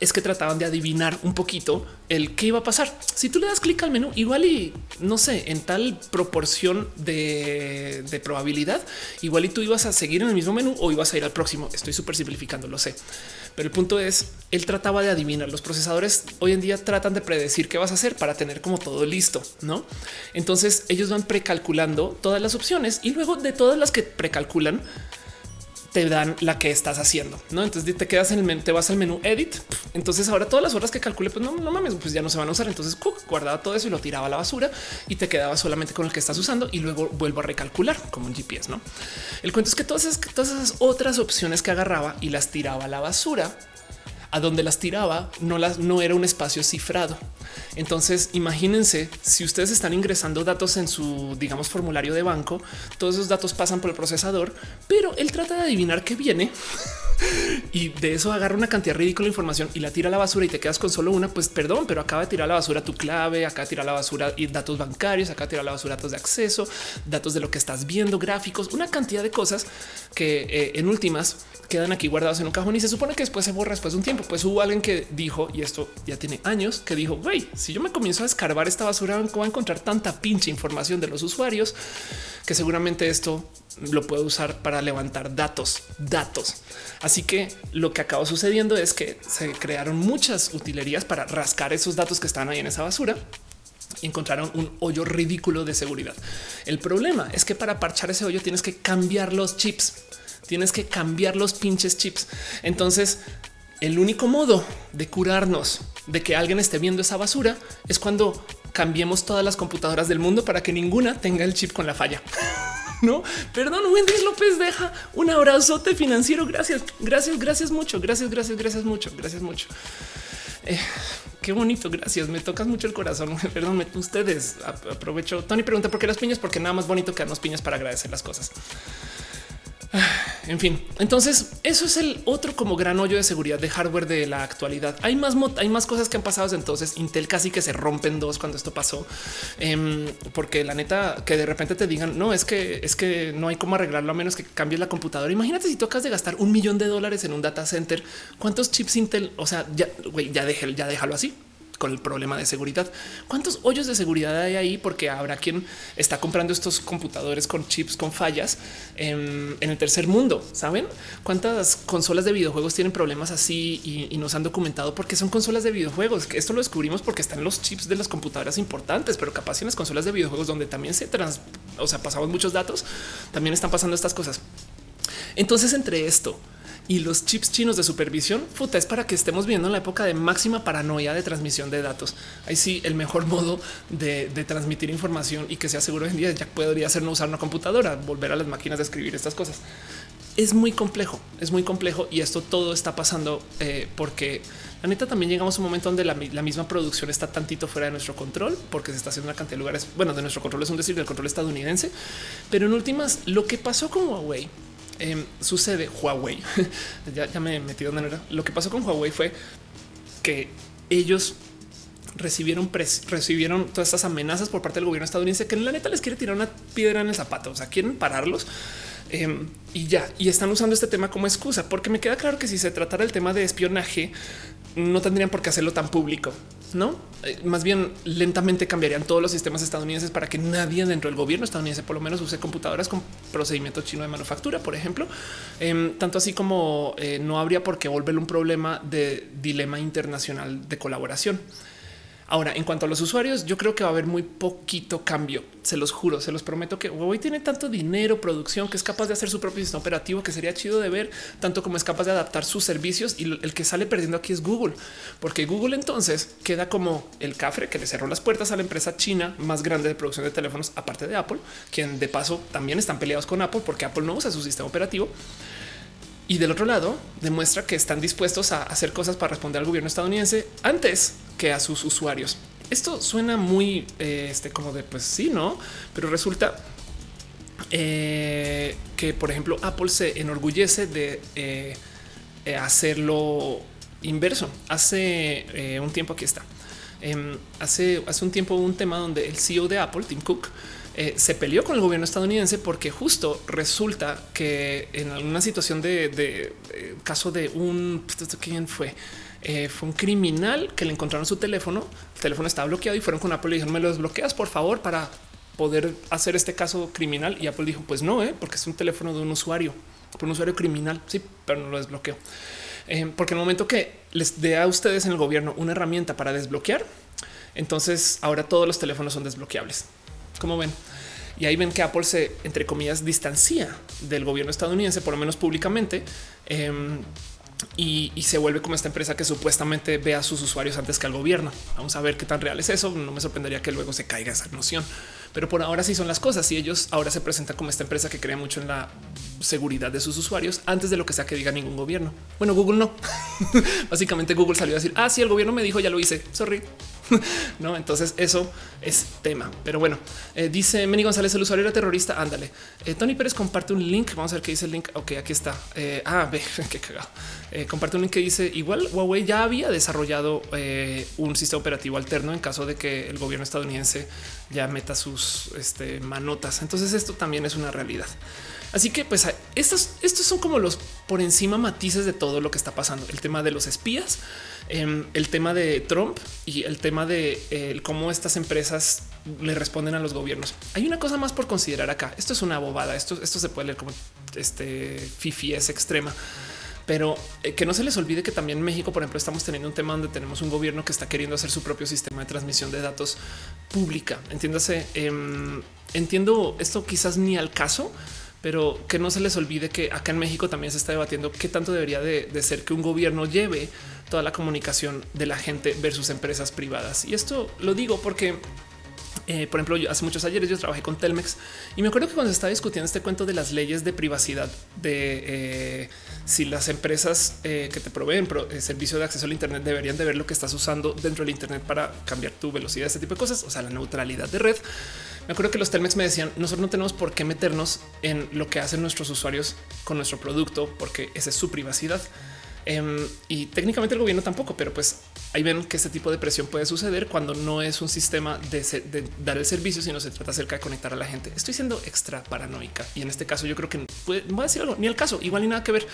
es que trataban de adivinar un poquito el qué iba a pasar. Si tú le das clic al menú, igual y no sé, en tal proporción de, probabilidad, igual y tú ibas a seguir en el mismo menú o ibas a ir al próximo. Estoy súper simplificando, lo sé. Pero el punto es, él trataba de adivinar. Los procesadores hoy en día tratan de predecir qué vas a hacer para tener como todo listo, ¿no? Entonces ellos van precalculando todas las opciones y luego de todas las que precalculan, te dan la que estás haciendo. No, entonces te quedas en el menú, te vas al menú edit. Entonces ahora todas las horas que calcule, pues no, no mames, pues ya no se van a usar. Entonces guardaba todo eso y lo tiraba a la basura y te quedaba solamente con el que estás usando y luego vuelvo a recalcular como un GPS. No, el cuento es que todas esas, todas esas otras opciones que agarraba y las tiraba a la basura a donde las tiraba no las no era un espacio cifrado. Entonces, imagínense si ustedes están ingresando datos en su, digamos, formulario de banco, todos esos datos pasan por el procesador, pero él trata de adivinar qué viene y de eso agarra una cantidad ridícula de información y la tira a la basura y te quedas con solo una. Pues perdón, pero acaba de tirar a la basura tu clave, acá tira a la basura y datos bancarios, acá tira a la basura datos de acceso, datos de lo que estás viendo, gráficos, una cantidad de cosas que eh, en últimas quedan aquí guardados en un cajón y se supone que después se borra después de un tiempo. Pues hubo alguien que dijo, y esto ya tiene años, que dijo, güey, si yo me comienzo a escarbar esta basura, voy a encontrar tanta pinche información de los usuarios que seguramente esto lo puedo usar para levantar datos, datos. Así que lo que acabó sucediendo es que se crearon muchas utilerías para rascar esos datos que están ahí en esa basura y encontraron un hoyo ridículo de seguridad. El problema es que para parchar ese hoyo tienes que cambiar los chips Tienes que cambiar los pinches chips. Entonces, el único modo de curarnos de que alguien esté viendo esa basura es cuando cambiemos todas las computadoras del mundo para que ninguna tenga el chip con la falla. no, perdón, Wendy López deja un abrazote financiero. Gracias, gracias, gracias mucho. Gracias, gracias, gracias mucho. Gracias mucho. Eh, qué bonito. Gracias. Me tocas mucho el corazón. Perdón, ustedes aprovecho. Tony pregunta por qué las piñas, porque nada más bonito que darnos piñas para agradecer las cosas. En fin, entonces eso es el otro como gran hoyo de seguridad de hardware de la actualidad. Hay más, hay más cosas que han pasado. Entonces Intel casi que se rompen dos cuando esto pasó, em, porque la neta que de repente te digan no es que es que no hay cómo arreglarlo a menos que cambies la computadora. Imagínate si tocas de gastar un millón de dólares en un data center, cuántos chips Intel, o sea, ya, ya, ya déjalo así con el problema de seguridad. ¿Cuántos hoyos de seguridad hay ahí? Porque habrá quien está comprando estos computadores con chips con fallas en, el tercer mundo. Saben cuántas consolas de videojuegos tienen problemas así y, nos han documentado porque son consolas de videojuegos. Esto lo descubrimos porque están los chips de las computadoras importantes, pero capaz en las consolas de videojuegos donde también se trans, o sea, pasamos muchos datos, también están pasando estas cosas. Entonces, entre esto, y los chips chinos de supervisión, puta, es para que estemos viendo la época de máxima paranoia de transmisión de datos. Ahí sí, el mejor modo de, transmitir información y que sea seguro hoy en día ya podría ser no usar una computadora, volver a las máquinas de escribir estas cosas. Es muy complejo, es muy complejo y esto todo está pasando eh, porque la neta también llegamos a un momento donde la, misma producción está tantito fuera de nuestro control porque se está haciendo una cantidad de lugares. Bueno, de nuestro control es un decir del control estadounidense, pero en últimas, lo que pasó con Huawei Em, sucede Huawei. ya, me metí donde era. Lo que pasó con Huawei fue que ellos recibieron, recibieron todas estas amenazas por parte del gobierno estadounidense que en la neta les quiere tirar una piedra en el zapato. O sea, quieren pararlos em, y ya. Y están usando este tema como excusa, porque me queda claro que si se tratara el tema de espionaje, no tendrían por qué hacerlo tan público no eh, más bien lentamente cambiarían todos los sistemas estadounidenses para que nadie dentro del gobierno estadounidense por lo menos use computadoras con procedimiento chino de manufactura, por ejemplo. Em, tanto así como eh, no habría por qué volverlo un problema de dilema internacional de colaboración. Ahora, en cuanto a los usuarios, yo creo que va a haber muy poquito cambio. Se los juro, se los prometo que Huawei tiene tanto dinero, producción, que es capaz de hacer su propio sistema operativo, que sería chido de ver, tanto como es capaz de adaptar sus servicios. Y el que sale perdiendo aquí es Google, porque Google entonces queda como el cafre que le cerró las puertas a la empresa china más grande de producción de teléfonos, aparte de Apple, quien de paso también están peleados con Apple porque Apple no usa su sistema operativo. Y del otro lado, demuestra que están dispuestos a hacer cosas para responder al gobierno estadounidense antes que a sus usuarios. Esto suena muy eh, este, como de pues sí, no, pero resulta eh, que, por ejemplo, Apple se enorgullece de eh, hacerlo inverso. Hace un tiempo aquí está. Em, hace, hace un tiempo un tema donde el CEO de Apple, Tim Cook, eh, se peleó con el gobierno estadounidense porque justo resulta que en alguna situación de, eh, caso de un quién fue, eh, fue un criminal que le encontraron su teléfono. El teléfono estaba bloqueado y fueron con Apple y dijeron: Me lo desbloqueas, por favor, para poder hacer este caso criminal. Y Apple dijo: Pues no, porque es un teléfono de un usuario, por un usuario criminal. Sí, pero no lo desbloqueó. porque en el momento que les dé a ustedes en el gobierno una herramienta para desbloquear, entonces ahora todos los teléfonos son desbloqueables. Como ven, y ahí ven que Apple se, entre comillas, distancia del gobierno estadounidense, por lo menos públicamente. Em, y, se vuelve como esta empresa que supuestamente ve a sus usuarios antes que al gobierno. Vamos a ver qué tan real es eso. No me sorprendería que luego se caiga esa noción, pero por ahora sí son las cosas y ellos ahora se presentan como esta empresa que crea mucho en la seguridad de sus usuarios antes de lo que sea que diga ningún gobierno. Bueno, Google no. Básicamente Google salió a decir, ah, sí, el gobierno me dijo, ya lo hice. Sorry. no, entonces eso es tema. Pero bueno, eh, dice Meni González, el usuario era terrorista. Ándale. Eh, Tony Pérez comparte un link. Vamos a ver qué dice el link. Ok, aquí está. Eh, ah, ve qué cagado. comparte un link que dice igual Huawei ya había desarrollado un sistema operativo alterno en caso de que el gobierno estadounidense ya meta sus este, manotas. Entonces esto también es una realidad. Así que pues estos, estos son como los por encima matices de todo lo que está pasando. El tema de los espías, em, el tema de Trump y el tema de cómo estas empresas le responden a los gobiernos. Hay una cosa más por considerar acá. Esto es una bobada. Esto, esto se puede leer como este fifi es extrema pero eh, que no se les olvide que también en México, por ejemplo, estamos teniendo un tema donde tenemos un gobierno que está queriendo hacer su propio sistema de transmisión de datos pública. Entiéndase, em, entiendo esto quizás ni al caso, pero que no se les olvide que acá en México también se está debatiendo qué tanto debería de, ser que un gobierno lleve toda la comunicación de la gente versus empresas privadas. Y esto lo digo porque eh, por ejemplo, yo hace muchos ayeres yo trabajé con Telmex y me acuerdo que cuando se estaba discutiendo este cuento de las leyes de privacidad, de eh, si las empresas eh, que te proveen servicio de acceso al Internet deberían de ver lo que estás usando dentro del Internet para cambiar tu velocidad, este tipo de cosas, o sea, la neutralidad de red. Me acuerdo que los Telmex me decían nosotros no tenemos por qué meternos en lo que hacen nuestros usuarios con nuestro producto, porque esa es su privacidad. Em, y técnicamente el gobierno tampoco, pero pues ahí ven que este tipo de presión puede suceder cuando no es un sistema de, dar el servicio, sino se trata acerca de conectar a la gente. Estoy siendo extra paranoica y en este caso yo creo que puede, voy a decir algo, ni el caso, igual ni nada que ver.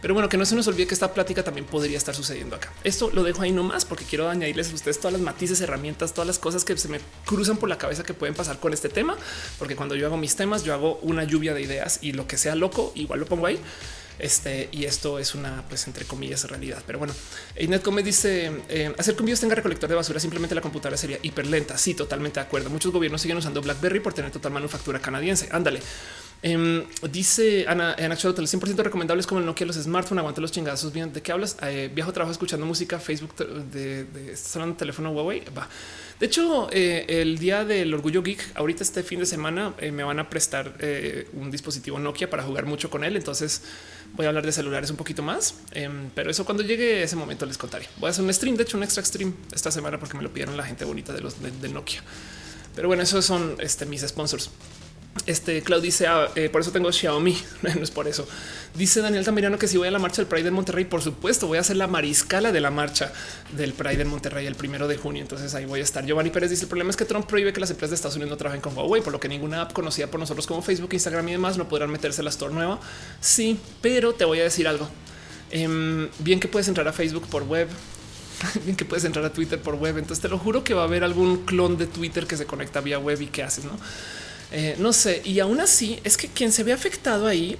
Pero bueno, que no se nos olvide que esta plática también podría estar sucediendo acá. Esto lo dejo ahí nomás porque quiero añadirles a ustedes todas las matices, herramientas, todas las cosas que se me cruzan por la cabeza que pueden pasar con este tema, porque cuando yo hago mis temas, yo hago una lluvia de ideas y lo que sea loco, igual lo pongo ahí. Este y esto es una, pues, entre comillas, realidad. Pero bueno, Inet me dice eh, hacer que un virus tenga recolector de basura. Simplemente la computadora sería hiper lenta. Sí, totalmente de acuerdo. Muchos gobiernos siguen usando Blackberry por tener total manufactura canadiense. Ándale. Em, dice Ana en actual el 100% recomendables como el Nokia, los smartphones, aguanta los chingazos. Bien, ¿de qué hablas? Eh, viajo, trabajo escuchando música, Facebook de, de, de teléfono Huawei. Va. De hecho, eh, el día del orgullo geek, ahorita este fin de semana eh, me van a prestar un dispositivo Nokia para jugar mucho con él. Entonces voy a hablar de celulares un poquito más, em, pero eso cuando llegue ese momento les contaré. Voy a hacer un stream, de hecho, un extra stream esta semana porque me lo pidieron la gente bonita de los de, Nokia. Pero bueno, esos son este, mis sponsors. Este Cloud dice ah, eh, por eso tengo Xiaomi. no es por eso. Dice Daniel Tamirano que si voy a la marcha del Pride en Monterrey, por supuesto, voy a hacer la mariscala de la marcha del Pride en Monterrey el primero de junio. Entonces ahí voy a estar. Giovanni Pérez dice el problema es que Trump prohíbe que las empresas de Estados Unidos no trabajen con Huawei, por lo que ninguna app conocida por nosotros como Facebook, Instagram y demás no podrán meterse a la store nueva. Sí, pero te voy a decir algo. Em, bien que puedes entrar a Facebook por web, bien que puedes entrar a Twitter por web. Entonces te lo juro que va a haber algún clon de Twitter que se conecta vía web y qué haces, no? Eh, no sé. Y aún así es que quien se ve afectado ahí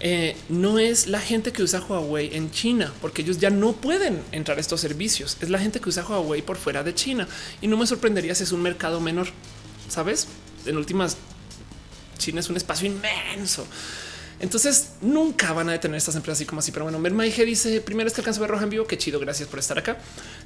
eh, no es la gente que usa Huawei en China, porque ellos ya no pueden entrar a estos servicios. Es la gente que usa Huawei por fuera de China. Y no me sorprendería si es un mercado menor. Sabes? En últimas, China es un espacio inmenso. Entonces nunca van a detener estas empresas así como así. Pero bueno, Mermaige dice primero es que alcanzo a ver roja en vivo. Qué chido. Gracias por estar acá.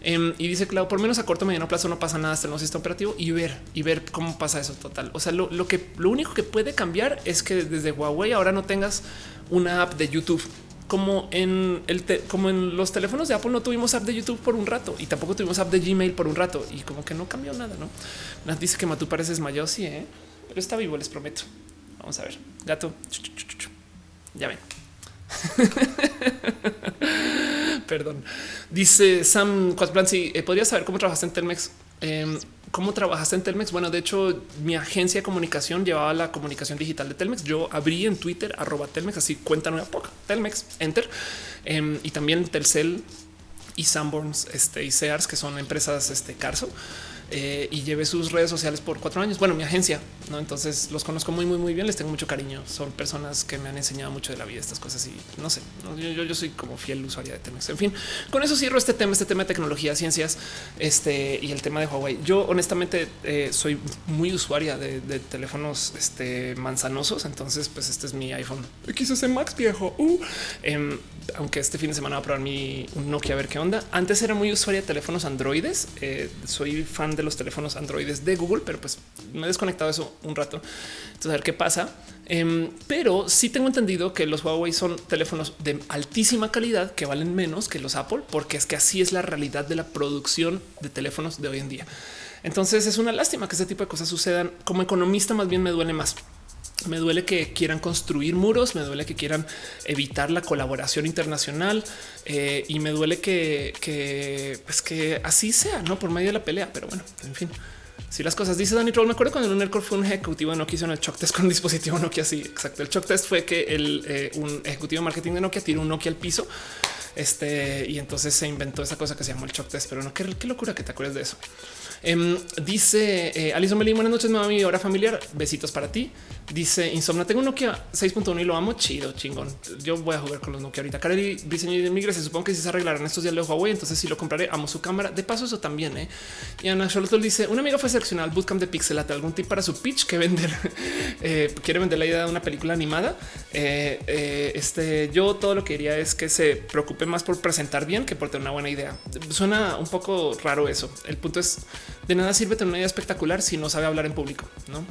Em, y dice claro, por menos a corto mediano plazo no pasa nada hasta el nuevo sistema operativo y ver y ver cómo pasa eso total. O sea, lo, que lo único que puede cambiar es que desde Huawei ahora no tengas una app de YouTube como en el como en los teléfonos de Apple no tuvimos app de YouTube por un rato y tampoco tuvimos app de Gmail por un rato y como que no cambió nada, ¿no? Nas dice que Matú parece desmayado, sí, ¿eh? pero está vivo, les prometo. Vamos a ver. Gato. Ya ven. Perdón. Dice Sam Quatplancy, eh, ¿podrías saber cómo trabajaste en Telmex? Em, ¿Cómo trabajaste en Telmex? Bueno, de hecho, mi agencia de comunicación llevaba la comunicación digital de Telmex. Yo abrí en Twitter arroba Telmex, así cuenta nueva poca Telmex, enter. Em, y también Telcel y Sanborns este, y Sears, que son empresas este, Carso. Eh, y llevé sus redes sociales por cuatro años. Bueno, mi agencia, no? Entonces los conozco muy, muy, muy bien. Les tengo mucho cariño. Son personas que me han enseñado mucho de la vida, estas cosas y no sé. Yo, yo, soy como fiel usuaria de Telmex. En fin, con eso cierro este tema, este tema de tecnología, ciencias este, y el tema de Huawei. Yo honestamente eh, soy muy usuaria de, teléfonos este, manzanosos. Entonces, pues este es mi iPhone XS Max viejo. Uh, em, aunque este fin de semana voy a probar mi Nokia a ver qué onda. Antes era muy usuaria de teléfonos androides. Eh, soy fan de los teléfonos androides de Google, pero pues me he desconectado eso un rato. Entonces, a ver qué pasa. Em, pero sí tengo entendido que los Huawei son teléfonos de altísima calidad que valen menos que los Apple, porque es que así es la realidad de la producción de teléfonos de hoy en día. Entonces es una lástima que ese tipo de cosas sucedan. Como economista, más bien me duele más me duele que quieran construir muros, me duele que quieran evitar la colaboración internacional eh, y me duele que, que, pues que así sea, no por medio de la pelea. Pero bueno, en fin, si las cosas dice Danny Troll, me acuerdo cuando el Unercore fue un ejecutivo de Nokia hizo el shock test con un dispositivo Nokia. Sí, exacto. El shock test fue que el, eh, un ejecutivo de marketing de Nokia tiró un Nokia al piso este y entonces se inventó esa cosa que se llamó el shock test. Pero no, qué, qué locura que te acuerdes de eso. Em, dice eh, Alison buenas noches, mi hora familiar. Besitos para ti. Dice Insomna, tengo un Nokia 6.1 y lo amo chido, chingón. Yo voy a jugar con los Nokia ahorita. Kareli diseño de migres. Supongo que si se arreglarán estos días de Huawei, entonces si lo compraré, amo su cámara. De paso, eso también. ¿eh? Y Ana Charlotte dice: Una amiga fue seleccionada al bootcamp de Pixelate. ¿Algún tip para su pitch que vender? Eh, quiere vender la idea de una película animada. Eh, este yo todo lo que diría es que se preocupe más por presentar bien que por tener una buena idea. Suena un poco raro eso. El punto es de nada sirve tener una idea espectacular si no sabe hablar en público, no?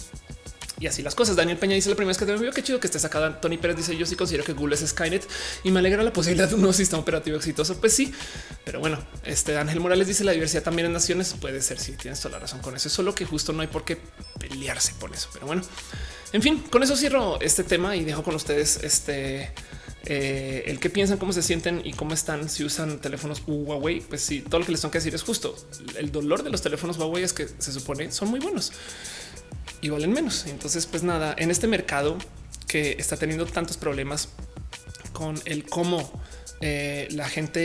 Y así las cosas. Daniel Peña dice la primera vez que te veo. Qué chido que esté sacada. Tony Pérez dice: Yo sí considero que Google es Skynet y me alegra la posibilidad de un nuevo sistema operativo exitoso. Pues sí, pero bueno, este Ángel Morales dice: La diversidad también en naciones puede ser. Si tienes toda la razón con eso, es solo que justo no hay por qué pelearse por eso. Pero bueno, en fin, con eso cierro este tema y dejo con ustedes este eh, el que piensan, cómo se sienten y cómo están si usan teléfonos Huawei. Pues sí, todo lo que les tengo que decir es justo. El dolor de los teléfonos Huawei es que se supone son muy buenos y valen menos. Entonces, pues nada, en este mercado que está teniendo tantos problemas con el cómo eh, la gente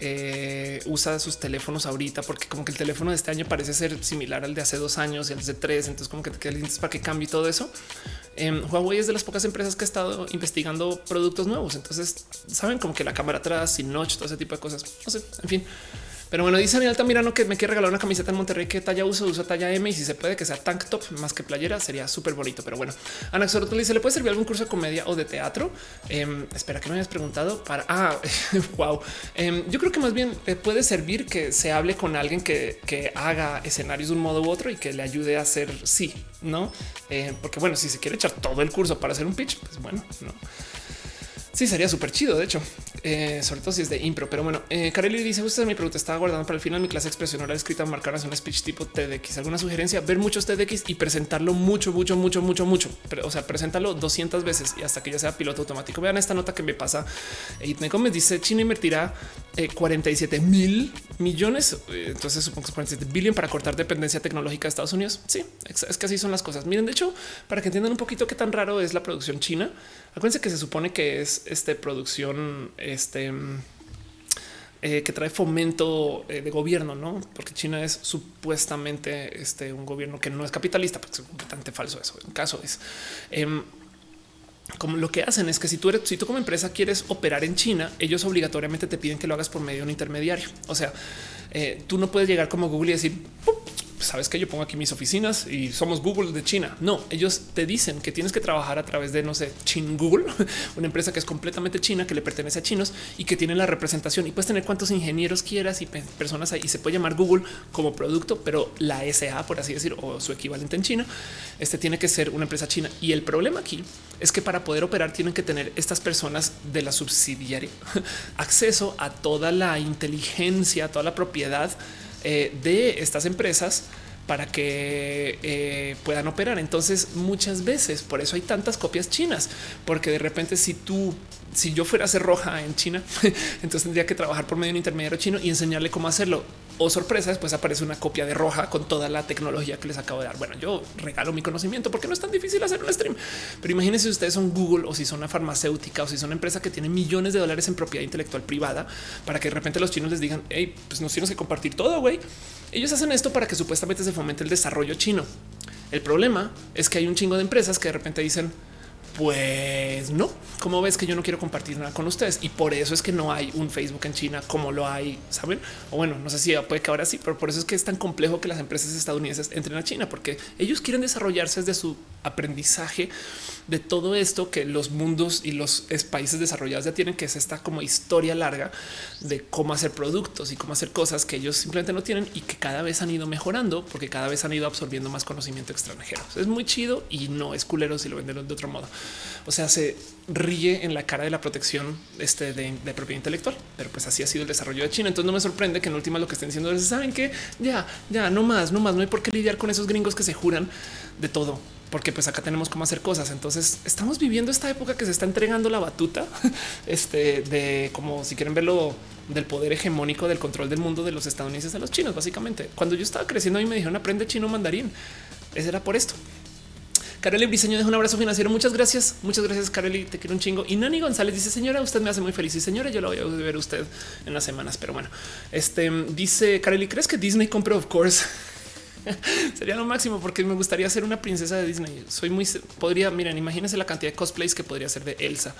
eh, usa sus teléfonos ahorita, porque como que el teléfono de este año parece ser similar al de hace dos años y al de tres. Entonces, como que te quedas para que cambie todo eso. Eh, Huawei es de las pocas empresas que ha estado investigando productos nuevos. Entonces, saben como que la cámara atrás, sin notch, todo ese tipo de cosas. No sé, en fin. Pero bueno, dice Daniel Altamirano que me quiere regalar una camiseta en Monterrey que talla uso, usa talla M y si se puede que sea tank top más que playera sería súper bonito. Pero bueno, Ana le dice, ¿le puede servir algún curso de comedia o de teatro? Em, espera que me hayas preguntado para... Ah, wow. Em, yo creo que más bien eh, puede servir que se hable con alguien que, que, haga escenarios de un modo u otro y que le ayude a hacer sí, ¿no? Eh, porque bueno, si se quiere echar todo el curso para hacer un pitch, pues bueno, no. Sí, sería súper chido, de hecho, eh, sobre todo si es de impro. Pero bueno, eh, dice: Usted mi pregunta estaba guardando para el final. Mi clase expresión oral escrita marcar un speech tipo TEDx. ¿Alguna sugerencia? Ver muchos TEDx y presentarlo mucho, mucho, mucho, mucho, mucho. o sea, presentarlo 200 veces y hasta que ya sea piloto automático. Vean esta nota que me pasa. Itneco me dice: China invertirá 47 eh, mil millones. Eh, entonces supongo que 47 billion para cortar dependencia tecnológica de Estados Unidos. Sí, es que así son las cosas. Miren, de hecho, para que entiendan un poquito qué tan raro es la producción china, acuérdense que se supone que es este producción este, eh, que trae fomento eh, de gobierno, no? Porque China es supuestamente este, un gobierno que no es capitalista, porque es completamente falso. Eso en caso es em, como lo que hacen es que si tú eres, si tú como empresa quieres operar en China, ellos obligatoriamente te piden que lo hagas por medio de un intermediario. O sea, eh, tú no puedes llegar como Google y decir sabes que yo pongo aquí mis oficinas y somos Google de China. No, ellos te dicen que tienes que trabajar a través de, no sé, Chin Google, una empresa que es completamente china, que le pertenece a chinos y que tiene la representación y puedes tener cuantos ingenieros quieras y personas ahí. Y se puede llamar Google como producto, pero la SA, por así decir, o su equivalente en China, este tiene que ser una empresa china. Y el problema aquí es que para poder operar tienen que tener estas personas de la subsidiaria acceso a toda la inteligencia, toda la propiedad eh, de estas empresas para que eh, puedan operar. Entonces, muchas veces por eso hay tantas copias chinas, porque de repente, si tú, si yo fuera a hacer roja en China, entonces tendría que trabajar por medio de un intermediario chino y enseñarle cómo hacerlo o sorpresa, después aparece una copia de roja con toda la tecnología que les acabo de dar. Bueno, yo regalo mi conocimiento porque no es tan difícil hacer un stream, pero imagínense si ustedes son Google o si son una farmacéutica o si son una empresa que tiene millones de dólares en propiedad intelectual privada para que de repente los chinos les digan, hey, pues nos tienes que compartir todo, güey. Ellos hacen esto para que supuestamente se fomente el desarrollo chino. El problema es que hay un chingo de empresas que de repente dicen, pues no, como ves que yo no quiero compartir nada con ustedes y por eso es que no hay un Facebook en China como lo hay, saben? O bueno, no sé si puede que ahora sí, pero por eso es que es tan complejo que las empresas estadounidenses entren a China, porque ellos quieren desarrollarse desde su aprendizaje de todo esto que los mundos y los países desarrollados ya tienen, que es esta como historia larga de cómo hacer productos y cómo hacer cosas que ellos simplemente no tienen y que cada vez han ido mejorando porque cada vez han ido absorbiendo más conocimiento extranjero. Es muy chido y no es culero si lo venden de otro modo. O sea, se ríe en la cara de la protección este, de, propiedad intelectual, pero pues así ha sido el desarrollo de China. Entonces no me sorprende que en última lo que estén diciendo es saben que ya, ya no más, no más, no hay por qué lidiar con esos gringos que se juran de todo porque pues acá tenemos cómo hacer cosas. Entonces estamos viviendo esta época que se está entregando la batuta este, de como si quieren verlo del poder hegemónico del control del mundo de los estadounidenses a los chinos. Básicamente, cuando yo estaba creciendo, a mí me dijeron aprende chino mandarín. Ese era por esto. Carely Briseño deja un abrazo financiero. Muchas gracias. Muchas gracias, Carely. Te quiero un chingo. Y Nani González dice: Señora, usted me hace muy feliz. Y señora, yo lo voy a ver usted en las semanas. Pero bueno, este dice Carely: ¿Crees que Disney compre? Of course. Sería lo máximo porque me gustaría ser una princesa de Disney. Soy muy podría. Miren, imagínense la cantidad de cosplays que podría ser de Elsa.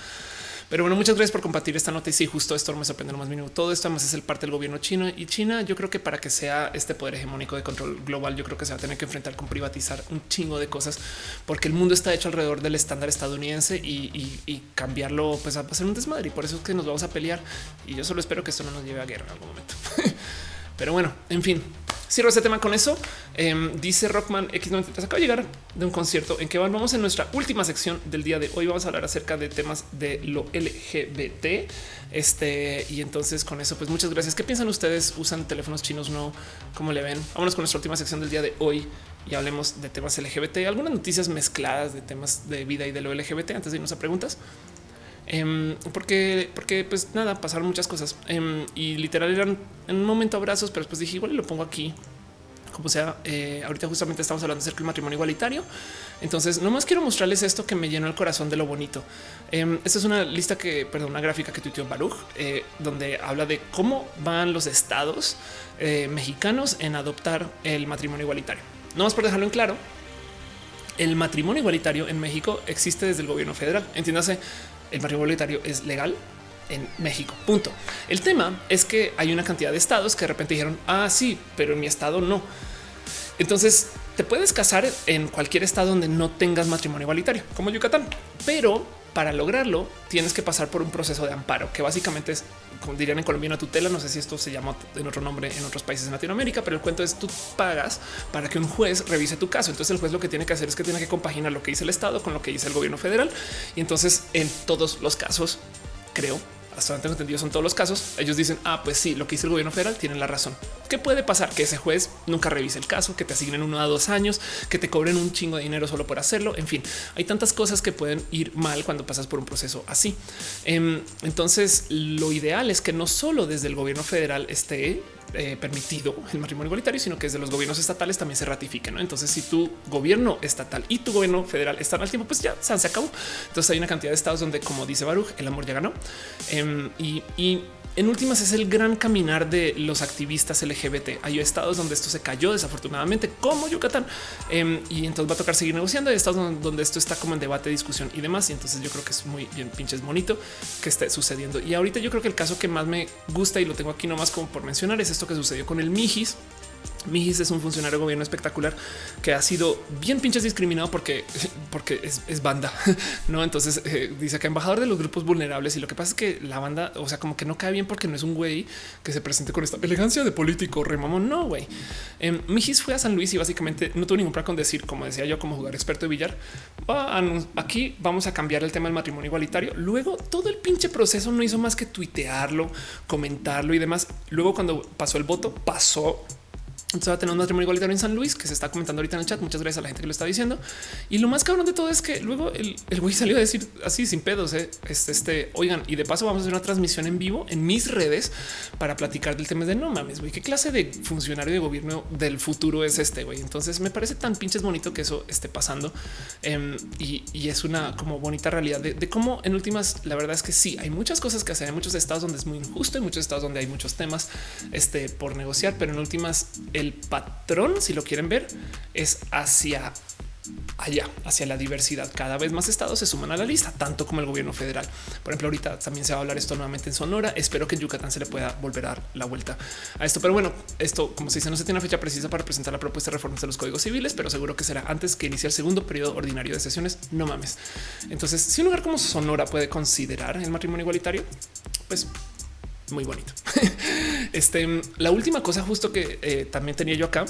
Pero bueno, muchas gracias por compartir esta nota. Y justo esto me sorprende lo más mínimo. Todo esto además es el parte del gobierno chino y China. Yo creo que para que sea este poder hegemónico de control global, yo creo que se va a tener que enfrentar con privatizar un chingo de cosas porque el mundo está hecho alrededor del estándar estadounidense y, cambiarlo pues va a ser un desmadre. Y por eso es que nos vamos a pelear. Y yo solo espero que esto no nos lleve a guerra en algún momento. Pero bueno, en fin, Cierro este tema con eso. Em, dice Rockman X93. Acaba de llegar de un concierto en que vamos en nuestra última sección del día de hoy. Vamos a hablar acerca de temas de lo LGBT. Este y entonces con eso, pues muchas gracias. ¿Qué piensan ustedes? ¿Usan teléfonos chinos? No? ¿Cómo le ven? Vámonos con nuestra última sección del día de hoy y hablemos de temas LGBT. Algunas noticias mezcladas de temas de vida y de lo LGBT antes de irnos a preguntas. Em, porque, porque pues nada, pasaron muchas cosas em, y literal eran en un momento abrazos, pero después dije igual lo pongo aquí. Como sea, eh, ahorita justamente estamos hablando acerca del matrimonio igualitario. Entonces, nomás quiero mostrarles esto que me llenó el corazón de lo bonito. Em, esta es una lista que, perdón, una gráfica que tuiteó Baruch, eh, donde habla de cómo van los estados eh, mexicanos en adoptar el matrimonio igualitario. No más por dejarlo en claro, el matrimonio igualitario en México existe desde el gobierno federal. Entiéndase, el matrimonio igualitario es legal en México. Punto. El tema es que hay una cantidad de estados que de repente dijeron, ah, sí, pero en mi estado no. Entonces te puedes casar en cualquier estado donde no tengas matrimonio igualitario, como Yucatán, pero para lograrlo tienes que pasar por un proceso de amparo, que básicamente es, como dirían en Colombia, una tutela. No sé si esto se llama en otro nombre en otros países de Latinoamérica, pero el cuento es tú pagas para que un juez revise tu caso. Entonces el juez lo que tiene que hacer es que tiene que compaginar lo que dice el Estado con lo que dice el gobierno federal. Y entonces en todos los casos, creo, hasta donde tengo entendido son todos los casos, ellos dicen, ah, pues sí, lo que dice el gobierno federal tiene la razón. ¿Qué puede pasar? Que ese juez nunca revise el caso, que te asignen uno a dos años, que te cobren un chingo de dinero solo por hacerlo. En fin, hay tantas cosas que pueden ir mal cuando pasas por un proceso así. Em, entonces, lo ideal es que no solo desde el gobierno federal esté eh, permitido el matrimonio igualitario, sino que desde los gobiernos estatales también se ratifique. ¿no? Entonces, si tu gobierno estatal y tu gobierno federal están al tiempo, pues ya se acabó. Entonces, hay una cantidad de estados donde, como dice Baruch, el amor ya ganó. Em, y en últimas es el gran caminar de los activistas LGBT. Hay estados donde esto se cayó desafortunadamente, como Yucatán, em, y entonces va a tocar seguir negociando. Hay estados donde, esto está como en debate, discusión y demás. Y entonces yo creo que es muy bien pinches bonito que esté sucediendo. Y ahorita yo creo que el caso que más me gusta y lo tengo aquí nomás como por mencionar es esto que sucedió con el Mijis Mijis es un funcionario de gobierno espectacular que ha sido bien pinches discriminado porque, porque es, banda, no? Entonces eh, dice que embajador de los grupos vulnerables y lo que pasa es que la banda, o sea, como que no cae bien porque no es un güey que se presente con esta elegancia de político remamón. No, güey. Eh, Mijis fue a San Luis y básicamente no tuvo ningún problema con decir, como decía yo, como jugador experto de billar, aquí vamos a cambiar el tema del matrimonio igualitario. Luego todo el pinche proceso no hizo más que tuitearlo, comentarlo y demás. Luego, cuando pasó el voto, pasó entonces va a tener un matrimonio igualitario en San Luis que se está comentando ahorita en el chat. Muchas gracias a la gente que lo está diciendo. Y lo más cabrón de todo es que luego el, güey salió a decir así sin pedos. Este, este, oigan, y de paso vamos a hacer una transmisión en vivo en mis redes para platicar del tema de no mames, güey, qué clase de funcionario de gobierno del futuro es este güey. Entonces me parece tan pinches bonito que eso esté pasando em, y, es una como bonita realidad de, cómo en últimas la verdad es que sí hay muchas cosas que hacer. Hay muchos estados donde es muy injusto, hay muchos estados donde hay muchos temas este, por negociar, pero en últimas el patrón, si lo quieren ver, es hacia allá, hacia la diversidad. Cada vez más estados se suman a la lista, tanto como el gobierno federal. Por ejemplo, ahorita también se va a hablar esto nuevamente en Sonora. Espero que en Yucatán se le pueda volver a dar la vuelta a esto. Pero bueno, esto, como se dice, no se tiene una fecha precisa para presentar la propuesta de reformas de los códigos civiles, pero seguro que será antes que inicie el segundo periodo ordinario de sesiones. No mames. Entonces, si un lugar como Sonora puede considerar el matrimonio igualitario, pues muy bonito. este, la última cosa justo que eh, también tenía yo acá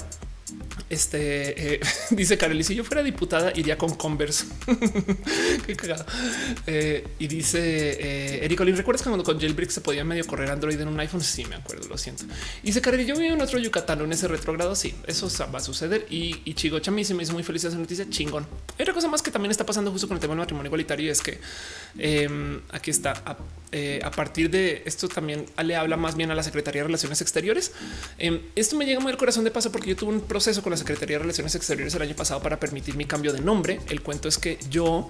este eh, dice Kareli, si yo fuera diputada, iría con Converse. Qué cagado. Eh, y dice eh, Eric Olin, ¿recuerdas cuando con Jailbreak se podía medio correr Android en un iPhone? Sí, me acuerdo, lo siento. Y dice Kareli, yo vivo en otro Yucatán en ese retrogrado. Sí, eso va a suceder. Y, y Chigo Chami se me hizo muy feliz esa noticia. Chingón. Hay otra cosa más que también está pasando justo con el tema del matrimonio igualitario es que em, aquí está. A, a, partir de esto también le habla más bien a la Secretaría de Relaciones Exteriores. Em, esto me llega muy al corazón de paso porque yo tuve un proceso con la Secretaría de Relaciones Exteriores el año pasado para permitir mi cambio de nombre. El cuento es que yo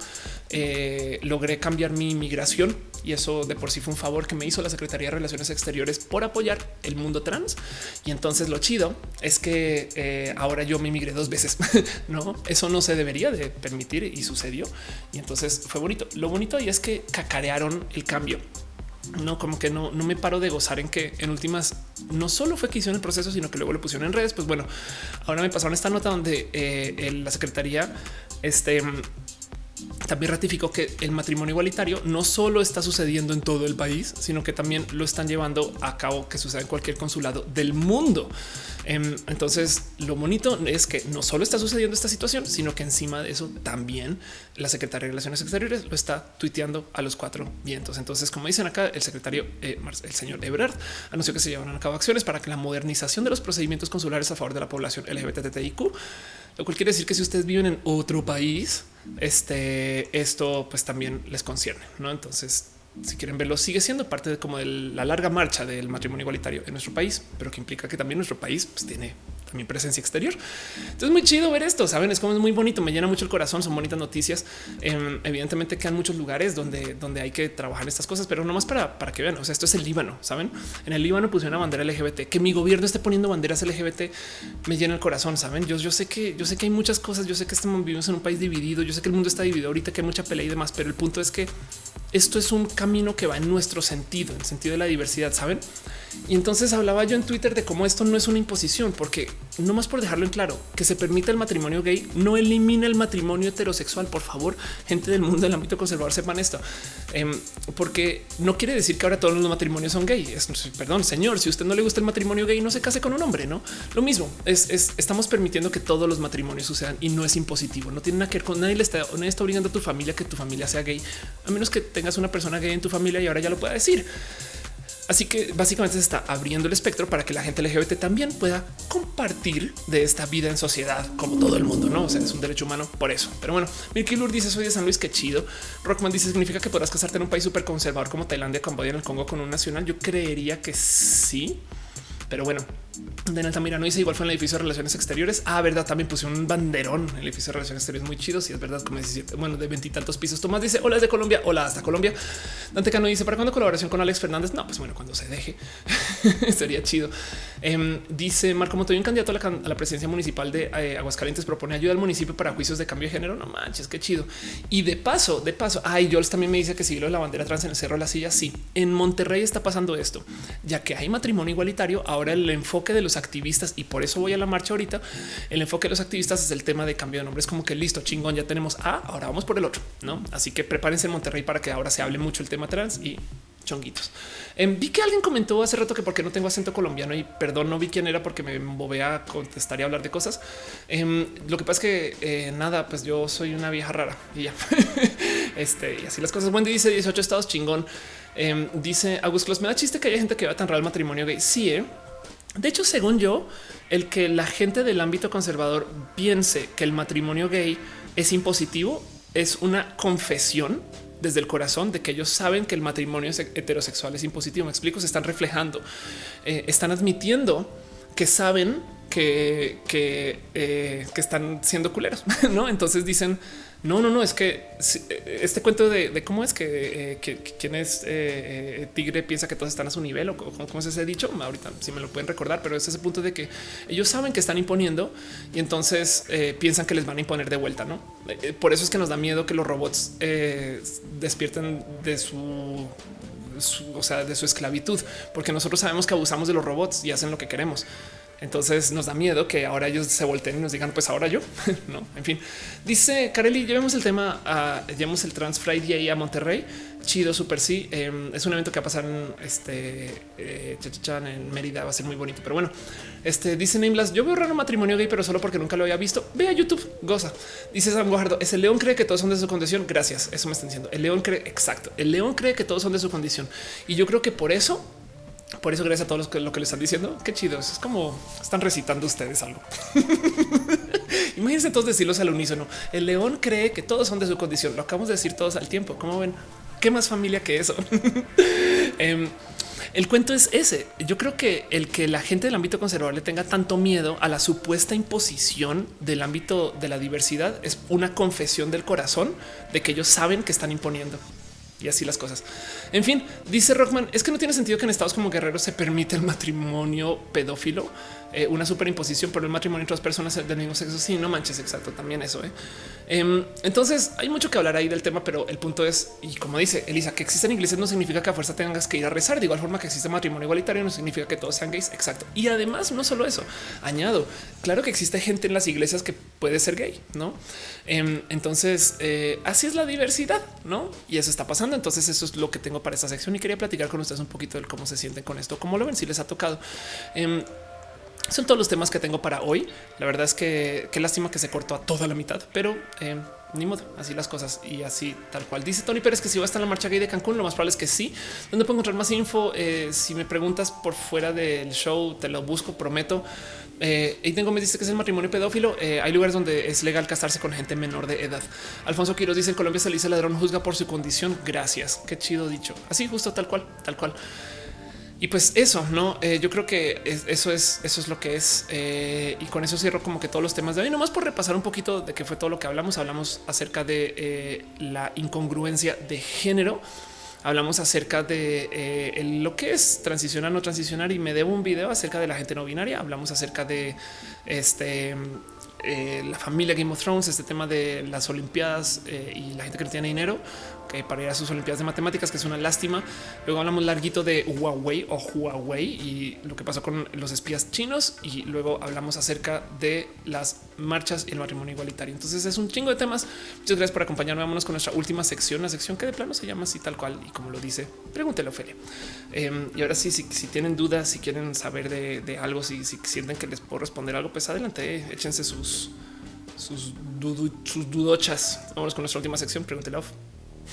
eh, logré cambiar mi migración y eso de por sí fue un favor que me hizo la Secretaría de Relaciones Exteriores por apoyar el mundo trans. Y entonces lo chido es que eh, ahora yo me migré dos veces. no, eso no se debería de permitir y sucedió. Y entonces fue bonito. Lo bonito ahí es que cacarearon el cambio no como que no, no me paro de gozar en que en últimas no solo fue que hicieron el proceso, sino que luego lo pusieron en redes. Pues bueno, ahora me pasaron esta nota donde eh, la secretaría este, también ratificó que el matrimonio igualitario no solo está sucediendo en todo el país, sino que también lo están llevando a cabo que suceda en cualquier consulado del mundo. Em, entonces, lo bonito es que no solo está sucediendo esta situación, sino que encima de eso también la Secretaría de Relaciones Exteriores lo está tuiteando a los cuatro vientos. Entonces, como dicen acá, el secretario, eh, el señor Ebrard, anunció que se llevarán a cabo acciones para que la modernización de los procedimientos consulares a favor de la población LGBTIQ, lo cual quiere decir que si ustedes viven en otro país, este, esto pues también les concierne, ¿no? Entonces, si quieren verlo, sigue siendo parte de como la larga marcha del matrimonio igualitario en nuestro país, pero que implica que también nuestro país pues, tiene también presencia exterior. Entonces muy chido ver esto, saben, es como es muy bonito, me llena mucho el corazón, son bonitas noticias. Em, evidentemente quedan muchos lugares donde, donde hay que trabajar estas cosas, pero no más para, para que vean, o sea, esto es el Líbano, saben, en el Líbano pusieron una bandera LGBT, que mi gobierno esté poniendo banderas LGBT me llena el corazón, saben, yo, yo sé que yo sé que hay muchas cosas, yo sé que estamos vivimos en un país dividido, yo sé que el mundo está dividido ahorita, que hay mucha pelea y demás, pero el punto es que esto es un camino que va en nuestro sentido, en el sentido de la diversidad, saben? Y entonces hablaba yo en Twitter de cómo esto no es una imposición, porque no más por dejarlo en claro, que se permita el matrimonio gay no elimina el matrimonio heterosexual. Por favor, gente del mundo del ámbito conservador sepan esto, em, porque no quiere decir que ahora todos los matrimonios son gay. perdón, señor, si usted no le gusta el matrimonio gay, no se case con un hombre, no lo mismo. Es, estamos permitiendo que todos los matrimonios sucedan y no es impositivo. No tiene nada que ver con nadie. Le está, nadie está obligando a tu familia que tu familia sea gay, a menos que tengas una persona gay en tu familia y ahora ya lo pueda decir. Así que básicamente se está abriendo el espectro para que la gente LGBT también pueda compartir de esta vida en sociedad como todo el mundo, no? O sea, es un derecho humano por eso. Pero bueno, Milky Lur dice soy de San Luis, qué chido. Rockman dice significa que podrás casarte en un país súper conservador como Tailandia, Camboya, en el Congo con un nacional. Yo creería que sí, pero bueno, de Altamirano dice igual fue en el edificio de relaciones exteriores. Ah, verdad, también puse un banderón en el edificio de relaciones exteriores muy chido. Si es verdad, como 17, bueno, de veintitantos pisos. Tomás dice hola desde Colombia, hola hasta Colombia. Dante Cano dice para cuándo colaboración con Alex Fernández. No, pues bueno, cuando se deje sería chido. Em, dice Marco Montoya, un candidato a la, presidencia municipal de eh, Aguascalientes propone ayuda al municipio para juicios de cambio de género. No manches, qué chido. Y de paso, de paso, ay, Jols también me dice que sigue lo de la bandera trans en el cerro de la silla. Sí, en Monterrey está pasando esto, ya que hay matrimonio igualitario. Ahora el enfoque de los activistas y por eso voy a la marcha ahorita. El enfoque de los activistas es el tema de cambio de nombre. Es como que listo, chingón, ya tenemos A, ahora vamos por el otro, no? Así que prepárense en Monterrey para que ahora se hable mucho el tema trans y chonguitos. Em, vi que alguien comentó hace rato que porque no tengo acento colombiano y perdón, no vi quién era porque me bobé a contestar y hablar de cosas. Em, lo que pasa es que eh, nada, pues yo soy una vieja rara y ya. este y así las cosas. Wendy dice 18 estados chingón. Em, dice Augusto me da chiste que haya gente que va tan raro el matrimonio gay. Sí, ¿eh? De hecho, según yo, el que la gente del ámbito conservador piense que el matrimonio gay es impositivo es una confesión desde el corazón de que ellos saben que el matrimonio heterosexual es impositivo. Me explico, se están reflejando, eh, están admitiendo que saben que, que, eh, que están siendo culeros, ¿no? Entonces dicen, no, no, no, es que eh, este cuento de, cómo es que, eh, quien es eh, tigre piensa que todos están a su nivel o cómo es ese dicho. Ahorita si me lo pueden recordar, pero es ese punto de que ellos saben que están imponiendo y entonces piensan que les van a imponer de vuelta. No por eso es que nos da miedo que los robots despierten de su, o sea, de su esclavitud, porque nosotros sabemos que abusamos de los robots y hacen lo que queremos. Entonces nos da miedo que ahora ellos se volteen y nos digan, pues ahora yo. no, en fin, dice Kareli, llevemos el tema a llevemos el Trans Friday a Monterrey. Chido, super sí. Em, es un evento que va a pasar en este eh, en Mérida. Va a ser muy bonito, pero bueno, este dice Nameless. Yo veo raro matrimonio gay, pero solo porque nunca lo había visto. Ve a YouTube, goza. Dice Sam Guajardo. Ese león cree que todos son de su condición. Gracias. Eso me está diciendo. El león cree exacto. El león cree que todos son de su condición. Y yo creo que por eso por eso, gracias a todos los que lo que le están diciendo. Qué chido. Es como están recitando ustedes algo. Imagínense todos decirlos al unísono. El león cree que todos son de su condición. Lo acabamos de decir todos al tiempo. Como ven, qué más familia que eso. Em, el cuento es ese. Yo creo que el que la gente del ámbito conservador le tenga tanto miedo a la supuesta imposición del ámbito de la diversidad es una confesión del corazón de que ellos saben que están imponiendo y así las cosas. En fin, dice Rockman, es que no tiene sentido que en estados como Guerrero se permite el matrimonio pedófilo eh, una superimposición por el matrimonio entre dos personas del mismo sexo. Sí, no manches, exacto. También eso. ¿eh? Em, entonces hay mucho que hablar ahí del tema, pero el punto es, y como dice Elisa, que existen iglesias no significa que a fuerza tengas que ir a rezar. De igual forma que existe matrimonio igualitario no significa que todos sean gays. Exacto. Y además, no solo eso, añado, claro que existe gente en las iglesias que puede ser gay, no? Em, entonces, eh, así es la diversidad, no? Y eso está pasando. Entonces, eso es lo que tengo para esta sección y quería platicar con ustedes un poquito de cómo se sienten con esto, cómo lo ven, si les ha tocado. Son todos los temas que tengo para hoy. La verdad es que qué lástima que se cortó a toda la mitad, pero eh, ni modo, así las cosas y así tal cual. Dice Tony Pérez que si va a estar en la marcha gay de Cancún, lo más probable es que sí. ¿Dónde puedo encontrar más info? Eh, si me preguntas por fuera del show, te lo busco, prometo. Eh, y tengo me dice que es el matrimonio pedófilo. Eh, hay lugares donde es legal casarse con gente menor de edad. Alfonso Quiroz dice en Colombia se le dice ladrón juzga por su condición. Gracias. Qué chido dicho. Así justo tal cual, tal cual. Y pues eso, no, eh, yo creo que eso es, eso es lo que es. Eh, y con eso cierro como que todos los temas de hoy, nomás por repasar un poquito de qué fue todo lo que hablamos. Hablamos acerca de eh, la incongruencia de género. Hablamos acerca de lo que es transicionar, no transicionar y me debo un video acerca de la gente no binaria. Hablamos acerca de este la familia Game of Thrones, este tema de las Olimpiadas y la gente que no tiene dinero para ir a sus Olimpiadas de Matemáticas, que es una lástima. Luego hablamos larguito de Huawei o Huawei y lo que pasó con los espías chinos. Y luego hablamos acerca de las marchas y el matrimonio igualitario. Entonces es un chingo de temas. Muchas gracias por acompañarme. Vámonos con nuestra última sección, la sección que de plano se llama así tal cual. Y como lo dice, pregúntele Ophelia. Em, y ahora sí, si, tienen dudas, si quieren saber de, algo, si, sienten que les puedo responder algo, pues adelante, échense sus sus, dudochas. Vámonos con nuestra última sección. Pregúntele off.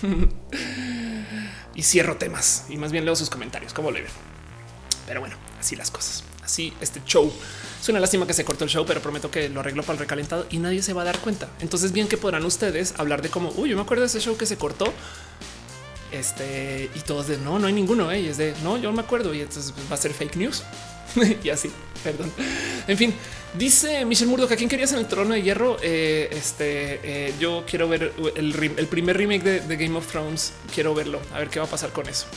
y cierro temas y más bien leo sus comentarios, como le ven. Pero bueno, así las cosas. Así este show. Es una lástima que se cortó el show, pero prometo que lo arreglo para el recalentado y nadie se va a dar cuenta. Entonces, bien que podrán ustedes hablar de cómo, uy, yo me acuerdo de ese show que se cortó. Este y todos de no, no hay ninguno. ¿eh? Y es de no, yo me acuerdo. Y entonces va a ser fake news y así. Perdón. En fin, dice Michelle Murdoch, ¿a quién querías en el trono de hierro? Eh, este, eh, yo quiero ver el, primer remake de, Game of Thrones. Quiero verlo, a ver qué va a pasar con eso.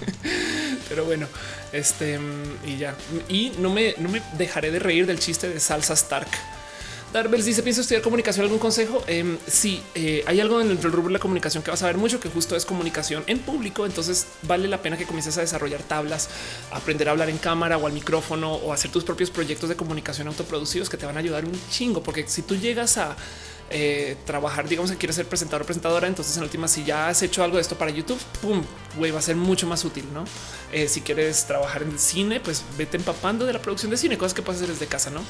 Pero bueno, este y ya. Y no me, no me dejaré de reír del chiste de Salsa Stark Darbels dice: Pienso estudiar comunicación. ¿Algún consejo? Eh, sí, eh, hay algo en el rubro de la comunicación que vas a ver mucho, que justo es comunicación en público. Entonces vale la pena que comiences a desarrollar tablas, aprender a hablar en cámara o al micrófono o hacer tus propios proyectos de comunicación autoproducidos que te van a ayudar un chingo. Porque si tú llegas a eh, trabajar, digamos que quieres ser presentador o presentadora, entonces en última, si ya has hecho algo de esto para YouTube, pum, güey, va a ser mucho más útil, ¿no? Eh, si quieres trabajar en cine, pues vete empapando de la producción de cine, cosas que puedes hacer desde casa, ¿no?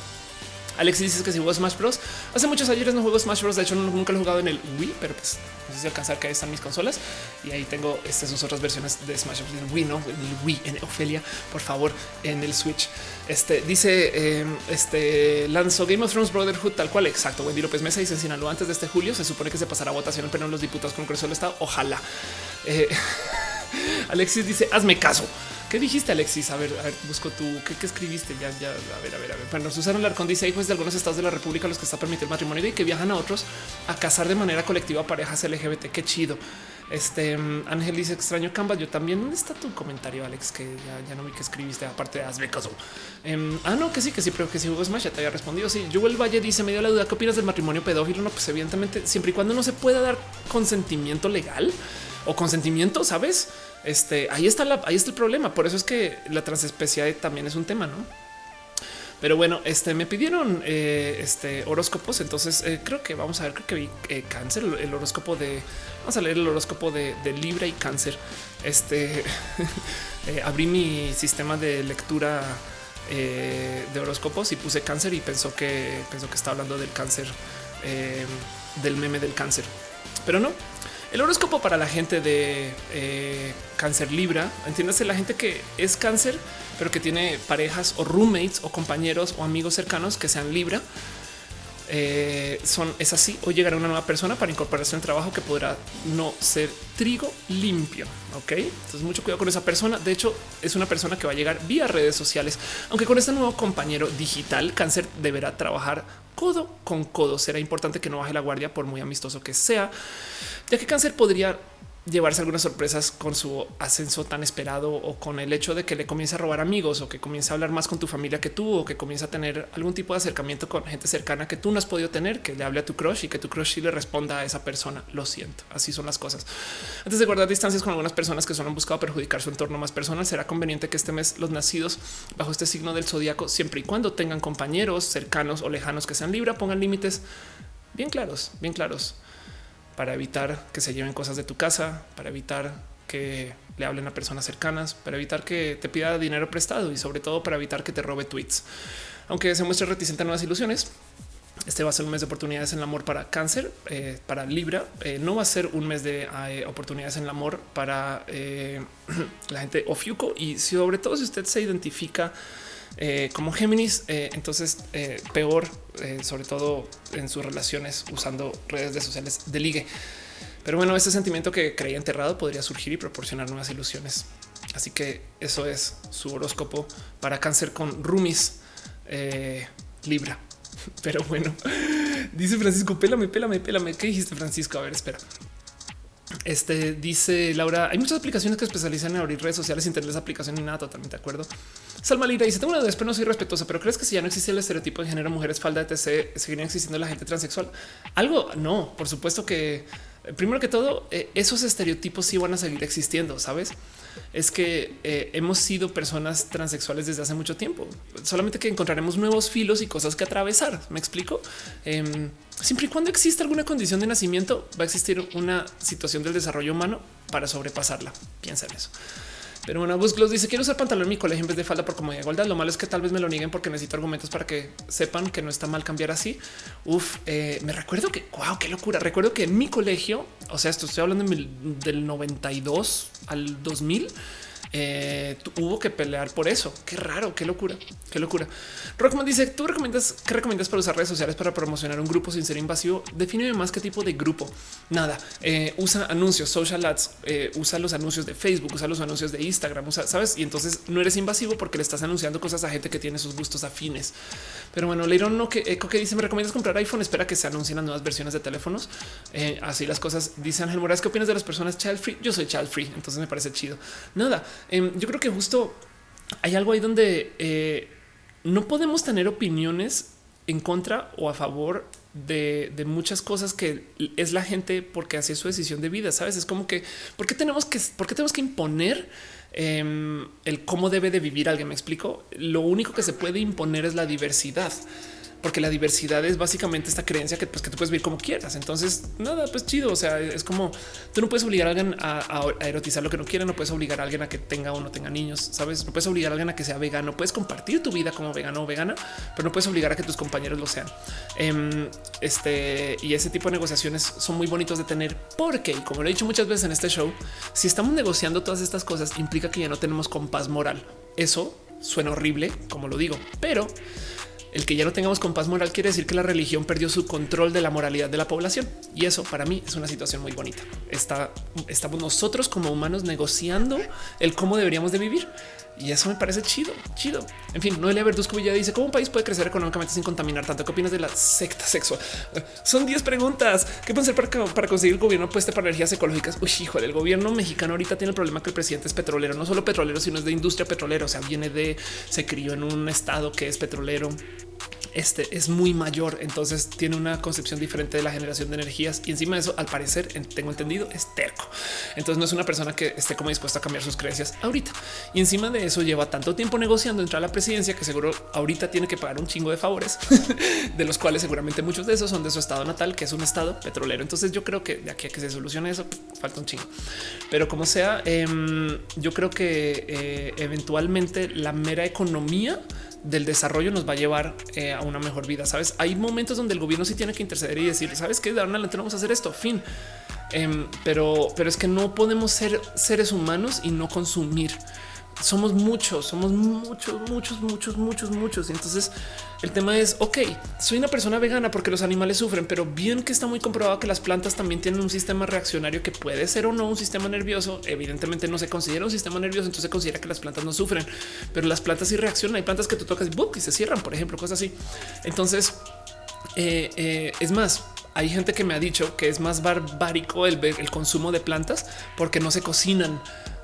Alexis dice que si juego Smash Bros. Hace muchos años no juego Smash Bros. De hecho, nunca lo he jugado en el Wii, pero pues no sé si alcanzar que ahí están mis consolas. Y ahí tengo estas sus otras versiones de Smash Bros. En Wii, no en el Wii, en Ofelia, por favor, en el Switch. Este dice em, este lanzó Game of Thrones Brotherhood tal cual. Exacto. Wendy López Mesa dice en Sinaloa antes de este julio. Se supone que se pasará a votación en pleno los diputados con Congreso del Estado. Ojalá. Eh, Alexis dice hazme caso. ¿Qué dijiste, Alexis? A ver, a ver, busco tú. ¿Qué, escribiste? Ya, ya, a ver, a ver, a ver. Bueno, Susana Larcón dice hijos de algunos estados de la República los que está permitido el matrimonio y que viajan a otros a casar de manera colectiva parejas LGBT. Qué chido. Este Ángel dice extraño Canvas. Yo también. ¿Dónde está tu comentario, Alex? Que ya, no vi que escribiste. Aparte hazme caso. Em, ah, no, que sí, que sí, pero que si Hugo Smash ya te había respondido. Sí, el Valle dice: Me dio la duda. ¿Qué opinas del matrimonio pedófilo? No, pues evidentemente, siempre y cuando no se pueda dar consentimiento legal o consentimiento, sabes? Este ahí está la, el problema. Por eso es que la transespecialidad también es un tema, no? Pero bueno, este me pidieron eh, este horóscopos. Entonces eh, creo que vamos a ver, creo que vi eh, cáncer, el, horóscopo de vamos a leer el horóscopo de, Libra y cáncer. Este abrí mi sistema de lectura de horóscopos y puse cáncer y pensó que pensó que está hablando del cáncer del meme del cáncer, pero no. El horóscopo para la gente de eh, cáncer libra, entiéndase la gente que es cáncer, pero que tiene parejas o roommates o compañeros o amigos cercanos que sean libra. Eh, son es así o llegará una nueva persona para incorporarse en el trabajo que podrá no ser trigo limpio. Ok, entonces mucho cuidado con esa persona. De hecho, es una persona que va a llegar vía redes sociales, aunque con este nuevo compañero digital, cáncer deberá trabajar codo con codo. Será importante que no baje la guardia por muy amistoso que sea ya que cáncer podría llevarse algunas sorpresas con su ascenso tan esperado o con el hecho de que le comience a robar amigos o que comience a hablar más con tu familia que tú o que comience a tener algún tipo de acercamiento con gente cercana que tú no has podido tener, que le hable a tu crush y que tu crush le responda a esa persona. Lo siento, así son las cosas. Antes de guardar distancias con algunas personas que solo han buscado perjudicar su entorno más personal, será conveniente que este mes los nacidos bajo este signo del zodiaco, siempre y cuando tengan compañeros cercanos o lejanos que sean libra, pongan límites bien claros, bien claros para evitar que se lleven cosas de tu casa, para evitar que le hablen a personas cercanas, para evitar que te pida dinero prestado y sobre todo para evitar que te robe tweets. Aunque se muestre reticente a nuevas ilusiones, Este va a ser un mes de oportunidades en el amor para cáncer, eh, para Libra. Eh, no va a ser un mes de oportunidades en el amor para la gente Ofiuco. Y sobre todo si usted se identifica como Géminis, entonces peor, sobre todo en sus relaciones usando redes de sociales de ligue. Pero bueno, ese sentimiento que creía enterrado podría surgir y proporcionar nuevas ilusiones. Así que eso es su horóscopo para cáncer con Rumis eh, Libra. Pero bueno, dice Francisco, pélame, pélame, pélame. ¿Qué dijiste, Francisco? A ver, espera. Este dice Laura: hay muchas aplicaciones que especializan en abrir redes sociales sin tener esa aplicación ni nada. Totalmente de acuerdo. Salma Lira dice: Tengo una duda, pero no soy respetuosa, pero crees que si ya no existe el estereotipo de género, mujeres, falda, etc., seguiría existiendo la gente transexual? Algo no, por supuesto que primero que todo, eh, esos estereotipos sí van a seguir existiendo, sabes? Es que eh, hemos sido personas transexuales desde hace mucho tiempo, solamente que encontraremos nuevos filos y cosas que atravesar. Me explico. Em, siempre y cuando exista alguna condición de nacimiento, va a existir una situación del desarrollo humano para sobrepasarla. Piensa en eso. Pero bueno, Busclos dice quiero usar pantalón en mi colegio en vez de falda por comodidad igualdad. Lo malo es que tal vez me lo nieguen porque necesito argumentos para que sepan que no está mal cambiar así. Uf, eh, me recuerdo que wow, qué locura. Recuerdo que en mi colegio, o sea, esto estoy hablando del 92 al 2000 eh, hubo que pelear por eso. Qué raro, qué locura, qué locura. Rockman dice: ¿Tú recomiendas qué recomiendas para usar redes sociales para promocionar un grupo sin ser invasivo? Define más qué tipo de grupo. Nada, eh, usa anuncios, social ads, eh, usa los anuncios de Facebook, usa los anuncios de Instagram, usa, sabes? Y entonces no eres invasivo porque le estás anunciando cosas a gente que tiene sus gustos afines. Pero bueno, Leiron no que eco que dice: Me recomiendas comprar iPhone. Espera que se anuncien las nuevas versiones de teléfonos. así las cosas. Dice Ángel Morales: ¿Qué opinas de las personas child free? Yo soy child free, entonces me parece chido. Nada, Em, yo creo que justo hay algo ahí donde eh, no podemos tener opiniones en contra o a favor de, muchas cosas que es la gente porque hace su decisión de vida. Sabes, es como que por qué tenemos que, por qué tenemos que imponer em, el cómo debe de vivir alguien. Me explico. Lo único que se puede imponer es la diversidad porque la diversidad es básicamente esta creencia que, pues, que tú puedes vivir como quieras. Entonces, nada, pues chido. O sea, es como tú no puedes obligar a alguien a, erotizar lo que no quiere, no puedes obligar a alguien a que tenga o no tenga niños, sabes? No puedes obligar a alguien a que sea vegano, puedes compartir tu vida como vegano o vegana, pero no puedes obligar a que tus compañeros lo sean. Em, este y ese tipo de negociaciones son muy bonitos de tener porque, como lo he dicho muchas veces en este show, si estamos negociando todas estas cosas, implica que ya no tenemos compás moral. Eso suena horrible, como lo digo, pero el que ya no tengamos compás moral quiere decir que la religión perdió su control de la moralidad de la población. Y eso para mí es una situación muy bonita. Estamos nosotros como humanos negociando el cómo deberíamos de vivir. Y eso me parece chido, chido. En fin, Noelia Verduzco ya dice cómo un país puede crecer económicamente sin contaminar tanto. ¿Qué opinas de la secta sexual? Son 10 preguntas. ¿Qué pueden hacer para, conseguir el gobierno pueste para energías ecológicas? Uy, híjole, el gobierno mexicano ahorita tiene el problema que el presidente es petrolero, no solo petrolero, sino es de industria petrolera. O sea, viene de, se crió en un estado que es petrolero este es muy mayor, entonces tiene una concepción diferente de la generación de energías y encima de eso, al parecer, tengo entendido, es terco. Entonces no es una persona que esté como dispuesta a cambiar sus creencias ahorita. Y encima de eso lleva tanto tiempo negociando entrar a la presidencia que seguro ahorita tiene que pagar un chingo de favores, de los cuales seguramente muchos de esos son de su estado natal, que es un estado petrolero. Entonces yo creo que de aquí a que se solucione eso, falta un chingo. Pero como sea, em, yo creo que eh, eventualmente la mera economía del desarrollo nos va a llevar eh, a una mejor vida. Sabes, hay momentos donde el gobierno sí tiene que interceder y decir, sabes que de ahora en vamos a hacer esto. Fin. Em, pero, pero es que no podemos ser seres humanos y no consumir somos muchos, somos muchos, muchos, muchos, muchos, muchos. Y entonces el tema es, ok, soy una persona vegana porque los animales sufren, pero bien que está muy comprobado que las plantas también tienen un sistema reaccionario que puede ser o no un sistema nervioso. Evidentemente no se considera un sistema nervioso, entonces se considera que las plantas no sufren, pero las plantas sí reaccionan. Hay plantas que tú tocas y, y se cierran, por ejemplo, cosas así. Entonces, eh, eh, es más, hay gente que me ha dicho que es más barbárico el, el consumo de plantas porque no se cocinan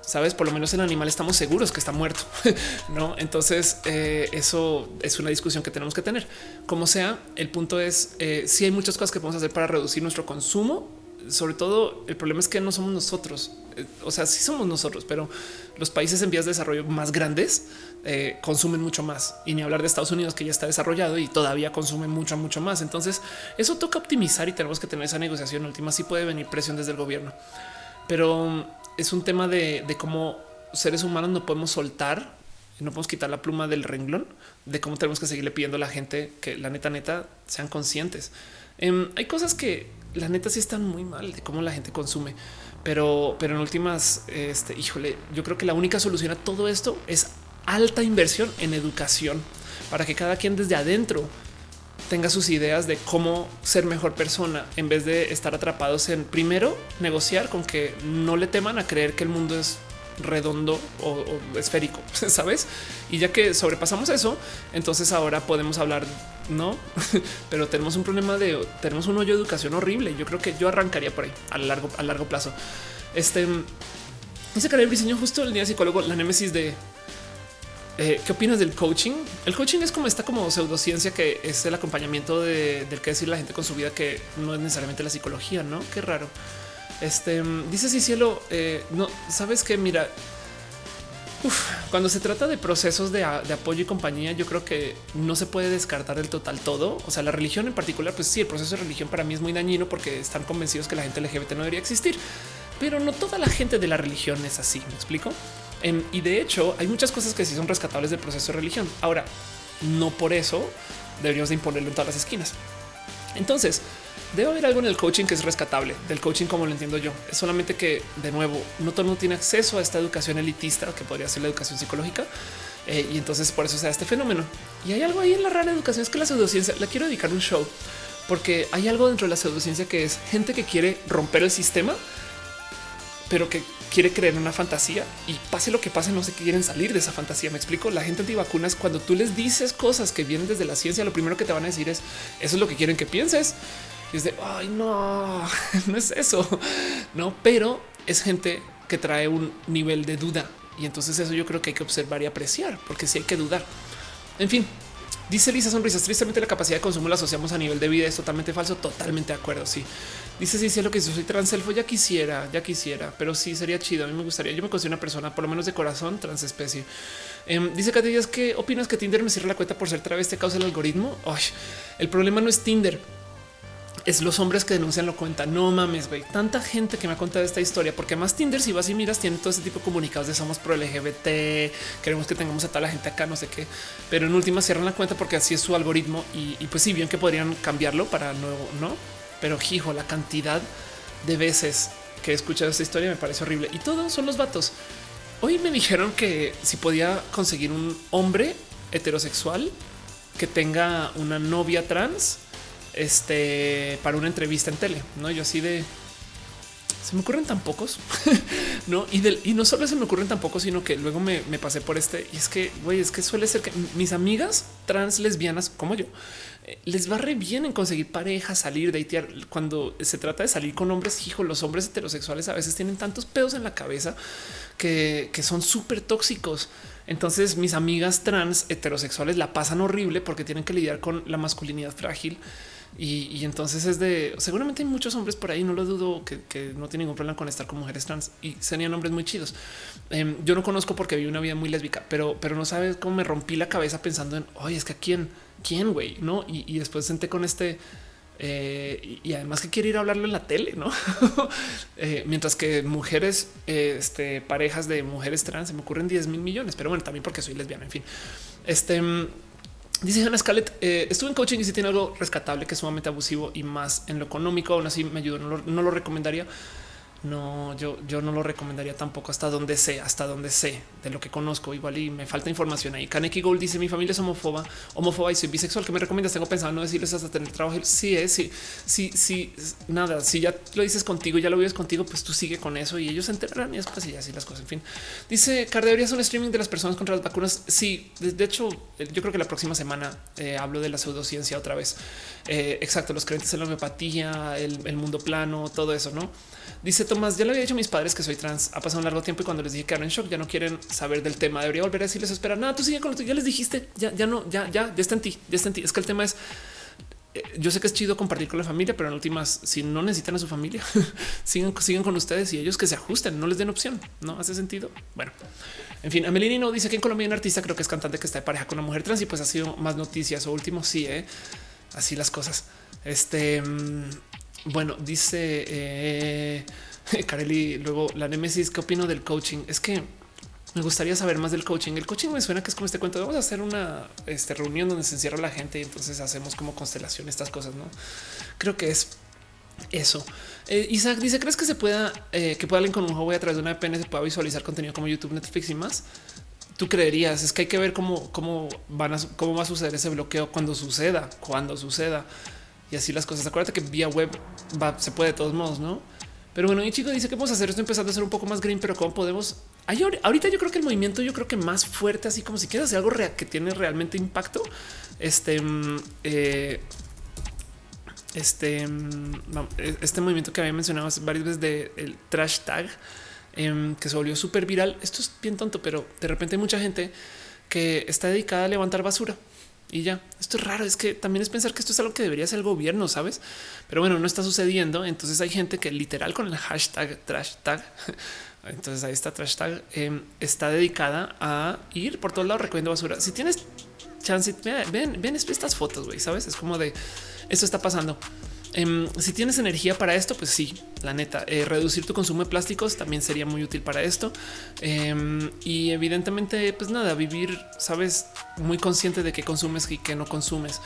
sabes, por lo menos el animal estamos seguros que está muerto, no? Entonces, eh, eso es una discusión que tenemos que tener. Como sea, el punto es eh, si hay muchas cosas que podemos hacer para reducir nuestro consumo. Sobre todo, el problema es que no somos nosotros. Eh, o sea, sí somos nosotros, pero los países en vías de desarrollo más grandes consumen mucho más y ni hablar de Estados Unidos que ya está desarrollado y todavía consume mucho, mucho más. Entonces, eso toca optimizar y tenemos que tener esa negociación última. Sí puede venir presión desde el gobierno, pero es un tema de, cómo seres humanos no podemos soltar no podemos quitar la pluma del renglón de cómo tenemos que seguirle pidiendo a la gente que la neta, neta sean conscientes. Em, hay cosas que la neta sí están muy mal de cómo la gente consume, pero, pero en últimas, este híjole, yo creo que la única solución a todo esto es alta inversión en educación para que cada quien desde adentro tenga sus ideas de cómo ser mejor persona en vez de estar atrapados en primero negociar con que no le teman a creer que el mundo es redondo o, esférico, sabes? Y ya que sobrepasamos eso, entonces ahora podemos hablar, no, pero tenemos un problema de tenemos un hoyo de educación horrible. Yo creo que yo arrancaría por ahí a largo, a largo plazo. Este ese el diseño justo el día psicólogo, la némesis de eh, ¿Qué opinas del coaching? El coaching es como esta como pseudociencia que es el acompañamiento de, del que decir la gente con su vida que no es necesariamente la psicología, ¿no? Qué raro. Este dice si cielo, eh, no sabes que mira, cuando se trata de procesos de, de, apoyo y compañía, yo creo que no se puede descartar del total todo. O sea, la religión en particular, pues sí, el proceso de religión para mí es muy dañino porque están convencidos que la gente LGBT no debería existir, pero no toda la gente de la religión es así. Me explico. Em, y de hecho, hay muchas cosas que sí son rescatables del proceso de religión. Ahora, no por eso deberíamos de imponerlo en todas las esquinas. Entonces, debe haber algo en el coaching que es rescatable del coaching, como lo entiendo yo. Es solamente que, de nuevo, no todo el mundo tiene acceso a esta educación elitista que podría ser la educación psicológica. Eh, y entonces por eso se da este fenómeno. Y hay algo ahí en la rara educación, es que la pseudociencia, la quiero dedicar un show, porque hay algo dentro de la pseudociencia que es gente que quiere romper el sistema, pero que quiere creer en una fantasía y pase lo que pase, no se quieren salir de esa fantasía. Me explico. La gente antivacunas, cuando tú les dices cosas que vienen desde la ciencia, lo primero que te van a decir es eso es lo que quieren que pienses. Y es de ay, no, no es eso, no, pero es gente que trae un nivel de duda. Y entonces eso yo creo que hay que observar y apreciar, porque si hay que dudar. En fin, Dice Lisa Sonrisas, tristemente la capacidad de consumo la asociamos a nivel de vida. Es totalmente falso. Totalmente de acuerdo. Sí. Dice sí, sí, lo que soy transelfo. Ya quisiera, ya quisiera, pero sí sería chido. A mí me gustaría. Yo me considero una persona, por lo menos de corazón, transespecie. Eh, dice Katy ¿qué opinas que Tinder me cierra la cuenta por ser travesti causa el algoritmo? el problema no es Tinder es los hombres que denuncian lo cuentan. No mames, güey. Tanta gente que me ha contado esta historia, porque más Tinder, si vas y miras, tiene todo ese tipo de comunicados de somos pro LGBT, queremos que tengamos a toda la gente acá, no sé qué, pero en última cierran la cuenta porque así es su algoritmo y, pues sí, bien que podrían cambiarlo para nuevo, no? Pero hijo, la cantidad de veces que he escuchado esta historia me parece horrible y todos son los vatos. Hoy me dijeron que si podía conseguir un hombre heterosexual que tenga una novia trans este para una entrevista en tele. No, yo así de se me ocurren tan pocos, no? Y, del, y no solo se me ocurren tan pocos, sino que luego me, pasé por este. Y es que, güey, es que suele ser que mis amigas trans lesbianas como yo les va re bien en conseguir pareja, salir, datear. Cuando se trata de salir con hombres, hijo, los hombres heterosexuales a veces tienen tantos pedos en la cabeza que, son súper tóxicos. Entonces mis amigas trans heterosexuales la pasan horrible porque tienen que lidiar con la masculinidad frágil y, entonces es de seguramente hay muchos hombres por ahí, no lo dudo que, no tienen ningún problema con estar con mujeres trans y serían hombres muy chidos. Em, yo no conozco porque vi una vida muy lésbica, pero, pero no sabes cómo me rompí la cabeza pensando en oye, es que a quién, quién, güey, no? Y, después senté con este eh, y, además que quiere ir a hablarlo en la tele, no? Eh, mientras que mujeres, este, parejas de mujeres trans se me ocurren 10 mil millones, pero bueno, también porque soy lesbiana. En fin, este Dice Hannah Scarlett, eh, estuve en coaching y si tiene algo rescatable que es sumamente abusivo y más en lo económico, aún así me ayudó, no lo recomendaría. No, yo, yo no lo recomendaría tampoco hasta donde sé, hasta donde sé de lo que conozco. Igual y me falta información ahí. Kaneki Gold dice: Mi familia es homófoba, homófoba y soy bisexual. ¿Qué me recomiendas? Tengo pensado no decirles hasta tener trabajo. Sí, es sí, sí, sí, nada. Si ya lo dices contigo, ya lo vives contigo, pues tú sigue con eso y ellos se enterarán y después y así las cosas. En fin, dice Car, deberías un streaming de las personas contra las vacunas. Sí, de, hecho, yo creo que la próxima semana eh, hablo de la pseudociencia otra vez. Eh, exacto, los creyentes en la homeopatía, el mundo plano, todo eso, no? Dice Tomás, ya le había dicho a mis padres que soy trans. Ha pasado un largo tiempo y cuando les dije que eran en shock, ya no quieren saber del tema. Debería volver a decirles, espera, nada, tú sigue con lo que ya les dijiste. Ya, ya no, ya, ya, ya está en ti, ya está en ti. Es que el tema es, eh, yo sé que es chido compartir con la familia, pero en últimas, si no necesitan a su familia, siguen, siguen con ustedes y ellos que se ajusten, no les den opción. No hace sentido. Bueno, en fin, Amelini no dice que en Colombia hay un artista, creo que es cantante que está de pareja con una mujer trans y pues ha sido más noticias o último. Sí, eh, así las cosas. Este mm, bueno, dice eh, Kareli, luego la Nemesis, ¿qué opino del coaching? Es que me gustaría saber más del coaching. El coaching me suena que es como este cuento. Vamos a hacer una este, reunión donde se encierra la gente y entonces hacemos como constelación estas cosas. No creo que es eso. Eh, Isaac dice: ¿Crees que se pueda eh, que pueda alguien con un Huawei a través de una VPN se pueda visualizar contenido como YouTube, Netflix y más? Tú creerías es que hay que ver cómo, cómo van a cómo va a suceder ese bloqueo cuando suceda, cuando suceda y así las cosas. Acuérdate que vía web se puede de todos modos, no? Pero bueno, y chico dice que vamos a hacer esto empezando a ser un poco más green, pero cómo podemos ahorita yo creo que el movimiento, yo creo que más fuerte, así como si quieres hacer algo que tiene realmente impacto. Este, mm, eh, este, mm, e, este movimiento que había mencionado varias veces de el trash tag em, que se volvió súper viral. Esto es bien tonto, pero de repente hay mucha gente que está dedicada a levantar basura y ya. Esto es raro. Es que también es pensar que esto es algo que debería ser el gobierno, sabes? Pero bueno, no está sucediendo. Entonces hay gente que literal con el hashtag trash tag Entonces ahí está trash tag em, está dedicada a ir por todos lados recogiendo basura. Si tienes chance, ven, ven estas fotos, güey, sabes? Es como de esto está pasando. Em, si tienes energía para esto, pues sí, la neta, eh, reducir tu consumo de plásticos también sería muy útil para esto. Em, y evidentemente, pues nada, vivir, sabes, muy consciente de qué consumes y qué no consumes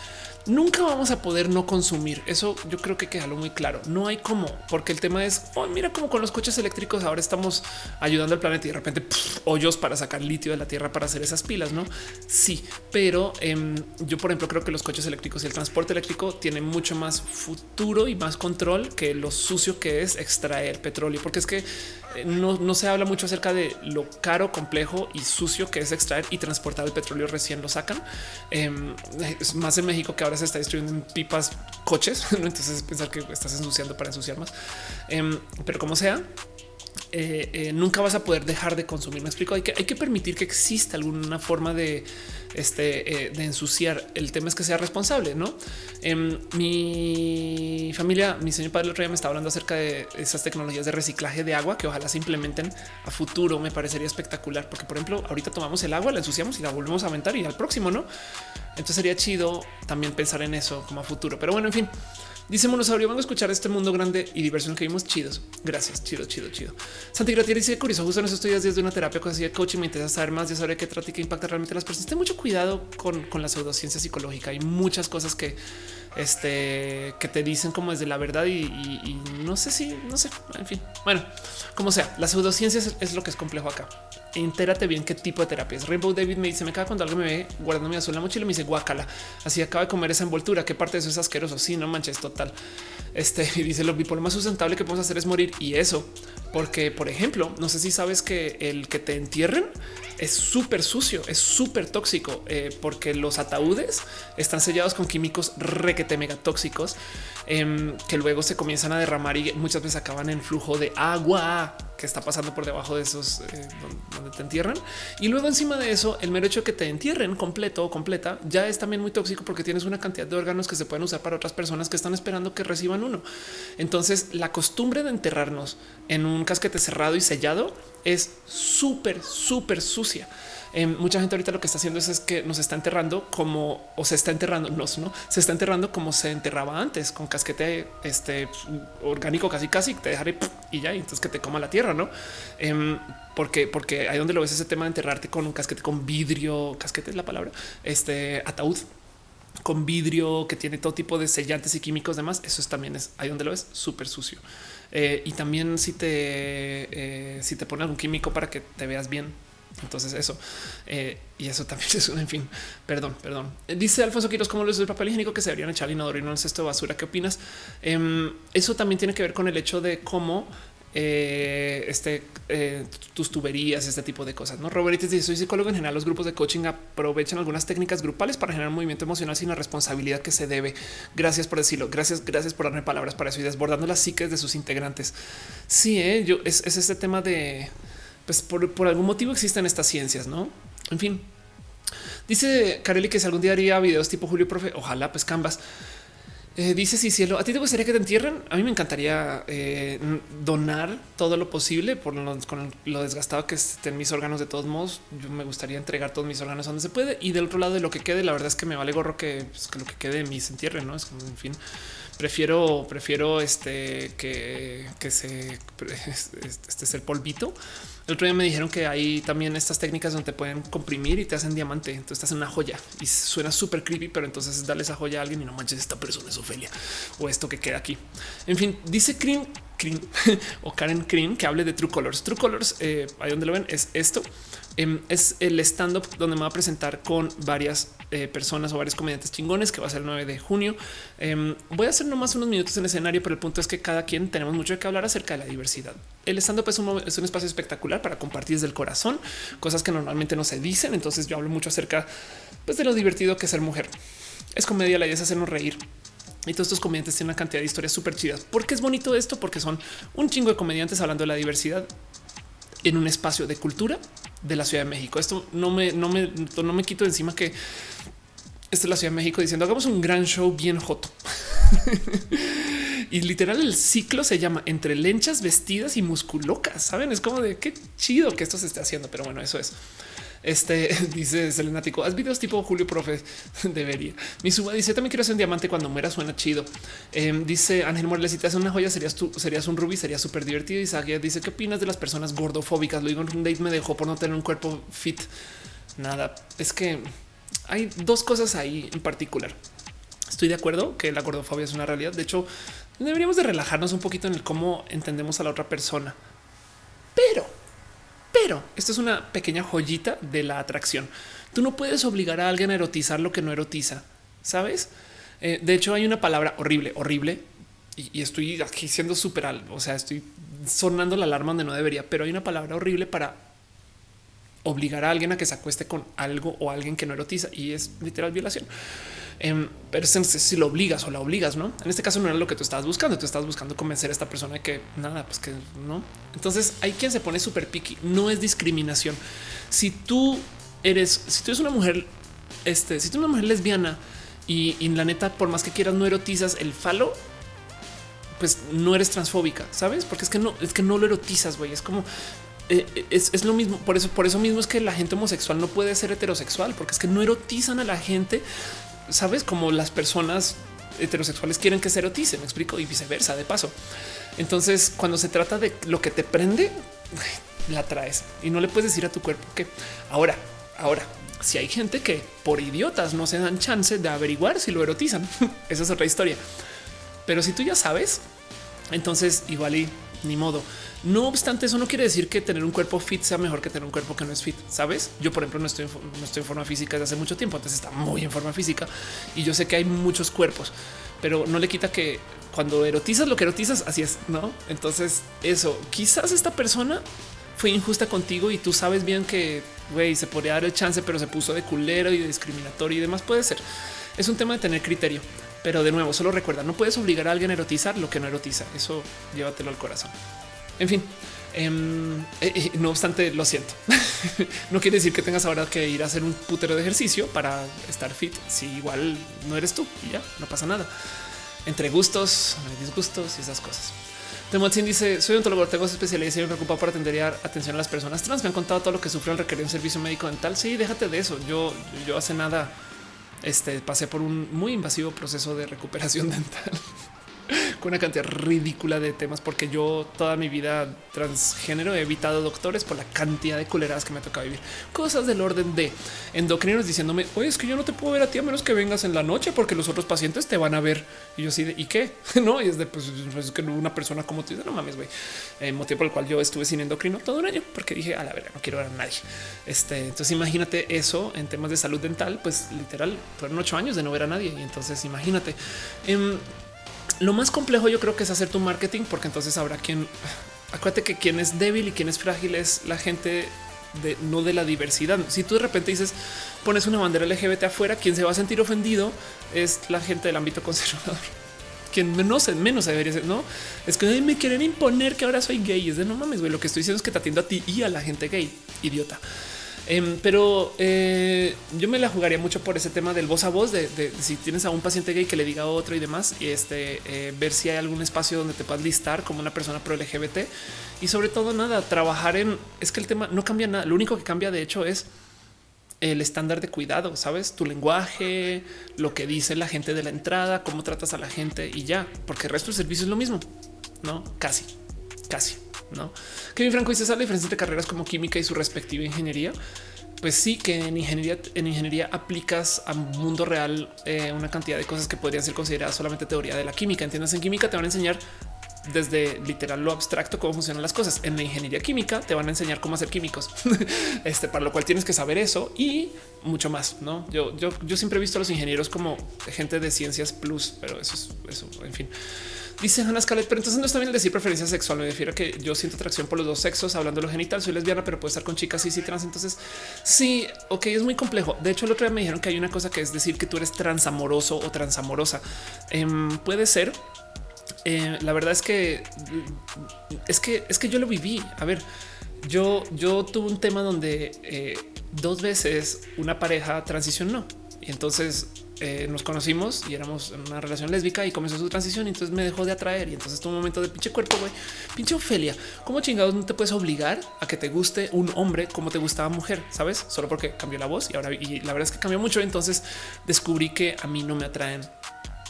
nunca vamos a poder no consumir. Eso yo creo que queda muy claro. No hay cómo, porque el tema es oh, mira como con los coches eléctricos ahora estamos ayudando al planeta y de repente hoyos para sacar litio de la tierra para hacer esas pilas. No, sí, pero em, yo, por ejemplo, creo que los coches eléctricos y el transporte eléctrico tienen mucho más futuro y más control que lo sucio que es extraer petróleo, porque es que eh, no, se habla mucho acerca de lo caro, complejo y sucio que es extraer y transportar el petróleo recién lo sacan. Em, es más en México que ahora se está destruyendo en pipas coches. Entonces pensar que estás ensuciando para ensuciar más. Em, pero como sea, eh, eh, nunca vas a poder dejar de consumir. Me explico. Hay que, hay que permitir que exista alguna forma de este, eh, de ensuciar. El tema es que sea responsable, no? Em, mi familia, mi señor padre, el otro día me estaba hablando acerca de esas tecnologías de reciclaje de agua que ojalá se implementen a futuro. Me parecería espectacular porque, por ejemplo, ahorita tomamos el agua, la ensuciamos y la volvemos a aventar y al próximo, no? Entonces sería chido también pensar en eso como a futuro. Pero bueno, en fin. Dice Monosaurio, vengo a escuchar este mundo grande y diversión que vimos chidos. Gracias, chido, chido, chido. Santi Gratier dice curioso, justo en esos días de una terapia con de coaching me interesa saber más, ya saber qué trata qué impacta realmente a las personas. Ten mucho cuidado con, con la pseudociencia psicológica. Hay muchas cosas que este que te dicen como es de la verdad y, no sé si, no sé, en fin. Bueno, como sea, la pseudociencia es, lo que es complejo acá. Entérate bien qué tipo de terapia es. Rainbow David me dice, me caga cuando algo me ve guardando mi azul en la mochila y me dice guacala. Así acaba de comer esa envoltura. ¿Qué parte de eso es asqueroso? Sí, no manches, total. Este y dice lo bipolar más sustentable que podemos hacer es morir. Y eso, porque por ejemplo, no sé si sabes que el que te entierren es súper sucio, es súper tóxico, eh, porque los ataúdes están sellados con químicos requete mega tóxicos em, que luego se comienzan a derramar y muchas veces acaban en flujo de agua que está pasando por debajo de esos eh, donde te entierran. Y luego encima de eso, el mero hecho de que te entierren completo o completa ya es también muy tóxico porque tienes una cantidad de órganos que se pueden usar para otras personas que están esperando que reciban uno. Entonces la costumbre de enterrarnos en un casquete cerrado y sellado es súper, súper sucia. Em, mucha gente ahorita lo que está haciendo es, que nos está enterrando como o se está enterrando, no, no se está enterrando como se enterraba antes con casquete este orgánico, casi casi te dejaré y ya, y entonces que te coma la tierra, no? Em, porque, porque ahí donde lo ves ese tema de enterrarte con un casquete con vidrio, casquete es la palabra, este ataúd con vidrio que tiene todo tipo de sellantes y químicos demás. Eso es también es ahí donde lo ves súper sucio. Eh, y también si te, eh, si te algún químico para que te veas bien. Entonces eso eh, y eso también es un en fin. Perdón, perdón. Dice Alfonso Quiroz cómo les el papel higiénico que se deberían echar y no en cesto de basura. ¿Qué opinas? Em, eso también tiene que ver con el hecho de cómo eh, este, eh, tus tuberías, este tipo de cosas. No, Robert dice: Soy psicólogo en general. Los grupos de coaching aprovechan algunas técnicas grupales para generar movimiento emocional sin la responsabilidad que se debe. Gracias por decirlo. Gracias, gracias por darme palabras para eso y desbordando las psiques de sus integrantes. Sí, eh, yo es, este tema de pues por, algún motivo existen estas ciencias, no? En fin, dice Carely que si algún día haría videos tipo Julio Profe, ojalá pues. Eh, dice si cielo, ¿a ti te gustaría que te entierren? A mí me encantaría eh, donar todo lo posible por lo, desgastado que estén mis órganos. De todos modos, yo me gustaría entregar todos mis órganos donde se puede. Y del otro lado de lo que quede, la verdad es que me vale gorro que, pues, lo que quede mis entierren, no es como, en fin, prefiero, prefiero este que, que se este es el polvito el otro día me dijeron que hay también estas técnicas donde te pueden comprimir y te hacen diamante. Entonces te hacen una joya y suena súper creepy, pero entonces darle esa joya a alguien y no manches, esta persona es Ofelia o esto que queda aquí. En fin, dice Cream, Cream o Karen Cream que hable de True Colors. True Colors, eh, ahí donde lo ven, es esto. Em, es el stand up donde me va a presentar con varias eh, personas o varios comediantes chingones que va a ser el 9 de junio. Em, voy a hacer nomás unos minutos en escenario, pero el punto es que cada quien tenemos mucho que hablar acerca de la diversidad. El stand up es un, es un espacio espectacular para compartir desde el corazón cosas que normalmente no se dicen. Entonces yo hablo mucho acerca pues, de lo divertido que es ser mujer. Es comedia, la idea es hacernos reír. Y todos estos comediantes tienen una cantidad de historias súper chidas. ¿Por qué es bonito esto? Porque son un chingo de comediantes hablando de la diversidad en un espacio de cultura de la Ciudad de México. Esto no me, no me, no me quito de encima que esta es la Ciudad de México diciendo hagamos un gran show bien joto. y literal el ciclo se llama entre lenchas vestidas y musculocas. Saben, es como de qué chido que esto se esté haciendo, pero bueno, eso es. Este dice Selenático, haz videos tipo Julio Profe. Debería. Mi suba dice también quiero hacer un diamante cuando muera. Suena chido. Em, dice Ángel Morales, si te haces una joya, serías tú, serías un rubí, sería súper divertido. Y dice qué opinas de las personas gordofóbicas. Lo digo en un date me dejó por no tener un cuerpo fit. Nada, es que hay dos cosas ahí en particular. Estoy de acuerdo que la gordofobia es una realidad. De hecho, deberíamos de relajarnos un poquito en el cómo entendemos a la otra persona. Pero pero esto es una pequeña joyita de la atracción. Tú no puedes obligar a alguien a erotizar lo que no erotiza, ¿sabes? Eh, de hecho, hay una palabra horrible, horrible, y, estoy aquí siendo súper o sea, estoy sonando la alarma donde no debería, pero hay una palabra horrible para obligar a alguien a que se acueste con algo o alguien que no erotiza y es literal violación. Em, pero si lo obligas o la obligas, no? En este caso no era lo que tú estabas buscando. Tú estabas buscando convencer a esta persona de que nada, pues que no. Entonces hay quien se pone súper picky. No es discriminación. Si tú eres, si tú eres una mujer, este, si tú eres una mujer lesbiana y, y la neta, por más que quieras, no erotizas el falo, pues no eres transfóbica, sabes? Porque es que no, es que no lo erotizas, güey. Es como eh, es, es, lo mismo. Por eso, por eso mismo es que la gente homosexual no puede ser heterosexual, porque es que no erotizan a la gente sabes, como las personas heterosexuales quieren que se eroticen, me explico, y viceversa, de paso. Entonces, cuando se trata de lo que te prende, la traes y no le puedes decir a tu cuerpo que ahora, ahora, si hay gente que por idiotas no se dan chance de averiguar si lo erotizan, esa es otra historia. Pero si tú ya sabes, entonces igual y ni modo. No obstante, eso no quiere decir que tener un cuerpo fit sea mejor que tener un cuerpo que no es fit. Sabes? Yo, por ejemplo, no estoy, en forma física desde hace mucho tiempo. Antes está muy en forma física y yo sé que hay muchos cuerpos, pero no le quita que cuando erotizas lo que erotizas, así es, no? Entonces, eso quizás esta persona fue injusta contigo y tú sabes bien que se podría dar el chance, pero se puso de culero y de discriminatorio y demás. Puede ser. Es un tema de tener criterio. Pero de nuevo, solo recuerda, no puedes obligar a alguien a erotizar lo que no erotiza. Eso llévatelo al corazón. En fin, em, eh, eh, no obstante, lo siento. no quiere decir que tengas ahora que ir a hacer un putero de ejercicio para estar fit. Si igual no eres tú y ya no pasa nada. Entre gustos, disgustos y esas cosas. Temotzin dice: Soy ontólogo, tengo especialidad y me preocupa por atender atención a las personas trans. Me han contado todo lo que sufren al requerir un servicio médico dental. Sí, déjate de eso. Yo, yo hace nada este, pasé por un muy invasivo proceso de recuperación dental con una cantidad ridícula de temas, porque yo toda mi vida transgénero he evitado doctores por la cantidad de culeradas que me ha tocado vivir. Cosas del orden de endocrinos diciéndome, oye, es que yo no te puedo ver a ti a menos que vengas en la noche porque los otros pacientes te van a ver. Y yo sí, ¿y qué? no, y es de pues, es que una persona como tú, no mames, güey. El motivo por el cual yo estuve sin endocrino todo un año, porque dije, a la verga, no quiero ver a nadie. Este, entonces imagínate eso en temas de salud dental, pues literal, fueron ocho años de no ver a nadie. Y entonces imagínate. Em, lo más complejo yo creo que es hacer tu marketing, porque entonces habrá quien, acuérdate que quien es débil y quien es frágil es la gente de no de la diversidad. Si tú de repente dices pones una bandera LGBT afuera, quien se va a sentir ofendido es la gente del ámbito conservador. Quien menos, menos debería ser, no es que me quieren imponer que ahora soy gay. Es de no mames, güey. Lo que estoy diciendo es que te atiendo a ti y a la gente gay, idiota. Em, pero eh, yo me la jugaría mucho por ese tema del voz a voz de, si tienes a un paciente gay que le diga a otro y demás y este eh, ver si hay algún espacio donde te puedas listar como una persona pro LGBT y sobre todo nada trabajar en es que el tema no cambia nada. Lo único que cambia de hecho es el estándar de cuidado, sabes tu lenguaje, lo que dice la gente de la entrada, cómo tratas a la gente y ya, porque el resto del servicio es lo mismo, no casi, casi. No, Kevin Franco dice: ¿Sabe la diferencia entre carreras como química y su respectiva ingeniería? Pues sí, que en ingeniería, en ingeniería aplicas a mundo real eh, una cantidad de cosas que podrían ser consideradas solamente teoría de la química. Entiendes, en química te van a enseñar desde literal lo abstracto cómo funcionan las cosas. En la ingeniería química te van a enseñar cómo hacer químicos, este para lo cual tienes que saber eso y mucho más. No, yo, yo, yo siempre he visto a los ingenieros como gente de ciencias plus, pero eso es eso. En fin, Dice Hannah Scarlett, pero entonces no está bien decir preferencia sexual. Me refiero a que yo siento atracción por los dos sexos, hablando de lo genital. Soy lesbiana, pero puedo estar con chicas y sí trans. Entonces, sí, ok, es muy complejo. De hecho, el otro día me dijeron que hay una cosa que es decir que tú eres transamoroso o transamorosa. Em, puede ser. Eh, la verdad es que es que es que yo lo viví. A ver, yo, yo tuve un tema donde eh, dos veces una pareja transicionó y entonces eh, nos conocimos y éramos en una relación lésbica y comenzó su transición. Y entonces me dejó de atraer. Y entonces tuvo un momento de pinche cuerpo, güey, pinche Ofelia. ¿Cómo chingados no te puedes obligar a que te guste un hombre como te gustaba mujer? Sabes, solo porque cambió la voz y ahora y la verdad es que cambió mucho. Entonces descubrí que a mí no me atraen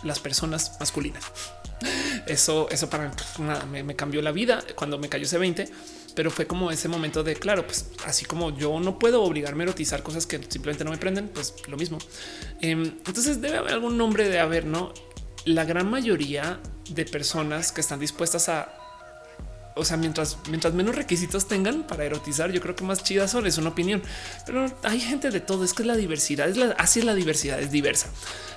las personas masculinas. Eso, eso para nada me cambió la vida cuando me cayó ese 20 pero fue como ese momento de claro, pues así como yo no puedo obligarme a erotizar cosas que simplemente no me prenden, pues lo mismo. Em, entonces debe haber algún nombre de haber, no? La gran mayoría de personas que están dispuestas a o sea, mientras, mientras menos requisitos tengan para erotizar, yo creo que más chidas son, es una opinión. Pero hay gente de todo, es que la diversidad, es así es la diversidad, es diversa.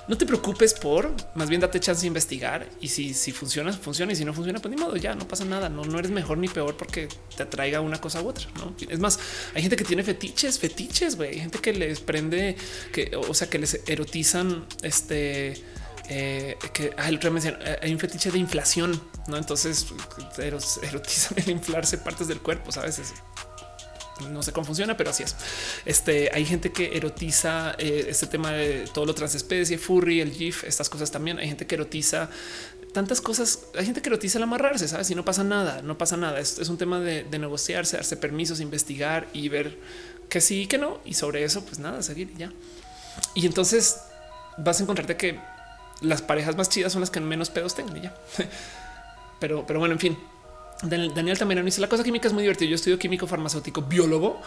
No te preocupes por, más bien date chance de investigar y si, si funciona, funciona y si no funciona, pues ni modo, ya no pasa nada, no, no eres mejor ni peor porque te atraiga una cosa u otra, ¿no? Es más, hay gente que tiene fetiches, fetiches, güey, hay gente que les prende, que, o sea, que les erotizan, este eh, que ah, el otro eh, hay un fetiche de inflación, no? Entonces erotizan el inflarse partes del cuerpo, sabes? no sé cómo funciona, pero así es. Este hay gente que erotiza eh, este tema de todo lo transespecie, furry, el GIF, estas cosas también. Hay gente que erotiza tantas cosas. Hay gente que erotiza el amarrarse, sabes? Y no pasa nada, no pasa nada. Es, es un tema de, de, negociarse, darse permisos, investigar y ver que sí y que no. Y sobre eso, pues nada, seguir y ya. Y entonces vas a encontrarte que las parejas más chidas son las que menos pedos tengan y ya. Pero, pero bueno, en fin. Daniel también dice la cosa química es muy divertida. Yo estudio químico farmacéutico biólogo.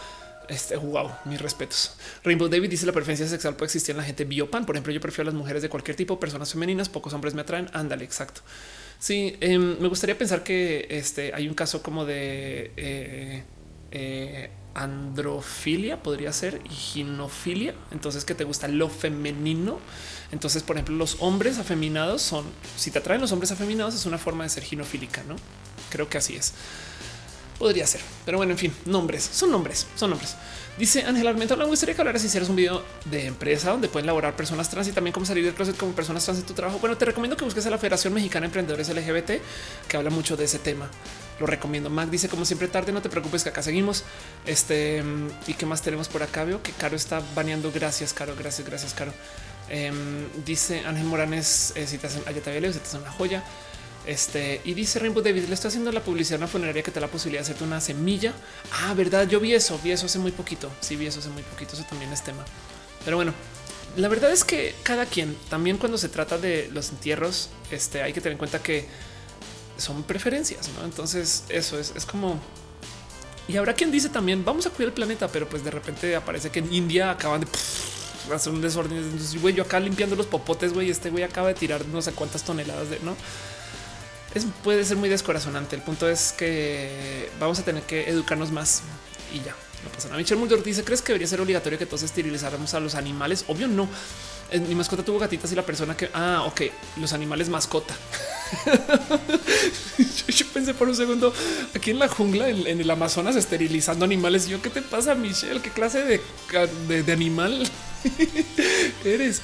Este wow, mis respetos. Rainbow David dice la preferencia sexual puede existir en la gente biopan. Por ejemplo, yo prefiero a las mujeres de cualquier tipo, personas femeninas, pocos hombres me atraen. Ándale, exacto. Sí, em, me gustaría pensar que este hay un caso como de eh, eh, androfilia, podría ser y ginofilia. Entonces, que te gusta lo femenino entonces, por ejemplo, los hombres afeminados son, si te atraen los hombres afeminados, es una forma de ser ginofílica, ¿no? Creo que así es. Podría ser, pero bueno, en fin, nombres, son nombres, son nombres. Dice Ángel Armento, me gustaría que hablaras si hicieras un video de empresa donde pueden laborar personas trans y también cómo salir del closet como personas trans en tu trabajo. Bueno, te recomiendo que busques a la Federación Mexicana de Emprendedores LGBT, que habla mucho de ese tema. Lo recomiendo. Mac dice, como siempre tarde, no te preocupes que acá seguimos. Este, ¿y qué más tenemos por acá? Veo que Caro está baneando. Gracias, Caro, gracias, gracias, Caro. Em, dice Ángel Moranes, eh, si te hacen, allá te si te hacen una joya. Este y dice Rainbow David, le estoy haciendo la publicidad a una funeraria que te da la posibilidad de hacerte una semilla. Ah, verdad, yo vi eso, vi eso hace muy poquito. Sí, vi eso hace muy poquito. Eso también es tema. Pero bueno, la verdad es que cada quien, también cuando se trata de los entierros, este hay que tener en cuenta que son preferencias, ¿no? Entonces, eso es, es como. Y habrá quien dice también vamos a cuidar el planeta, pero pues de repente aparece que en India acaban de hacer un desorden. Entonces, güey, yo acá limpiando los popotes, güey, este güey acaba de tirar no sé cuántas toneladas de no. Es, puede ser muy descorazonante. El punto es que vamos a tener que educarnos más y ya no pasa nada. Michelle Mulder dice: ¿Crees que debería ser obligatorio que todos esterilizáramos a los animales? Obvio, no. Mi mascota tuvo gatitas y la persona que, ah, ok, los animales mascota. yo, pensé por un segundo aquí en la jungla, en, el Amazonas, esterilizando animales. yo, ¿qué te pasa, Michelle? ¿Qué clase de, de, de animal eres?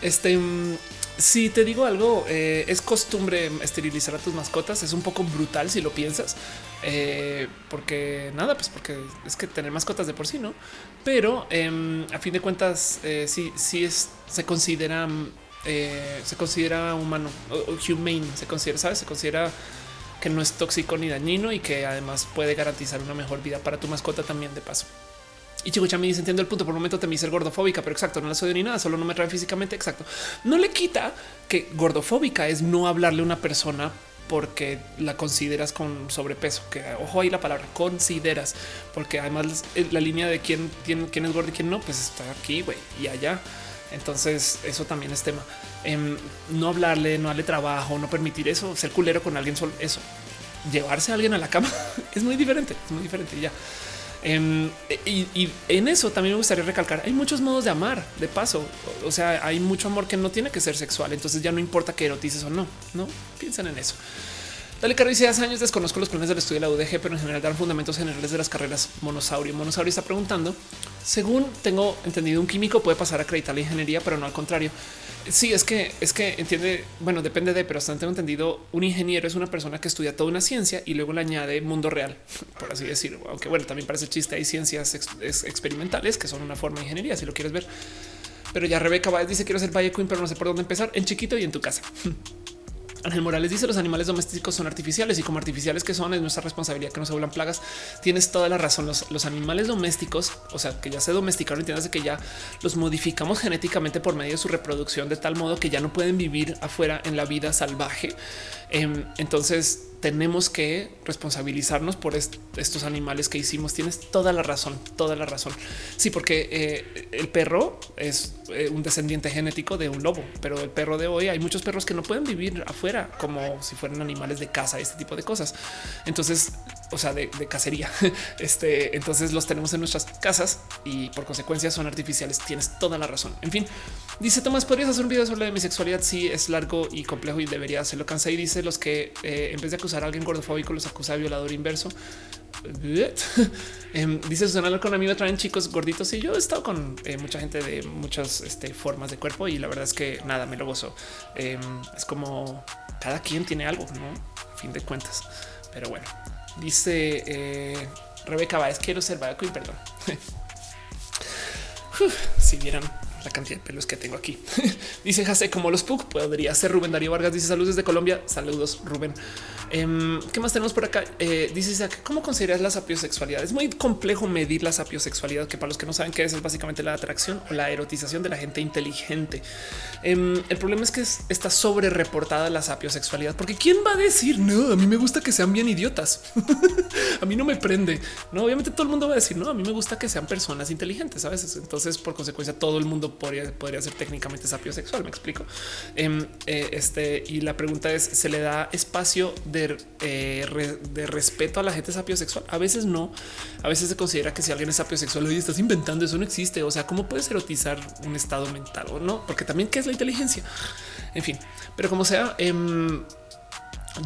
Este mm, si te digo algo, eh, es costumbre esterilizar a tus mascotas. Es un poco brutal si lo piensas, eh, porque nada, pues porque es que tener mascotas de por sí, no? Pero em, a fin de cuentas, eh, sí, sí es, se considera, se considera humano humane, se considera, sabes, se considera que no es tóxico ni dañino y que además puede garantizar una mejor vida para tu mascota también de paso. Y Chico me dice entiendo el punto. Por un momento te me ser gordofóbica, pero exacto, no la soy ni nada, solo no me trae físicamente. Exacto. No le quita que gordofóbica es no hablarle a una persona porque la consideras con sobrepeso, que ojo ahí la palabra consideras, porque además la línea de quién, tiene, quién es gordo y quién no, pues está aquí güey, y allá. Entonces eso también es tema. Em, no hablarle, no darle trabajo, no permitir eso, ser culero con alguien, solo eso. Llevarse a alguien a la cama es muy diferente, es muy diferente y ya. Em, y, en eso también me gustaría recalcar, hay muchos modos de amar, de paso, o sea, hay mucho amor que no tiene que ser sexual, entonces ya no importa que erotices o no, no piensen en eso. Dale Caro dice hace años desconozco los planes del estudio de la UDG, pero en general dan fundamentos generales de las carreras monosaurio. Monosaurio está preguntando, según tengo entendido, un químico puede pasar a acreditar la ingeniería, pero no al contrario. Sí, es que es que entiende. Bueno, depende de, pero hasta tengo entendido, un ingeniero es una persona que estudia toda una ciencia y luego le añade mundo real, por así decirlo. Aunque bueno, también parece chiste. Hay ciencias experimentales que son una forma de ingeniería, si lo quieres ver. Pero ya Rebeca Baez dice quiero ser Valle Queen, pero no sé por dónde empezar. En chiquito y en tu casa. Ángel Morales dice los animales domésticos son artificiales y como artificiales que son es nuestra responsabilidad que no se plagas. Tienes toda la razón. Los, animales domésticos, o sea, que ya se domesticaron, entiendes que ya los modificamos genéticamente por medio de su reproducción de tal modo que ya no pueden vivir afuera en la vida salvaje. Em, entonces tenemos que responsabilizarnos por estos animales que hicimos. Tienes toda la razón, toda la razón. Sí, porque eh, el perro es eh, un descendiente genético de un lobo, pero el perro de hoy hay muchos perros que no pueden vivir afuera como si fueran animales de casa, este tipo de cosas. Entonces, o sea, de, cacería. Este, entonces los tenemos en nuestras casas y por consecuencia son artificiales. Tienes toda la razón. En fin, dice Tomás, ¿podrías hacer un video sobre la bisexualidad? Sí, es largo y complejo y debería hacerlo. Cansé y dice los que eh, en vez de acusar a alguien gordofóbico los acusa de violador inverso. Em, dice Susana con amigo traen chicos gorditos y yo he estado con eh, mucha gente de muchas este, formas de cuerpo y la verdad es que nada, me lo gozo. Em, es como cada quien tiene algo, no? A fin de cuentas. Pero bueno, dice eh, Rebeca Baez, quiero ser y perdón. si vieran la cantidad de pelos que tengo aquí. dice Jase, como los Pug, podría ser Rubén Darío Vargas. Dice saludos desde Colombia. Saludos, Rubén. Em, ¿Qué más tenemos por acá? Eh, dice cómo consideras la sapiosexualidad. Es muy complejo medir la sapiosexualidad, que para los que no saben qué es, es básicamente la atracción o la erotización de la gente inteligente. Em, el problema es que está sobre reportada la sapiosexualidad, porque quién va a decir no? A mí me gusta que sean bien idiotas. a mí no me prende. No, obviamente todo el mundo va a decir no. A mí me gusta que sean personas inteligentes. A veces, entonces, por consecuencia, todo el mundo podría, podría ser técnicamente sapiosexual. Me explico. Em, eh, este y la pregunta es: se le da espacio de eh, respeto a la gente sapiosexual. A veces no. A veces se considera que si alguien es sapiosexual y estás inventando eso no existe. O sea, cómo puedes erotizar un estado mental o no? Porque también qué es la inteligencia. En fin, pero como sea, em,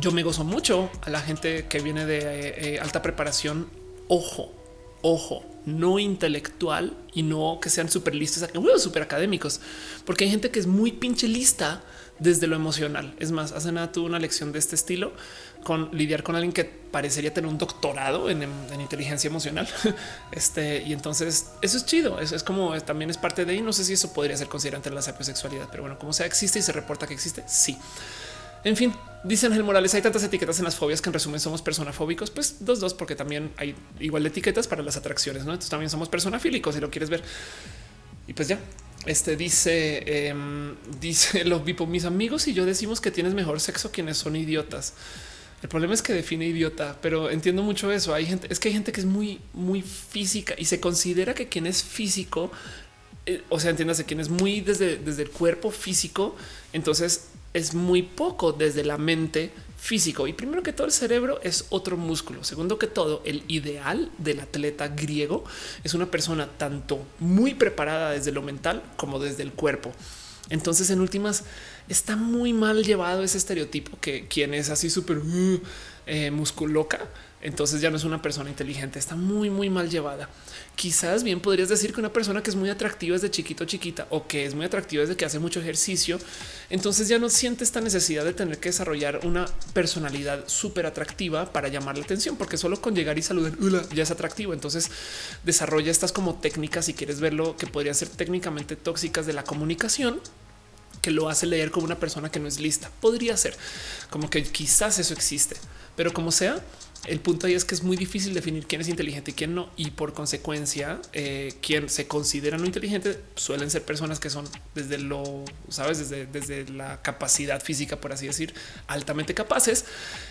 yo me gozo mucho a la gente que viene de eh, alta preparación. Ojo, ojo, no intelectual y no que sean súper listos, súper académicos, porque hay gente que es muy pinche lista desde lo emocional. Es más, hace nada tuve una lección de este estilo con lidiar con alguien que parecería tener un doctorado en, inteligencia emocional. Este y entonces eso es chido. Eso es como también es parte de ahí. No sé si eso podría ser considerado entre la sapiosexualidad, pero bueno, como sea, existe y se reporta que existe. Sí. En fin, dicen el Morales, hay tantas etiquetas en las fobias que en resumen somos personafóbicos. Pues dos, dos, porque también hay igual de etiquetas para las atracciones. No, entonces también somos personafílicos si lo quieres ver. Y pues ya, este dice, em, dice lo vipo. Mis amigos y yo decimos que tienes mejor sexo quienes son idiotas. El problema es que define idiota, pero entiendo mucho eso. Hay gente, es que hay gente que es muy, muy física y se considera que quien es físico, eh, o sea, entiéndase, quien es muy desde, desde el cuerpo físico, entonces es muy poco desde la mente físico. Y primero que todo, el cerebro es otro músculo. Segundo que todo, el ideal del atleta griego es una persona tanto muy preparada desde lo mental como desde el cuerpo. Entonces, en últimas, está muy mal llevado ese estereotipo que quien es así súper uh, eh, musculoca entonces ya no es una persona inteligente, está muy, muy mal llevada. Quizás bien podrías decir que una persona que es muy atractiva desde chiquito chiquita o que es muy atractiva desde que hace mucho ejercicio, entonces ya no siente esta necesidad de tener que desarrollar una personalidad súper atractiva para llamar la atención, porque solo con llegar y saludar ya es atractivo. Entonces desarrolla estas como técnicas, si quieres verlo, que podrían ser técnicamente tóxicas de la comunicación que lo hace leer como una persona que no es lista. Podría ser como que quizás eso existe, pero como sea, el punto ahí es que es muy difícil definir quién es inteligente y quién no. Y por consecuencia, eh, quien se considera no inteligente suelen ser personas que son desde lo, sabes, desde, desde la capacidad física, por así decir, altamente capaces.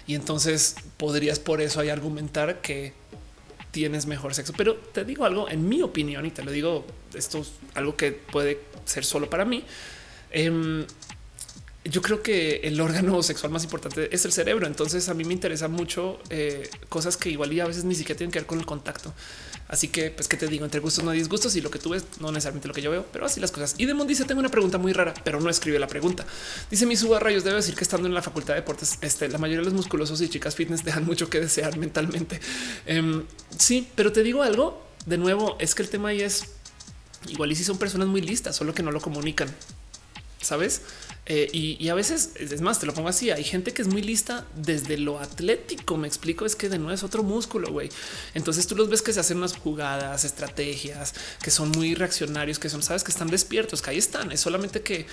Y entonces podrías por eso ahí argumentar que tienes mejor sexo. Pero te digo algo, en mi opinión, y te lo digo, esto es algo que puede ser solo para mí. Em, yo creo que el órgano sexual más importante es el cerebro. Entonces a mí me interesa mucho eh, cosas que igual y a veces ni siquiera tienen que ver con el contacto. Así que, pues, ¿qué te digo? Entre gustos no hay disgustos y lo que tú ves, no necesariamente lo que yo veo, pero así las cosas. Y Demon dice, tengo una pregunta muy rara, pero no escribe la pregunta. Dice mi suba rayos, debe decir que estando en la facultad de deportes, este, la mayoría de los musculosos y chicas fitness dejan mucho que desear mentalmente. Em, sí, pero te digo algo, de nuevo, es que el tema ahí es, igual y si son personas muy listas, solo que no lo comunican. ¿Sabes? Eh, y, a veces es más, te lo pongo así. Hay gente que es muy lista desde lo atlético. Me explico, es que de nuevo es otro músculo. güey. Entonces tú los ves que se hacen unas jugadas, estrategias que son muy reaccionarios, que son, sabes, que están despiertos, que ahí están. Es solamente que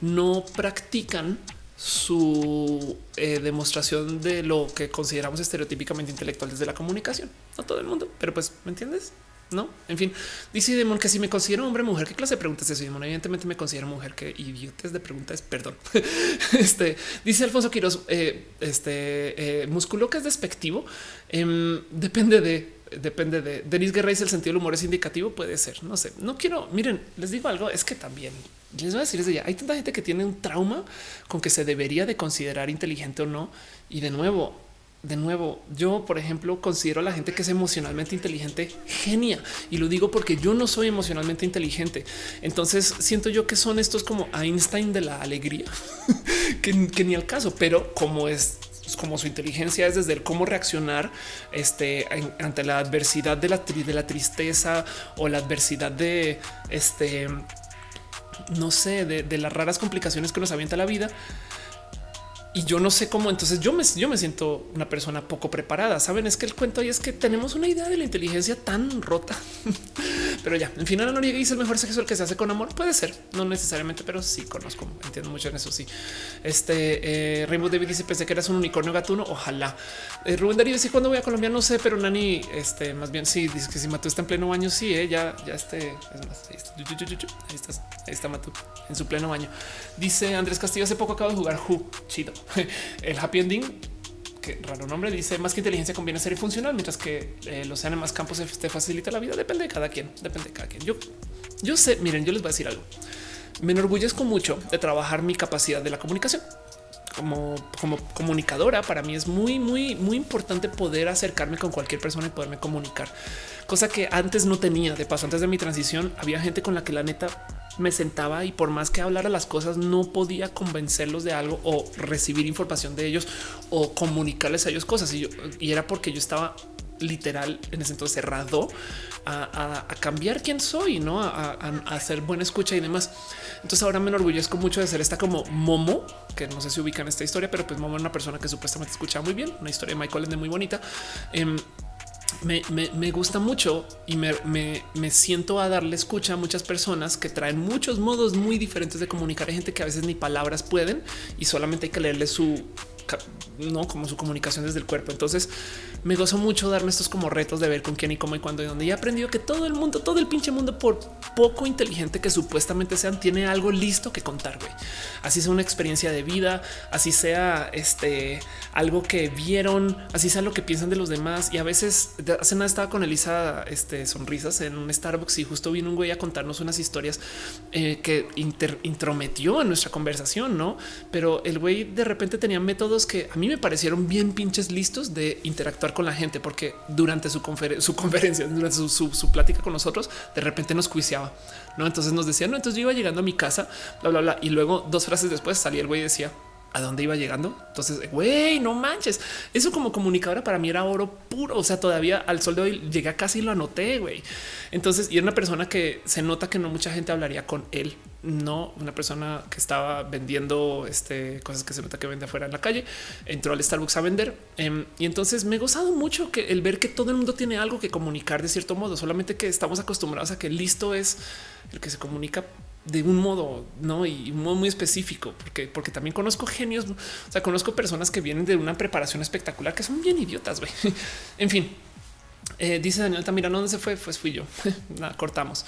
no practican su eh, demostración de lo que consideramos estereotípicamente intelectual desde la comunicación. No todo el mundo, pero pues me entiendes. No, en fin, dice Demon que si me considero hombre mujer, ¿qué clase de preguntas es eso? Evidentemente me considero mujer, que idiotes de preguntas, perdón. este dice Alfonso Quiroz, eh, este eh, músculo que es despectivo. Em, depende de, depende de Denis Guerra dice el sentido del humor es indicativo. Puede ser, no sé, no quiero. Miren, les digo algo, es que también les voy a decir desde ya hay tanta gente que tiene un trauma con que se debería de considerar inteligente o no. Y de nuevo, de nuevo, yo, por ejemplo, considero a la gente que es emocionalmente inteligente genia y lo digo porque yo no soy emocionalmente inteligente. Entonces siento yo que son estos como Einstein de la alegría, que, ni al caso, pero como es como su inteligencia es desde el cómo reaccionar este, ante la adversidad de la, de la tristeza o la adversidad de este, no sé, de, de las raras complicaciones que nos avienta la vida y yo no sé cómo. Entonces yo me, yo me siento una persona poco preparada. Saben, es que el cuento ahí es que tenemos una idea de la inteligencia tan rota, pero ya en final no dice el mejor sexo el que se hace con amor. Puede ser, no necesariamente, pero sí conozco, entiendo mucho en eso. Sí, este eh, Rainbow David dice: Pensé que eras un unicornio gatuno. Ojalá. Eh, Rubén Darío dice: Cuando voy a Colombia, no sé, pero Nani, este más bien sí dice que si Matú está en pleno baño. Sí, eh, ya, ya este es más. Ahí, está. ahí estás, ahí está Matú en su pleno baño. Dice Andrés Castillo: Hace poco acabo de jugar Who chido. el happy ending, que raro nombre, dice más que inteligencia conviene ser funcional, mientras que eh, los sean más campos te facilita la vida. Depende de cada quien, depende de cada quien. Yo, yo sé, miren, yo les voy a decir algo. Me enorgullezco mucho de trabajar mi capacidad de la comunicación. Como, como comunicadora, para mí es muy, muy, muy importante poder acercarme con cualquier persona y poderme comunicar, cosa que antes no tenía. De paso, antes de mi transición, había gente con la que la neta me sentaba y por más que hablara las cosas no podía convencerlos de algo o recibir información de ellos o comunicarles a ellos cosas. Y, y era porque yo estaba literal en ese entonces cerrado a, cambiar quién soy, no a, hacer buena escucha y demás. Entonces ahora me enorgullezco mucho de ser esta como Momo, que no sé si ubican esta historia, pero pues Momo es una persona que supuestamente escucha muy bien, una historia de Michael Ende muy bonita. Em, me, gusta mucho y me, me, siento a darle escucha a muchas personas que traen muchos modos muy diferentes de comunicar. Hay gente que a veces ni palabras pueden y solamente hay que leerle su no como su comunicación desde el cuerpo. Entonces me gozo mucho darme estos como retos de ver con quién y cómo y cuándo y dónde. Y he aprendido que todo el mundo, todo el pinche mundo, por poco inteligente que supuestamente sean, tiene algo listo que contar. Así sea una experiencia de vida, así sea este algo que vieron, así sea lo que piensan de los demás. Y a veces hace nada estaba con Elisa este, sonrisas en un Starbucks y justo vino un güey a contarnos unas historias eh, que intrometió en nuestra conversación, no? Pero el güey de repente tenía métodos que a mí me parecieron bien pinches listos de interactuar con la gente, porque durante su, su conferencia, durante su, plática con nosotros, de repente nos juiciaba. No, entonces nos decía, no, entonces yo iba llegando a mi casa, bla, bla, bla. Y luego dos frases después salía el güey y decía, a dónde iba llegando. Entonces, güey, no manches. Eso como comunicadora para mí era oro puro. O sea, todavía al sol de hoy llegué a casi lo anoté, güey. Entonces, y era una persona que se nota que no mucha gente hablaría con él. No una persona que estaba vendiendo este, cosas que se nota que vende afuera en la calle. Entró al Starbucks a vender. Em, y entonces me he gozado mucho que el ver que todo el mundo tiene algo que comunicar de cierto modo, solamente que estamos acostumbrados a que listo es el que se comunica de un modo, no y un modo muy específico, porque, porque también conozco genios. O sea, conozco personas que vienen de una preparación espectacular que son bien idiotas. en fin, eh, dice Daniel también ¿dónde se fue? Pues fui yo. Nada, cortamos.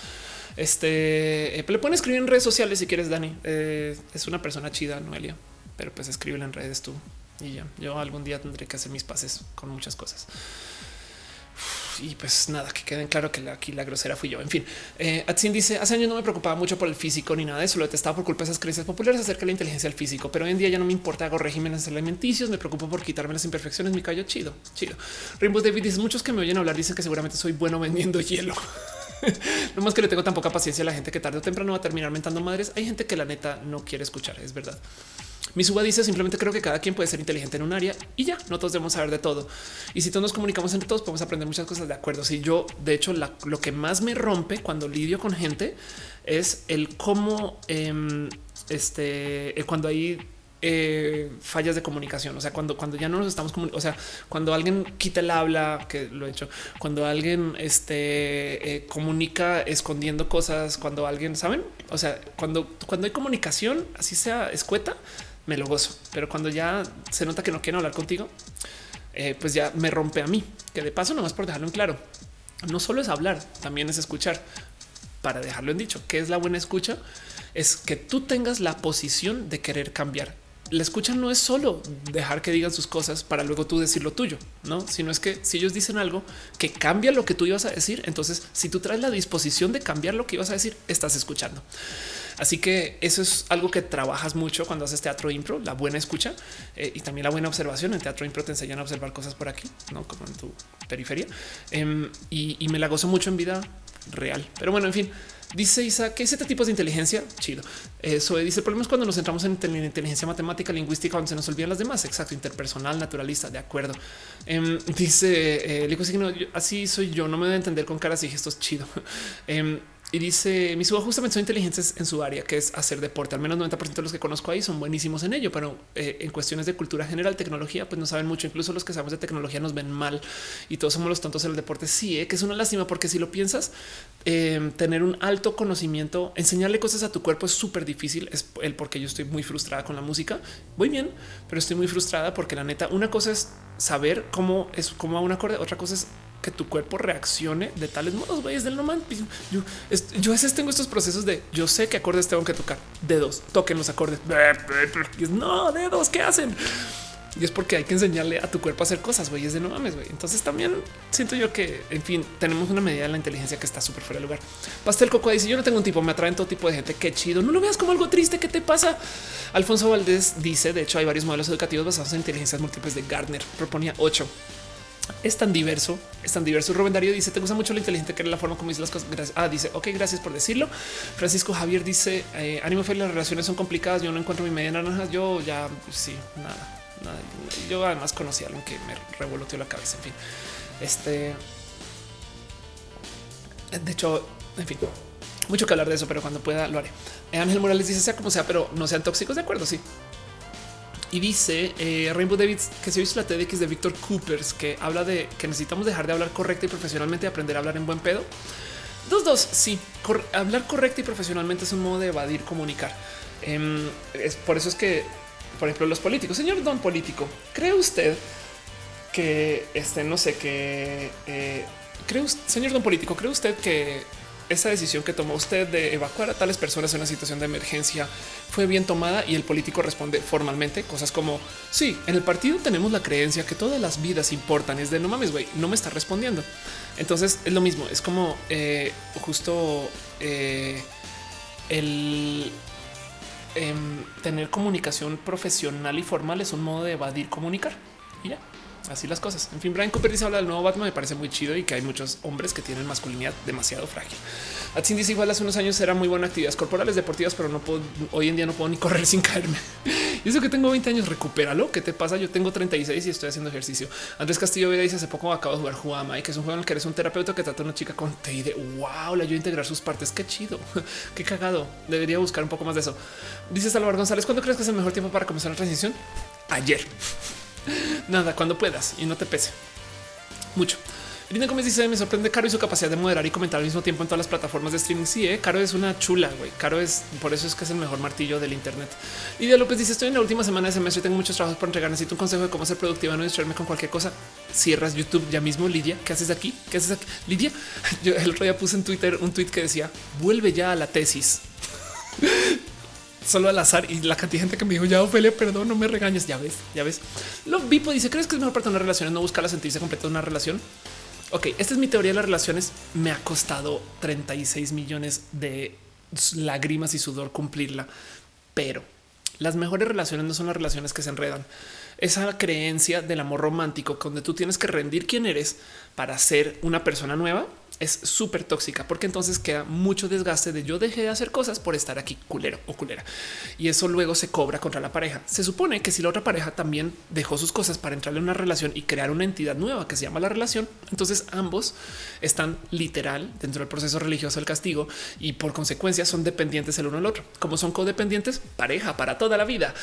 Este eh, le pueden escribir en redes sociales si quieres, Dani. Eh, es una persona chida, Noelia, pero pues escribe en redes tú y ya. Yo algún día tendré que hacer mis pases con muchas cosas y pues nada, que queden claro que aquí la grosera fui yo. En fin, eh, dice hace años no me preocupaba mucho por el físico ni nada de eso. Lo detestaba por culpa de esas creencias populares acerca de la inteligencia del físico, pero hoy en día ya no me importa. Hago regímenes alimenticios, me preocupo por quitarme las imperfecciones. Mi callo chido, chido. Rainbow David dice muchos que me oyen hablar dicen que seguramente soy bueno vendiendo hielo. no más que le tengo tan poca paciencia a la gente que tarde o temprano va a terminar mentando madres. Hay gente que la neta no quiere escuchar. Es verdad. Mi suba dice simplemente creo que cada quien puede ser inteligente en un área y ya no todos debemos saber de todo. Y si todos nos comunicamos entre todos, podemos aprender muchas cosas de acuerdo. Si yo, de hecho, lo que más me rompe cuando lidio con gente es el cómo em, este, eh, cuando hay eh, fallas de comunicación. O sea, cuando, cuando ya no nos estamos o sea, cuando alguien quita el habla, que lo he hecho, cuando alguien este, eh, comunica escondiendo cosas, cuando alguien saben, o sea, cuando, cuando hay comunicación, así sea escueta, me lo gozo. Pero cuando ya se nota que no quieren hablar contigo, eh, pues ya me rompe a mí. Que de paso, nomás por dejarlo en claro, no solo es hablar, también es escuchar. Para dejarlo en dicho, ¿qué es la buena escucha? Es que tú tengas la posición de querer cambiar. La escucha no es solo dejar que digan sus cosas para luego tú decir lo tuyo, no, sino es que si ellos dicen algo que cambia lo que tú ibas a decir, entonces si tú traes la disposición de cambiar lo que ibas a decir, estás escuchando. Así que eso es algo que trabajas mucho cuando haces teatro impro, la buena escucha eh, y también la buena observación. En teatro impro te enseñan a observar cosas por aquí, no como en tu periferia. Em, y, me la gozo mucho en vida real. Pero bueno, en fin, Dice Isa que este tipo de inteligencia chido. Eso dice el problema es cuando nos centramos en inteligencia matemática, lingüística, donde se nos olvidan las demás. Exacto, interpersonal, naturalista. De acuerdo. Em, dice eh, así soy yo. No me voy a entender con caras y gestos chido. Em, y dice mi suba justamente son inteligentes en su área, que es hacer deporte. Al menos 90% de los que conozco ahí son buenísimos en ello, pero eh, en cuestiones de cultura general, tecnología, pues no saben mucho. Incluso los que sabemos de tecnología nos ven mal y todos somos los tontos en el deporte. Sí, eh, que es una lástima, porque si lo piensas, em, tener un alto conocimiento, enseñarle cosas a tu cuerpo es súper difícil. Es el porque yo estoy muy frustrada con la música. Voy bien, pero estoy muy frustrada porque la neta, una cosa es saber cómo es cómo a un acorde, otra cosa es que tu cuerpo reaccione de tales modos. Güey, es del no Yo, yo a veces tengo estos procesos de yo sé qué acordes tengo que tocar. Dedos, toquen los acordes. no, dedos, ¿qué hacen? Y es porque hay que enseñarle a tu cuerpo a hacer cosas, güey, es de no mames, güey. Entonces también siento yo que, en fin, tenemos una medida de la inteligencia que está súper fuera de lugar. Pastel Coco dice, yo no tengo un tipo, me atraen todo tipo de gente, qué chido. No lo veas como algo triste, ¿qué te pasa? Alfonso Valdés dice, de hecho, hay varios modelos educativos basados en inteligencias múltiples de Gardner. Proponía ocho es tan diverso, es tan diverso. Rubén Darío dice: Te gusta mucho lo inteligente que era la forma como dice las cosas. Gracias. Ah, dice: Ok, gracias por decirlo. Francisco Javier dice: eh, Ánimo, fe, las relaciones son complicadas. Yo no encuentro mi media naranja. Yo ya, sí, nada, nada. Yo además conocí a alguien que me revoloteó la cabeza. En fin, este de hecho, en fin, mucho que hablar de eso, pero cuando pueda lo haré. Ángel Morales dice: Sea como sea, pero no sean tóxicos. De acuerdo, sí. Y dice eh, Rainbow Davids que se visto la TEDx de Víctor Coopers, que habla de que necesitamos dejar de hablar correcta y profesionalmente y aprender a hablar en buen pedo. Dos, dos, sí, hablar correcta y profesionalmente es un modo de evadir comunicar. Em, es por eso es que, por ejemplo, los políticos, señor don político, ¿cree usted que este no sé qué? Eh, cree señor don político, cree usted que esa decisión que tomó usted de evacuar a tales personas en una situación de emergencia fue bien tomada y el político responde formalmente cosas como sí, en el partido tenemos la creencia que todas las vidas importan. Es de no mames, güey, no me está respondiendo. Entonces es lo mismo. Es como eh, justo eh, el em, tener comunicación profesional y formal es un modo de evadir comunicar y ya así las cosas. En fin, Brian Cooper dice habla del nuevo Batman. Me parece muy chido y que hay muchos hombres que tienen masculinidad demasiado frágil. Atsin dice igual hace unos años era muy buena actividades corporales deportivas, pero no puedo hoy en día no puedo ni correr sin caerme. y eso que tengo 20 años, recupéralo. ¿Qué te pasa? Yo tengo 36 y estoy haciendo ejercicio. Andrés Castillo Vega dice hace poco acabo de jugar Juama y que es un juego en el que eres un terapeuta que trata a una chica con TI de wow, le ayuda a integrar sus partes. Qué chido, qué cagado. Debería buscar un poco más de eso. Dice Salvador González, ¿cuándo crees que es el mejor tiempo para comenzar la transición? Ayer. Nada, cuando puedas y no te pese mucho. Irina Gómez dice: Me sorprende Caro y su capacidad de moderar y comentar al mismo tiempo en todas las plataformas de streaming. Sí, eh, Caro es una chula, güey. Caro es por eso es que es el mejor martillo del Internet. Lidia López dice: Estoy en la última semana de semestre y tengo muchos trabajos por entregar. Necesito un consejo de cómo ser productiva, no distraerme con cualquier cosa. Cierras YouTube ya mismo. Lidia, ¿qué haces aquí? ¿Qué haces aquí? Lidia, yo el otro día puse en Twitter un tweet que decía: Vuelve ya a la tesis. Solo al azar y la cantidad de gente que me dijo ya Ophelia, perdón, no me regañes. Ya ves, ya ves. Lo Vipo dice: ¿Crees que es mejor para una relación no buscar la sentirse completa de una relación? Ok, esta es mi teoría de las relaciones. Me ha costado 36 millones de lágrimas y sudor cumplirla, pero las mejores relaciones no son las relaciones que se enredan. Esa creencia del amor romántico, donde tú tienes que rendir quién eres para ser una persona nueva, es súper tóxica porque entonces queda mucho desgaste de yo dejé de hacer cosas por estar aquí culero o culera. Y eso luego se cobra contra la pareja. Se supone que si la otra pareja también dejó sus cosas para entrarle en una relación y crear una entidad nueva que se llama la relación, entonces ambos están literal dentro del proceso religioso del castigo y por consecuencia son dependientes el uno del otro. Como son codependientes, pareja para toda la vida.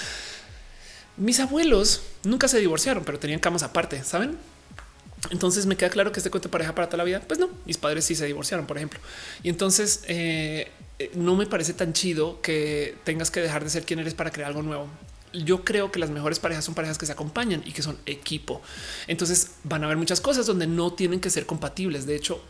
Mis abuelos nunca se divorciaron, pero tenían camas aparte, ¿saben? Entonces me queda claro que este cuento de pareja para toda la vida. Pues no, mis padres sí se divorciaron, por ejemplo. Y entonces eh, eh, no me parece tan chido que tengas que dejar de ser quien eres para crear algo nuevo. Yo creo que las mejores parejas son parejas que se acompañan y que son equipo. Entonces van a haber muchas cosas donde no tienen que ser compatibles. De hecho,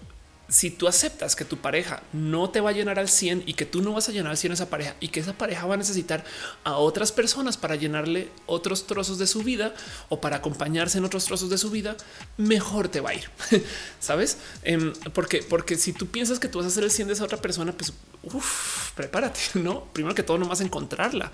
si tú aceptas que tu pareja no te va a llenar al 100 y que tú no vas a llenar al 100 a esa pareja y que esa pareja va a necesitar a otras personas para llenarle otros trozos de su vida o para acompañarse en otros trozos de su vida, mejor te va a ir. Sabes? Em, porque, porque si tú piensas que tú vas a ser el 100 de esa otra persona, pues prepárate, no? Primero que todo, no vas a encontrarla.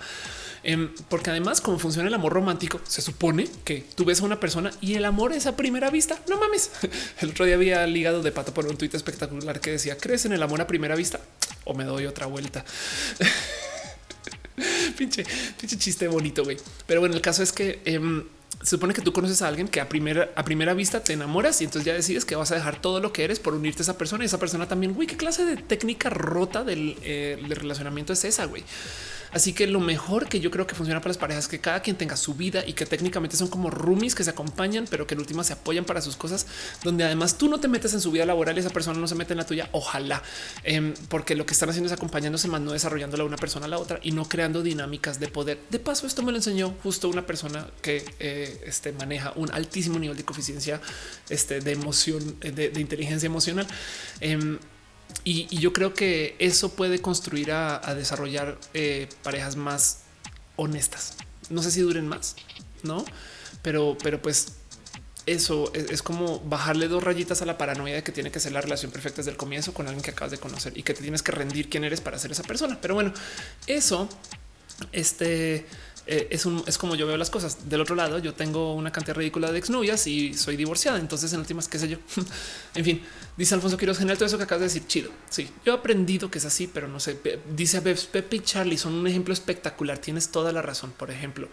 Em, porque además, como funciona el amor romántico, se supone que tú ves a una persona y el amor es a primera vista. No mames. El otro día había ligado de pato por un tuit espectacular que decía: ¿Crees en el amor a primera vista? O me doy otra vuelta. pinche, chiste bonito, güey. Pero bueno, el caso es que em, se supone que tú conoces a alguien que a primera, a primera vista te enamoras y entonces ya decides que vas a dejar todo lo que eres por unirte a esa persona y esa persona también. Güey, qué clase de técnica rota del, eh, del relacionamiento es esa, güey. Así que lo mejor que yo creo que funciona para las parejas es que cada quien tenga su vida y que técnicamente son como roomies que se acompañan, pero que en última se apoyan para sus cosas, donde además tú no te metes en su vida laboral y esa persona no se mete en la tuya. Ojalá, em, porque lo que están haciendo es acompañándose más, no desarrollándola una persona a la otra y no creando dinámicas de poder. De paso, esto me lo enseñó justo una persona que eh, este, maneja un altísimo nivel de coeficiencia este, de emoción, de, inteligencia emocional. Em, y, yo creo que eso puede construir a, desarrollar eh, parejas más honestas. No sé si duren más, no, pero, pero pues eso es, como bajarle dos rayitas a la paranoia de que tiene que ser la relación perfecta desde el comienzo con alguien que acabas de conocer y que te tienes que rendir quién eres para ser esa persona. Pero bueno, eso este eh, es, un, es como yo veo las cosas. Del otro lado, yo tengo una cantidad ridícula de exnovias y soy divorciada. Entonces, en últimas, qué sé yo. en fin, dice Alfonso Quiroz, genial todo eso que acabas de decir. Chido. Sí, yo he aprendido que es así, pero no sé. Dice Pepe y Charlie son un ejemplo espectacular. Tienes toda la razón, por ejemplo.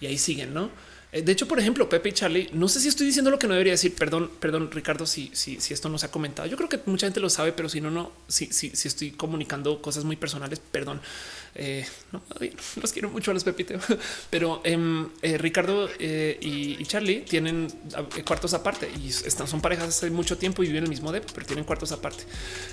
Y ahí siguen, no? Eh, de hecho, por ejemplo, Pepe y Charlie, no sé si estoy diciendo lo que no debería decir. Perdón, perdón, Ricardo, si, si, si esto no se ha comentado. Yo creo que mucha gente lo sabe, pero si no, no, si, si, si estoy comunicando cosas muy personales, perdón. Eh, no, los quiero mucho a los Pepite, pero em, eh, Ricardo eh, y, Charlie tienen cuartos aparte y están, son parejas hace mucho tiempo y viven el mismo DEP, pero tienen cuartos aparte.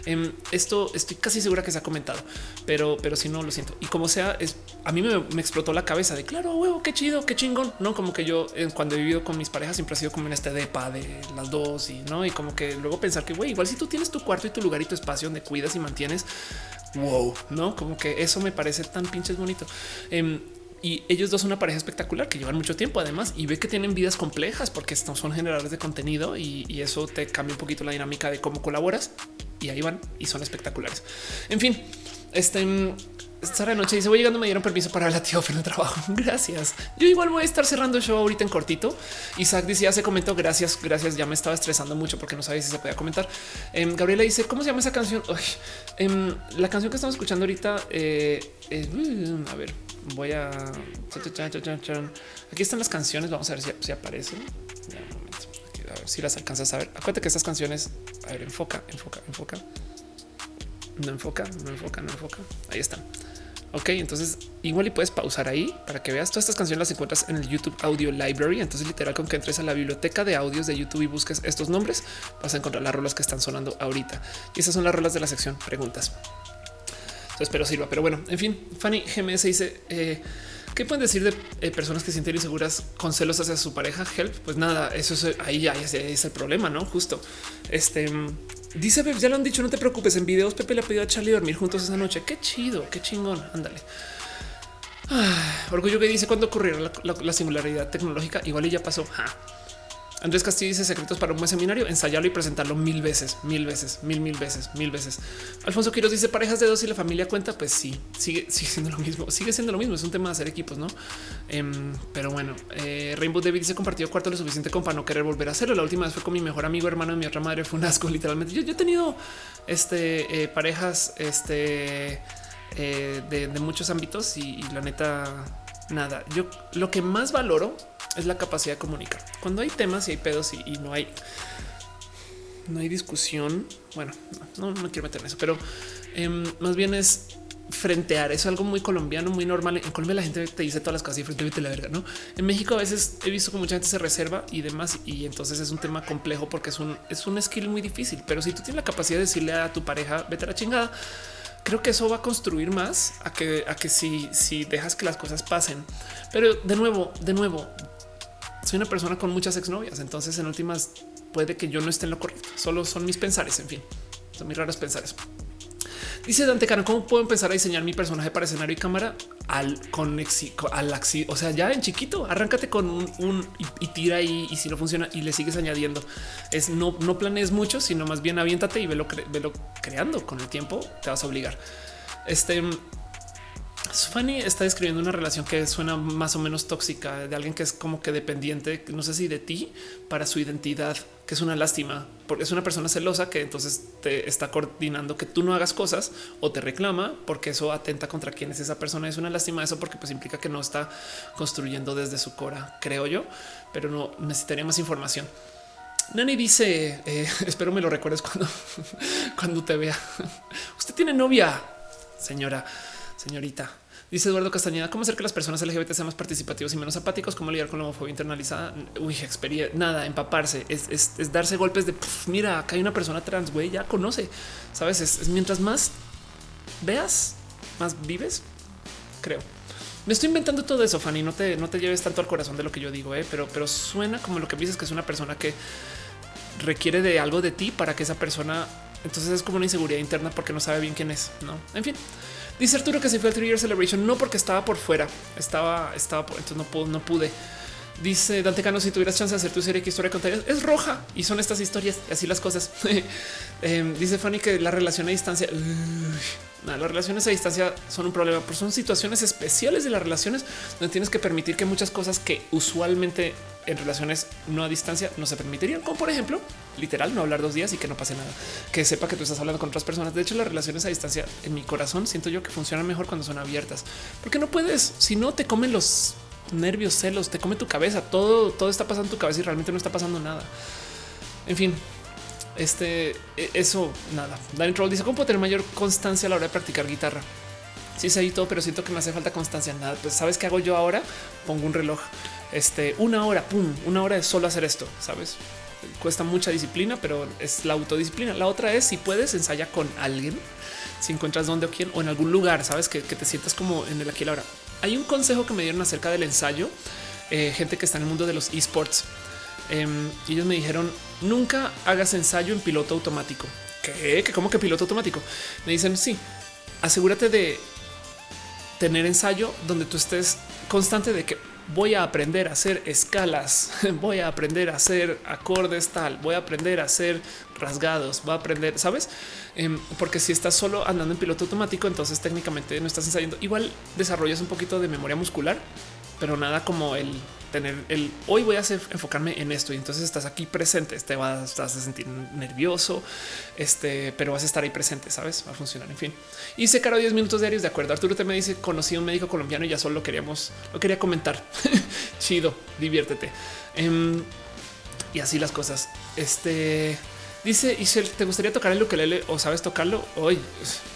Em, esto estoy casi segura que se ha comentado, pero, pero si no lo siento. Y como sea, es a mí me, explotó la cabeza de claro, huevo, qué chido, qué chingón. No como que yo cuando he vivido con mis parejas siempre ha sido como en este depa de las dos y no, y como que luego pensar que güey, igual si tú tienes tu cuarto y tu lugar y tu espacio donde cuidas y mantienes, wow, no como que eso me parece tan pinches bonito. Em, y ellos dos son una pareja espectacular que llevan mucho tiempo además y ve que tienen vidas complejas porque son generadores de contenido y, y, eso te cambia un poquito la dinámica de cómo colaboras y ahí van y son espectaculares. En fin, este Sara Noche dice voy llegando, me dieron permiso para la tío el trabajo. Gracias. Yo igual voy a estar cerrando el show ahorita en cortito. Isaac dice ya se comentó. Gracias, gracias. Ya me estaba estresando mucho porque no sabía si se podía comentar. Em, Gabriela dice cómo se llama esa canción. Em, la canción que estamos escuchando ahorita. Eh, mm, a ver, voy a aquí están las canciones. Vamos a ver si, aparecen. A ver si las alcanzas a ver. Acuérdate que estas canciones, a ver, enfoca, enfoca, enfoca. No enfoca, no enfoca, no enfoca. Ahí están. Ok, entonces igual y puedes pausar ahí para que veas todas estas canciones las encuentras en el YouTube Audio Library. Entonces literal con que entres a la biblioteca de audios de YouTube y busques estos nombres vas a encontrar las rolas que están sonando ahorita. Y esas son las rolas de la sección preguntas. espero sirva. Pero bueno, en fin, Fanny GMS dice eh, ¿Qué pueden decir de eh, personas que sienten inseguras con celos hacia su pareja? Help, pues nada, eso es ahí ya es, el problema, no? Justo este dice ya lo han dicho, no te preocupes. En videos, Pepe le pidió a Charlie dormir juntos esa noche. Qué chido, qué chingón. Ándale. orgullo que dice cuando ocurrió la, singularidad tecnológica. Igual y ya pasó. Andrés Castillo dice secretos para un buen seminario, ensayarlo y presentarlo mil veces, mil veces, mil, mil veces, mil veces. Alfonso Quiroz dice parejas de dos y la familia cuenta. Pues sí, sigue, sigue siendo lo mismo, sigue siendo lo mismo. Es un tema de hacer equipos, no? Em, pero bueno, eh, Rainbow David dice compartido cuarto lo suficiente como para no querer volver a hacerlo. La última vez fue con mi mejor amigo, hermano de mi otra madre. Fue un asco, literalmente. Yo, he tenido este, eh, parejas este, eh, de, muchos ámbitos y, y la neta, nada. Yo lo que más valoro es la capacidad de comunicar. Cuando hay temas y hay pedos y, no hay no hay discusión. Bueno, no, me quiero meter en eso, pero em, más bien es frentear. Es algo muy colombiano, muy normal. En Colombia la gente te dice todas las cosas y frente a la verga. No en México a veces he visto que mucha gente se reserva y demás. Y entonces es un tema complejo porque es un, es un skill muy difícil. Pero si tú tienes la capacidad de decirle a tu pareja, vete a la chingada, creo que eso va a construir más a que, a que si, si dejas que las cosas pasen. Pero de nuevo, de nuevo, soy una persona con muchas exnovias, entonces en últimas puede que yo no esté en lo correcto. Solo son mis pensares. En fin, son mis raros pensares. Dice Dante Cano, ¿cómo puedo empezar a diseñar mi personaje para escenario y cámara al con al o sea, ya en chiquito, arráncate con un, y, tira ahí y si no funciona y le sigues añadiendo. Es no, no planees mucho, sino más bien aviéntate y velo, velo creando con el tiempo. Te vas a obligar. Este Fanny está describiendo una relación que suena más o menos tóxica de alguien que es como que dependiente, no sé si de ti para su identidad, que es una lástima, porque es una persona celosa que entonces te está coordinando que tú no hagas cosas o te reclama porque eso atenta contra quién es esa persona. Es una lástima eso porque pues implica que no está construyendo desde su cora, creo yo, pero no necesitaría más información. Nani dice, eh, espero me lo recuerdes cuando, cuando te vea. Usted tiene novia, señora señorita. Dice Eduardo Castañeda, ¿cómo hacer que las personas LGBT sean más participativos y menos apáticos? ¿Cómo lidiar con la homofobia internalizada? Uy, experiencia, nada, empaparse, es, darse golpes de, mira, acá hay una persona trans, güey, ya conoce, ¿sabes? Es, mientras más veas, más vives, creo. Me estoy inventando todo eso, Fanny, no te, no te lleves tanto al corazón de lo que yo digo, ¿eh? pero, pero suena como lo que dices que es una persona que requiere de algo de ti para que esa persona, entonces es como una inseguridad interna porque no sabe bien quién es, ¿no? En fin. Dice Arturo que se fue al Year Celebration, no porque estaba por fuera, estaba, estaba por, entonces no pude, no pude. Dice Dante Cano, si tuvieras chance de hacer tu serie, ¿qué historia contarías? Es roja y son estas historias, así las cosas. Em, dice Fanny que la relación a distancia, las relaciones a distancia son un problema, pero son situaciones especiales de las relaciones donde tienes que permitir que muchas cosas que usualmente en relaciones no a distancia no se permitirían, como por ejemplo, literal, no hablar dos días y que no pase nada, que sepa que tú estás hablando con otras personas. De hecho, las relaciones a distancia en mi corazón siento yo que funcionan mejor cuando son abiertas, porque no puedes, si no te comen los nervios, celos, te come tu cabeza, todo, todo está pasando en tu cabeza y realmente no está pasando nada. En fin, este, e, eso, nada. Danny Troll dice, ¿cómo puedo tener mayor constancia a la hora de practicar guitarra? Sí, sé todo, pero siento que me hace falta constancia. Nada, pues sabes qué hago yo ahora? Pongo un reloj, este, una hora, pum, una hora de solo hacer esto, sabes? Cuesta mucha disciplina, pero es la autodisciplina. La otra es si puedes ensaya con alguien, si encuentras dónde o quién o en algún lugar, sabes que, te sientas como en el aquí y la hora. Hay un consejo que me dieron acerca del ensayo, eh, gente que está en el mundo de los esports. Em, ellos me dijeron nunca hagas ensayo en piloto automático. ¿Qué? ¿Qué? ¿Cómo que piloto automático? Me dicen sí. Asegúrate de tener ensayo donde tú estés constante de que voy a aprender a hacer escalas, voy a aprender a hacer acordes tal, voy a aprender a hacer rasgados, voy a aprender, sabes? Em, porque si estás solo andando en piloto automático, entonces técnicamente no estás ensayando. Igual desarrollas un poquito de memoria muscular, pero nada como el tener el hoy voy a enfocarme en esto y entonces estás aquí presente, te vas, a sentir nervioso, este, pero vas a estar ahí presente, sabes, va a funcionar. En fin, hice caro 10 minutos diarios. De acuerdo. Arturo te me dice conocí a un médico colombiano y ya solo queríamos, lo quería comentar. Chido, diviértete. Em, y así las cosas. Este dice Isel, ¿te gustaría tocar el ukelele o sabes tocarlo? Hoy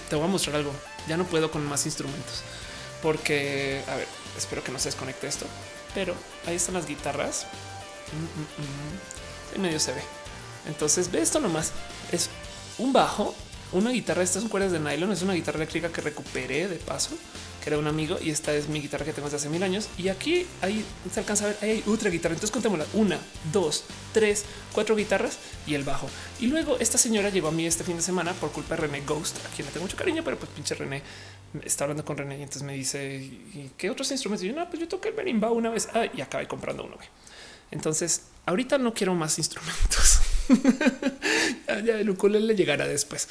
te voy a mostrar algo. Ya no puedo con más instrumentos porque a ver, espero que no se desconecte esto, pero ahí están las guitarras. Mm, mm, mm. En medio se ve. Entonces ve esto nomás. Es un bajo, una guitarra. Estas son cuerdas de nylon. Es una guitarra eléctrica que recuperé de paso, que era un amigo. Y esta es mi guitarra que tengo desde hace mil años. Y aquí ahí se alcanza a ver. Hay otra guitarra. Entonces contémosla: una, dos, tres, cuatro guitarras y el bajo. Y luego esta señora llegó a mí este fin de semana por culpa de René Ghost, a quien le tengo mucho cariño, pero pues pinche René está hablando con René y entonces me dice ¿y qué otros instrumentos? Y yo no, pues yo toqué el berimbau una vez ah, y acabé comprando uno. Entonces ahorita no quiero más instrumentos. ya, el ukulele llegará después.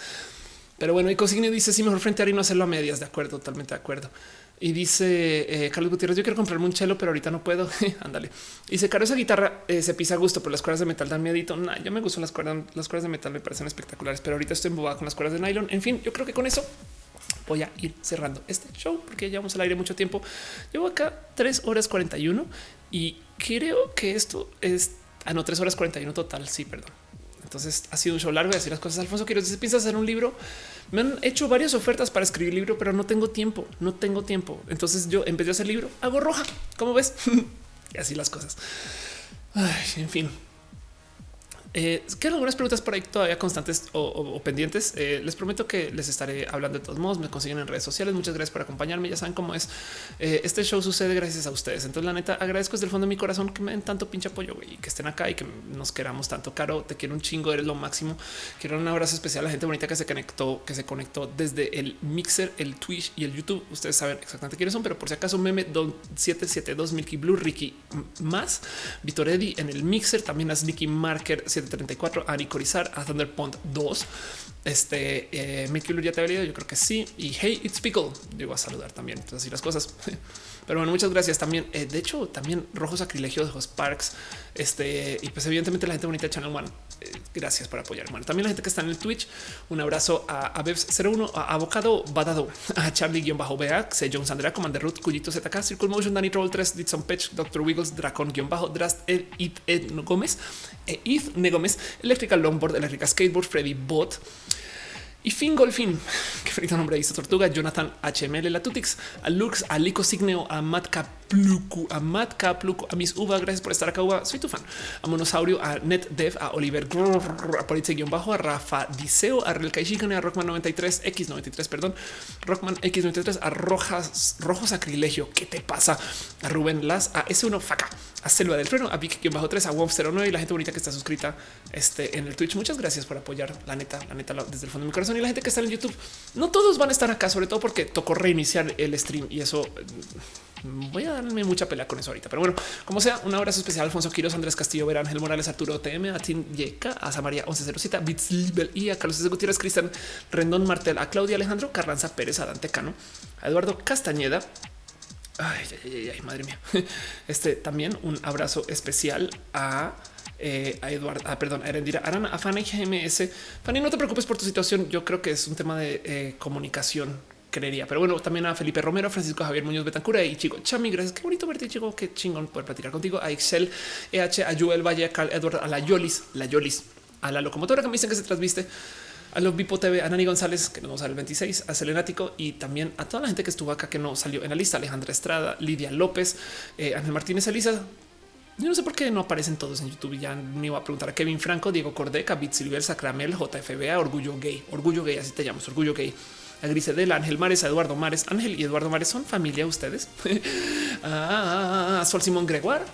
Pero bueno, y Consigne dice sí, mejor frente a y no hacerlo a medias. De acuerdo, totalmente de acuerdo. Y dice eh, Carlos Gutiérrez, yo quiero comprarme un chelo, pero ahorita no puedo. Ándale. Dice, Caro, esa guitarra eh, se pisa a gusto, pero las cuerdas de metal dan miedito. Nah, yo me gustan las cuerdas, las cuerdas de metal me parecen espectaculares, pero ahorita estoy embobada con las cuerdas de nylon. En fin, yo creo que con eso voy a ir cerrando este show porque llevamos al aire mucho tiempo. Llevo acá 3 horas 41 y creo que esto es a ah, no 3 horas 41 total. Sí, perdón. Entonces ha sido un show largo de decir las cosas. Alfonso quiero si piensas hacer un libro, me han hecho varias ofertas para escribir libro, pero no tengo tiempo, no tengo tiempo. Entonces yo vez de hacer libro, hago roja. ¿Cómo ves? y así las cosas. En fin, eh, quedan algunas preguntas por ahí todavía constantes o, pendientes. Eh, les prometo que les estaré hablando de todos modos. Me consiguen en redes sociales. Muchas gracias por acompañarme. Ya saben cómo es. Eh, este show sucede gracias a ustedes. Entonces, la neta, agradezco desde el fondo de mi corazón que me den tanto pinche apoyo y que estén acá y que nos queramos tanto. Caro, te quiero un chingo, eres lo máximo. Quiero un abrazo especial a la gente bonita que se conectó, que se conectó desde el Mixer, el Twitch y el YouTube. Ustedes saben exactamente quiénes son, pero por si acaso, meme don 772 Milky Blue, Ricky más, Eddy en el Mixer, también las Nicky Marker 34 a Nicorizar, a Thunderpond 2. Este eh, Mickey ya te había leído. Yo creo que sí. Y hey, it's Pickle llegó a saludar también. Entonces, así las cosas. Pero bueno, muchas gracias también. Eh, de hecho, también Rojos Sacrilegios de Parks. Este y pues, evidentemente, la gente bonita de Channel One. Eh, gracias por apoyar. Bueno, también la gente que está en el Twitch. Un abrazo a, a 01, a Avocado Badado, a Charlie-BA, C. Jones Andrea, Commander Root, Cuyito ZK, Circle Motion, Danny Troll 3, Ditson Pech, Dr. Wiggles, Dracon-Drast, Ed, Ed, Gómez, e Eth Negómez, Electrical Longboard, Electrical Skateboard, Freddy Bot. Y Fin Golfin, que frita nombre dice Tortuga, Jonathan HML, la Tutix, a Lux, a Lico Signeo, a Matt Kapluku, a Matt Kapluku, a Miss Uva, gracias por estar acá, Uva, soy tu fan, a Monosaurio, a NetDev, a Oliver, a Politze guion bajo, a Rafa Diceo, a Real a Rockman 93, X93, perdón, Rockman X93, a Rojas, Rojo Sacrilegio, ¿qué te pasa? A Rubén Las, a S1 Faca, a Selva del Freno, a Vicky-3, a Womp09 y la gente bonita que está suscrita este, en el Twitch. Muchas gracias por apoyar, la neta, la neta, desde el fondo de mi corazón y la gente que está en YouTube. No todos van a estar acá, sobre todo porque tocó reiniciar el stream y eso mm, voy a darme mucha pelea con eso ahorita. Pero bueno, como sea, un abrazo especial Alfonso Quiros, Andrés Castillo, Ver Ángel Morales, Arturo TM, a Tim Yeka, a Samaria 1107, a Bitslibel y a Carlos Gutiérrez, Cristian Rendón Martel, a Claudia Alejandro Carranza Pérez, a Dante Cano, a Eduardo Castañeda, Ay, ay, ay, madre mía. Este también un abrazo especial a, eh, a Eduardo, ah, perdón, a Erendira Arana, a Fanny GMS. Fanny, no te preocupes por tu situación. Yo creo que es un tema de eh, comunicación, creería. Pero bueno, también a Felipe Romero, Francisco Javier Muñoz Betancura y chico Chami. Gracias. Qué bonito verte, chico. Qué chingón poder platicar contigo. A Excel, EH, a Joel Valle, a Carl Edward, a la Yolis, la Yolis, a la locomotora que me dicen que se transviste a los Bipo TV, a Nani González, que nos vamos a el 26, a Selenático y también a toda la gente que estuvo acá que no salió en la lista: Alejandra Estrada, Lidia López, eh, Ángel Martínez, Elisa. Yo no sé por qué no aparecen todos en YouTube. Ya me iba a preguntar a Kevin Franco, Diego Cordeca, Bit Silver, Sacramel, JFBA, Orgullo Gay, Orgullo Gay, así te llamas, Orgullo Gay. A Grisedela, Ángel Mares, a Eduardo Mares, Ángel y Eduardo Mares son familia ustedes. a Sol Simón Gregoire,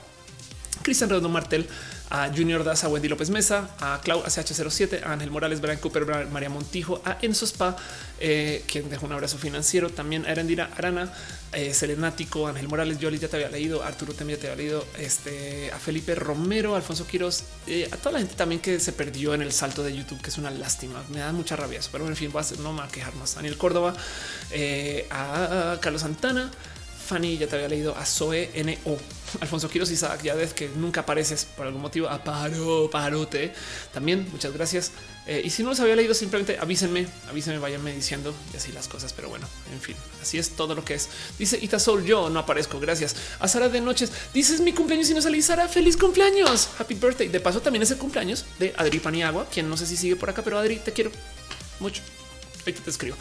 Cristian Redondo Martel, a Junior Daza, a Wendy López Mesa, a Clau ACH07, a Ángel Morales, Brian Cooper, María Montijo, a Enzo Spa, eh, quien dejó un abrazo financiero, también a Erendira Arana, eh, Selenático, Ángel Morales, Yoli ya te había leído, Arturo también te había leído, este, a Felipe Romero, Alfonso Quiros, eh, a toda la gente también que se perdió en el salto de YouTube, que es una lástima, me da mucha rabia pero en fin, no me a quejar más. Daniel Córdoba, a Carlos Santana, Fanny, ya te había leído a Zoe N.O. Alfonso Quiros Isaac Yadez, que nunca apareces por algún motivo. A Paro, Parote. También muchas gracias. Eh, y si no los había leído, simplemente avísenme, avísenme, váyanme diciendo y así las cosas. Pero bueno, en fin, así es todo lo que es. Dice Ita Soul, yo no aparezco. Gracias a Sara de Noches. Dices mi cumpleaños y no salí. Sara, feliz cumpleaños. Happy birthday. De paso, también es el cumpleaños de Adri Paniagua, quien no sé si sigue por acá, pero Adri, te quiero mucho. Ahorita te escribo.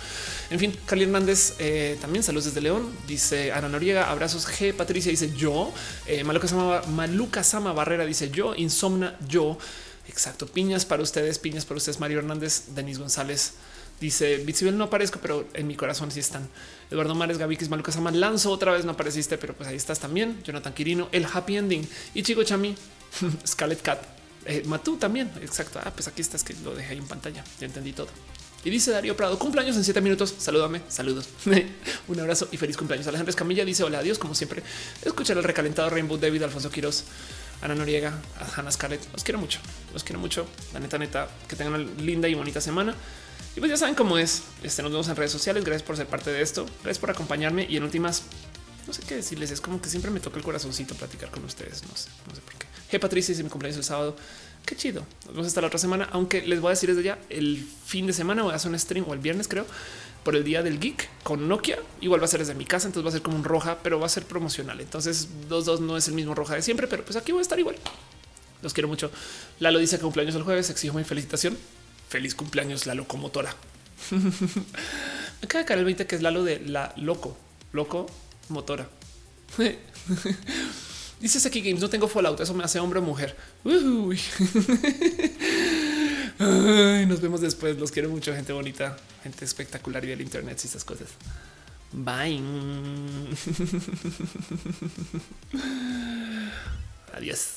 En fin, Carly Hernández eh, también saludos desde León. Dice Ana Noriega, abrazos G. Patricia dice yo. Eh, Maluca Sama, Barrera dice yo. Insomna yo. Exacto. Piñas para ustedes, piñas para ustedes. Mario Hernández, Denis González. Dice Bitsibel no aparezco, pero en mi corazón sí están. Eduardo Mares, Gavikis, Maluca Sama, Lanzo otra vez no apareciste, pero pues ahí estás también. Jonathan Quirino, el happy ending y Chico Chami, Scarlet Cat, eh, Matú también. Exacto. Ah, pues aquí estás que lo dejé ahí en pantalla. Ya entendí todo. Y dice Darío Prado, cumpleaños en siete minutos. Salúdame, saludos. Un abrazo y feliz cumpleaños. Alejandro Escamilla dice hola, adiós, como siempre. Escuchar el recalentado Rainbow David, Alfonso Quiroz, Ana Noriega, Hannah Scarlett. Los quiero mucho, los quiero mucho. La neta, neta, que tengan una linda y bonita semana. Y pues ya saben cómo es. Este, nos vemos en redes sociales. Gracias por ser parte de esto. Gracias por acompañarme. Y en últimas, no sé qué decirles. Es como que siempre me toca el corazoncito platicar con ustedes. No sé, no sé por qué. G Patricia dice mi cumpleaños el sábado. Qué chido. Nos vemos hasta la otra semana. Aunque les voy a decir desde ya el fin de semana voy a hacer un stream o el viernes, creo, por el día del geek con Nokia. Igual va a ser desde mi casa, entonces va a ser como un roja, pero va a ser promocional. Entonces, dos, dos no es el mismo roja de siempre, pero pues aquí voy a estar igual. Los quiero mucho. Lalo dice cumpleaños el jueves. Exijo mi felicitación. Feliz cumpleaños, la locomotora. Me acaba de caer el 20 que es Lalo de la loco, loco motora. Dice aquí Games, no tengo Fallout, eso me hace hombre o mujer. Uy. Nos vemos después. Los quiero mucho, gente bonita, gente espectacular y del internet y estas cosas. Bye. Adiós.